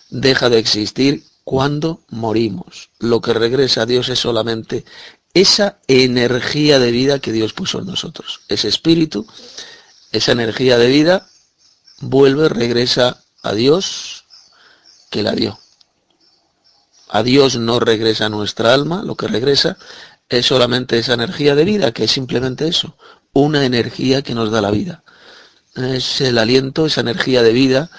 S2: deja de existir cuando morimos. Lo que regresa a Dios es solamente esa energía de vida que Dios puso en nosotros. Ese espíritu, esa energía de vida, vuelve, regresa a Dios que la dio. A Dios no regresa nuestra alma, lo que regresa es solamente esa energía de vida, que es simplemente eso, una energía que nos da la vida. Es el aliento, esa energía de vida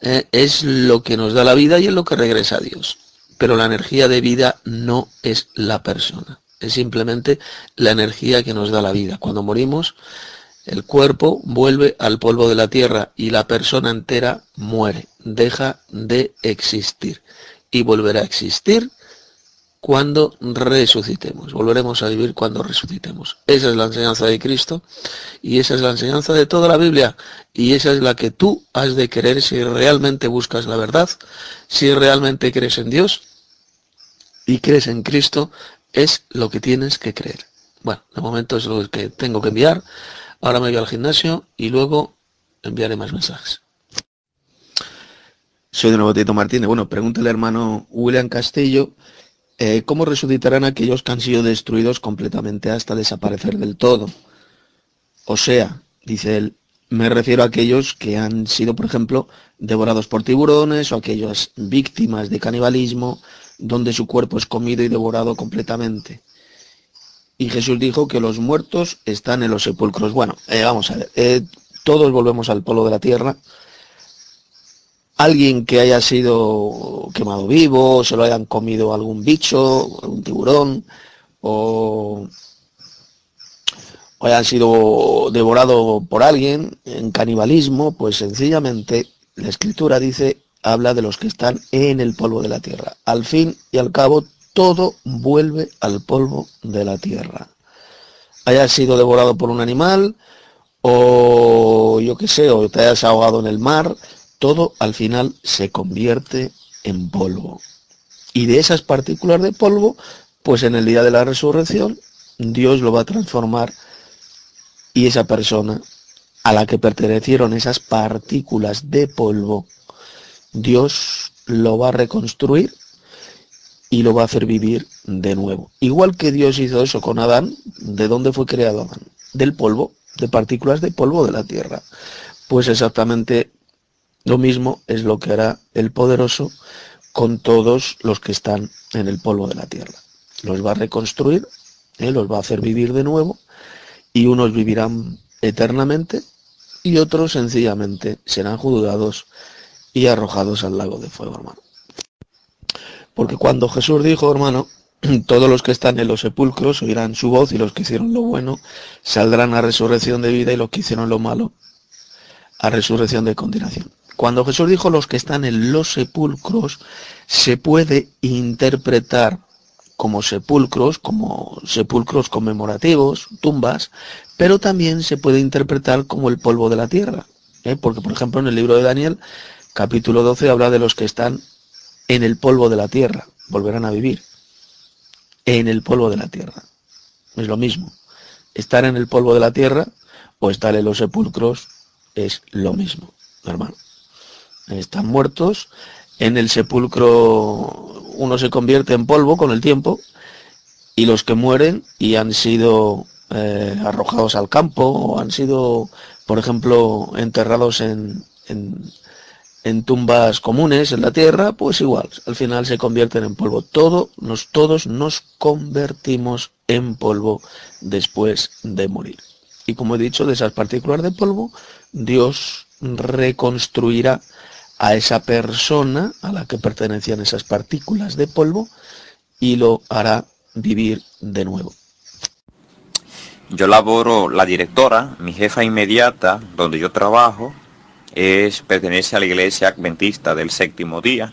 S2: eh, es lo que nos da la vida y es lo que regresa a Dios. Pero la energía de vida no es la persona, es simplemente la energía que nos da la vida. Cuando morimos, el cuerpo vuelve al polvo de la tierra y la persona entera muere, deja de existir y volverá a existir cuando resucitemos. Volveremos a vivir cuando resucitemos. Esa es la enseñanza de Cristo y esa es la enseñanza de toda la Biblia y esa es la que tú has de querer si realmente buscas la verdad, si realmente crees en Dios y crees en Cristo, es lo que tienes que creer. Bueno, de momento es lo que tengo que enviar. Ahora me voy al gimnasio y luego enviaré más mensajes. Soy de nuevo Tito Martínez. Bueno, pregúntale hermano William Castillo eh, ¿cómo resucitarán aquellos que han sido destruidos completamente hasta desaparecer del todo? O sea, dice él, me refiero a aquellos que han sido, por ejemplo, devorados por tiburones o aquellas víctimas de canibalismo donde su cuerpo es comido y devorado completamente. Y Jesús dijo que los muertos están en los sepulcros. Bueno, eh, vamos a ver, eh, todos volvemos al polo de la tierra. Alguien que haya sido quemado vivo, se lo hayan comido algún bicho, algún tiburón, o, o hayan sido devorado por alguien en canibalismo, pues sencillamente la escritura dice, habla de los que están en el polvo de la tierra. Al fin y al cabo, todo vuelve al polvo de la tierra. Haya sido devorado por un animal, o yo qué sé, o te hayas ahogado en el mar, todo al final se convierte en polvo. Y de esas partículas de polvo, pues en el día de la resurrección, Dios lo va a transformar y esa persona a la que pertenecieron esas partículas de polvo, Dios lo va a reconstruir y lo va a hacer vivir de nuevo. Igual que Dios hizo eso con Adán, ¿de dónde fue creado Adán? Del polvo, de partículas de polvo de la tierra. Pues exactamente lo mismo es lo que hará el poderoso con todos los que están en el polvo de la tierra. Los va a reconstruir, ¿eh? los va a hacer vivir de nuevo y unos vivirán eternamente y otros sencillamente serán juzgados y arrojados al lago de fuego, hermano. Porque cuando Jesús dijo, hermano, todos los que están en los sepulcros oirán su voz y los que hicieron lo bueno saldrán a resurrección de vida y los que hicieron lo malo a resurrección de condenación. Cuando Jesús dijo los que están en los sepulcros, se puede interpretar como sepulcros, como sepulcros conmemorativos, tumbas, pero también se puede interpretar como el polvo de la tierra. ¿eh? Porque, por ejemplo, en el libro de Daniel, capítulo 12, habla de los que están en el polvo de la tierra, volverán a vivir en el polvo de la tierra. Es lo mismo. Estar en el polvo de la tierra o estar en los sepulcros es lo mismo, hermano. Están muertos, en el sepulcro uno se convierte en polvo con el tiempo y los que mueren y han sido eh, arrojados al campo o han sido, por ejemplo, enterrados en, en tumbas comunes en la tierra, pues igual, al final se convierten en polvo. Todo, nos, todos nos convertimos en polvo después de morir. Y como he dicho, de esas partículas de polvo, Dios reconstruirá a esa persona a la que pertenecían esas partículas de polvo y lo hará vivir de nuevo.
S14: Yo laboro la directora, mi jefa inmediata, donde yo trabajo, es, pertenece a la iglesia adventista del séptimo día.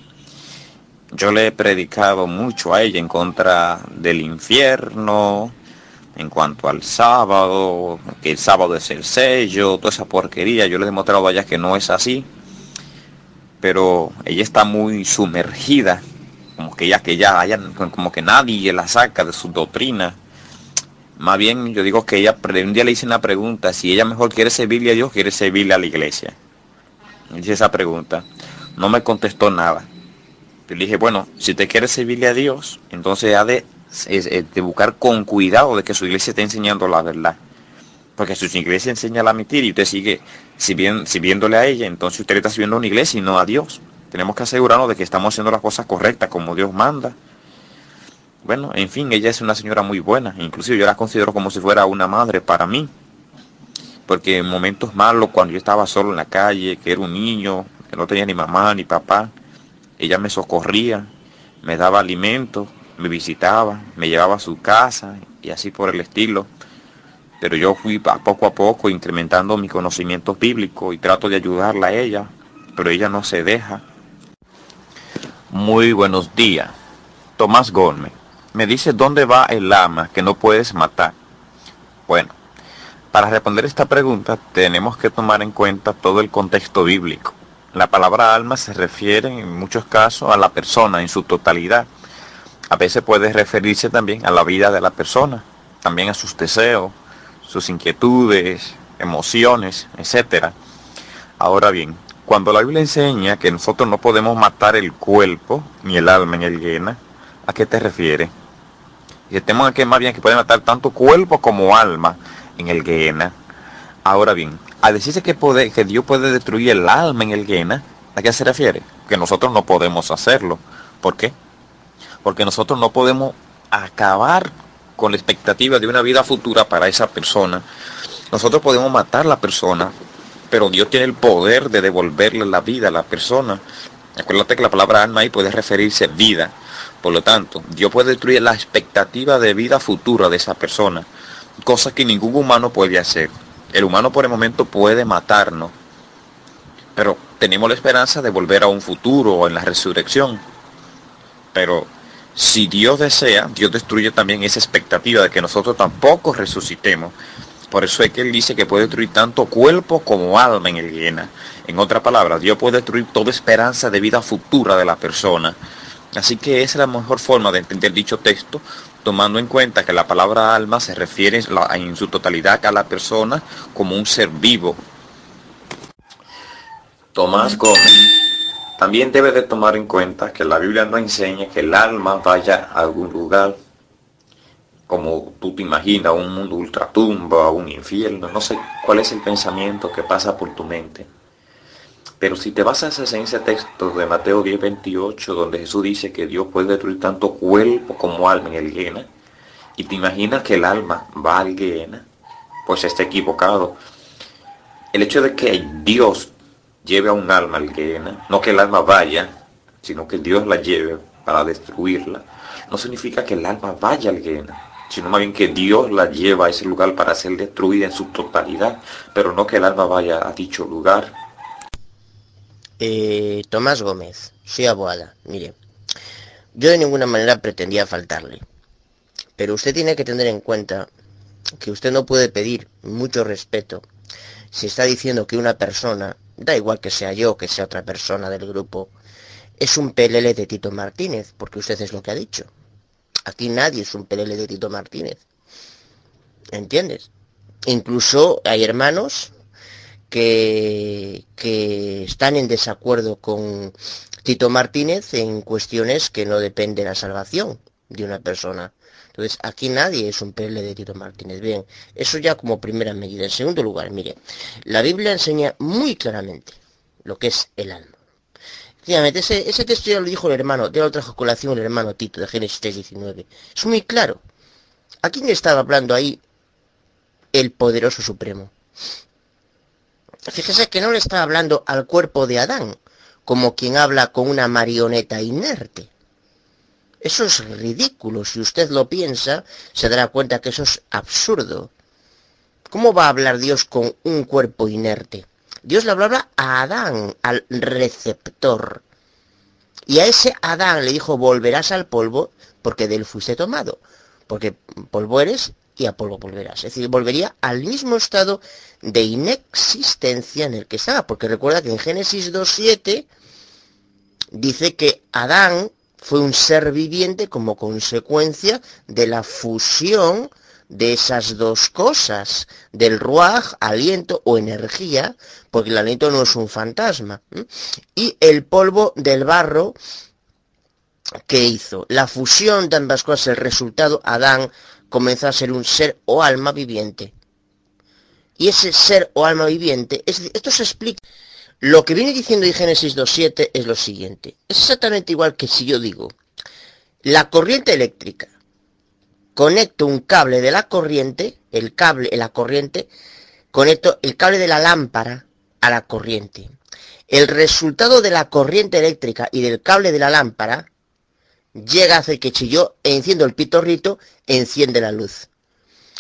S14: Yo le he predicado mucho a ella en contra del infierno, en cuanto al sábado, que el sábado es el sello, toda esa porquería. Yo le he demostrado a ella que no es así, pero ella está muy sumergida, como que ya que ya haya, como que nadie la saca de su doctrina. Más bien yo digo que ella, un día le hice una pregunta, si ella mejor quiere servirle a Dios, quiere servirle a la iglesia hice esa pregunta. No me contestó nada. Le dije, bueno, si te quieres servirle a Dios, entonces ha de, de, buscar con cuidado de que su iglesia esté enseñando la verdad. Porque su iglesia enseña la mentira y usted sigue sirviéndole a ella, entonces usted le está sirviendo a una iglesia y no a Dios. Tenemos que asegurarnos de que estamos haciendo las cosas correctas como Dios manda. Bueno, en fin, ella es una señora muy buena. Inclusive yo la considero como si fuera una madre para mí porque en momentos malos, cuando yo estaba solo en la calle, que era un niño, que no tenía ni mamá ni papá, ella me socorría, me daba alimento, me visitaba, me llevaba a su casa y así por el estilo. Pero yo fui poco a poco incrementando mi conocimiento bíblico y trato de ayudarla a ella, pero ella no se deja. Muy buenos días. Tomás Gómez. Me dice dónde va el lama que no puedes matar. Bueno, para responder esta pregunta tenemos que tomar en cuenta todo el contexto bíblico. La palabra alma se refiere en muchos casos a la persona en su totalidad. A veces puede referirse también a la vida de la persona, también a sus deseos, sus inquietudes, emociones, etc. Ahora bien, cuando la Biblia enseña que nosotros no podemos matar el cuerpo, ni el alma, ni el llena, ¿A qué te refieres? Y el tema es que más bien que puede matar tanto cuerpo como alma en el Gehenna. Ahora bien, a decirse que, puede, que Dios puede destruir el alma en el Gehenna, ¿a qué se refiere? Que nosotros no podemos hacerlo. ¿Por qué? Porque nosotros no podemos acabar con la expectativa de una vida futura para esa persona. Nosotros podemos matar a la persona, pero Dios tiene el poder de devolverle la vida a la persona. Acuérdate que la palabra alma ahí puede referirse vida. Por lo tanto, Dios puede destruir la expectativa de vida futura de esa persona, cosa que ningún humano puede hacer. El humano por el momento puede matarnos, pero tenemos la esperanza de volver a un futuro o en la resurrección. Pero si Dios desea, Dios destruye también esa expectativa de que nosotros tampoco resucitemos. Por eso es que Él dice que puede destruir tanto cuerpo como alma en el hiena. En otras palabras, Dios puede destruir toda esperanza de vida futura de la persona. Así que esa es la mejor forma de entender dicho texto, tomando en cuenta que la palabra alma se refiere en su totalidad a la persona como un ser vivo. Tomás Gómez también debe de tomar en cuenta que la Biblia no enseña que el alma vaya a algún lugar como tú te imaginas, un mundo ultratumba, un infierno, no sé cuál es el pensamiento que pasa por tu mente. Pero si te basas en ese texto de Mateo 10, 28, donde Jesús dice que Dios puede destruir tanto cuerpo como alma en el Guiena, y te imaginas que el alma va al Guiena, pues está equivocado. El hecho de que Dios lleve a un alma al Guiena, no que el alma vaya, sino que Dios la lleve para destruirla, no significa que el alma vaya al Guiena sino más bien que Dios la lleva a ese lugar para ser destruida en su totalidad, pero no que el alma vaya a dicho lugar.
S7: Eh, Tomás Gómez, soy abogada. Mire, yo de ninguna manera pretendía faltarle, pero usted tiene que tener en cuenta que usted no puede pedir mucho respeto si está diciendo que una persona, da igual que sea yo, que sea otra persona del grupo, es un PLL de Tito Martínez, porque usted es lo que ha dicho. Aquí nadie es un PLL de Tito Martínez. ¿Entiendes? Incluso hay hermanos que, que están en desacuerdo con Tito Martínez en cuestiones que no dependen de la salvación de una persona. Entonces, aquí nadie es un PL de Tito Martínez. Bien, eso ya como primera medida. En segundo lugar, mire, la Biblia enseña muy claramente lo que es el alma. Efectivamente, ese, texto ya lo dijo el hermano, de la otra colación el hermano Tito de Génesis 3.19. Es muy claro. ¿A quién estaba hablando ahí el poderoso supremo? Fíjese que no le está hablando al cuerpo de Adán, como quien habla con una marioneta inerte. Eso es ridículo. Si usted lo piensa, se dará cuenta que eso es absurdo. ¿Cómo va a hablar Dios con un cuerpo inerte? Dios le hablaba a Adán, al receptor. Y a ese Adán le dijo, volverás al polvo porque de él fuiste tomado. Porque polvo eres y a polvo volverás. Es decir, volvería al mismo estado de inexistencia en el que estaba. Porque recuerda que en Génesis 2.7 dice que Adán fue un ser viviente como consecuencia de la fusión de esas dos cosas, del ruaj, aliento o energía, porque el aliento no es un fantasma, y el polvo del barro que hizo. La fusión de ambas cosas, el resultado, Adán comenzó a ser un ser o alma viviente. Y ese ser o alma viviente, esto se explica. Lo que viene diciendo en Génesis 2.7 es lo siguiente. Es exactamente igual que si yo digo, la corriente eléctrica, conecto un cable de la corriente, el cable, la corriente, conecto el cable de la lámpara a la corriente. El resultado de la corriente eléctrica y del cable de la lámpara llega a hacer que si yo enciendo el pitorrito, enciende la luz.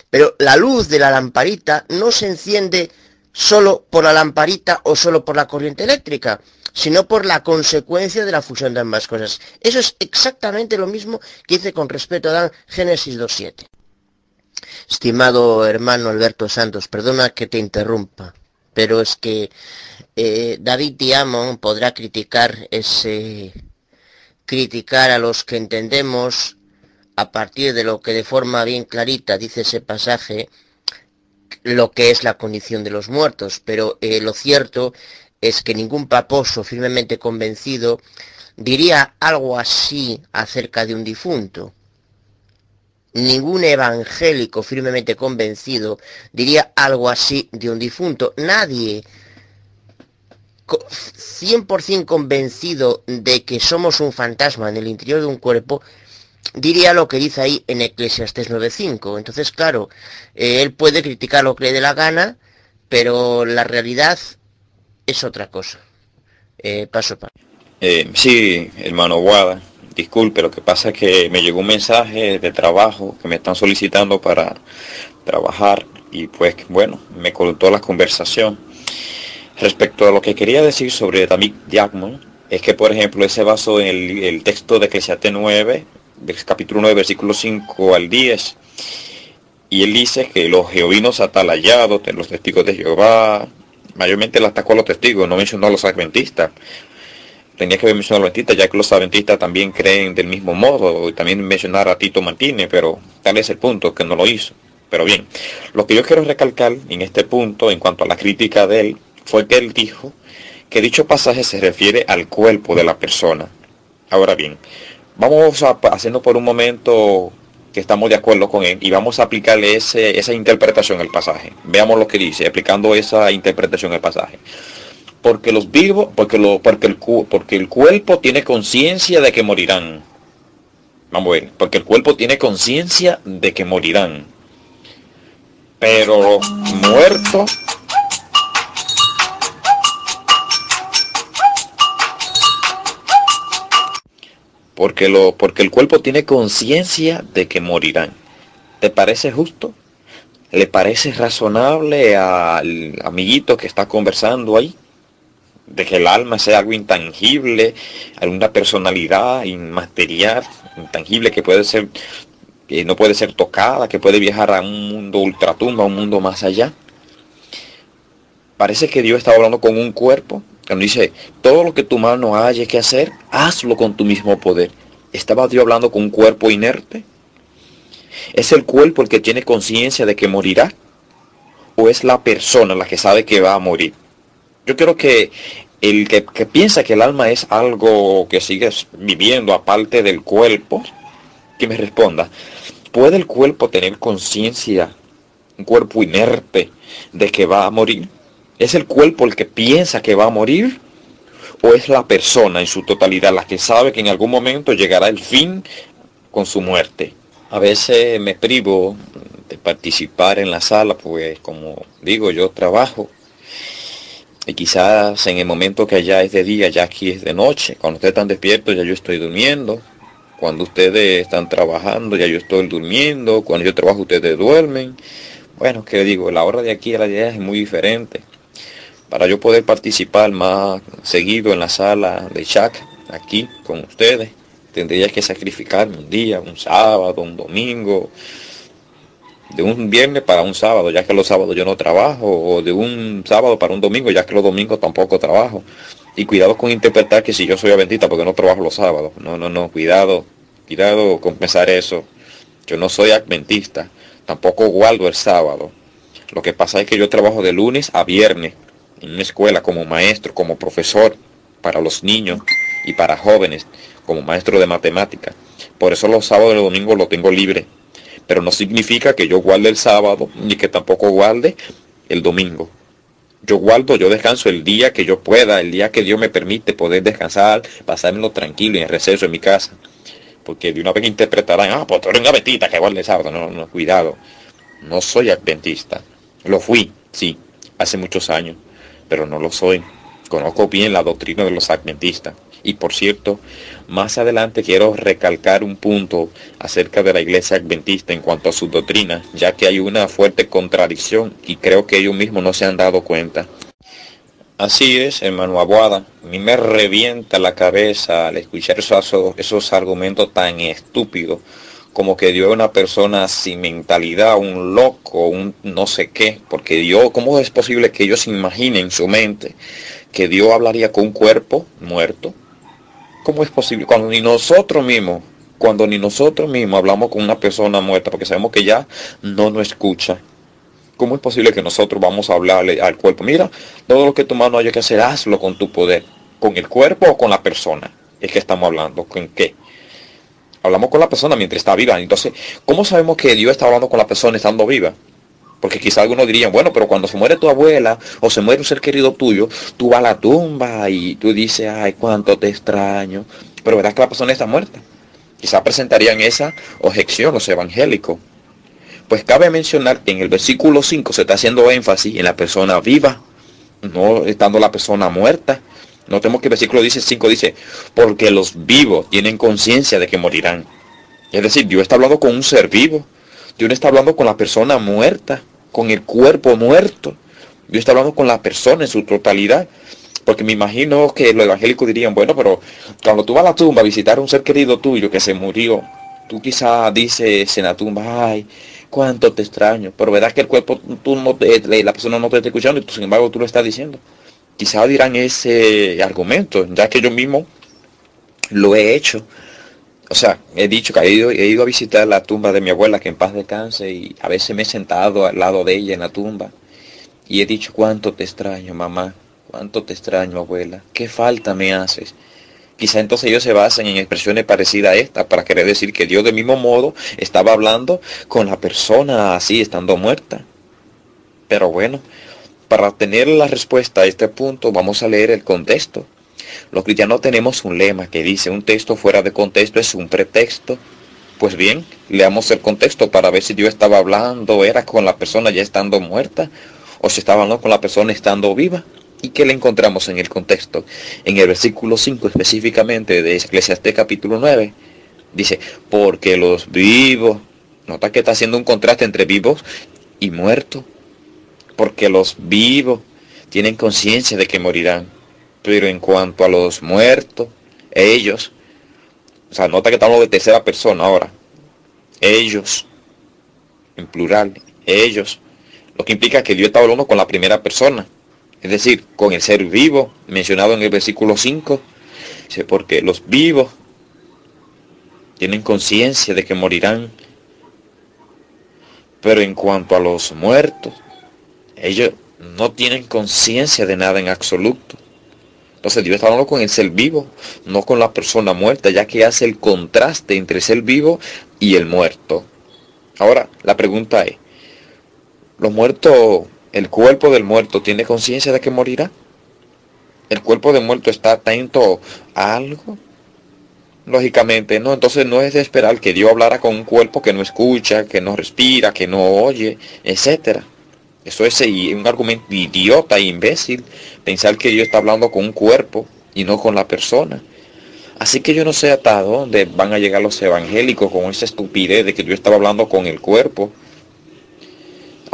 S7: Pero la luz de la lamparita no se enciende solo por la lamparita o solo por la corriente eléctrica, sino por la consecuencia de la fusión de ambas cosas. Eso es exactamente lo mismo que hice con respecto a Dan Génesis 2.7. Estimado hermano Alberto Santos, perdona que te interrumpa, pero es que eh, David Diamond podrá criticar ese criticar a los que entendemos a partir de lo que de forma bien clarita dice ese pasaje lo que es la condición de los muertos, pero eh, lo cierto es que ningún paposo firmemente convencido diría algo así acerca de un difunto. Ningún evangélico firmemente convencido diría algo así de un difunto. Nadie 100% convencido de que somos un fantasma en el interior de un cuerpo, diría lo que dice ahí en Eclesiastes 9.5. Entonces, claro, eh, él puede criticar lo que le dé la gana, pero la realidad es otra cosa. Eh, paso para.
S14: Eh, sí, hermano Guada, disculpe, lo que pasa es que me llegó un mensaje de trabajo que me están solicitando para trabajar y pues bueno, me cortó la conversación. Respecto a lo que quería decir sobre David Diagmon, es que por ejemplo ese basó en el, texto de Eclesiastes 9, del capítulo 9, versículo 5 al 10, y él dice que los jehovinos atalayados, los testigos de Jehová, mayormente él atacó a los testigos, no mencionó a los adventistas. Tenía que mencionar a los adventistas, ya que los adventistas también creen del mismo modo, y también mencionar a Tito Martínez, pero tal es el punto, que no lo hizo. Pero bien, lo que yo quiero recalcar en este punto, en cuanto a la crítica de él, fue que él dijo que dicho pasaje se refiere al cuerpo de la persona. Ahora bien, vamos a hacernos por un momento que estamos de acuerdo con él y vamos a aplicarle ese, esa interpretación al pasaje. Veamos lo que dice, aplicando esa interpretación al pasaje. Porque los vivos, porque, lo, porque, el, porque el cuerpo tiene conciencia de que morirán. Vamos a ver, porque el cuerpo tiene conciencia de que morirán. Pero muertos porque, lo, porque el cuerpo tiene conciencia de que morirán. ¿Te parece justo? ¿Le parece razonable al amiguito que está conversando ahí? De que el alma sea algo intangible, alguna personalidad inmaterial, intangible que puede ser, que no puede ser tocada, que puede viajar a un mundo ultratumba, a un mundo más allá. Parece que Dios está hablando con un cuerpo cuando dice, todo lo que tu mano haya que hacer, hazlo con tu mismo poder. ¿Estaba Dios hablando con un cuerpo inerte? ¿Es el cuerpo el que tiene conciencia de que morirá? ¿O es la persona la que sabe que va a morir? Yo creo que el que, que piensa que el alma es algo que sigue viviendo aparte del cuerpo, que me responda, ¿puede el cuerpo tener conciencia, un cuerpo inerte, de que va a morir? ¿Es el cuerpo el que piensa que va a morir? ¿O es la persona en su totalidad la que sabe que en algún momento llegará el fin con su muerte? A veces me privo de participar en la sala, pues como digo, yo trabajo. Y quizás en el momento que allá es de día, ya aquí es de noche. Cuando ustedes están despiertos, ya yo estoy durmiendo. Cuando ustedes están trabajando, ya yo estoy durmiendo. Cuando yo trabajo, ustedes duermen. Bueno, que digo, la hora de aquí a la de allá es muy diferente para yo poder participar más seguido en la sala de chat aquí con ustedes, tendría que sacrificarme un día, un sábado, un domingo, de un viernes para un sábado, ya que los sábados yo no trabajo, o de un sábado para un domingo, ya que los domingos tampoco trabajo. Y cuidado con interpretar que si yo soy adventista porque no trabajo los sábados. No, no, no, cuidado, cuidado con pensar eso. Yo no soy adventista, tampoco guardo el sábado. Lo que pasa es que yo trabajo de lunes a viernes en una escuela como maestro, como profesor para los niños y para jóvenes, como maestro de matemática. Por eso los sábados y los domingos lo tengo libre. Pero no significa que yo guarde el sábado ni que tampoco guarde el domingo. Yo guardo, yo descanso el día que yo pueda, el día que Dios me permite poder descansar, pasármelo tranquilo en receso en mi casa. Porque de una vez interpretarán, ah, pues tú eres una adventista que guarda el sábado. No, no, cuidado. No soy adventista. Lo fui, sí, hace muchos años pero no lo soy. Conozco bien la doctrina de los adventistas. Y por cierto, más adelante quiero recalcar un punto acerca de la iglesia adventista en cuanto a su doctrina, ya que hay una fuerte contradicción y creo que ellos mismos no se han dado cuenta. Así es, hermano Aguada. A mí me revienta la cabeza al escuchar esos, esos argumentos tan estúpidos como que Dios es una persona sin mentalidad, un loco, un no sé qué, porque Dios, ¿cómo es posible que ellos imaginen en su mente que Dios hablaría con un cuerpo muerto? ¿Cómo es posible? Cuando ni nosotros mismos, cuando ni nosotros mismos hablamos con una persona muerta, porque sabemos que ya no nos escucha. ¿Cómo es posible que nosotros vamos a hablarle al cuerpo? Mira, todo lo que tu mano haya que hacer, hazlo con tu poder, con el cuerpo o con la persona es que estamos hablando. ¿Con qué? Hablamos con la persona mientras está viva. Entonces, ¿cómo sabemos que Dios está hablando con la persona estando viva? Porque quizá algunos dirían, bueno, pero cuando se muere tu abuela o se muere un ser querido tuyo, tú vas a la tumba y tú dices, ay, cuánto te extraño. Pero verdad que la persona está muerta. Quizá presentarían esa objeción los evangélicos. Pues cabe mencionar que en el versículo 5 se está haciendo énfasis en la persona viva, no estando la persona muerta. Notemos que el versículo dice 5 dice, porque los vivos tienen conciencia de que morirán. Es decir, Dios está hablando con un ser vivo. Dios no está hablando con la persona muerta, con el cuerpo muerto. Dios está hablando con la persona en su totalidad. Porque me imagino que los evangélicos dirían, bueno, pero cuando tú vas a la tumba a visitar a un ser querido tuyo que se murió, tú quizás dices en la tumba, ay, cuánto te extraño. Pero verdad que el cuerpo, tú no te, la persona no te está escuchando y sin embargo tú lo estás diciendo. Quizás dirán ese argumento, ya que yo mismo lo he hecho. O sea, he dicho que he ido, he ido a visitar la tumba de mi abuela, que en paz descanse, y a veces me he sentado al lado de ella en la tumba. Y he dicho, cuánto te extraño, mamá, cuánto te extraño, abuela, qué falta me haces. Quizá entonces ellos se basan en expresiones parecidas a esta para querer decir que Dios de mismo modo estaba hablando con la persona así estando muerta. Pero bueno, para tener la respuesta a este punto vamos a leer el contexto. Los cristianos tenemos un lema que dice un texto fuera de contexto es un pretexto. Pues bien, leamos el contexto para ver si Dios estaba hablando, era con la persona ya estando muerta o si estaba hablando con la persona estando viva. ¿Y qué le encontramos en el contexto? En el versículo 5 específicamente de Eclesiastés capítulo 9, dice, porque los vivos, nota que está haciendo un contraste entre vivos y muertos, porque los vivos tienen conciencia de que morirán, pero en cuanto a los muertos, ellos, o sea, nota que estamos de tercera persona ahora, ellos, en plural, ellos, lo que implica que Dios está hablando con la primera persona, es decir, con el ser vivo, mencionado en el versículo 5, dice, porque los vivos tienen conciencia de que morirán, pero en cuanto a los muertos, ellos no tienen conciencia de nada en absoluto. Entonces Dios está hablando con el ser vivo, no con la persona muerta, ya que hace el contraste entre el ser vivo y el muerto. Ahora, la pregunta es, ¿los muertos ¿El cuerpo del muerto tiene conciencia de que morirá? ¿El cuerpo del muerto está atento a algo? Lógicamente no, entonces no es de esperar que Dios hablara con un cuerpo que no escucha, que no respira, que no oye, etc. Eso es un argumento idiota e imbécil, pensar que Dios está hablando con un cuerpo y no con la persona. Así que yo no sé hasta dónde van a llegar los evangélicos con esa estupidez de que Dios estaba hablando con el cuerpo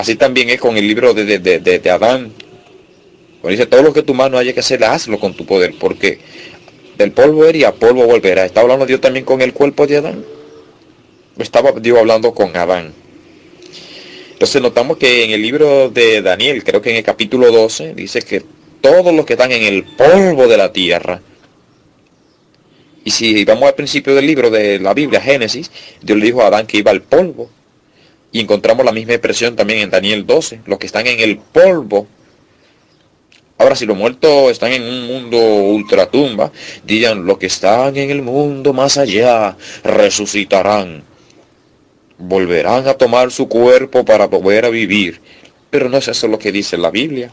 S14: Así también es con el libro de, de, Adán. Cuando dice, todo lo que tu mano haya que hacer, hazlo con tu poder, porque del polvo eres y a polvo volverá. ¿Está hablando Dios también con el cuerpo de Adán? Estaba Dios hablando con Adán. Entonces notamos que en el libro de Daniel, creo que en el capítulo 12, dice que todos los que están en el polvo de la tierra, y si vamos al principio del libro de la Biblia, Génesis, Dios le dijo a Adán que iba al polvo. Y encontramos la misma expresión también en Daniel 12, los que están en el polvo. Ahora, si los muertos están en un mundo ultratumba, digan, los que están en el mundo más allá resucitarán. Volverán a tomar su cuerpo para volver a vivir. Pero no es eso lo que dice la Biblia.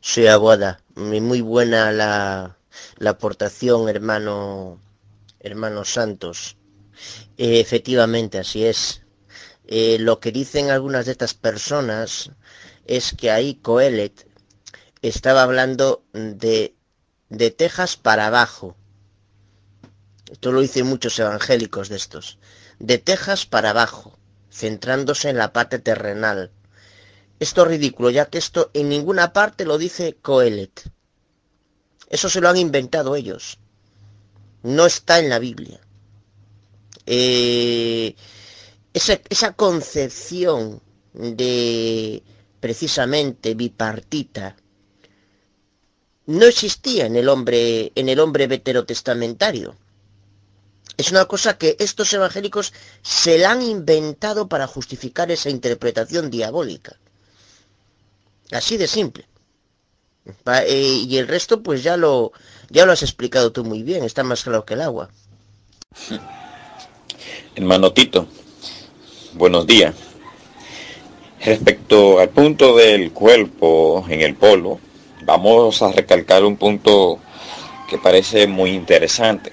S7: Sí, abuela, muy buena la, la aportación, hermano, hermano Santos. Eh, efectivamente, así es. Eh, lo que dicen algunas de estas personas es que ahí Coelet estaba hablando de, de Texas para abajo. Esto lo dicen muchos evangélicos de estos. De Texas para abajo, centrándose en la parte terrenal. Esto es ridículo, ya que esto en ninguna parte lo dice Coelet. Eso se lo han inventado ellos. No está en la Biblia. Eh, esa, concepción de precisamente bipartita no existía en el hombre en el hombre veterotestamentario. Es una cosa que estos evangélicos se la han inventado para justificar esa interpretación diabólica. Así de simple. Eh, y el resto pues ya lo, ya lo has explicado tú muy bien, está más claro que el agua.
S14: Hermano Tito, buenos días. Respecto al punto del cuerpo en el polo, vamos a recalcar un punto que parece muy interesante.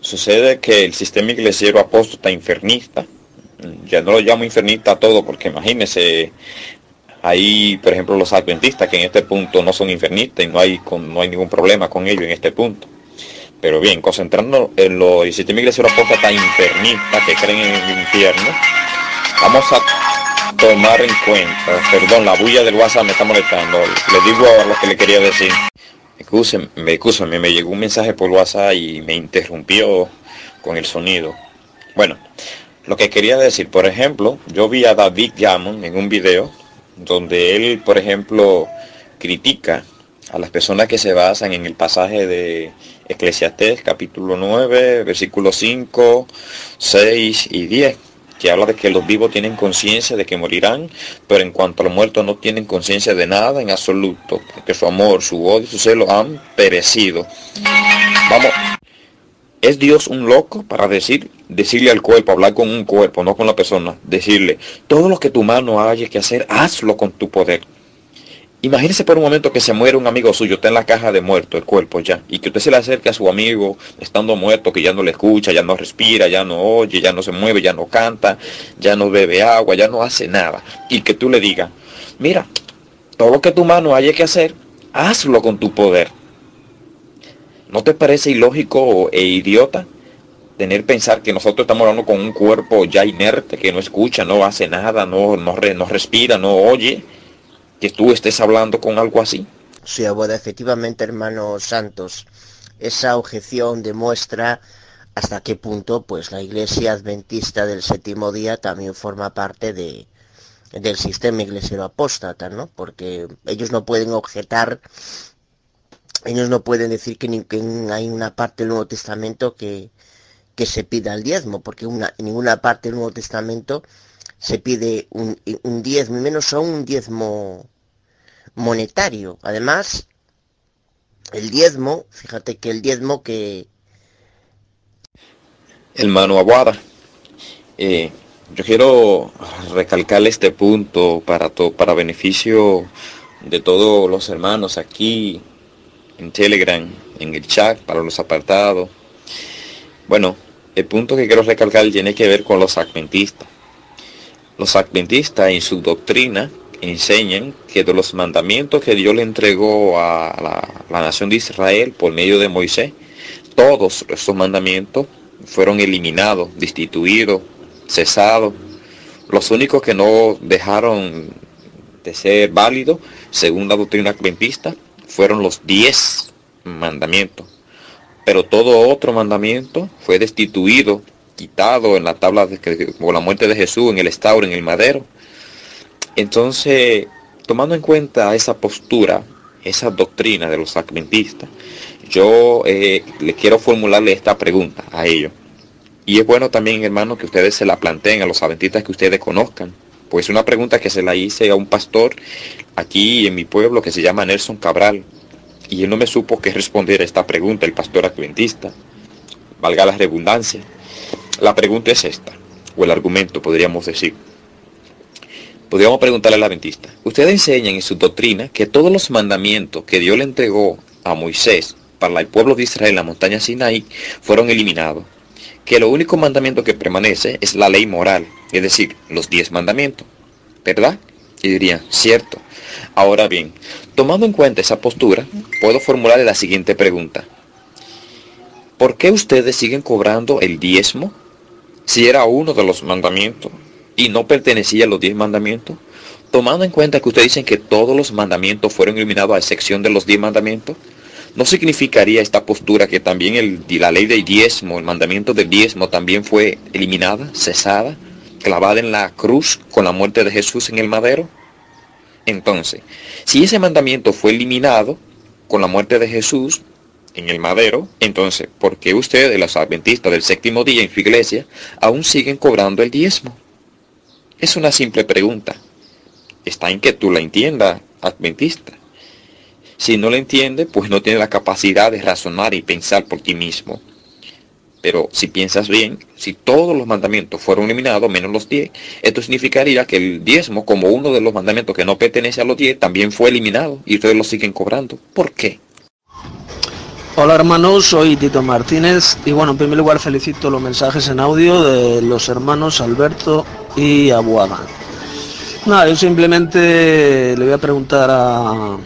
S14: Sucede que el sistema iglesiero apóstata infernista, ya no lo llamo infernista a todo, porque imagínense, hay, por ejemplo, los adventistas que en este punto no son infernistas y no hay, con- no hay ningún problema con ellos en este punto. Pero bien, concentrándonos en lo, el sistema iglesiero apóstata infernista que creen en el infierno, vamos a tomar en cuenta, perdón, la bulla del WhatsApp me está molestando, le digo a lo que le quería decir. Excúsenme, me, excúsenme, me llegó un mensaje por WhatsApp y me interrumpió con el sonido. Bueno, lo que quería decir, por ejemplo, yo vi a David Gammon en un video donde él, por ejemplo, critica a las personas que se basan en el pasaje de Eclesiastés capítulo 9, versículos 5, 6 y 10, que habla de que los vivos tienen conciencia de que morirán, pero en cuanto a los muertos no tienen conciencia de nada en absoluto, porque su amor, su odio, su celo han perecido. Vamos, ¿es Dios un loco para decir, decirle al cuerpo, hablar con un cuerpo, no con la persona, decirle, todo lo que tu mano haya que hacer, hazlo con tu poder? Imagínese por un momento que se muere un amigo suyo, está en la caja de muerto, el cuerpo ya, y que usted se le acerque a su amigo estando muerto, que ya no le escucha, ya no respira, ya no oye, ya no se mueve, ya no canta, ya no bebe agua, ya no hace nada, y que tú le digas, mira, todo lo que tu mano haya que hacer, hazlo con tu poder. ¿No te parece ilógico e idiota tener pensar que nosotros estamos hablando con un cuerpo ya inerte, que no escucha, no hace nada, no, no, no respira, no oye? Que tú estés hablando con algo así.
S7: Sí, abuela, efectivamente, hermano Santos, esa objeción demuestra hasta qué punto pues la iglesia adventista del séptimo día también forma parte de, del sistema iglesiero apóstata, ¿no? Porque ellos no pueden objetar, ellos no pueden decir que, ni, que hay una parte del Nuevo Testamento que, que se pida el diezmo, porque una, en ninguna parte del Nuevo Testamento se pide un, diezmo, y menos aún un diezmo monetario. Además, el diezmo, fíjate que el diezmo que...
S14: Hermano Aguada, eh, yo quiero recalcarle este punto para, to- para beneficio de todos los hermanos aquí en Telegram, en el chat, para los apartados. Bueno, el punto que quiero recalcar tiene que ver con los adventistas. Los adventistas en su doctrina enseñan que de los mandamientos que Dios le entregó a la, nación de Israel por medio de Moisés, todos esos mandamientos fueron eliminados, destituidos, cesados. Los únicos que no dejaron de ser válidos, según la doctrina adventista, fueron los diez mandamientos. Pero todo otro mandamiento fue destituido, quitado en la tabla de por la muerte de Jesús, en el estauro, en el madero. Entonces, tomando en cuenta esa postura, esa doctrina de los adventistas, yo eh, le quiero formularle esta pregunta a ellos. Y es bueno también, hermano, que ustedes se la planteen a los adventistas que ustedes conozcan. Pues una pregunta que se la hice a un pastor aquí en mi pueblo que se llama Nelson Cabral. Y él no me supo qué responder a esta pregunta, el pastor adventista. Valga la redundancia. La pregunta es esta, o el argumento, podríamos decir. Podríamos preguntarle al adventista. Ustedes enseñan en su doctrina que todos los mandamientos que Dios le entregó a Moisés para el pueblo de Israel en la montaña Sinaí fueron eliminados. Que lo único mandamiento que permanece es la ley moral, es decir, los diez mandamientos. ¿Verdad? Y dirían, cierto. Ahora bien, tomando en cuenta esa postura, puedo formularle la siguiente pregunta. ¿Por qué ustedes siguen cobrando el diezmo si era uno de los mandamientos y no pertenecía a los diez mandamientos? Tomando en cuenta que ustedes dicen que todos los mandamientos fueron eliminados a excepción de los diez mandamientos, ¿no significaría esta postura que también la ley del diezmo, el mandamiento del diezmo también fue eliminada, cesada, clavada en la cruz con la muerte de Jesús en el madero? Entonces, si ese mandamiento fue eliminado con la muerte de Jesús en el madero, entonces, ¿por qué ustedes, los adventistas del séptimo día en su iglesia, aún siguen cobrando el diezmo? Es una simple pregunta. Está en que tú la entiendas, adventista. Si no lo entiende, pues no tiene la capacidad de razonar y pensar por ti mismo. Pero si piensas bien, si todos los mandamientos fueron eliminados, menos los 10, esto significaría que el diezmo, como uno de los mandamientos que no pertenece a los 10, también fue eliminado y ustedes lo siguen cobrando. ¿Por qué?
S5: Hola hermanos, soy Tito Martínez y bueno, en primer lugar felicito los mensajes en audio de los hermanos Alberto y Abuada. Nada, yo simplemente le voy a preguntar a,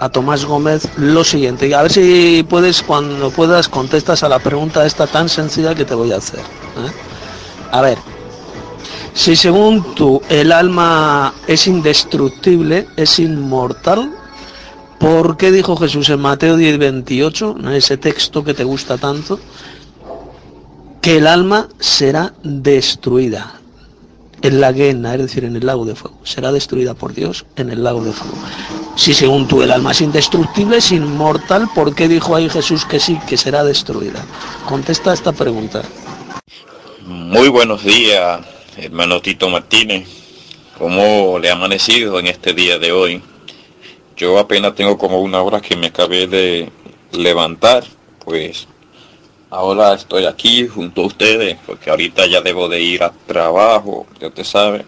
S5: a Tomás Gómez lo siguiente. A ver si puedes, cuando puedas, contestas a la pregunta esta tan sencilla que te voy a hacer. ¿eh? A ver, si según tú el alma es indestructible, es inmortal, ¿por qué dijo Jesús en Mateo 10, 28, en ese texto que te gusta tanto, que el alma será destruida? en la guena, es decir, en el lago de fuego. Será destruida por Dios en el lago de fuego. Si según tú el alma es indestructible, es inmortal, ¿por qué dijo ahí Jesús que sí, que será destruida? Contesta esta pregunta.
S13: Muy buenos días, hermano Tito Martínez. ¿Cómo le ha amanecido en este día de hoy? Yo apenas tengo como una hora que me acabé de levantar, pues ahora estoy aquí junto a ustedes, porque ahorita ya debo de ir a trabajo, ya usted sabe.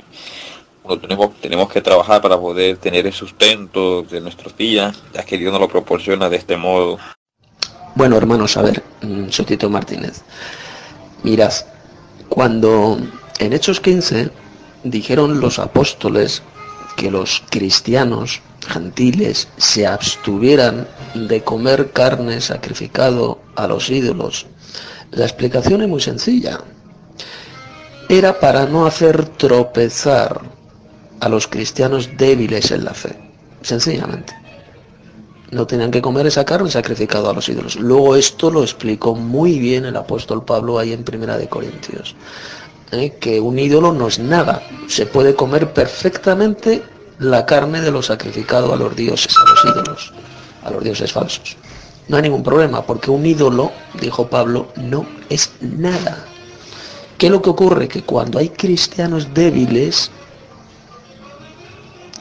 S13: tenemos, tenemos que trabajar para poder tener el sustento de nuestros días, ya que Dios nos lo proporciona de este modo.
S2: Bueno, hermanos, a ver, mm, soy Tito Martínez. Mirad, cuando en Hechos 15 dijeron los apóstoles que los cristianos gentiles se abstuvieran de comer carne sacrificado a los ídolos, la explicación es muy sencilla. Era para no hacer tropezar a los cristianos débiles en la fe, sencillamente. No tenían que comer esa carne sacrificada a los ídolos. Luego esto lo explicó muy bien el apóstol Pablo ahí en Primera de Corintios. ¿eh? Que un ídolo no es nada. Se puede comer perfectamente la carne de lo sacrificado a los dioses, a los ídolos, a los dioses falsos. No hay ningún problema, porque un ídolo, dijo Pablo, no es nada. ¿Qué es lo que ocurre? Que cuando hay cristianos débiles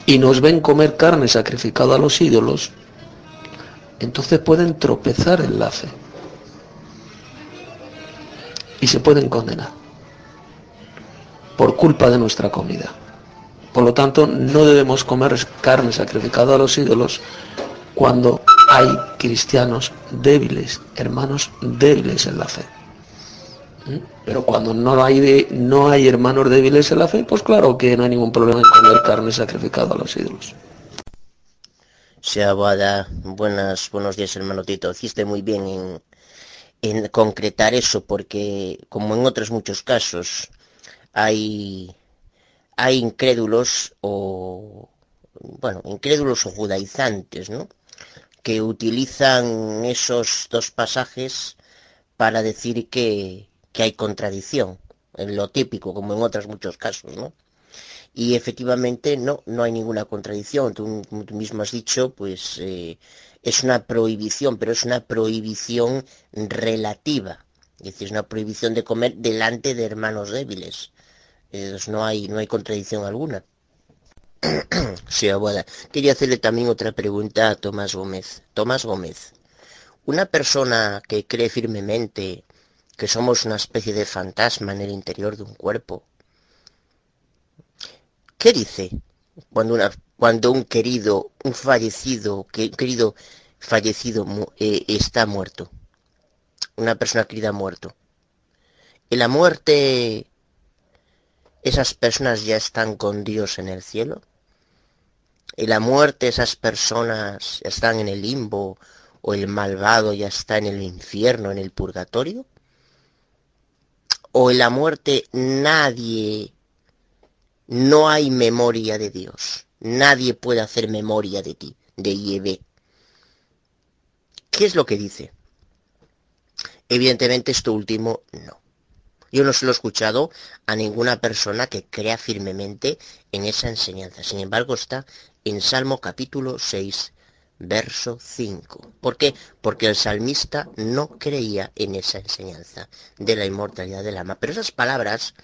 S2: y nos ven comer carne sacrificada a los ídolos, entonces pueden tropezar en la fe. Y se pueden condenar por culpa de nuestra comida. Por lo tanto, no debemos comer carne sacrificada a los ídolos cuando hay cristianos débiles, hermanos débiles en la fe. ¿Mm? Pero cuando no hay, no hay hermanos débiles en la fe, pues claro que no hay ningún problema en comer carne sacrificada a los ídolos.
S7: Sea buenas, buenos días hermano Tito. Hiciste muy bien en, en concretar eso porque como en otros muchos casos hay hay incrédulos o, bueno, incrédulos o judaizantes, ¿no? Que utilizan esos dos pasajes para decir que, que hay contradicción, en lo típico, como en otros muchos casos, ¿no? Y efectivamente no, no hay ninguna contradicción. Tú, mismo has dicho, pues eh, es una prohibición, pero es una prohibición relativa. Es decir, es una prohibición de comer delante de hermanos débiles no hay, no hay contradicción alguna. sí, abuela. Quería hacerle también otra pregunta a Tomás Gómez. Tomás Gómez, una persona que cree firmemente que somos una especie de fantasma en el interior de un cuerpo, ¿qué dice cuando, una, cuando un querido, un fallecido, que, querido fallecido eh, está muerto? Una persona querida muerto. ¿En la muerte esas personas ya están con Dios en el cielo. Y la muerte, esas personas están en el limbo o el malvado ya está en el infierno, en el purgatorio. O en la muerte nadie, no hay memoria de Dios. Nadie puede hacer memoria de ti, de IEB. ¿Qué es lo que dice? Evidentemente esto último no. Yo no se lo he escuchado a ninguna persona que crea firmemente en esa enseñanza. Sin embargo, está en Salmo capítulo 6, verso 5. ¿Por qué? Porque el salmista no creía en esa enseñanza de la inmortalidad del alma. Pero esas palabras,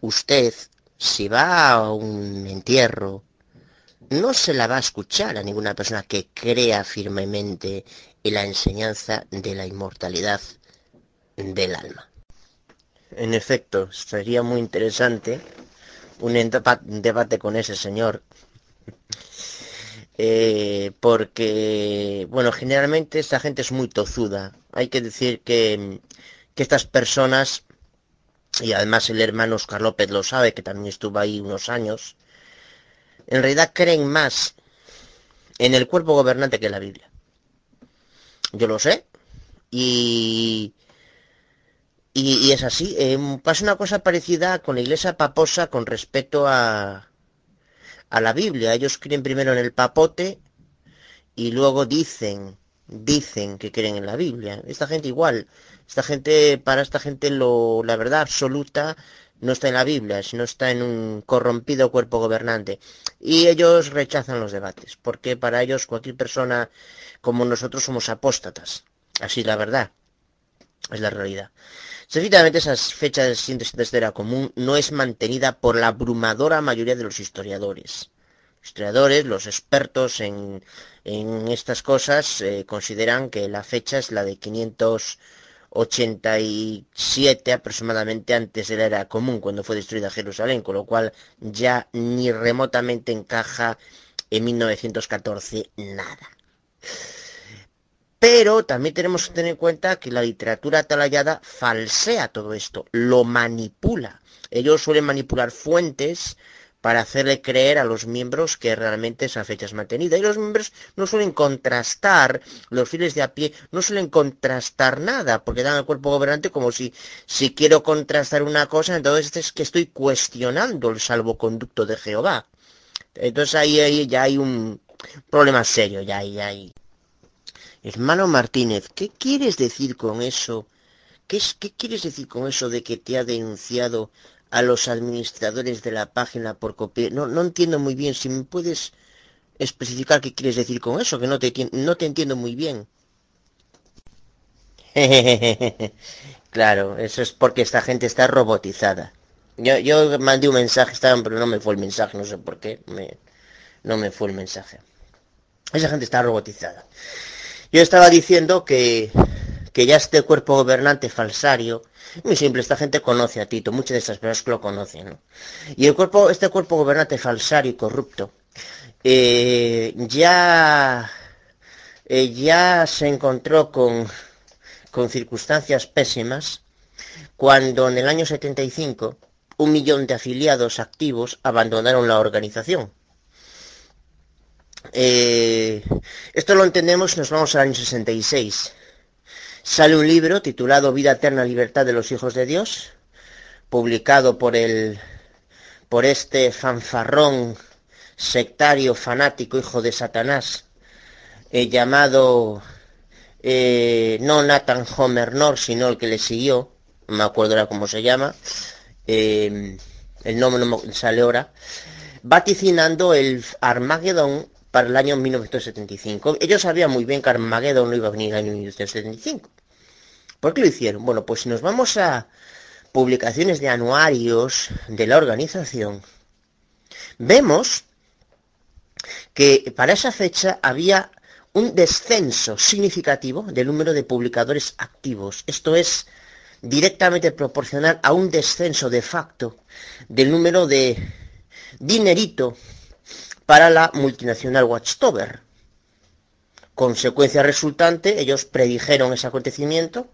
S7: usted, si va a un entierro no se la va a escuchar a ninguna persona que crea firmemente en la enseñanza de la inmortalidad del alma. En efecto, sería muy interesante un debate con ese señor. Eh, porque, bueno, generalmente esta gente es muy tozuda. Hay que decir que, que estas personas, y además el hermano Oscar López lo sabe, que también estuvo ahí unos años, en realidad creen más en el cuerpo gobernante que en la Biblia. Yo lo sé. Y, y, es así. Eh, pasa una cosa parecida con la iglesia paposa con respecto a, a la Biblia. Ellos creen primero en el papote y luego dicen, dicen que creen en la Biblia. Esta gente igual. Esta gente, para esta gente lo, la verdad absoluta no está en la Biblia, sino está en un corrompido cuerpo gobernante. Y ellos rechazan los debates, porque para ellos cualquier persona como nosotros somos apóstatas. Así la verdad, es la realidad. Sencillamente esas fechas de síntesis de era común no es mantenida por la abrumadora mayoría de los historiadores. Los historiadores, los expertos en, estas cosas, eh, consideran que la fecha es la de 500 87 aproximadamente antes de la era común, cuando fue destruida Jerusalén, con lo cual ya ni remotamente encaja en 1914 nada. Pero también tenemos que tener en cuenta que la literatura atalayada falsea todo esto, lo manipula. Ellos suelen manipular fuentes para hacerle creer a los miembros que realmente esa fecha es mantenida. Y los miembros no suelen contrastar, los fieles de a pie no suelen contrastar nada, porque dan al cuerpo gobernante como si, si quiero contrastar una cosa, entonces es que estoy cuestionando el salvoconducto de Jehová. Entonces ahí, ahí ya hay un problema serio, ya hay, hay. Hermano Martínez, ¿qué quieres decir con eso? ¿Qué, es, ¿Qué quieres decir con eso de que te ha denunciado a los administradores de la página por copiar. No, no entiendo muy bien. Si me puedes especificar qué quieres decir con eso, que no te, no te entiendo muy bien. claro, eso es porque esta gente está robotizada. Yo, yo mandé un mensaje, pero no me fue el mensaje, no sé por qué. no me fue el mensaje. Esa gente está robotizada. Yo estaba diciendo que, que ya este cuerpo gobernante falsario muy simple, esta gente conoce a Tito, muchas de estas personas que lo conocen. Y el cuerpo, este cuerpo gobernante falsario y corrupto, eh, ya, eh, ya se encontró con, con circunstancias pésimas cuando en el año 75 un millón de afiliados activos abandonaron la organización. Eh, esto lo entendemos nos vamos al año 66 sale un libro titulado Vida Eterna, Libertad de los Hijos de Dios, publicado por el por este fanfarrón sectario fanático hijo de Satanás eh, llamado eh, no Nathan Homer Nor sino el que le siguió no me acuerdo ahora cómo se llama el nombre no me sale ahora vaticinando el Armagedón para el año 1975. Ellos sabían muy bien que Armagedón no iba a venir en el año 1975. ¿Por qué lo hicieron? Bueno, pues si nos vamos a publicaciones de anuarios de la organización, vemos que para esa fecha había un descenso significativo del número de publicadores activos. Esto es directamente proporcional a un descenso de facto del número de dinerito para la multinacional Watchtower. Consecuencia resultante, ellos predijeron ese acontecimiento,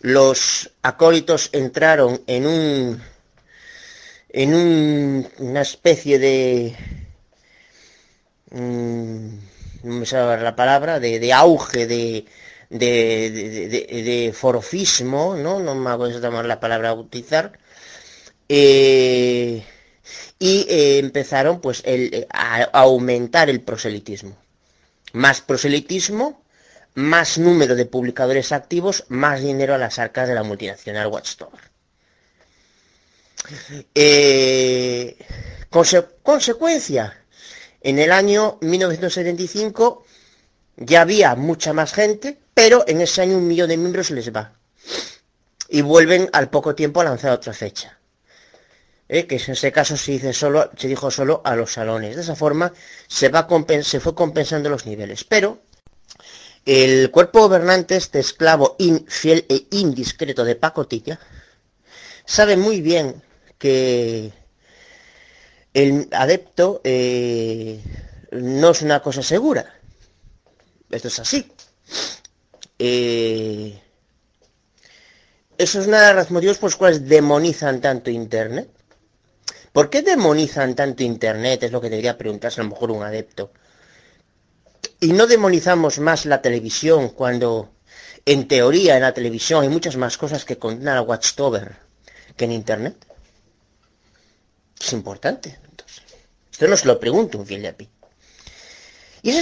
S7: los acólitos entraron en un en una especie de mm, no me sabe la palabra de, auge de de, forofismo, ¿no? No me acuerdo la palabra a utilizar. Eh, y eh, empezaron pues eh, a, aumentar el proselitismo. Más proselitismo, más número de publicadores activos, más dinero a las arcas de la multinacional Watchtower. Eh, consecuencia, en el año 1975 ya había mucha más gente, pero en ese año un millón de miembros les va. Y vuelven al poco tiempo a lanzar otra fecha. ¿Eh? que en ese caso se, dice solo, se dijo solo a los salones. De esa forma se, va se fue compensando los niveles. Pero el cuerpo gobernante, este esclavo infiel e indiscreto de pacotilla, sabe muy bien que el adepto eh, no es una cosa segura. Esto es así. Eh, eso es una de las motivos por los cuales demonizan tanto Internet. ¿Por qué demonizan tanto Internet? Es lo que debería preguntarse a lo mejor un adepto. Y no demonizamos más la televisión cuando, en teoría, en la televisión hay muchas más cosas que condenan a Watchtower que en Internet. Es importante. Entonces. Esto no se lo pregunto un fiel. Y esa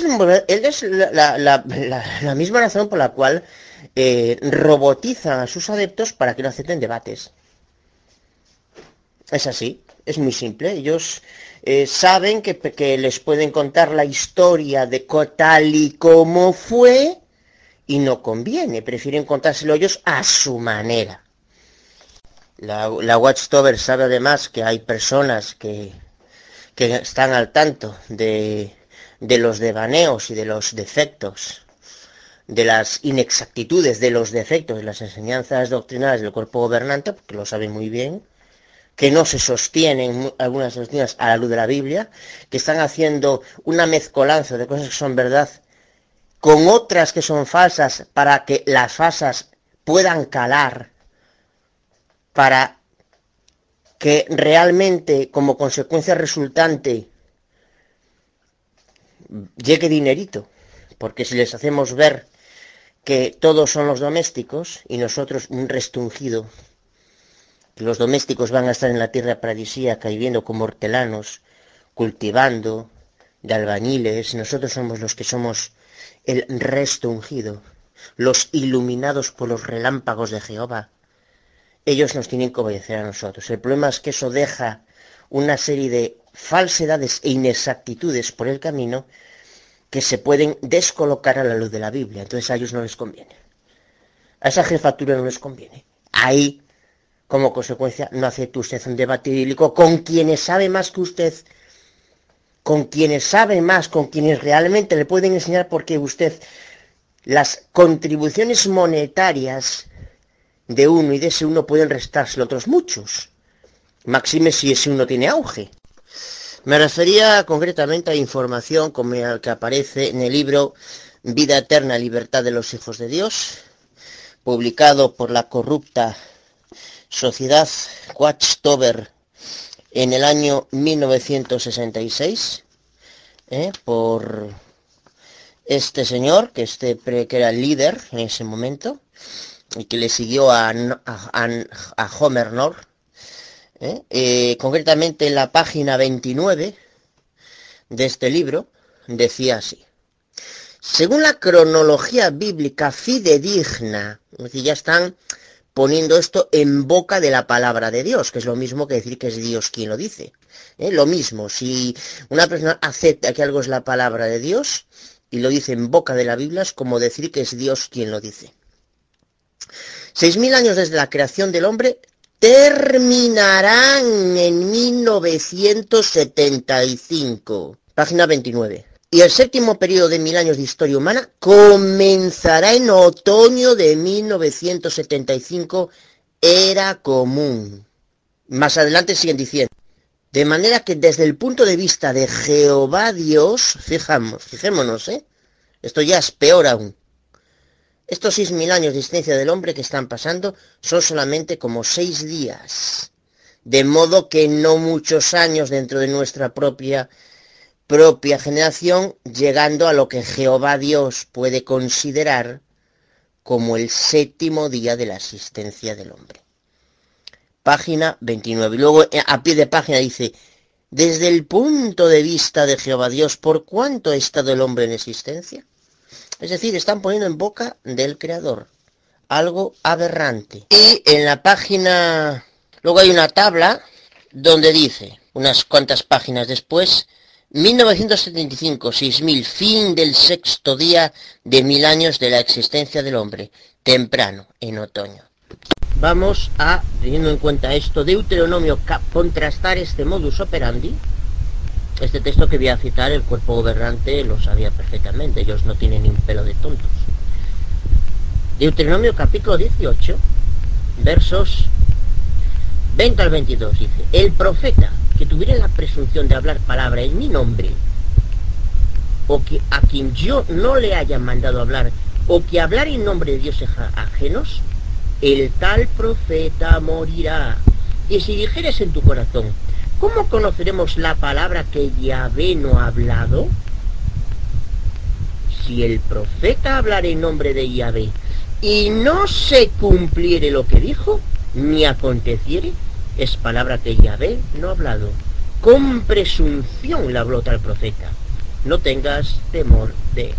S7: es, la, misma razón por la cual eh, robotizan a sus adeptos para que no acepten debates. Es así, es muy simple. Ellos eh, saben que, les pueden contar la historia de tal y como fue y no conviene. Prefieren contárselo ellos a su manera. La, la Watchtower sabe además que hay personas que, que están al tanto de, de los devaneos y de los defectos, de las inexactitudes, de los defectos de las enseñanzas doctrinales del cuerpo gobernante, porque lo saben muy bien, que no se sostienen algunas doctrinas a la luz de la Biblia, que están haciendo una mezcolanza de cosas que son verdad con otras que son falsas para que las falsas puedan calar, para que realmente como consecuencia resultante llegue dinerito, porque si les hacemos ver que todos son los domésticos y nosotros un restungido, los domésticos van a estar en la tierra paradisíaca viviendo como hortelanos, cultivando, de albañiles, nosotros somos los que somos el resto ungido, los iluminados por los relámpagos de Jehová. Ellos nos tienen que obedecer a nosotros. El problema es que eso deja una serie de falsedades e inexactitudes por el camino que se pueden descolocar a la luz de la Biblia. Entonces a ellos no les conviene. A esa jefatura no les conviene. Ahí, como consecuencia, no acepta usted un debate bíblico con quienes sabe más que usted, con quienes sabe más, con quienes realmente le pueden enseñar porque usted las contribuciones monetarias de uno y de ese uno pueden restarse otros muchos. Máxime si ese uno tiene auge. Me refería concretamente a información que aparece en el libro Vida Eterna, Libertad de los Hijos de Dios, publicado por la corrupta Sociedad Watchtower en el año 1966, ¿eh? por este señor, que, este, que era el líder en ese momento, y que le siguió a, Homer North, ¿eh? Eh, concretamente en la página 29 de este libro, decía así. Según la cronología bíblica fidedigna, ya están poniendo esto en boca de la palabra de Dios, que es lo mismo que decir que es Dios quien lo dice. ¿eh? Lo mismo, si una persona acepta que algo es la palabra de Dios y lo dice en boca de la Biblia, es como decir que es Dios quien lo dice. Seis mil años desde la creación del hombre, terminarán en 1975. Página 29. Y el séptimo periodo de mil años de historia humana comenzará en otoño de 1975, era común. Más adelante siguen diciendo. De manera que desde el punto de vista de Jehová Dios, fijamos, fijémonos, ¿eh? Esto ya es peor aún. Estos seis mil años de existencia del hombre que están pasando son solamente como seis días. De modo que no muchos años dentro de nuestra propia propia generación, llegando a lo que Jehová Dios puede considerar como el séptimo día de la existencia del hombre. Página 29. Y luego eh, a pie de página dice, desde el punto de vista de Jehová Dios, ¿por cuánto ha estado el hombre en existencia? Es decir, están poniendo en boca del creador algo aberrante. Y en la página, luego hay una tabla donde dice, unas cuantas páginas después, 1975, 6000, fin del sexto día de mil años de la existencia del hombre, temprano, en otoño. vamos a, teniendo en cuenta esto, Deuteronomio, contrastar este modus operandi. Este texto que voy a citar, el cuerpo gobernante lo sabía perfectamente, ellos no tienen ni un pelo de tontos. Deuteronomio capítulo 18, versos 20 al 22, dice, el profeta que tuviera la presunción de hablar palabra en mi nombre, o que a quien yo no le haya mandado hablar, o que hablar en nombre de dioses ajenos, el tal profeta morirá. Y si dijeres en tu corazón, ¿cómo conoceremos la palabra que Yahvé no ha hablado? Si el profeta hablara en nombre de Yahvé y no se cumpliere lo que dijo, ni aconteciere, es palabra que Yahvé no ha hablado. Con presunción la habló tal profeta. No tengas temor de él.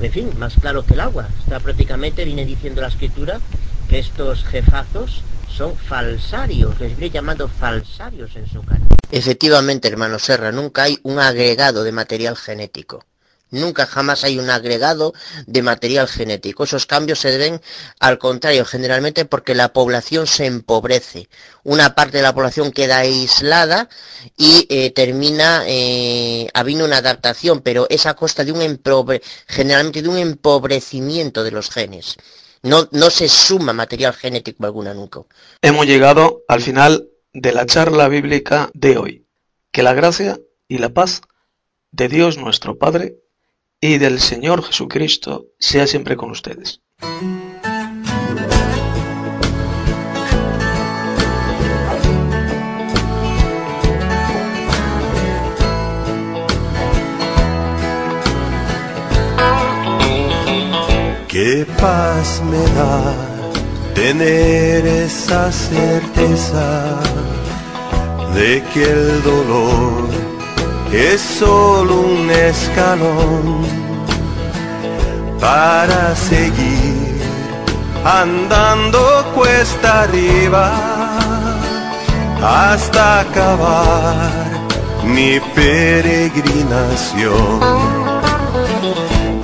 S7: En fin, más claro que el agua. Está prácticamente, viene diciendo la escritura, que estos jefazos son falsarios, les viene llamando falsarios en su cara. Efectivamente, hermano Serra, nunca hay un agregado de material genético. Nunca jamás hay un agregado de material genético. Esos cambios se deben al contrario, generalmente porque la población se empobrece. Una parte de la población queda aislada y eh, termina eh, habiendo una adaptación, pero es a costa de un generalmente de un empobrecimiento de los genes. No, no se suma material genético alguna nunca.
S1: Hemos llegado al final de la charla bíblica de hoy. Que la gracia y la paz de Dios nuestro Padre y del Señor Jesucristo sea siempre con ustedes.
S17: Qué paz me da tener esa certeza de que el dolor es solo un escalón para seguir andando cuesta arriba hasta acabar mi peregrinación.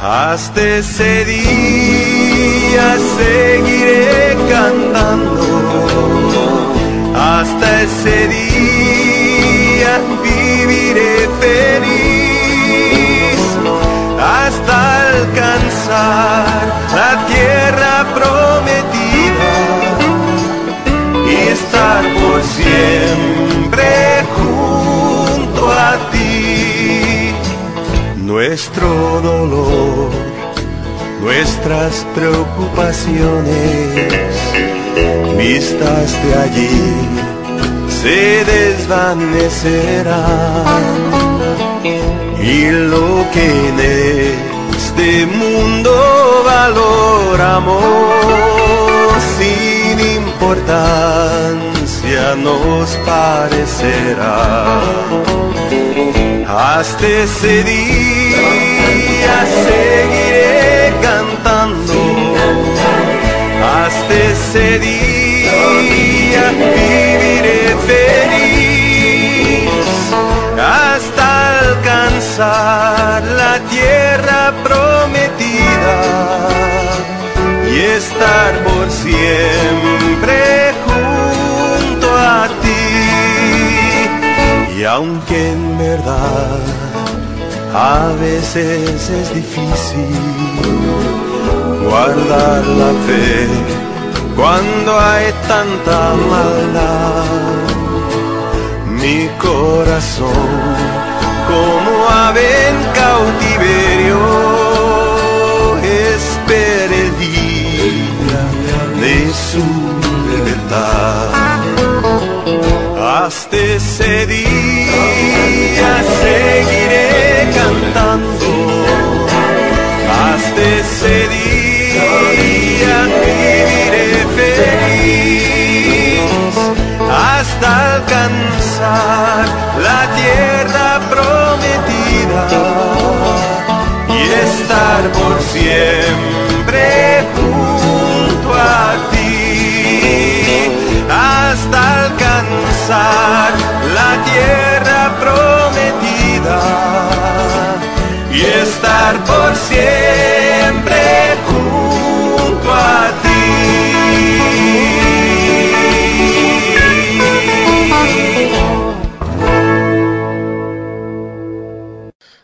S17: Hasta ese día seguiré cantando, hasta ese día viviré feliz hasta alcanzar la tierra prometida y estar por siempre junto a ti. Nuestro dolor, nuestras preocupaciones, vistas de allí se desvanecerán y lo que en este mundo valoramos sin importancia nos parecerá. Hasta ese día seguiré cantando. Hasta ese día feliz hasta alcanzar la tierra prometida y estar por siempre junto a ti. Y aunque en verdad a veces es difícil guardar la fe cuando hay tanta maldad. Mi corazón, como ave en cautiverio, espera el día de su libertad. Hasta ese día seguiré cantando. Hasta ese alcanzar la tierra prometida y estar por siempre junto a ti hasta alcanzar la tierra prometida y estar por siempre junto a ti.